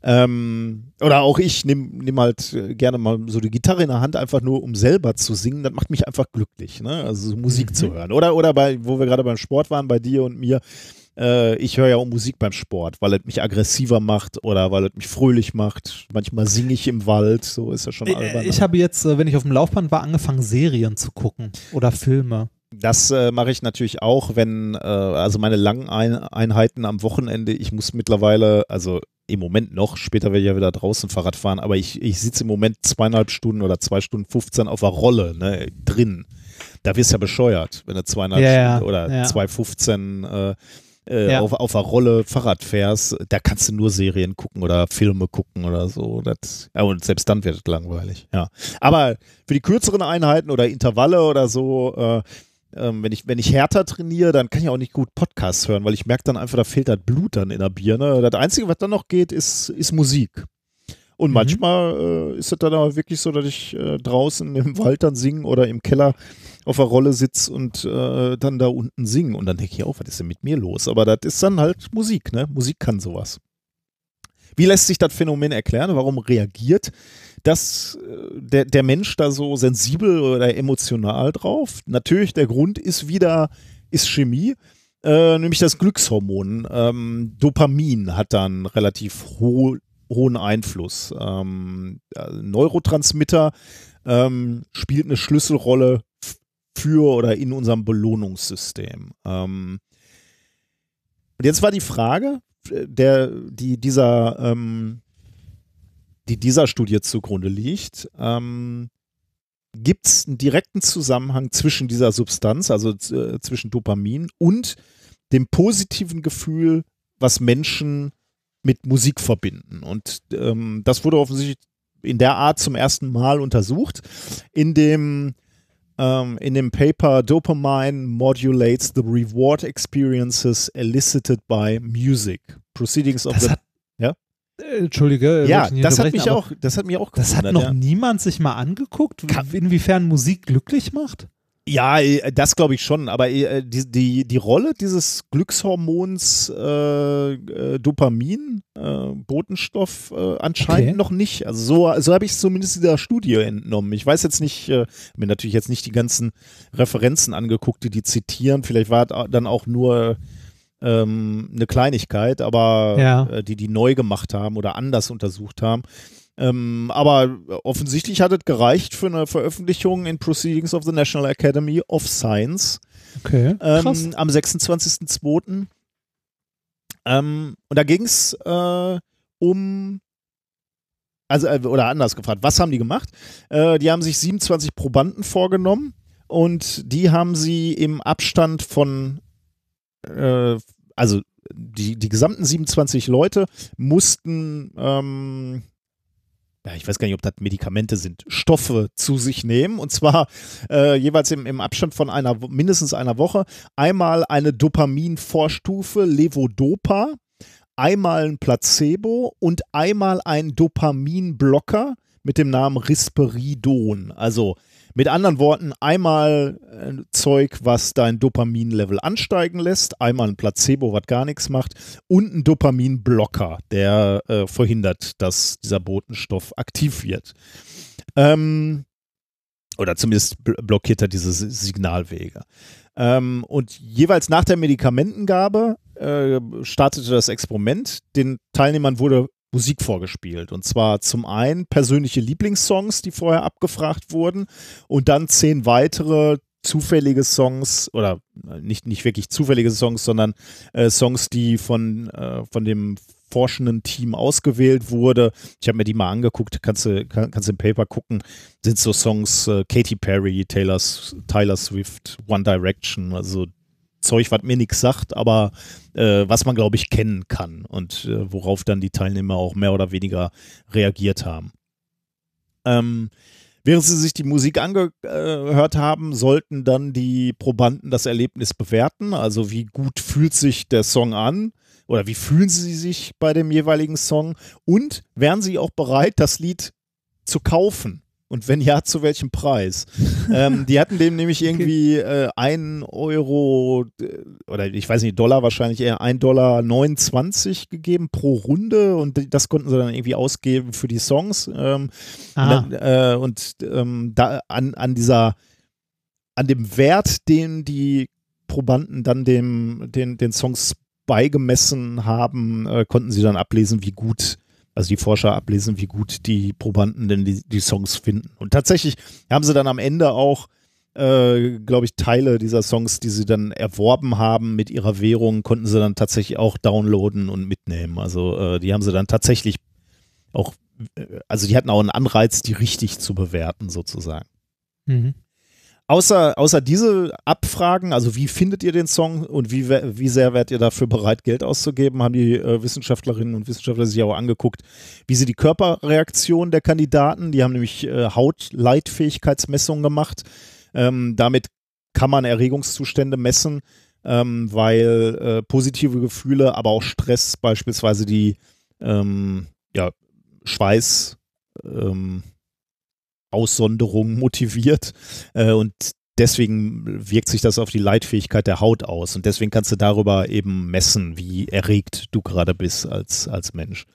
Ähm, oder auch ich nehme nehm halt äh, gerne mal so die Gitarre in der Hand, einfach nur um selber zu singen. Das macht mich einfach glücklich, ne? also so Musik Mhm. zu hören. Oder, oder bei, wo wir gerade beim Sport waren, bei dir und mir. Äh, ich höre ja auch Musik beim Sport, weil es mich aggressiver macht oder weil es mich fröhlich macht. Manchmal singe ich im Wald, so ist ja schon albern. Äh, ich habe jetzt, äh, wenn ich auf dem Laufband war, angefangen, Serien zu gucken oder Filme. Das äh, mache ich natürlich auch, wenn, äh, also meine langen Ein Einheiten am Wochenende, ich muss mittlerweile, also im Moment noch, später werde ich ja wieder draußen Fahrrad fahren, aber ich, ich sitze im Moment zweieinhalb Stunden oder zwei Stunden 15 auf der Rolle, ne, drin. Da wirst du ja bescheuert, wenn du zweieinhalb Ja, ja, Stunden oder ja. 2,15 äh, äh, Ja. auf, auf der Rolle Fahrrad fährst, da kannst du nur Serien gucken oder Filme gucken oder so. Das, ja, und selbst dann wird es langweilig, ja. Aber für die kürzeren Einheiten oder Intervalle oder so, äh, ähm, wenn, ich, wenn ich härter trainiere, dann kann ich auch nicht gut Podcasts hören, weil ich merke dann einfach, da fehlt das Blut dann in der Birne. Das Einzige, was dann noch geht, ist, ist Musik. Und Mhm. manchmal äh, ist es dann aber wirklich so, dass ich äh, draußen im Wald dann singe oder im Keller auf der Rolle sitze und äh, dann da unten singe. Und dann denke ich auch, was ist denn mit mir los? Aber das ist dann halt Musik, ne? Musik kann sowas. Wie lässt sich das Phänomen erklären? Warum reagiert das, äh, der, der Mensch da so sensibel oder emotional drauf? Natürlich, der Grund ist wieder, ist Chemie. Äh, nämlich das Glückshormon. Ähm, Dopamin hat dann relativ ho hohen Einfluss. Ähm, Neurotransmitter ähm, spielt eine Schlüsselrolle für oder in unserem Belohnungssystem. Ähm, und jetzt war die Frage, äh, der, die dieser, ähm, die dieser Studie zugrunde liegt, ähm, gibt es einen direkten Zusammenhang zwischen dieser Substanz, also äh, zwischen Dopamin und dem positiven Gefühl, was Menschen mit Musik verbinden. Und ähm, das wurde offensichtlich in der Art zum ersten Mal untersucht, in dem ähm, in dem Paper Dopamine modulates the reward experiences elicited by music. Proceedings of das the hat, Entschuldige. Ja, wollte ich nicht das hat mich auch, das hat mich auch Das hat gewundert, noch ja. niemand sich mal angeguckt, inwiefern Musik glücklich macht? Ja, äh, das glaube ich schon, aber äh, die, die, die Rolle dieses Glückshormons äh, äh, Dopamin, äh, Botenstoff, äh, anscheinend Okay. noch nicht. Also so, so habe ich es zumindest dieser Studie entnommen. Ich weiß jetzt nicht, äh, mir natürlich jetzt nicht die ganzen Referenzen angeguckt, die die zitieren. Vielleicht war es dann auch nur ähm, eine Kleinigkeit, aber Ja. äh, die die neu gemacht haben oder anders untersucht haben. Ähm, aber offensichtlich hat es gereicht für eine Veröffentlichung in Proceedings of the National Academy of Science Okay. Krass. ähm, am 26.02. Ähm, und da ging es äh, um, also, äh, oder anders gefragt, was haben die gemacht? Äh, die haben sich 27 Probanden vorgenommen und die haben sie im Abstand von, äh, also die, die gesamten 27 Leute mussten, ähm, ja, ich weiß gar nicht, ob das Medikamente sind, Stoffe zu sich nehmen und zwar äh, jeweils im, im Abstand von einer, mindestens einer Woche einmal eine Dopamin-Vorstufe, Levodopa, einmal ein Placebo und einmal ein Dopaminblocker mit dem Namen Risperidon. Also mit anderen Worten, einmal äh, Zeug, was dein Dopaminlevel ansteigen lässt, einmal ein Placebo, was gar nichts macht, und ein Dopaminblocker, der äh, verhindert, dass dieser Botenstoff aktiv wird. Ähm, oder zumindest bl- blockiert er diese Si- Signalwege. Ähm, und jeweils nach der Medikamentengabe äh, startete das Experiment. Den Teilnehmern wurde Musik vorgespielt. Und zwar zum einen persönliche Lieblingssongs, die vorher abgefragt wurden, und dann zehn weitere zufällige Songs oder äh, nicht, nicht wirklich zufällige Songs, sondern äh, Songs, die von, äh, von dem forschenden Team ausgewählt wurde. Ich habe mir die mal angeguckt, kannst du kann, kannst im Paper gucken, sind so Songs äh, Katy Perry, Taylor, Tyler Swift, One Direction, also Zeug, was mir nichts sagt, aber äh, was man, glaube ich, kennen kann und äh, worauf dann die Teilnehmer auch mehr oder weniger reagiert haben. Ähm, während sie sich die Musik angehört haben, sollten dann die Probanden das Erlebnis bewerten. Also wie gut fühlt sich der Song an oder wie fühlen sie sich bei dem jeweiligen Song und wären sie auch bereit, das Lied zu kaufen? Und wenn ja, zu welchem Preis? ähm, die hatten dem nämlich irgendwie äh, ein Euro äh, oder ich weiß nicht, Dollar wahrscheinlich eher 1,29 Dollar 29 gegeben pro Runde und das konnten sie dann irgendwie ausgeben für die Songs. Ähm, Ah, und, dann, äh, und ähm, da an, an dieser, an dem Wert, den die Probanden dann dem, den, den Songs beigemessen haben, äh, konnten sie dann ablesen, wie gut, also die Forscher ablesen, wie gut die Probanden denn die, die Songs finden. Und tatsächlich haben sie dann am Ende auch, äh, glaube ich, Teile dieser Songs, die sie dann erworben haben mit ihrer Währung, konnten sie dann tatsächlich auch downloaden und mitnehmen. Also äh, die haben sie dann tatsächlich auch also die hatten auch einen Anreiz, die richtig zu bewerten, sozusagen. mhm. Außer, außer diese Abfragen, also wie findet ihr den Song und wie, wie sehr wärt ihr dafür bereit, Geld auszugeben, haben die äh, Wissenschaftlerinnen und Wissenschaftler sich auch angeguckt, wie sie die Körperreaktion der Kandidaten, die haben nämlich äh, Hautleitfähigkeitsmessungen gemacht. Ähm, damit kann man Erregungszustände messen, ähm, weil äh, positive Gefühle, aber auch Stress beispielsweise die ähm, ja, Schweiß ähm, Aussonderung motiviert äh, und deswegen wirkt sich das auf die Leitfähigkeit der Haut aus und deswegen kannst du darüber eben messen, wie erregt du gerade bist als, als Mensch.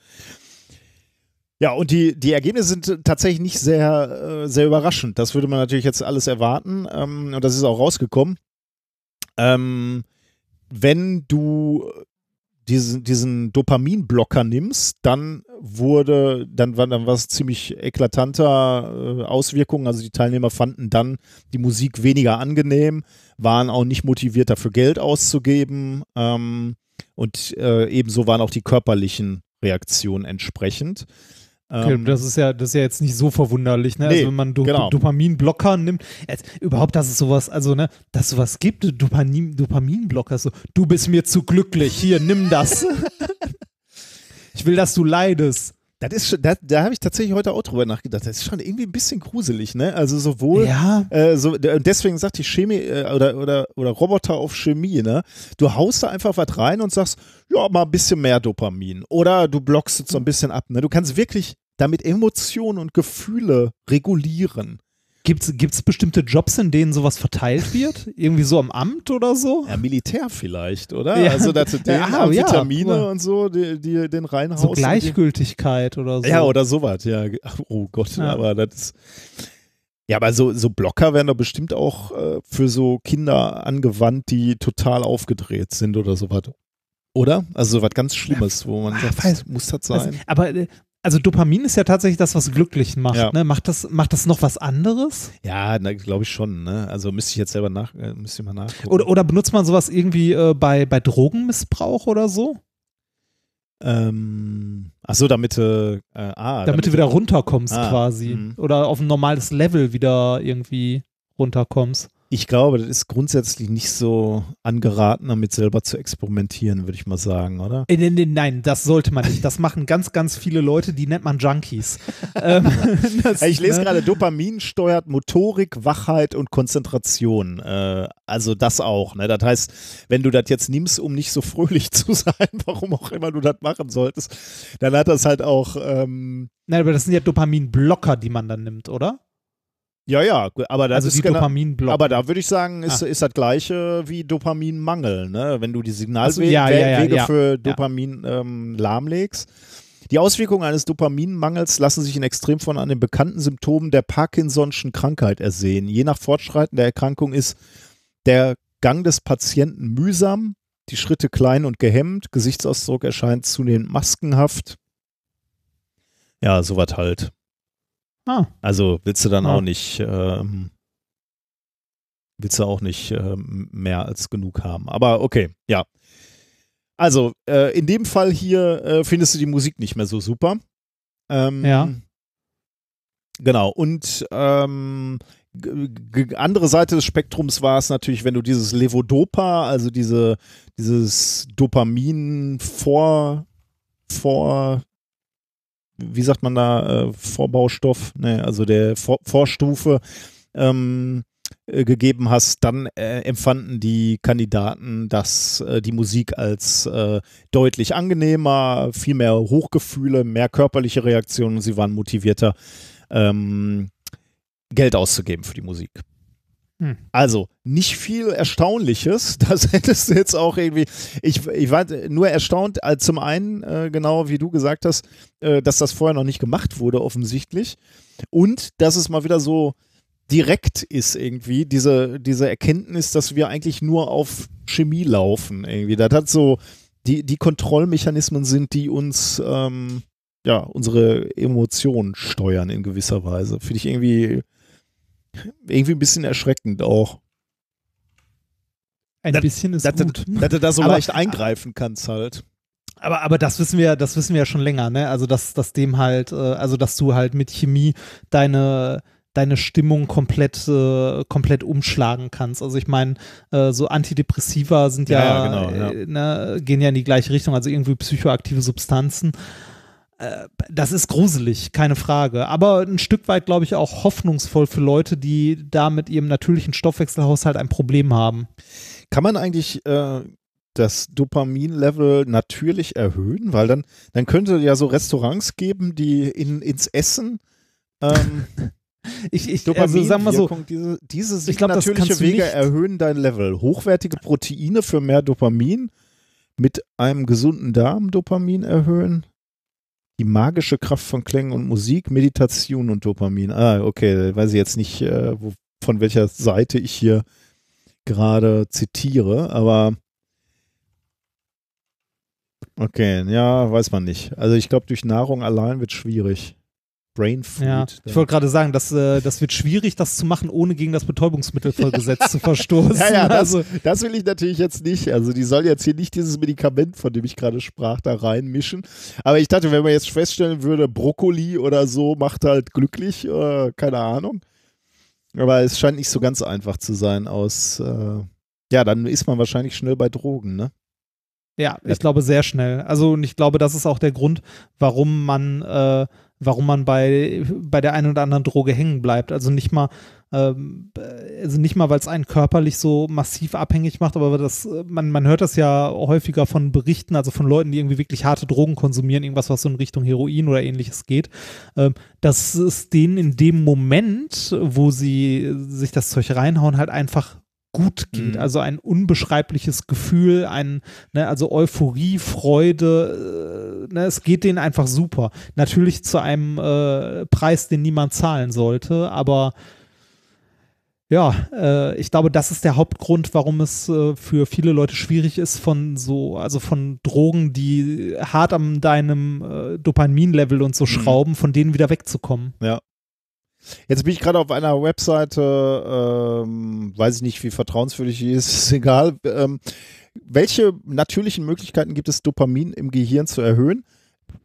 Ja, und die, die Ergebnisse sind tatsächlich nicht sehr, äh, sehr überraschend. Das würde man natürlich jetzt alles erwarten. Ähm, und das ist auch rausgekommen. Ähm, wenn du diesen, diesen Dopaminblocker nimmst, dann wurde, dann war dann was ziemlich eklatanter äh, Auswirkungen. Also die Teilnehmer fanden dann die Musik weniger angenehm, waren auch nicht motiviert dafür Geld auszugeben ähm, und äh, ebenso waren auch die körperlichen Reaktionen entsprechend. Okay, Ähm, das ist ja, das ist ja jetzt nicht so verwunderlich, ne? Nee, also wenn man Do genau. Dopaminblocker nimmt, jetzt, überhaupt, dass es sowas, also ne, dass es sowas gibt, Dopamin, Dopaminblocker, so, du bist mir zu glücklich, hier, nimm das. ich will, dass du leidest. Das ist schon, da, da habe ich tatsächlich heute auch drüber nachgedacht. Das ist schon irgendwie ein bisschen gruselig, ne? Also sowohl Ja. Äh, so, deswegen sagt die Chemie äh, oder, oder, oder Roboter auf Chemie, ne? Du haust da einfach was rein und sagst, ja, mal ein bisschen mehr Dopamin. Oder du blockst es so ein bisschen ab, ne? Du kannst wirklich damit Emotionen und Gefühle regulieren. Gibt's, gibt's bestimmte Jobs, in denen sowas verteilt wird? Irgendwie so am Amt oder so? Ja, Militär vielleicht, oder? Ja. Also, den Ja, ah, ja, Vitamine cool. und so, die, die den reinhaust. So Gleichgültigkeit oder so. Ja, oder sowas, ja. Oh Gott, Ja. aber das ist. Ja, aber so, so Blocker werden doch bestimmt auch äh, für so Kinder angewandt, die total aufgedreht sind oder sowas. Oder? Also sowas ganz Schlimmes, wo man Ah, sagt, weiß- muss das Also, sein? aber äh, also Dopamin ist ja tatsächlich das, was glücklich macht. Ja. Ne? Macht, das, macht das noch was anderes? ja, glaube ich schon. Ne? Also müsste ich jetzt selber nach, äh, müsste ich mal nachgucken. Oder, oder benutzt man sowas irgendwie äh, bei, bei Drogenmissbrauch oder so? ähm, ach so, damit, äh, ah, damit, du wieder runterkommst Ah, quasi. mhm. Oder auf ein normales Level wieder irgendwie runterkommst. Ich glaube, das ist grundsätzlich nicht so angeraten, damit selber zu experimentieren, würde ich mal sagen, oder? Äh, nee, nee, nein, das sollte man nicht. Das machen ganz, ganz viele Leute, die nennt man Junkies. ähm, das, Ich lese ne? gerade, Dopamin steuert Motorik, Wachheit und Konzentration. Äh, also das auch. Ne? Das heißt, wenn du das jetzt nimmst, um nicht so fröhlich zu sein, warum auch immer du das machen solltest, dann hat das halt auch, ähm, Nein, aber das sind ja Dopaminblocker, die man dann nimmt, oder? Ja, ja, aber das also ist genau, aber da würde ich sagen, ist, Ah. ist das gleiche wie Dopaminmangel, ne? Wenn du die Ach so, Signalwege ja, ja, ja, ja. für Dopamin ähm, lahmlegst. Die Auswirkungen eines Dopaminmangels lassen sich in Extremform an den bekannten Symptomen der Parkinson'schen Krankheit ersehen. Je nach Fortschreiten der Erkrankung ist der Gang des Patienten mühsam, die Schritte klein und gehemmt, Gesichtsausdruck erscheint zunehmend maskenhaft. Ja, sowas halt. Ah, Also willst du dann Ja. auch nicht, ähm, willst du auch nicht ähm, mehr als genug haben. Aber okay, ja. Also, äh, in dem Fall hier äh, findest du die Musik nicht mehr so super. Ähm, Ja. Genau. Und ähm, andere Seite des Spektrums war es natürlich, wenn du dieses Levodopa, also diese, dieses Dopamin vor, vor, wie sagt man da, äh, Vorbaustoff, ne, also der vor, Vorstufe ähm, äh, gegeben hast, dann äh, empfanden die Kandidaten das, äh, die Musik als äh, deutlich angenehmer, viel mehr Hochgefühle, mehr körperliche Reaktionen, sie waren motivierter, ähm, Geld auszugeben für die Musik. Hm. Also, nicht viel Erstaunliches. Das hättest du jetzt auch irgendwie. Ich, ich war nur erstaunt, äh, zum einen, äh, genau wie du gesagt hast, äh, dass das vorher noch nicht gemacht wurde, offensichtlich. Und dass es mal wieder so direkt ist, irgendwie, diese, diese Erkenntnis, dass wir eigentlich nur auf Chemie laufen, irgendwie. Das hat so, die, die Kontrollmechanismen sind, die uns, ähm, ja, unsere Emotionen steuern in gewisser Weise. Finde ich irgendwie, irgendwie ein bisschen erschreckend auch. ein Das- bisschen ist Dass, gut. dass du da so Aber- leicht eingreifen kannst halt. Aber, aber das wissen wir, das wissen wir ja schon länger, ne? Also dass, dass dem halt, äh, also dass du halt mit Chemie deine deine Stimmung komplett äh, komplett umschlagen kannst. Also ich meine, äh, so Antidepressiva sind ja, Ja, ja, genau, äh, ne, gehen ja in die gleiche Richtung, also irgendwie psychoaktive Substanzen. Äh, das ist gruselig, keine Frage. Aber ein Stück weit, glaube ich, auch hoffnungsvoll für Leute, die da mit ihrem natürlichen Stoffwechselhaushalt ein Problem haben. Kann man eigentlich äh, das Dopamin-Level natürlich erhöhen? Weil dann, dann könnte ja so Restaurants geben, die in, ins Essen ähm, Ich, ich Dopamin, also sagen wir so, diese, diese Ich glaub, natürliche Wege erhöhen dein Level. Hochwertige Proteine für mehr Dopamin mit einem gesunden Darm Dopamin erhöhen. Die magische Kraft von Klängen und Musik, Meditation und Dopamin. Ah, okay, weiß ich jetzt nicht, äh, wo, von welcher Seite ich hier gerade zitiere, aber okay, ja, weiß man nicht. Also ich glaube, durch Nahrung allein wird schwierig. Brain Food. Ja, ich wollte gerade sagen, das, äh, das wird schwierig, das zu machen, ohne gegen das Betäubungsmittelgesetz zu verstoßen. Ja, ja, das, also, das will ich natürlich jetzt nicht. Also die soll jetzt hier nicht dieses Medikament, von dem ich gerade sprach, da reinmischen. Aber ich dachte, wenn man jetzt feststellen würde, Brokkoli oder so macht halt glücklich, äh, keine Ahnung. Aber es scheint nicht so ganz einfach zu sein aus, äh, ja, dann ist man wahrscheinlich schnell bei Drogen, ne? ja, ich glaube sehr schnell. Also und ich glaube, das ist auch der Grund, warum man, äh, warum man bei, bei der einen oder anderen Droge hängen bleibt. Also nicht mal, ähm, also nicht mal, weil es einen körperlich so massiv abhängig macht, aber das, man, man hört das ja häufiger von Berichten, also von Leuten, die irgendwie wirklich harte Drogen konsumieren, irgendwas, was so in Richtung Heroin oder ähnliches geht, ähm, dass es denen in dem Moment, wo sie sich das Zeug reinhauen, halt einfach gut geht. Mhm. Also ein unbeschreibliches Gefühl, ein, ne, also Euphorie, Freude, äh, ne, es geht denen einfach super. Natürlich zu einem äh, Preis, den niemand zahlen sollte, aber ja, äh, ich glaube, das ist der Hauptgrund, warum es äh, für viele Leute schwierig ist, von so, also von Drogen, die hart an deinem äh, Dopamin-Level und so schrauben, von denen wieder wegzukommen. Ja. Jetzt bin ich gerade auf einer Webseite, ähm, weiß ich nicht, wie vertrauenswürdig die ist, ist egal. Ähm, welche natürlichen Möglichkeiten gibt es, Dopamin im Gehirn zu erhöhen?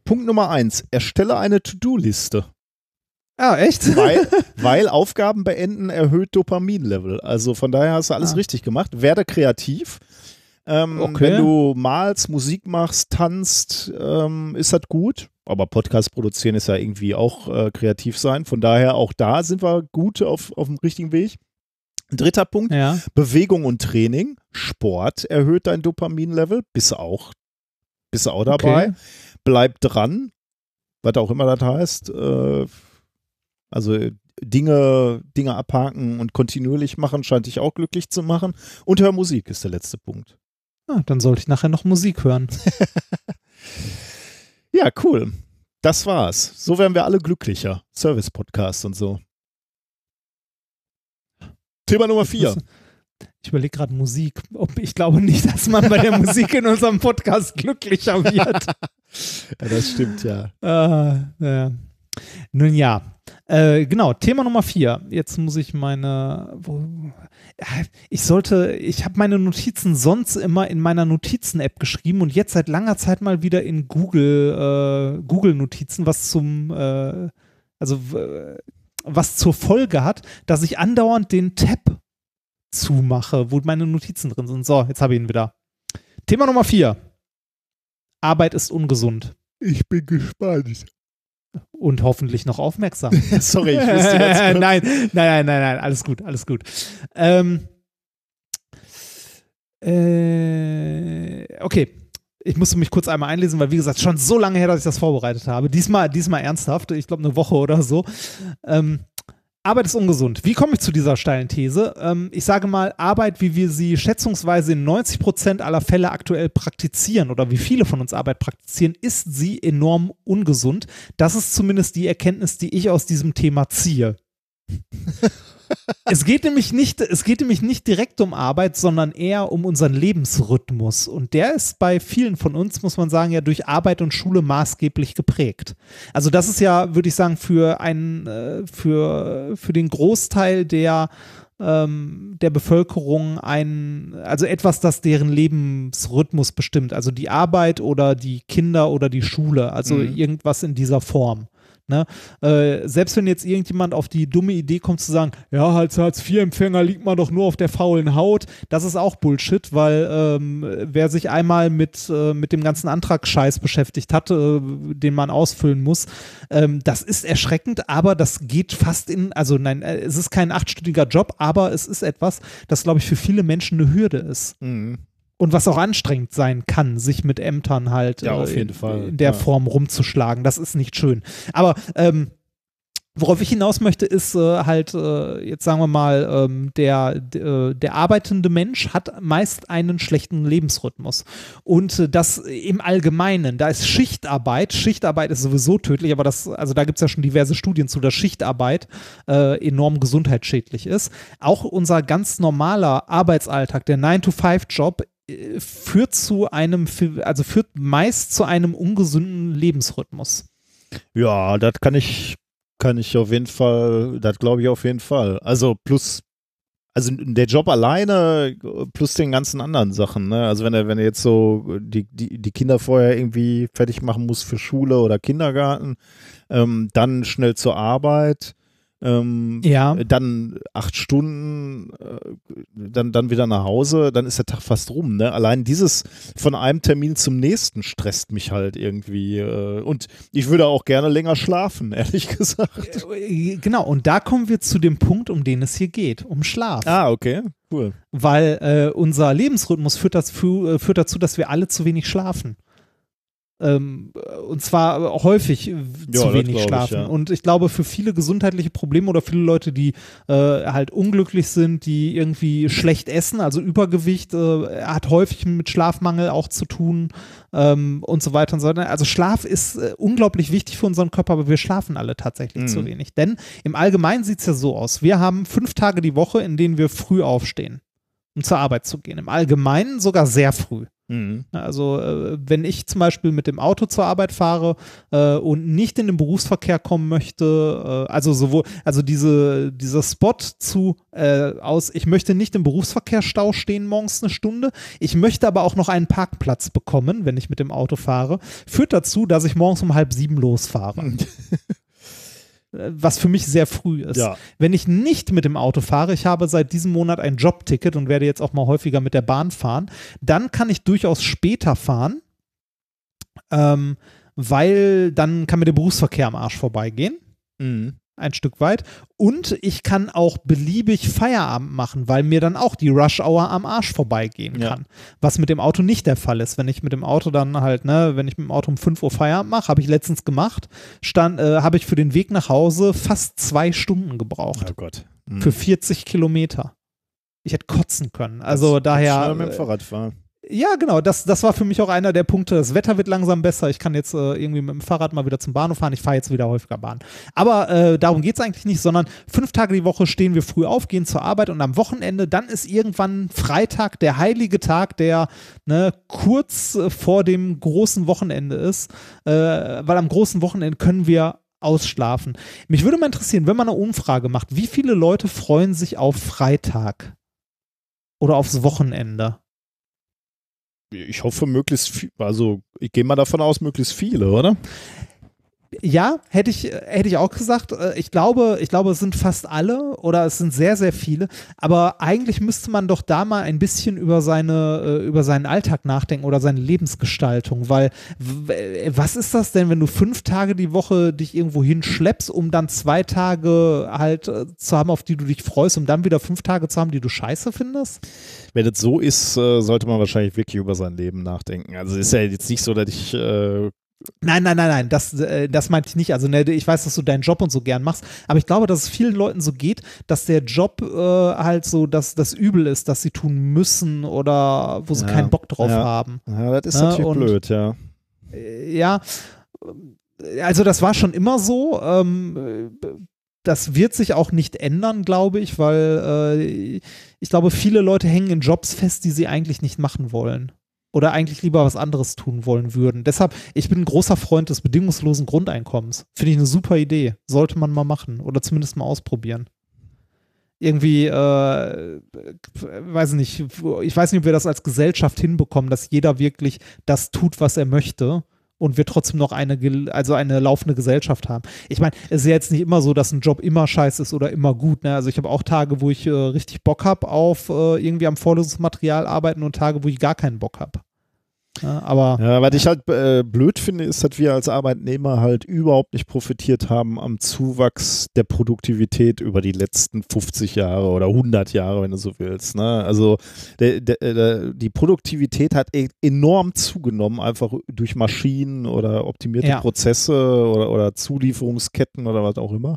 Punkt Nummer eins, erstelle eine To-Do-Liste. Ah, echt? Weil, weil Aufgaben beenden erhöht Dopaminlevel. Also von daher hast du alles Ah. richtig gemacht. Werde kreativ. Ähm, Okay. Wenn du malst, Musik machst, tanzt, ähm, ist das gut. Aber Podcast produzieren ist ja irgendwie auch äh, kreativ sein. Von daher auch da sind wir gut auf, auf dem richtigen Weg. Dritter Punkt, Ja. Bewegung und Training. Sport erhöht dein Dopaminlevel. Bist du auch, bist auch dabei. Okay. Bleib dran, was auch immer das heißt. Äh, also Dinge, Dinge abhaken und kontinuierlich machen, scheint dich auch glücklich zu machen. Und hör Musik ist der letzte Punkt. Ah, dann sollte ich nachher noch Musik hören. Ja, cool. Das war's. So werden wir alle glücklicher. Service-Podcast und so. Thema Nummer vier. Ich überlege gerade Musik. Ob, ich glaube nicht, dass man bei der Musik in unserem Podcast glücklicher wird. Ja, das stimmt, ja. äh, äh. Nun ja. Äh, genau, Thema Nummer vier. Jetzt muss ich meine. Wo, ich sollte, ich habe meine Notizen sonst immer in meiner Notizen-App geschrieben und jetzt seit langer Zeit mal wieder in Google, äh, Google-Notizen, was zum, äh, also was zur Folge hat, dass ich andauernd den Tab zumache, wo meine Notizen drin sind. So, jetzt habe ich ihn wieder. Thema Nummer vier. Arbeit ist ungesund Ich bin gespannt. Und hoffentlich noch aufmerksam. Sorry, ich ganz kurz. nein, nein, nein, nein, nein, alles gut, alles gut. Ähm, äh, okay, ich musste mich kurz einmal einlesen, weil wie gesagt, schon so lange her, dass ich das vorbereitet habe. Diesmal, diesmal ernsthaft, ich glaube eine Woche oder so. Ähm, Arbeit ist ungesund. Wie komme ich zu dieser steilen These? Ähm, ich sage mal, Arbeit, wie wir sie schätzungsweise in 90 Prozent aller Fälle aktuell praktizieren oder wie viele von uns Arbeit praktizieren, ist sie enorm ungesund. Das ist zumindest die Erkenntnis, die ich aus diesem Thema ziehe. Es geht nämlich nicht, es geht nämlich nicht direkt um Arbeit, sondern eher um unseren Lebensrhythmus. Und der ist bei vielen von uns, muss man sagen, ja durch Arbeit und Schule maßgeblich geprägt. Also das ist ja, würde ich sagen, für einen, äh, für, für den Großteil der ähm, der Bevölkerung ein, also etwas, das deren Lebensrhythmus bestimmt. Also die Arbeit oder die Kinder oder die Schule. Also Mhm. irgendwas in dieser Form. Ne? Äh, selbst wenn jetzt irgendjemand auf die dumme Idee kommt zu sagen, ja, als Hartz-IV-Empfänger liegt man doch nur auf der faulen Haut, das ist auch Bullshit, weil ähm, wer sich einmal mit, äh, mit dem ganzen Antragsscheiß beschäftigt hat, äh, den man ausfüllen muss, ähm, das ist erschreckend, aber das geht fast in, also nein, äh, es ist kein achtstündiger Job, aber es ist etwas, das, glaube ich, für viele Menschen eine Hürde ist. Mhm. Und was auch anstrengend sein kann, sich mit Ämtern halt Ja, äh, in, in der ja. Form rumzuschlagen. Das ist nicht schön. Aber ähm, Worauf ich hinaus möchte, ist äh, halt, äh, jetzt sagen wir mal, ähm, der, der, der arbeitende Mensch hat meist einen schlechten Lebensrhythmus. Und äh, das im Allgemeinen, da ist Schichtarbeit, Schichtarbeit ist sowieso tödlich, aber das, also da gibt es ja schon diverse Studien zu, dass Schichtarbeit äh, enorm gesundheitsschädlich ist. Auch unser ganz normaler Arbeitsalltag, der 9-to-5-Job, äh, führt zu einem, also führt meist zu einem ungesunden Lebensrhythmus. Ja, das kann ich kann ich auf jeden Fall, das glaube ich auf jeden Fall. Also plus, also der Job alleine plus den ganzen anderen Sachen. Ne? Also wenn er, wenn er jetzt so die, die, die Kinder vorher irgendwie fertig machen muss für Schule oder Kindergarten, ähm, dann schnell zur Arbeit ähm, ja. Dann acht Stunden, äh, dann, dann wieder nach Hause, dann ist der Tag fast rum. Ne? Allein dieses von einem Termin zum nächsten stresst mich halt irgendwie. Äh, und ich würde auch gerne länger schlafen, ehrlich gesagt. Äh, genau, und da kommen wir zu dem Punkt, um den es hier geht, um Schlaf. Ah, okay. Cool. Weil äh, unser Lebensrhythmus führt, äh, führt dazu, dass wir alle zu wenig schlafen. Ähm, und zwar häufig ja, zu wenig schlafen. Ich, ja. Und ich glaube, für viele gesundheitliche Probleme oder viele Leute, die äh, halt unglücklich sind, die irgendwie schlecht essen, also Übergewicht, äh, hat häufig mit Schlafmangel auch zu tun ähm, und so weiter und so weiter. Also Schlaf ist äh, unglaublich wichtig für unseren Körper, aber wir schlafen alle tatsächlich mhm. zu wenig. Denn im Allgemeinen sieht es ja so aus. Wir haben fünf Tage die Woche, in denen wir früh aufstehen, um zur Arbeit zu gehen. Im Allgemeinen sogar sehr früh. Mhm. Also äh, wenn ich zum Beispiel mit dem Auto zur Arbeit fahre äh, und nicht in den Berufsverkehr kommen möchte, äh, also sowohl, also diese, dieser Spot zu äh, aus, ich möchte nicht im Berufsverkehrsstau stehen morgens eine Stunde, ich möchte aber auch noch einen Parkplatz bekommen, wenn ich mit dem Auto fahre, führt dazu, dass ich morgens um halb sieben losfahre. was für mich sehr früh ist. Ja. Wenn ich nicht mit dem Auto fahre, ich habe seit diesem Monat ein Jobticket und werde jetzt auch mal häufiger mit der Bahn fahren, dann kann ich durchaus später fahren, ähm, weil dann kann mir der Berufsverkehr am Arsch vorbeigehen. Mhm ein Stück weit. Und ich kann auch beliebig Feierabend machen, weil mir dann auch die Rush Hour am Arsch vorbeigehen kann. Ja. Was mit dem Auto nicht der Fall ist. Wenn ich mit dem Auto dann halt, ne, wenn ich mit dem Auto um 5 Uhr Feierabend mache, habe ich letztens gemacht, stand, äh, habe ich für den Weg nach Hause fast zwei Stunden gebraucht. Oh Gott. Mhm. Für 40 Kilometer. Ich hätte kotzen können. Also das, daher. Das mit dem Fahrrad fahren. Ja, genau. Das, das war für mich auch einer der Punkte. Das Wetter wird langsam besser. Ich kann jetzt äh, irgendwie mit dem Fahrrad mal wieder zum Bahnhof fahren. Ich fahre jetzt wieder häufiger Bahn. Aber äh, darum geht es eigentlich nicht, sondern fünf Tage die Woche stehen wir früh auf, gehen zur Arbeit und am Wochenende, dann ist irgendwann Freitag, der heilige Tag, der ne, kurz äh, vor dem großen Wochenende ist. Äh, weil am großen Wochenende können wir ausschlafen. Mich würde mal interessieren, wenn man eine Umfrage macht, wie viele Leute freuen sich auf Freitag? Oder aufs Wochenende? Ich hoffe, möglichst viel, also ich gehe mal davon aus, möglichst viele, oder? Ja, hätte ich, hätte ich auch gesagt. Äh, ich glaube, ich glaube, es sind fast alle oder es sind sehr, sehr viele. Aber eigentlich müsste man doch da mal ein bisschen über seine, äh, über seinen Alltag nachdenken oder seine Lebensgestaltung. Weil was ist das denn, wenn du fünf Tage die Woche dich irgendwo hinschleppst, um dann zwei Tage halt äh, zu haben, auf die du dich freust, um dann wieder fünf Tage zu haben, die du scheiße findest? Wenn das so ist, sollte man wahrscheinlich wirklich über sein Leben nachdenken. Also ist ja jetzt nicht so, dass ich Nein, nein, nein, nein, das, äh, das meinte ich nicht. Also, ne, ich weiß, dass du deinen Job und so gern machst, aber ich glaube, dass es vielen Leuten so geht, dass der Job äh, halt so dass das Übel ist, dass sie tun müssen oder wo sie ja, keinen Bock drauf ja. haben. Ja, das ist ja, natürlich und, blöd, ja. Äh, ja, also das war schon immer so. Ähm, das wird sich auch nicht ändern, glaube ich, weil äh, ich glaube, viele Leute hängen in Jobs fest, die sie eigentlich nicht machen wollen oder eigentlich lieber was anderes tun wollen würden. Deshalb, ich bin ein großer Freund des bedingungslosen Grundeinkommens. Finde ich eine super Idee. Sollte man mal machen oder zumindest mal ausprobieren. Irgendwie, äh, weiß nicht, ich weiß nicht, ob wir das als Gesellschaft hinbekommen, dass jeder wirklich das tut, was er möchte und wir trotzdem noch eine, also eine laufende Gesellschaft haben. Ich meine, es ist ja jetzt nicht immer so, dass ein Job immer scheiße ist oder immer gut. Ne? Also ich habe auch Tage, wo ich äh, richtig Bock habe auf äh, irgendwie am Vorlesungsmaterial arbeiten und Tage, wo ich gar keinen Bock habe. Ja, aber Ja, was ich halt äh, blöd finde, ist, dass wir als Arbeitnehmer halt überhaupt nicht profitiert haben am Zuwachs der Produktivität über die letzten 50 Jahre oder 100 Jahre, wenn du so willst. Ne? Also der, der, der, die Produktivität hat e enorm zugenommen, einfach durch Maschinen oder optimierte Ja. Prozesse oder, oder Zulieferungsketten oder was auch immer.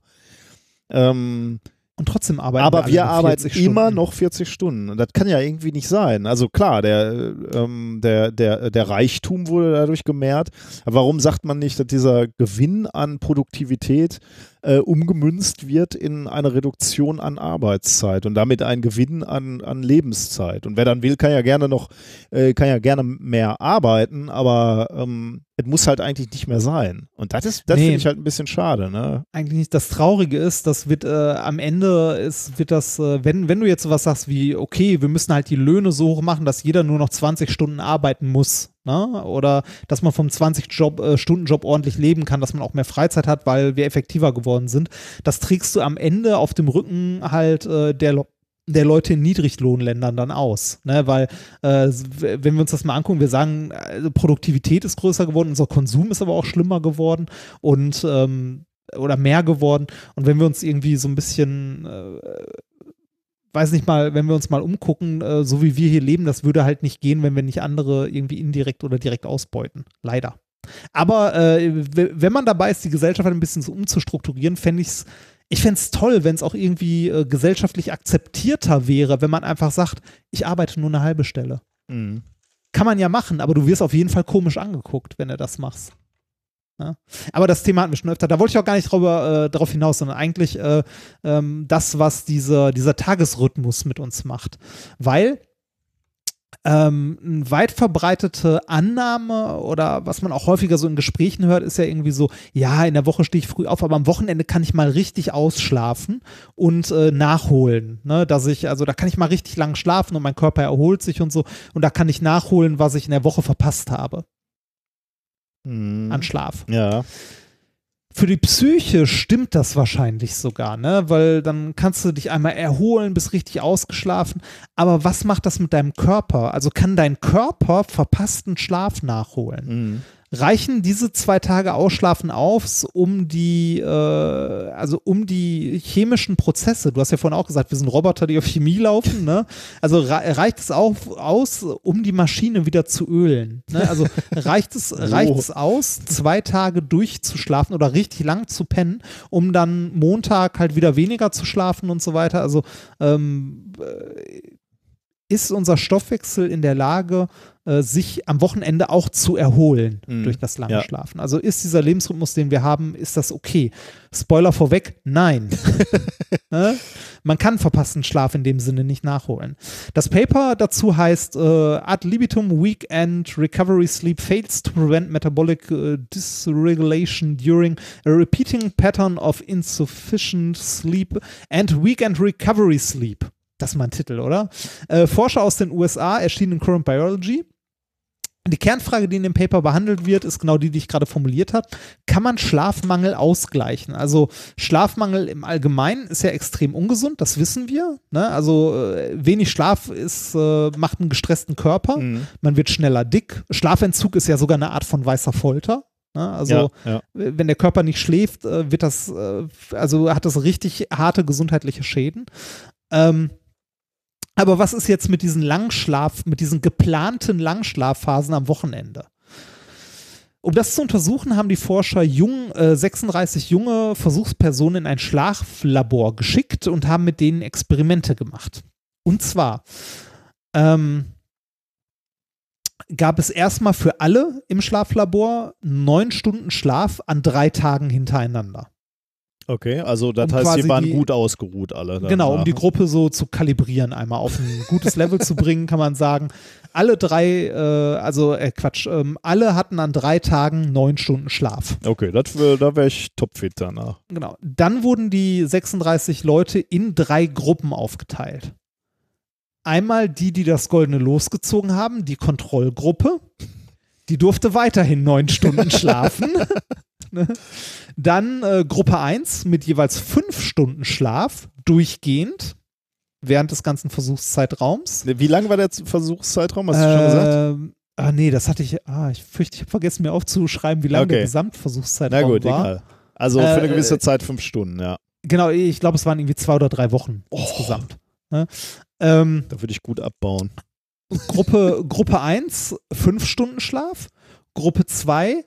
Ähm, und trotzdem arbeiten aber wir nur arbeiten 40 immer noch 40 Stunden. Und das kann ja irgendwie nicht sein. Also klar, der, ähm, der, der, der Reichtum wurde dadurch gemehrt. Aber warum sagt man nicht, dass dieser Gewinn an Produktivität äh, umgemünzt wird in eine Reduktion an Arbeitszeit und damit ein Gewinn an, an Lebenszeit? Und wer dann will, kann ja gerne noch, äh, kann ja gerne mehr arbeiten, aber ähm, es muss halt eigentlich nicht mehr sein. Und das ist, das Nee. finde ich halt ein bisschen schade, ne? eigentlich nicht. Das Traurige ist, das wird äh, am Ende ist, wird das, äh, wenn, wenn du jetzt sowas sagst wie, okay, wir müssen halt die Löhne so hoch machen, dass jeder nur noch 20 Stunden arbeiten muss, ne? Oder dass man vom 20-Stunden-Job ordentlich leben kann, dass man auch mehr Freizeit hat, weil wir effektiver geworden sind. Das trägst du am Ende auf dem Rücken halt äh, der der Leute in Niedriglohnländern dann aus. Ne? Weil, äh, wenn wir uns das mal angucken, wir sagen, äh, Produktivität ist größer geworden, unser Konsum ist aber auch schlimmer geworden und ähm, oder mehr geworden. Und wenn wir uns irgendwie so ein bisschen, äh, weiß nicht mal, wenn wir uns mal umgucken, äh, so wie wir hier leben, das würde halt nicht gehen, wenn wir nicht andere irgendwie indirekt oder direkt ausbeuten. Leider. Aber äh, wenn man dabei ist, die Gesellschaft ein bisschen so umzustrukturieren, fände ich es ich fände es toll, wenn es auch irgendwie äh, gesellschaftlich akzeptierter wäre, wenn man einfach sagt, ich arbeite nur eine halbe Stelle. Mhm. Kann man ja machen, aber du wirst auf jeden Fall komisch angeguckt, wenn du das machst. Ja. Aber das Thema hatten wir schon öfter. Da wollte ich auch gar nicht drüber, äh, darauf hinaus, sondern eigentlich äh, ähm, das, was dieser, dieser Tagesrhythmus mit uns macht. Weil ähm, eine weit verbreitete Annahme oder was man auch häufiger so in Gesprächen hört, ist ja irgendwie so, ja, in der Woche stehe ich früh auf, aber am Wochenende kann ich mal richtig ausschlafen und äh, nachholen. Ne? Dass ich, also da kann ich mal richtig lang schlafen und mein Körper erholt sich und so. Und da kann ich nachholen, was ich in der Woche verpasst habe Mhm. an Schlaf. Ja. Für die Psyche stimmt das wahrscheinlich sogar, ne? Weil dann kannst du dich einmal erholen, bist richtig ausgeschlafen. Aber was macht das mit deinem Körper? Also kann dein Körper verpassten Schlaf nachholen? Mhm. Reichen diese zwei Tage Ausschlafen auf, um die, äh, also um die chemischen Prozesse, du hast ja vorhin auch gesagt, wir sind Roboter, die auf Chemie laufen, ne? Also rei- reicht es auch aus, um die Maschine wieder zu ölen? Ne? Also reicht es, reicht es aus, zwei Tage durchzuschlafen oder richtig lang zu pennen, um dann Montag halt wieder weniger zu schlafen und so weiter? Also ähm, äh, ist unser Stoffwechsel in der Lage, äh, sich am Wochenende auch zu erholen Mhm. durch das lange Ja. Schlafen. Also ist dieser Lebensrhythmus, den wir haben, ist das okay? Spoiler vorweg, nein. Ne? Man kann verpassten Schlaf in dem Sinne nicht nachholen. Das Paper dazu heißt äh, Ad libitum weekend recovery sleep fails to prevent metabolic äh, dysregulation during a repeating pattern of insufficient sleep and weekend recovery sleep. Das ist mein Titel, oder? Äh, Forscher aus den USA erschienen in Current Biology. Die Kernfrage, die in dem Paper behandelt wird, ist genau die, die ich gerade formuliert habe. Kann man Schlafmangel ausgleichen? Also Schlafmangel im Allgemeinen ist ja extrem ungesund, das wissen wir. Ne? Also äh, wenig Schlaf ist, äh, macht einen gestressten Körper. Mhm. Man wird schneller dick. Schlafentzug ist ja sogar eine Art von weißer Folter. Ne? Also ja, ja. wenn der Körper nicht schläft, äh, wird das, äh, also hat das richtig harte gesundheitliche Schäden. Ähm, aber was ist jetzt mit diesen Langschlaf, mit diesen geplanten Langschlafphasen am Wochenende? Um das zu untersuchen, haben die Forscher jung, äh, 36 junge Versuchspersonen in ein Schlaflabor geschickt und haben mit denen Experimente gemacht. Und zwar ähm, gab es erstmal für alle im Schlaflabor neun Stunden Schlaf an drei Tagen hintereinander. Okay, also das Um heißt, die waren die- gut ausgeruht alle. Genau, um die Gruppe so zu kalibrieren, einmal auf ein gutes Level zu bringen, kann man sagen. Alle drei, äh, also äh, Quatsch, ähm, alle hatten an drei Tagen neun Stunden Schlaf. Okay, das wär, da wäre ich topfit danach. Genau. Dann wurden die 36 Leute in drei Gruppen aufgeteilt. Einmal die, die das goldene losgezogen haben, die Kontrollgruppe. Die durfte weiterhin neun Stunden schlafen. Ne? Dann äh, Gruppe 1 mit jeweils fünf Stunden Schlaf, durchgehend, während des ganzen Versuchszeitraums. Wie lang war der Versuchszeitraum? Hast du schon gesagt? Ähm, Ah, nee, das hatte ich. Ah, ich fürchte, ich habe vergessen, mir aufzuschreiben, wie lange Okay. der Gesamtversuchszeitraum Na gut, war. egal. Also für eine Äh, gewisse äh, Zeit fünf Stunden, ja. Genau, ich glaube, es waren irgendwie zwei oder drei Wochen Oh. insgesamt. Ne? Ähm, Da würde ich gut abbauen. Gruppe, Gruppe 1, fünf Stunden Schlaf. Gruppe 2,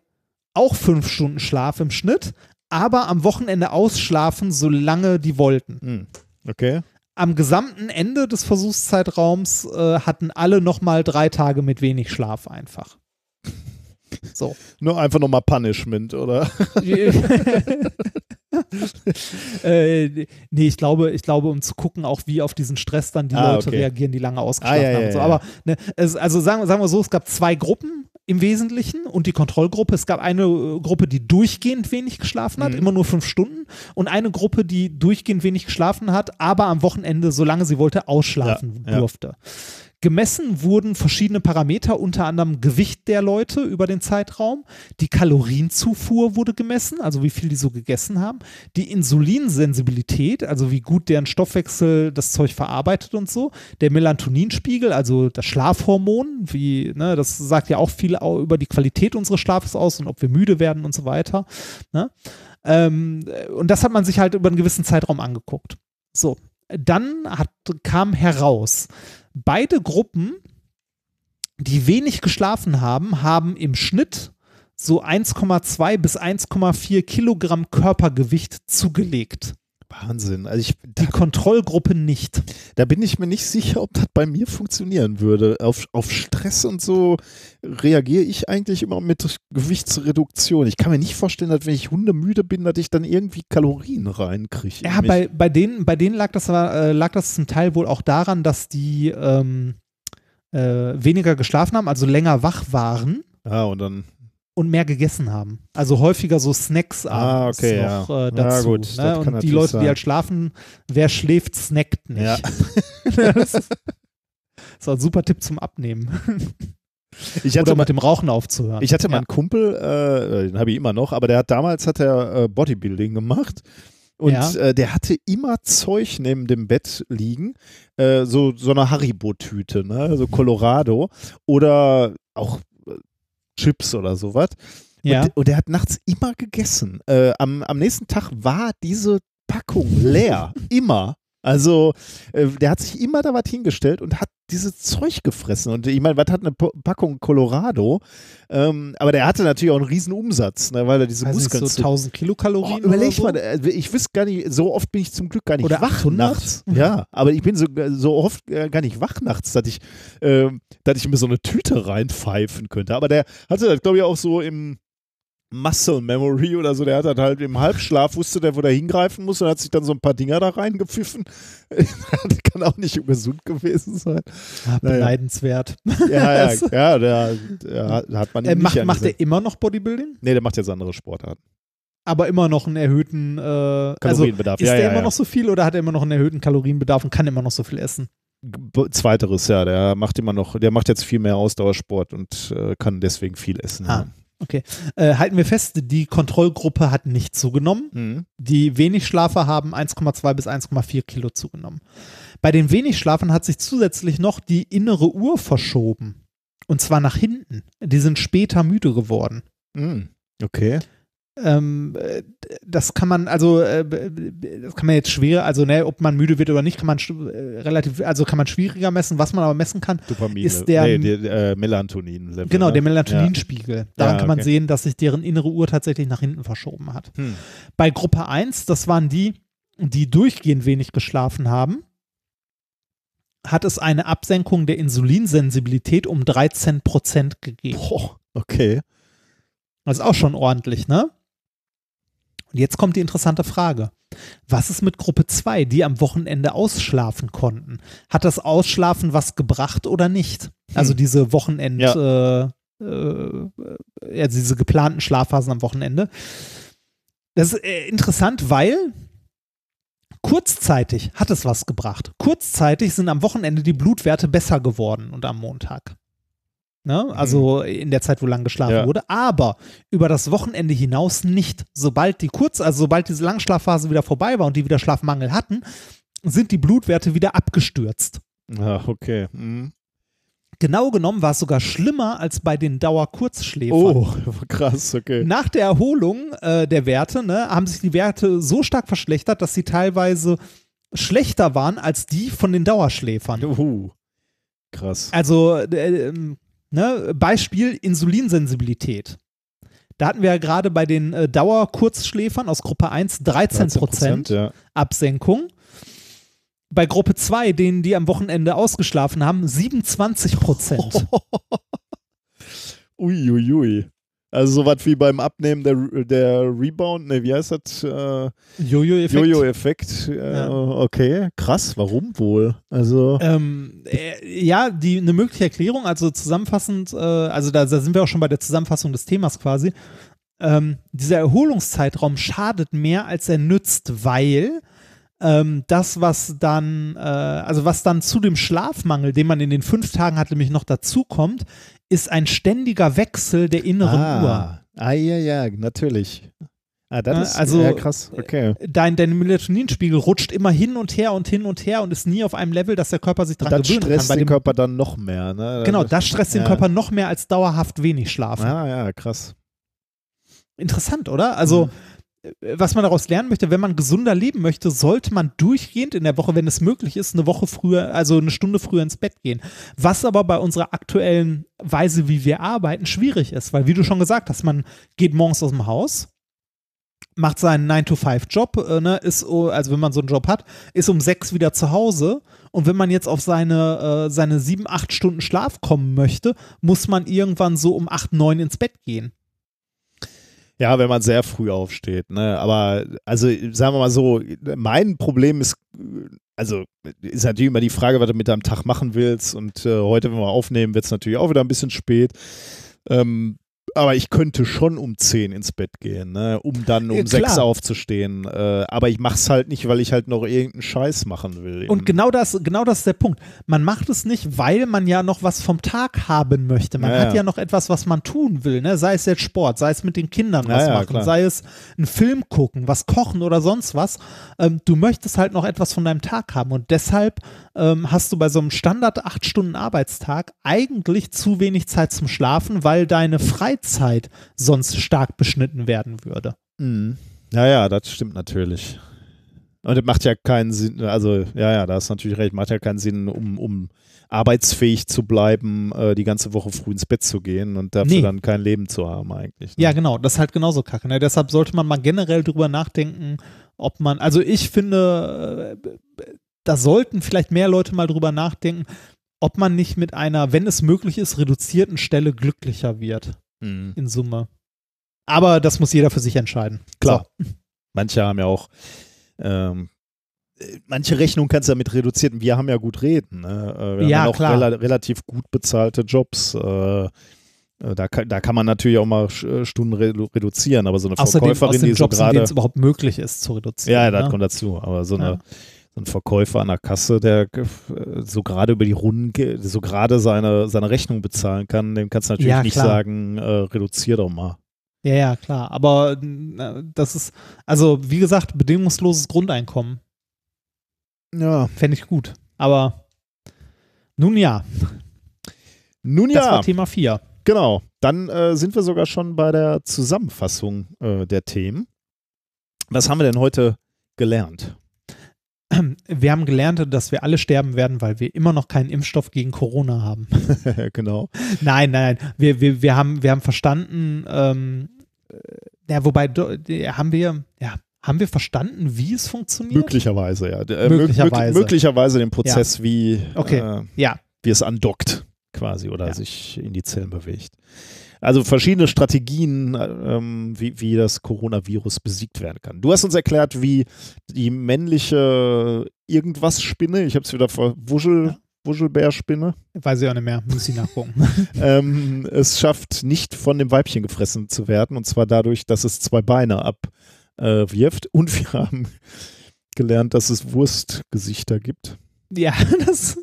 auch fünf Stunden Schlaf im Schnitt, aber am Wochenende ausschlafen, solange die wollten. Hm. Okay. Am gesamten Ende des Versuchszeitraums äh, hatten alle nochmal drei Tage mit wenig Schlaf einfach. So. Nur einfach nochmal Punishment, oder? äh, nee, ich glaube, ich glaube, um zu gucken, auch wie auf diesen Stress dann die Ah, Leute okay. reagieren, die lange ausgeschlafen Ah, ja, haben. ja, und so. ja. Aber ne, es, also sagen, sagen wir so, es gab zwei Gruppen im Wesentlichen und die Kontrollgruppe. Es gab eine äh, Gruppe, die durchgehend wenig geschlafen hat, Mhm. immer nur fünf Stunden, und eine Gruppe, die durchgehend wenig geschlafen hat, aber am Wochenende, solange sie wollte, ausschlafen durfte. Gemessen wurden verschiedene Parameter, unter anderem Gewicht der Leute über den Zeitraum, die Kalorienzufuhr wurde gemessen, also wie viel die so gegessen haben, die Insulinsensibilität, also wie gut deren Stoffwechsel das Zeug verarbeitet und so, der Melatoninspiegel, also das Schlafhormon, wie, ne, das sagt ja auch viel über die Qualität unseres Schlafes aus und ob wir müde werden und so weiter. Ne? Ähm, und das hat man sich halt über einen gewissen Zeitraum angeguckt. So, dann hat, kam heraus, beide Gruppen, die wenig geschlafen haben, haben im Schnitt so 1,2 bis 1,4 Kilogramm Körpergewicht zugelegt. Wahnsinn. Also ich, Die Kontrollgruppe nicht. da bin ich mir nicht sicher, ob das bei mir funktionieren würde. Auf, auf Stress und so reagiere ich eigentlich immer mit Gewichtsreduktion. Ich kann mir nicht vorstellen, dass wenn ich hundemüde bin, dass ich dann irgendwie Kalorien reinkriege. in Ja, bei, bei, denen, bei denen lag das, äh, lag das zum Teil wohl auch daran, dass die ähm, äh, weniger geschlafen haben, also länger wach waren Ah, und dann. Und mehr gegessen haben. Also häufiger so Snacks Ah, abends okay, noch ja. äh, dazu. Ja, gut, ne? Und die Leute, die sein. halt schlafen, wer schläft, snackt nicht. Ja. das ist, ein super Tipp zum Abnehmen. Ich hatte Oder mal, mit dem Rauchen aufzuhören. Ich hatte mal einen Kumpel, äh, den habe ich immer noch, aber der hat damals hat er äh, Bodybuilding gemacht. Und Ja. äh, der hatte immer Zeug neben dem Bett liegen, äh, so, so eine Haribo-Tüte, ne? so Colorado oder auch äh, Chips oder sowas. ja. Und, und der hat nachts immer gegessen. Äh, am, am nächsten Tag war diese Packung leer. immer. Also, äh, der hat sich immer da was hingestellt und hat dieses Zeug gefressen. Und ich meine, was hat eine Packung Colorado? Ähm, aber der hatte natürlich auch einen riesen Umsatz, ne, weil er diese nicht, Muskeln so zu- 1000 Oh, Kilokalorien. überleg oder mal, äh, ich wüsste gar nicht, so oft bin ich zum Glück gar nicht Oder wach 800? nachts. Ja, aber ich bin so, so oft äh, gar nicht wach nachts, dass ich, ähm, dass ich mir so eine Tüte reinpfeifen könnte. Aber der hatte das, glaube ich, auch so im Muscle Memory oder so. Der hat halt im Halbschlaf, wusste der, wo der hingreifen muss und hat sich dann so ein paar Dinger da reingepfiffen. das kann auch nicht gesund gewesen sein. Ah, Naja. beneidenswert. Ja, ja, Also- ja, der, der hat- man Äh, nicht macht, macht er immer noch Bodybuilding? Nee, der macht jetzt andere Sportarten. Aber immer noch einen erhöhten äh, also Kalorienbedarf. Ist ja, der ja, immer noch so viel oder hat er immer noch einen erhöhten Kalorienbedarf und kann immer noch so viel essen? Zweiteres, ja, der macht immer noch, der macht jetzt viel mehr Ausdauersport und äh, kann deswegen viel essen. Ah. Äh, halten wir fest, die Kontrollgruppe hat nicht zugenommen. Mhm. Die wenig Schlafer haben 1,2 bis 1,4 Kilo zugenommen. Bei den wenig Schlafern hat sich zusätzlich noch die innere Uhr verschoben. Und zwar nach hinten. Die sind später müde geworden. Mhm. Okay. Ähm, äh, das kann man, also äh, das kann man jetzt schwer, also ne, ob man müde wird oder nicht, kann man äh, relativ, also kann man schwieriger messen. Was man aber messen kann, Dopamin. Ist der- nee, die, äh, Melatonin. -Level, genau, ne? der Melatoninspiegel. Daran Ja, kann man okay. sehen, dass sich deren innere Uhr tatsächlich nach hinten verschoben hat. Ja. Hm. Bei Gruppe 1, das waren die, die durchgehend wenig geschlafen haben, hat es eine Absenkung der Insulinsensibilität um 13 Prozent gegeben. Boah, okay. Das ist auch schon ordentlich, ne? Und jetzt kommt die interessante Frage. Was ist mit Gruppe 2, die am Wochenende ausschlafen konnten? Hat das Ausschlafen was gebracht oder nicht? Also Hm. diese Wochenend, äh, äh, ja, diese geplanten Schlafphasen am Wochenende. Das ist äh, interessant, weil kurzzeitig hat es was gebracht. Kurzzeitig sind am Wochenende die Blutwerte besser geworden und am Montag. Ne? Also in der Zeit, wo lang geschlafen Ja. wurde. Aber über das Wochenende hinaus nicht. Sobald die kurz, also sobald diese Langschlafphase wieder vorbei war und die wieder Schlafmangel hatten, sind die Blutwerte wieder abgestürzt. Ja, okay. Mhm. Genau genommen war es sogar schlimmer als bei den Dauerkurzschläfern. Oh, krass, okay. Nach der Erholung äh, der Werte ne, haben sich die Werte so stark verschlechtert, dass sie teilweise schlechter waren als die von den Dauerschläfern. Uh, krass. Also, äh, ähm, ne, Beispiel Insulinsensibilität. Da hatten wir ja gerade bei den äh, Dauerkurzschläfern aus Gruppe 1 13 Prozent ja. Absenkung. Bei Gruppe 2, denen die am Wochenende ausgeschlafen haben, 27 Prozent. Uiuiui. Ui, ui. Also sowas wie beim Abnehmen der, der Rebound, ne, wie heißt das? Äh, Jojo-Effekt. Jojo-Effekt. Äh, Ja. Okay, krass, warum wohl? Also, Ähm, äh, ja, die eine mögliche Erklärung, also zusammenfassend, äh, also da, da sind wir auch schon bei der Zusammenfassung des Themas quasi. Ähm, dieser Erholungszeitraum schadet mehr, als er nützt, weil ähm, das, was dann, äh, also was dann zu dem Schlafmangel, den man in den fünf Tagen hat, nämlich noch dazukommt, ist ein ständiger Wechsel der inneren Uhr. ah, ah, ja, ja, natürlich. Ah, das Ne, ist also, ja, krass, okay. Dein, dein Melatoninspiegel rutscht immer hin und her und hin und her und ist nie auf einem Level, dass der Körper sich dran das gewöhnen kann. stresst Bei den Körper dann noch mehr, ne? genau, das stresst den ja. Körper noch mehr als dauerhaft wenig schlafen. Ah, ja, krass. Interessant, oder? Also, Mhm. Äh, was man daraus lernen möchte, wenn man gesunder leben möchte, sollte man durchgehend in der Woche, wenn es möglich ist, eine Woche früher, also eine Stunde früher ins Bett gehen. Was aber bei unserer aktuellen Weise, wie wir arbeiten, schwierig ist, weil, wie du schon gesagt hast, man geht morgens aus dem Haus, macht seinen 9-to-5-Job, äh, ne, ist, oh, also wenn man so einen Job hat, ist um sechs wieder zu Hause und wenn man jetzt auf seine, äh, seine sieben, acht Stunden Schlaf kommen möchte, muss man irgendwann so um acht, neun ins Bett gehen. Ja, wenn man sehr früh aufsteht, ne? Aber also sagen wir mal so, mein Problem ist, also ist natürlich immer die Frage, was du mit deinem Tag machen willst. Und äh, heute, wenn wir aufnehmen, wird es natürlich auch wieder ein bisschen spät. Ähm, aber ich könnte schon um 10 ins Bett gehen, ne? um dann um Ja, 6 klar. aufzustehen. Äh, aber ich mach's halt nicht, weil ich halt noch irgendeinen Scheiß machen will. Und genau das, genau das ist der Punkt. Man macht es nicht, weil man ja noch was vom Tag haben möchte. Man Ja, hat ja. noch etwas, was man tun will. Ne? Sei es jetzt Sport, sei es mit den Kindern was machen, klar. sei es einen Film gucken, was kochen oder sonst was. Ähm, du möchtest halt noch etwas von deinem Tag haben. Und deshalb ähm, hast du bei so einem Standard 8 Stunden Arbeitstag eigentlich zu wenig Zeit zum Schlafen, weil deine Freizeit sonst stark beschnitten werden würde. Mhm. Ja, ja, das stimmt natürlich. Und es macht ja keinen Sinn, also ja, ja, da hast du natürlich recht, macht ja keinen Sinn, um, um arbeitsfähig zu bleiben, äh, die ganze Woche früh ins Bett zu gehen und dafür Nee. dann kein Leben zu haben eigentlich. Ne? Ja, genau, das ist halt genauso kacke. Ne? Deshalb sollte man mal generell drüber nachdenken, ob man, also ich finde, äh, da sollten vielleicht mehr Leute mal drüber nachdenken, ob man nicht mit einer, wenn es möglich ist, reduzierten Stelle glücklicher wird Mhm. in Summe. Aber das muss jeder für sich entscheiden. Klar. Manche haben ja auch, ähm, äh, manche Rechnungen kannst du ja mit reduzierten, wir haben ja gut reden. Ne? Äh, Wir Ja, haben ja auch klar. rela relativ gut bezahlte Jobs. Äh, äh, da, kann, da kann man natürlich auch mal Sch- Stunden redu reduzieren, aber so eine Außerdem Verkäuferin, den die so Jobs, gerade es überhaupt möglich ist zu reduzieren. Ja, ja, das ne? kommt dazu. Aber so, eine, Ja. So ein Verkäufer an der Kasse, der so gerade über die Runden, so gerade seine, seine Rechnung bezahlen kann, dem kannst du natürlich Ja, nicht sagen, äh, reduzier doch mal. Ja, ja, klar. Aber äh, das ist, also wie gesagt, bedingungsloses Grundeinkommen. Ja. Fände ich gut. Aber nun ja, Nun das ja, war Thema 4. genau. Dann äh, sind wir sogar schon bei der Zusammenfassung äh, der Themen. Was haben wir denn heute gelernt? Wir haben gelernt, dass wir alle sterben werden, weil wir immer noch keinen Impfstoff gegen Corona haben. genau. nein, nein. Wir, wir, wir, haben, wir haben verstanden, ähm, äh, ja, wobei, haben wir, ja, haben wir verstanden, wie es funktioniert? Möglicherweise, ja. Äh, Möglicherweise. Mög möglicherweise den Prozess, wie, Okay. äh, Ja, wie es andockt quasi oder Ja. sich in die Zellen bewegt. Also verschiedene Strategien, ähm, wie, wie das Coronavirus besiegt werden kann. Du hast uns erklärt, wie die männliche Irgendwas-Spinne, ich habe es wieder vor, Wuschel, Ja. Wuschelbärspinne, weiß ich auch nicht mehr, muss ich nachgucken. ähm, es schafft, nicht von dem Weibchen gefressen zu werden und zwar dadurch, dass es zwei Beine abwirft. Äh, und wir haben gelernt, dass es Wurstgesichter gibt. Ja, das,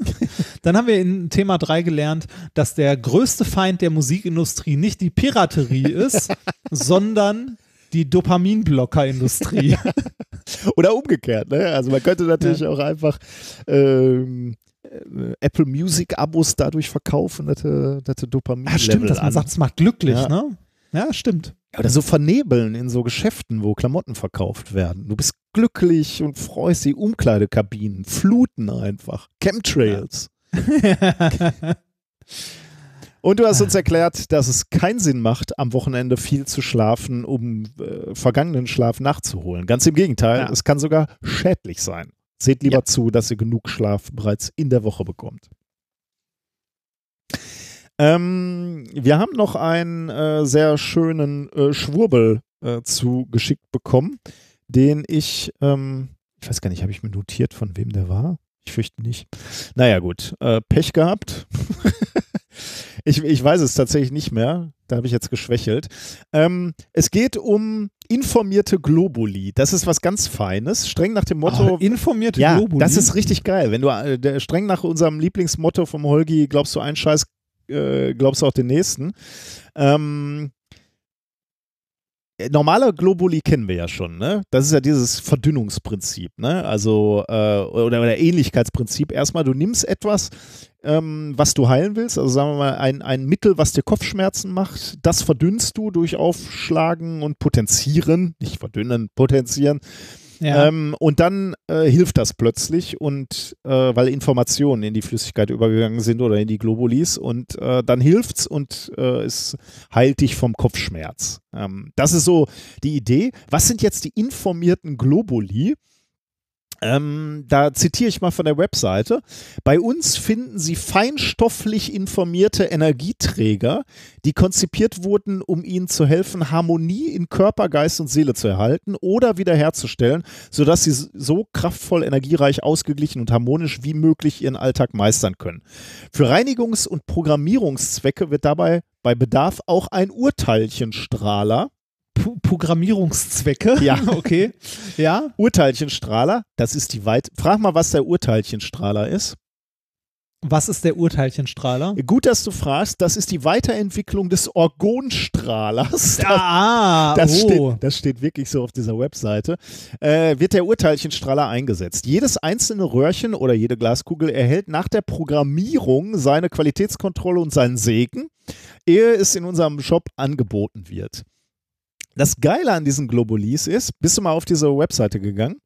dann haben wir in Thema 3 gelernt, dass der größte Feind der Musikindustrie nicht die Piraterie ist, sondern die Dopaminblockerindustrie. Oder umgekehrt, ne? Also man könnte natürlich auch einfach ähm, äh, Apple Music Abos dadurch verkaufen, dass du, dass du Dopamin Ah, stimmt, dass man an. sagt, es macht glücklich, Ja. ne? Ja, stimmt. Oder so vernebeln in so Geschäften, wo Klamotten verkauft werden. Du bist glücklich und freust die Umkleidekabinen, Fluten einfach, Chemtrails. Und du hast uns erklärt, dass es keinen Sinn macht, am Wochenende viel zu schlafen, um äh, vergangenen Schlaf nachzuholen. Ganz im Gegenteil, Ja. es kann sogar schädlich sein. Seht lieber Ja. zu, dass ihr genug Schlaf bereits in der Woche bekommt. Ähm, wir haben noch einen äh, sehr schönen äh, Schwurbel äh, zugeschickt bekommen, den ich, ähm, ich weiß gar nicht, habe ich mir notiert, von wem der war? Ich fürchte nicht. Naja, gut. Äh, Pech gehabt. ich, ich weiß es tatsächlich nicht mehr. Da habe ich jetzt geschwächelt. Ähm, es geht um informierte Globuli. Das ist was ganz Feines. Streng nach dem Motto. Ah, informierte ja, Globuli. das ist richtig geil. Wenn du äh, der, streng nach unserem Lieblingsmotto vom Holgi, glaubst du einen Scheiß, äh, glaubst du auch den nächsten. Ähm, normale Globuli kennen wir ja schon, ne? Das ist ja dieses Verdünnungsprinzip, ne? Also, äh, oder, oder Ähnlichkeitsprinzip. Erstmal, du nimmst etwas, ähm, was du heilen willst, also sagen wir mal, ein, ein Mittel, was dir Kopfschmerzen macht, das verdünnst du durch Aufschlagen und Potenzieren, nicht verdünnen, potenzieren. Ja. Ähm, und dann äh, hilft das plötzlich und äh, weil Informationen in die Flüssigkeit übergegangen sind oder in die Globulis und äh, dann hilft's und äh, es heilt dich vom Kopfschmerz. Ähm, das ist so die Idee. Was sind jetzt die informierten Globuli? Ähm, da zitiere ich mal von der Webseite. Bei uns finden Sie feinstofflich informierte Energieträger, die konzipiert wurden, um Ihnen zu helfen, Harmonie in Körper, Geist und Seele zu erhalten oder wiederherzustellen, sodass Sie so kraftvoll, energiereich, ausgeglichen und harmonisch wie möglich Ihren Alltag meistern können. Für Reinigungs- und Programmierungszwecke wird dabei bei Bedarf auch ein Urteilchenstrahler Programmierungszwecke. Ja. okay. Ja. Urteilchenstrahler, das ist die weit. Frag mal, was der Urteilchenstrahler ist. Was ist der Urteilchenstrahler? Gut, dass du fragst. Das ist die Weiterentwicklung des Orgonstrahlers. Ah, Das, oh. steht, das steht wirklich so auf dieser Webseite. Äh, wird der Urteilchenstrahler eingesetzt. Jedes einzelne Röhrchen oder jede Glaskugel erhält nach der Programmierung seine Qualitätskontrolle und seinen Segen, ehe es in unserem Shop angeboten wird. Das Geile an diesen Globulis ist, bist du mal auf diese Webseite gegangen?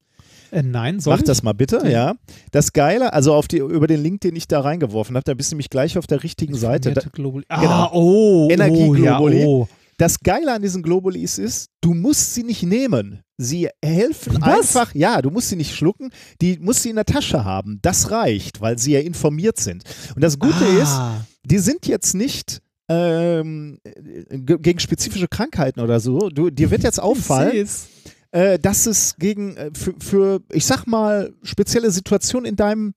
Äh, nein, soll Mach ich? das mal bitte, ja. Das Geile, also auf die, über den Link, den ich da reingeworfen habe, da bist du nämlich gleich auf der richtigen Seite. Da, Globuli. Ah, Genau. oh. Energieglobuli. Oh, ja, oh. das Geile an diesen Globulis ist, du musst sie nicht nehmen. Sie helfen Was? einfach, ja, du musst sie nicht schlucken, die musst sie in der Tasche haben. Das reicht, weil sie ja informiert sind. Und das Gute ist, ah. die sind jetzt nicht ähm, ge- gegen spezifische Krankheiten oder so. Du, dir wird jetzt auffallen, äh, dass es gegen äh, für, für, ich sag mal, spezielle Situationen in deinem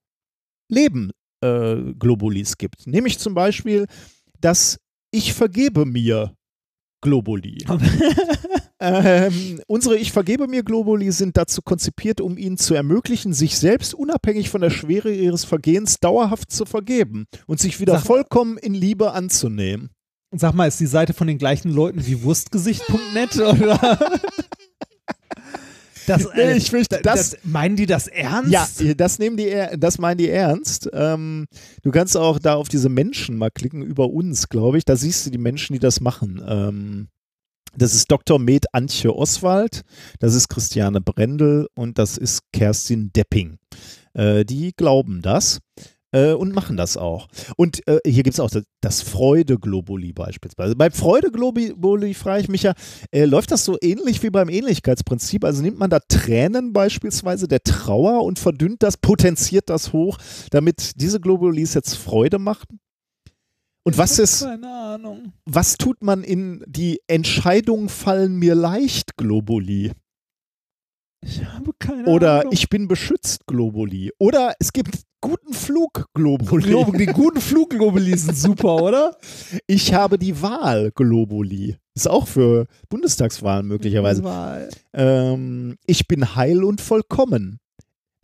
Leben äh, Globulis gibt. Nämlich zum Beispiel, dass ich vergebe mir Globuli. ähm, unsere Ich vergebe mir Globuli sind dazu konzipiert, um ihnen zu ermöglichen, sich selbst unabhängig von der Schwere ihres Vergehens dauerhaft zu vergeben und sich wieder Sag vollkommen in Liebe anzunehmen. Sag mal, ist die Seite von den gleichen Leuten wie Wurstgesicht.net oder? Das, Nee, ich fürchte, da- das- meinen die das ernst? Ja, das nehmen die, das meinen die ernst. Ähm, du kannst auch da auf diese Menschen mal klicken, über uns, glaube ich. Da siehst du die Menschen, die das machen. Ähm, das ist Dr. Med Antje Oswald, das ist Christiane Brendel und das ist Kerstin Depping. Äh, die glauben das äh, und machen das auch. Und äh, hier gibt es auch das, das Freude-Globuli beispielsweise. Bei Freude-Globuli frage ich mich ja, äh, läuft das so ähnlich wie beim Ähnlichkeitsprinzip? Also nimmt man da Tränen beispielsweise der Trauer und verdünnt das, potenziert das hoch, damit diese Globulis jetzt Freude machen? Und was ist, Keine Ahnung. was tut man in die Entscheidungen fallen mir leicht Globuli? Ich habe keine Oder Ahnung. ich bin beschützt Globuli? Oder es gibt guten Flug Globuli? glaube, die guten Flugglobuli sind super, oder? Ich habe die Wahl Globuli. Ist auch für Bundestagswahlen möglicherweise. Wahl. Ähm, ich bin heil und vollkommen.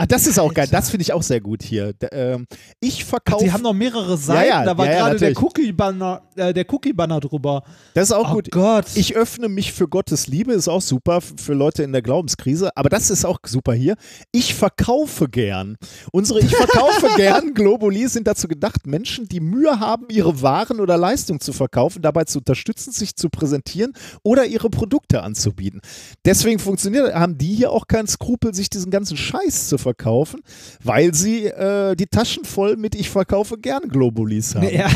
Ah, das ist auch geil. Das finde ich auch sehr gut hier. Ähm, ich verkaufe. Die haben noch mehrere Seiten, ja, da war ja, ja, gerade der. Cookie-Banner äh, der Cookie-Banner drüber. Das ist auch oh gut. Gott. Ich öffne mich für Gottes Liebe, ist auch super für Leute in der Glaubenskrise, aber das ist auch super hier. Ich verkaufe gern. Unsere Ich verkaufe gern Globuli sind dazu gedacht, Menschen, die Mühe haben, ihre Waren oder Leistungen zu verkaufen, dabei zu unterstützen, sich zu präsentieren oder ihre Produkte anzubieten. Deswegen funktioniert, haben die hier auch keinen Skrupel, sich diesen ganzen Scheiß zu verkaufen, weil sie äh, die Taschen voll mit Ich verkaufe gern Globulis haben. Ja,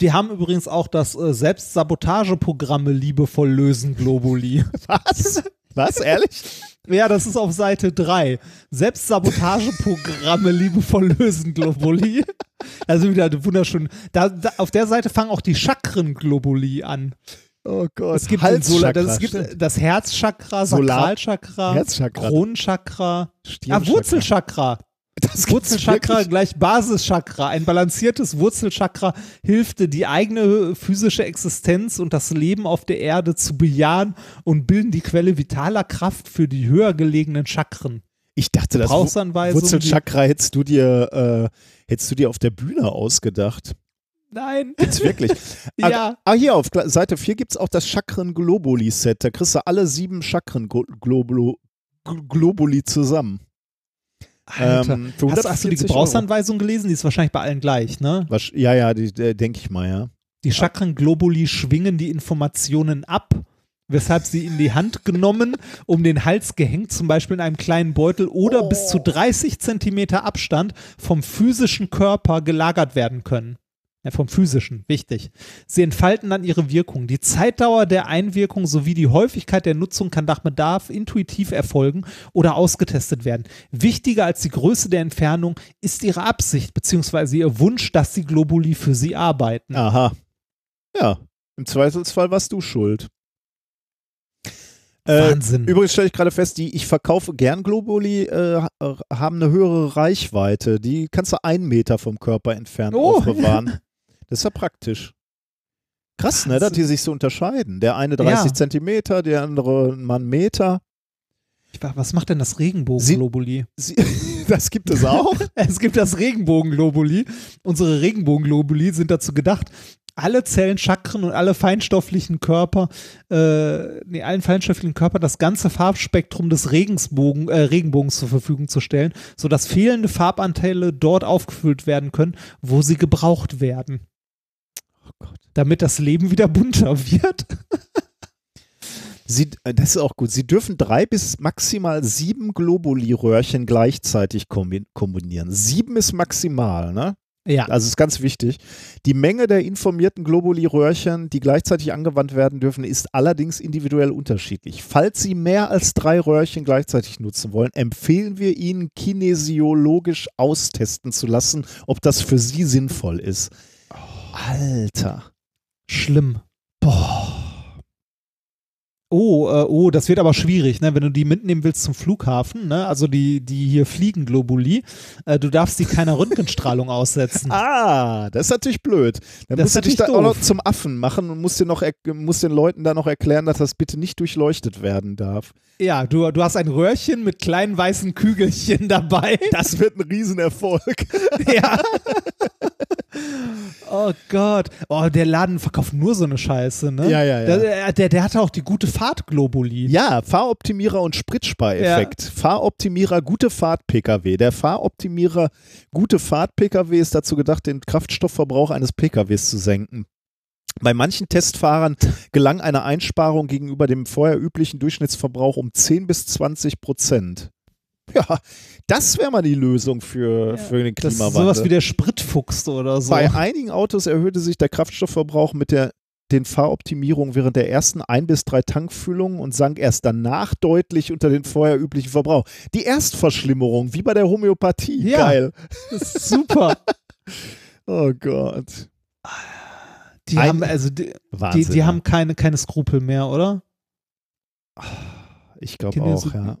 die haben übrigens auch das äh, Selbstsabotageprogramme liebevoll lösen Globuli. Was? Was? Ehrlich? Ja, das ist auf Seite 3. Selbstsabotageprogramme liebevoll lösen Globuli. Also wieder wunderschön. Da, da, auf der Seite fangen auch die Chakren-Globuli an. Oh Gott. Es gibt, den Solar, das, es gibt das Herzchakra, Sakralchakra, Herzchakra. Kronenchakra, ah. Wurzelchakra. Das Wurzelchakra wirklich. gleich Basischakra. Ein balanciertes Wurzelchakra hilft, die eigene physische Existenz und das Leben auf der Erde zu bejahen und bilden die Quelle vitaler Kraft für die höher gelegenen Chakren. Ich dachte, das. Wurzelchakra hättest du dir, äh, hättest du dir auf der Bühne ausgedacht. Nein. Jetzt wirklich. Ja. Ah, hier auf Seite 4 gibt es auch das Chakren Globuli Set. Da kriegst du alle sieben Chakren Globuli zusammen. Alter. Ähm, hast, hast du die 140 Gebrauchsanweisung gelesen? Die ist wahrscheinlich bei allen gleich, ne? Was, ja, ja, äh, denke ich mal, ja. Die Chakren-Globuli schwingen die Informationen ab, weshalb sie in die Hand genommen, um den Hals gehängt, zum Beispiel in einem kleinen Beutel oder bis zu 30 Zentimeter Abstand vom physischen Körper gelagert werden können. Ja, vom physischen, wichtig. Sie entfalten dann ihre Wirkung. Die Zeitdauer der Einwirkung sowie die Häufigkeit der Nutzung kann nach Bedarf intuitiv erfolgen oder ausgetestet werden. Wichtiger als die Größe der Entfernung ist ihre Absicht bzw. ihr Wunsch, dass die Globuli für sie arbeiten. Aha. Ja, im Zweifelsfall warst du schuld. Äh, Wahnsinn. Übrigens stelle ich gerade fest, die ich verkaufe gern Globuli äh, ha- haben eine höhere Reichweite. Die kannst du einen Meter vom Körper entfernt Oh. aufbewahren. Das ist ja praktisch. Krass, ne, dass die sich so unterscheiden. Der eine 30 Ja. Zentimeter, der andere mal einen Meter. War- Was macht denn das Regenbogenglobuli? Das gibt es auch. Es gibt das Regenbogenglobuli. Unsere Regenbogenglobuli sind dazu gedacht, alle Zellen, Chakren und alle feinstofflichen Körper, äh, nee, allen feinstofflichen Körper das ganze Farbspektrum des Regensbogen, äh, Regenbogens zur Verfügung zu stellen, sodass fehlende Farbanteile dort aufgefüllt werden können, wo sie gebraucht werden. Oh Gott. Damit das Leben wieder bunter wird. Sie, äh, das ist auch gut. Sie dürfen drei bis maximal sieben Globuli-Röhrchen gleichzeitig kombi- kombinieren. Sieben ist maximal, ne? Ja. Also ist ganz wichtig. Die Menge der informierten Globuli-Röhrchen, die gleichzeitig angewandt werden dürfen, ist allerdings individuell unterschiedlich. Falls Sie mehr als drei Röhrchen gleichzeitig nutzen wollen, empfehlen wir Ihnen, kinesiologisch austesten zu lassen, ob das für Sie sinnvoll ist. Alter. Schlimm. Boah. Oh, äh, oh, das wird aber schwierig, ne? Wenn du die mitnehmen willst zum Flughafen, ne? Also die, die hier fliegen, Globuli, äh, du darfst die keiner Röntgenstrahlung aussetzen. Ah, das ist natürlich blöd. Dann Das musst du ist dich da natürlich auch noch zum Affen machen und musst, dir noch musst den Leuten da noch erklären, dass das bitte nicht durchleuchtet werden darf. Ja, du, du hast ein Röhrchen mit kleinen weißen Kügelchen dabei. Das wird ein Riesenerfolg. ja. Oh Gott. Oh, der Laden verkauft nur so eine Scheiße, ne? Ja, ja, ja. Der, der, der hatte auch die gute Fahrt-Globuli. Ja, Fahroptimierer und Spritspareffekt. Fahroptimierer gute Fahrt-Pkw. Der Fahroptimierer gute Fahrt-Pkw ist dazu gedacht, den Kraftstoffverbrauch eines Pkws zu senken. Bei manchen Testfahrern gelang eine Einsparung gegenüber dem vorher üblichen Durchschnittsverbrauch um 10 bis 20 Prozent. Ja, das wäre mal die Lösung für, für den Das ist Klimawandel. sowas wie der Spritfuchs oder so. Bei einigen Autos erhöhte sich der Kraftstoffverbrauch mit der den Fahroptimierungen während der ersten ein bis drei Tankfüllungen und sank erst danach deutlich unter den vorher üblichen Verbrauch. Die Erstverschlimmerung, wie bei der Homöopathie. Ja. Geil. Super. Oh Gott. Die Ein- haben also die, die, die haben keine, keine Skrupel mehr, oder? ich glaube auch, ja.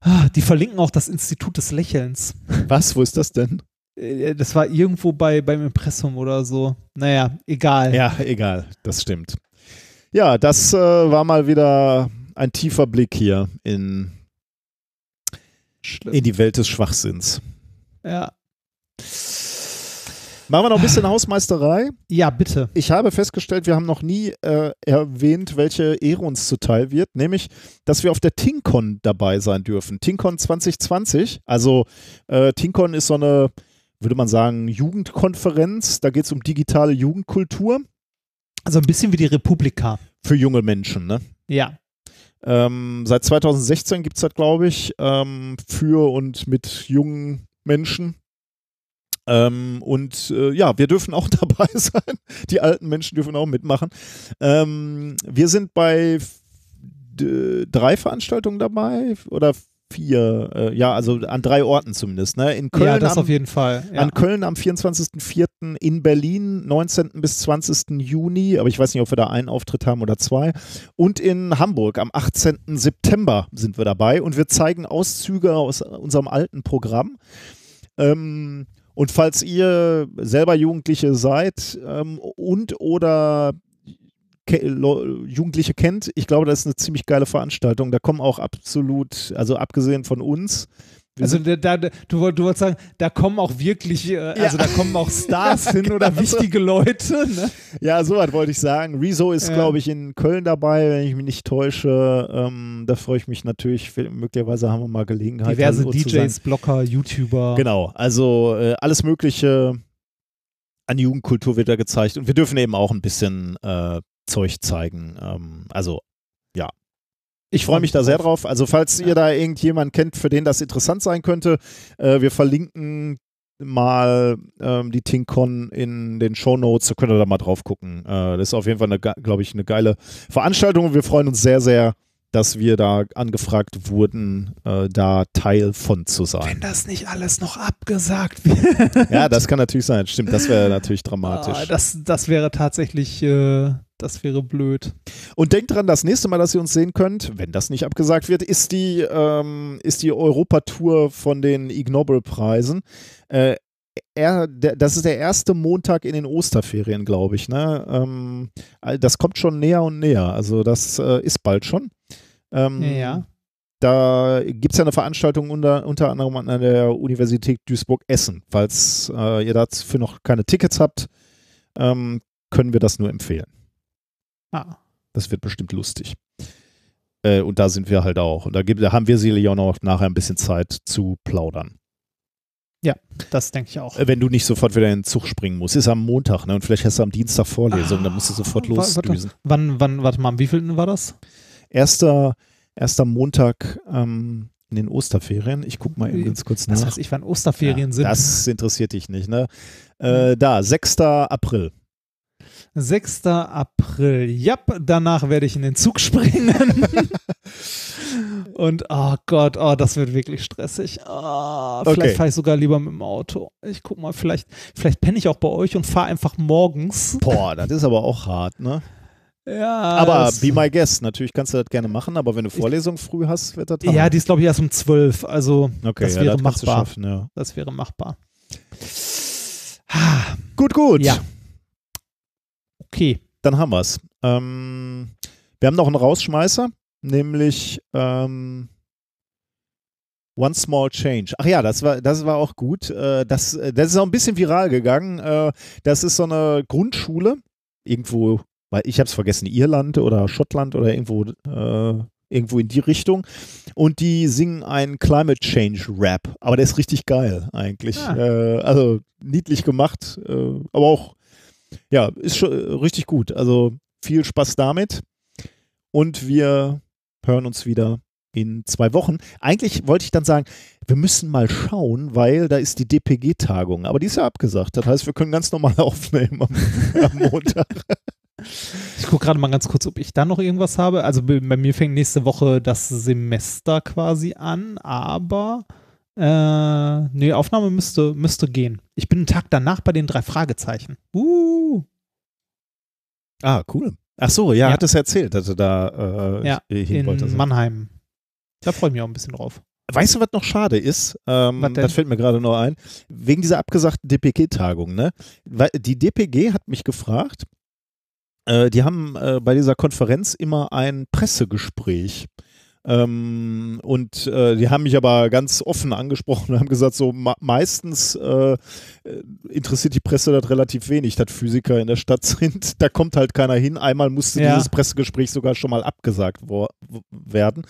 Ah, Die verlinken auch das Institut des Lächelns. Was? Wo ist das denn? Äh, Das war irgendwo bei, beim Impressum oder so. Naja, egal. Ja, egal. Das stimmt. Ja, das äh, war mal wieder ein tiefer Blick hier in Schlimm. in die Welt des Schwachsinns. Ja. Machen wir noch ein bisschen Hausmeisterei. ja, bitte. Ich habe festgestellt, wir haben noch nie äh, erwähnt, welche Ehre uns zuteil wird, nämlich, dass wir auf der TinkCon dabei sein dürfen. TinkCon 2020, also äh, TinkCon ist so eine, würde man sagen, Jugendkonferenz. Da geht es um digitale Jugendkultur Also ein bisschen wie die Republika. für junge Menschen. Ne? Ja. Ähm, seit 2016 gibt es das, glaube ich, ähm, für und mit jungen Menschen. Ähm, und äh, ja, wir dürfen auch dabei sein. Die alten Menschen dürfen auch mitmachen. Ähm, wir sind bei drei Veranstaltungen dabei oder vier, äh, ja, also an drei Orten zumindest. Ne? In Köln ja, das am, auf jeden Fall. Ja. an Köln am 24.04., in Berlin 19. bis 20. Juni, aber ich weiß nicht, ob wir da einen Auftritt haben oder zwei. Und in Hamburg am 18. September sind wir dabei und wir zeigen Auszüge aus unserem alten Programm. Ähm, und falls ihr selber Jugendliche seid ähm, und oder ke Jugendliche kennt, ich glaube, das ist eine ziemlich geile Veranstaltung. Da kommen auch absolut, also abgesehen von uns, Also da, da, du, du wolltest sagen, da kommen auch wirklich, äh, also da kommen auch Stars hin oder genau so. wichtige Leute. Ne? Ja, so was wollte ich sagen. Rezo ist, glaube ich, in Köln dabei, wenn ich mich nicht täusche. Ähm, da freue ich mich natürlich. Möglicherweise haben wir mal Gelegenheit. Diverse zu DJs. Blogger, YouTuber. Genau, also äh, alles Mögliche an Jugendkultur wird da gezeigt. Und wir dürfen eben auch ein bisschen äh, Zeug zeigen. Ähm, also, ja. Ich freue mich da sehr drauf. Also, falls ihr da irgendjemanden kennt, für den das interessant sein könnte, äh, wir verlinken mal ähm, die TinkCon in den Show Notes, da könnt ihr da mal drauf gucken. Äh, das ist auf jeden Fall, glaube ich, eine geile Veranstaltung und wir freuen uns sehr, sehr, dass wir da angefragt wurden, äh, da Teil von zu sein. Wenn das nicht alles noch abgesagt wird. Ja, das kann natürlich sein. Stimmt, das wäre natürlich Ah, dramatisch. das, das wäre tatsächlich, äh, das wäre blöd. Und denkt dran, das nächste Mal, dass ihr uns sehen könnt, wenn das nicht abgesagt wird, ist die, ähm, ist die Europatour von den Ig Nobel-Preisen. Äh, er, der, das ist der erste Montag in den Osterferien, glaube ich. Ne? Ähm, das kommt schon näher und näher. Also das äh, ist bald schon. Ähm, Ja. Da gibt es ja eine Veranstaltung unter, unter anderem an der Universität Duisburg-Essen. Falls äh, ihr dafür noch keine Tickets habt, ähm, können wir das nur empfehlen. Ah. Das wird bestimmt lustig. Äh, und da sind wir halt auch. Und da, gibt, da haben wir sicherlich auch noch nachher ein bisschen Zeit zu plaudern. Das denke ich auch. Äh, wenn du nicht sofort wieder in den Zug springen musst. Ist am Montag, ne? Und vielleicht hast du am Dienstag Vorlesung, dann musst du sofort Ah, losdüsen. Wann, wann, warte mal, am wievielten war das? Erster, erster Montag ähm, in den Osterferien. Ich guck mal eben ganz kurz nach. Das heißt, ich wann Osterferien ja, sind. Das interessiert dich nicht, ne? Äh, da, 6. April. 6. April. Ja, danach werde ich in den Zug springen. Und oh Gott, oh, das wird wirklich stressig. Oh, vielleicht Okay. fahre ich sogar lieber mit dem Auto. Ich guck mal, vielleicht, vielleicht penne ich auch bei euch und fahre einfach morgens. Boah, das ist aber auch hart, ne? Ja, Aber das, be my guest, natürlich kannst du das gerne machen, aber wenn du Vorlesung früh hast, wird das Ja, hart. die ist glaube ich erst um 12. Also okay, das ja, wäre das machbar. schaffen, ja. das wäre machbar. Ah, Gut, gut. Ja. Okay. Dann haben wir es. Ähm, wir haben noch einen Rausschmeißer, nämlich ähm, One Small Change. Ach ja, das war, das war auch gut. Äh, das, äh, das ist auch ein bisschen viral gegangen. Äh, das ist so eine Grundschule, irgendwo, weil ich habe es vergessen, Irland oder Schottland oder irgendwo, äh, irgendwo in die Richtung. Und die singen einen Climate Change Rap. Aber der ist richtig geil eigentlich. Ah. Äh, also niedlich gemacht, äh, aber auch ja, ist schon äh, richtig gut. Also viel Spaß damit. Und wir hören uns wieder in zwei Wochen. Eigentlich wollte ich dann sagen, wir müssen mal schauen, weil da ist die DPG-Tagung. Aber die ist ja abgesagt. Das heißt, wir können ganz normal aufnehmen am, am Montag. Ich gucke gerade mal ganz kurz, ob ich da noch irgendwas habe. Also bei bei mir fängt nächste Woche das Semester quasi an, aber äh, nee, Aufnahme müsste, müsste gehen. Ich bin einen Tag danach bei den drei Fragezeichen. Uh, Ah, cool. Ach so, ja, Ja. hat es erzählt, dass er da äh, Ja, hin in wollte. Mannheim. Da freue ich mich auch ein bisschen drauf. Weißt du, was noch schade ist? Ähm, das fällt mir gerade noch ein. Wegen dieser abgesagten DPG-Tagung, ne? Weil die DPG hat mich gefragt, äh, die haben äh, bei dieser Konferenz immer ein Pressegespräch. Ähm, und äh, die haben mich aber ganz offen angesprochen und haben gesagt, so meistens äh, äh, interessiert die Presse das relativ wenig, dass Physiker in der Stadt sind. Da kommt halt keiner hin. Einmal musste Ja. dieses Pressegespräch sogar schon mal abgesagt werden.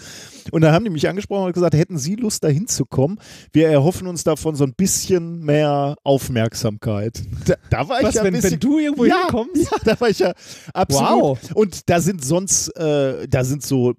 Und dann haben die mich angesprochen und gesagt, hätten Sie Lust, da hinzukommen? Wir erhoffen uns davon so ein bisschen mehr Aufmerksamkeit. Da, da war Was, ich ja ein wenn, bisschen wenn du irgendwo ja, hinkommst? Ja, da war ich ja absolut. Wow. Und da sind sonst, äh, da sind so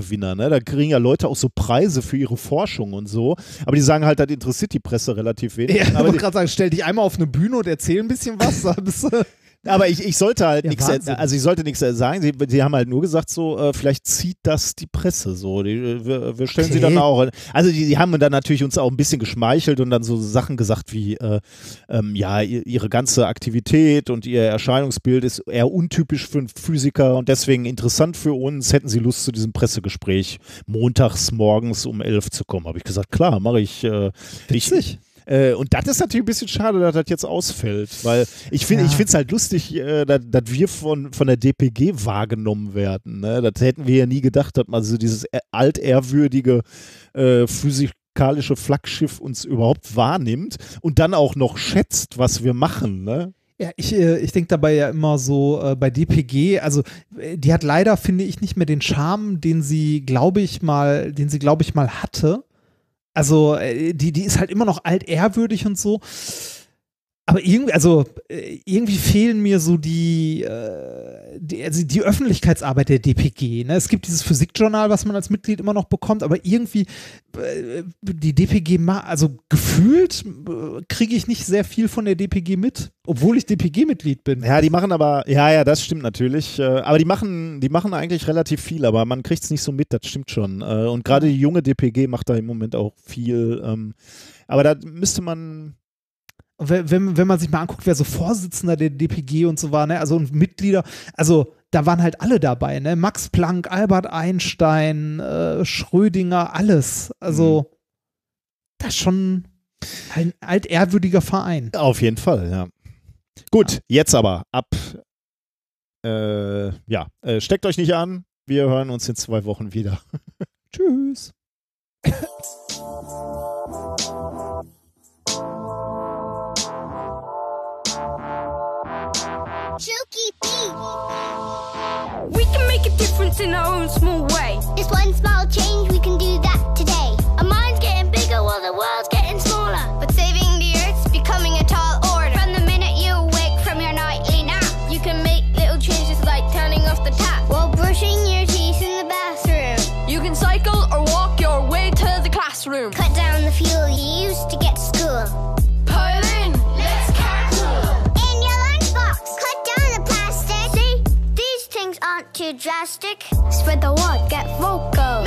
Medaillengewinner, ne? Da kriegen ja Leute auch so Preise für ihre Forschung und so. Aber die sagen halt, das interessiert die Presse relativ wenig. Ja, ich aber, wollte die, gerade sagen, stell dich einmal auf eine Bühne und erzähl ein bisschen was. aber ich, ich sollte halt Ja, nichts, also ich sollte nichts sagen. Sie, sie haben halt nur gesagt, so, äh, vielleicht zieht das die Presse so. Die, äh, wir, wir stellen sie Okay. dann auch. Also die, die haben dann natürlich uns auch ein bisschen geschmeichelt und dann so Sachen gesagt wie, äh, ähm, ja, ihr- ihre ganze Aktivität und ihr Erscheinungsbild ist eher untypisch für einen Physiker und deswegen interessant für uns. Hätten Sie Lust zu diesem Pressegespräch montags morgens um elf zu kommen? Habe ich gesagt, klar, mache ich. Äh, ich Witzig. Äh, und das ist natürlich ein bisschen schade, dass das jetzt ausfällt, weil ich finde Ja. es halt lustig, äh, dass, dass wir von, von der DPG wahrgenommen werden. Ne? Das hätten wir ja nie gedacht, dass man so dieses äh, altehrwürdige äh, physikalische Flaggschiff uns überhaupt wahrnimmt und dann auch noch schätzt, was wir machen. Ne? Ja, ich, äh, ich denke dabei ja immer so äh, bei DPG, also äh, die hat leider, finde ich, nicht mehr den Charme, den sie, glaube ich, mal, den sie, glaube ich, mal hatte. Also, äh, die, die ist halt immer noch altehrwürdig und so. Aber irgendwie, also äh, irgendwie fehlen mir so die, äh, die, also die Öffentlichkeitsarbeit der DPG. Ne? Es gibt dieses Physikjournal, was man als Mitglied immer noch bekommt, aber irgendwie äh, die DPG, also gefühlt kriege ich nicht sehr viel von der DPG mit, obwohl ich DPG-Mitglied bin. Ja, die machen aber, ja, ja, das stimmt natürlich. Aber die machen, die machen eigentlich relativ viel, aber man kriegt es nicht so mit, das stimmt schon. Und gerade die junge DPG macht da im Moment auch viel. Ähm, aber da müsste man, wenn, wenn, man sich mal anguckt, wer so Vorsitzender der DPG und so war, ne, also und Mitglieder, also da waren halt alle dabei, ne? Max Planck, Albert Einstein, äh, Schrödinger, alles. Also das ist schon ein altehrwürdiger Verein. Auf jeden Fall, ja. Gut, jetzt aber ab. Äh, ja, äh, steckt euch nicht an. Wir hören uns in zwei Wochen wieder. Tschüss. We can make a difference in our own small way. Just one small change, we can do that drastic. Spread the word, get vocal.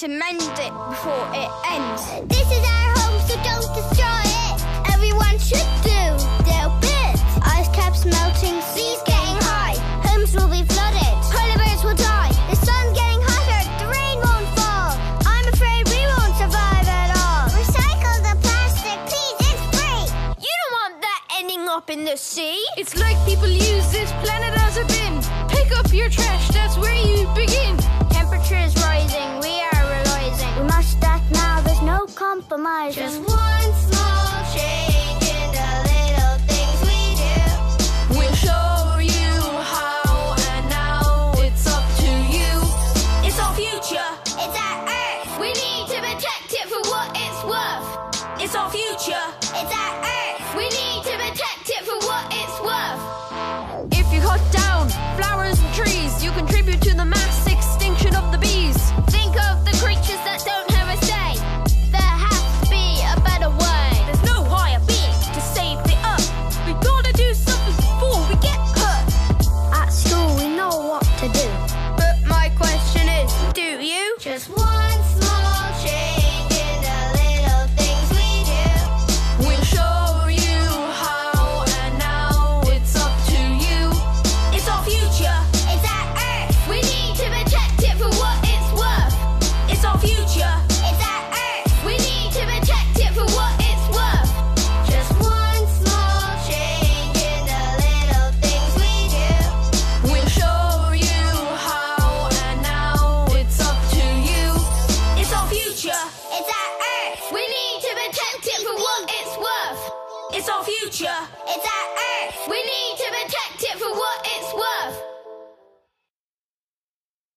To mend it before it ends. This is our home, so don't destroy it. Everyone should do their bit. Ice caps melting, seas getting high. Homes will be flooded, polar bears will die. The sun's getting hotter, the rain won't fall. I'm afraid we won't survive at all. Recycle the plastic, please, it's free. You don't want that ending up in the sea. It's like people use this planet as a bin. Pick up your trash, that's where you begin. compromising.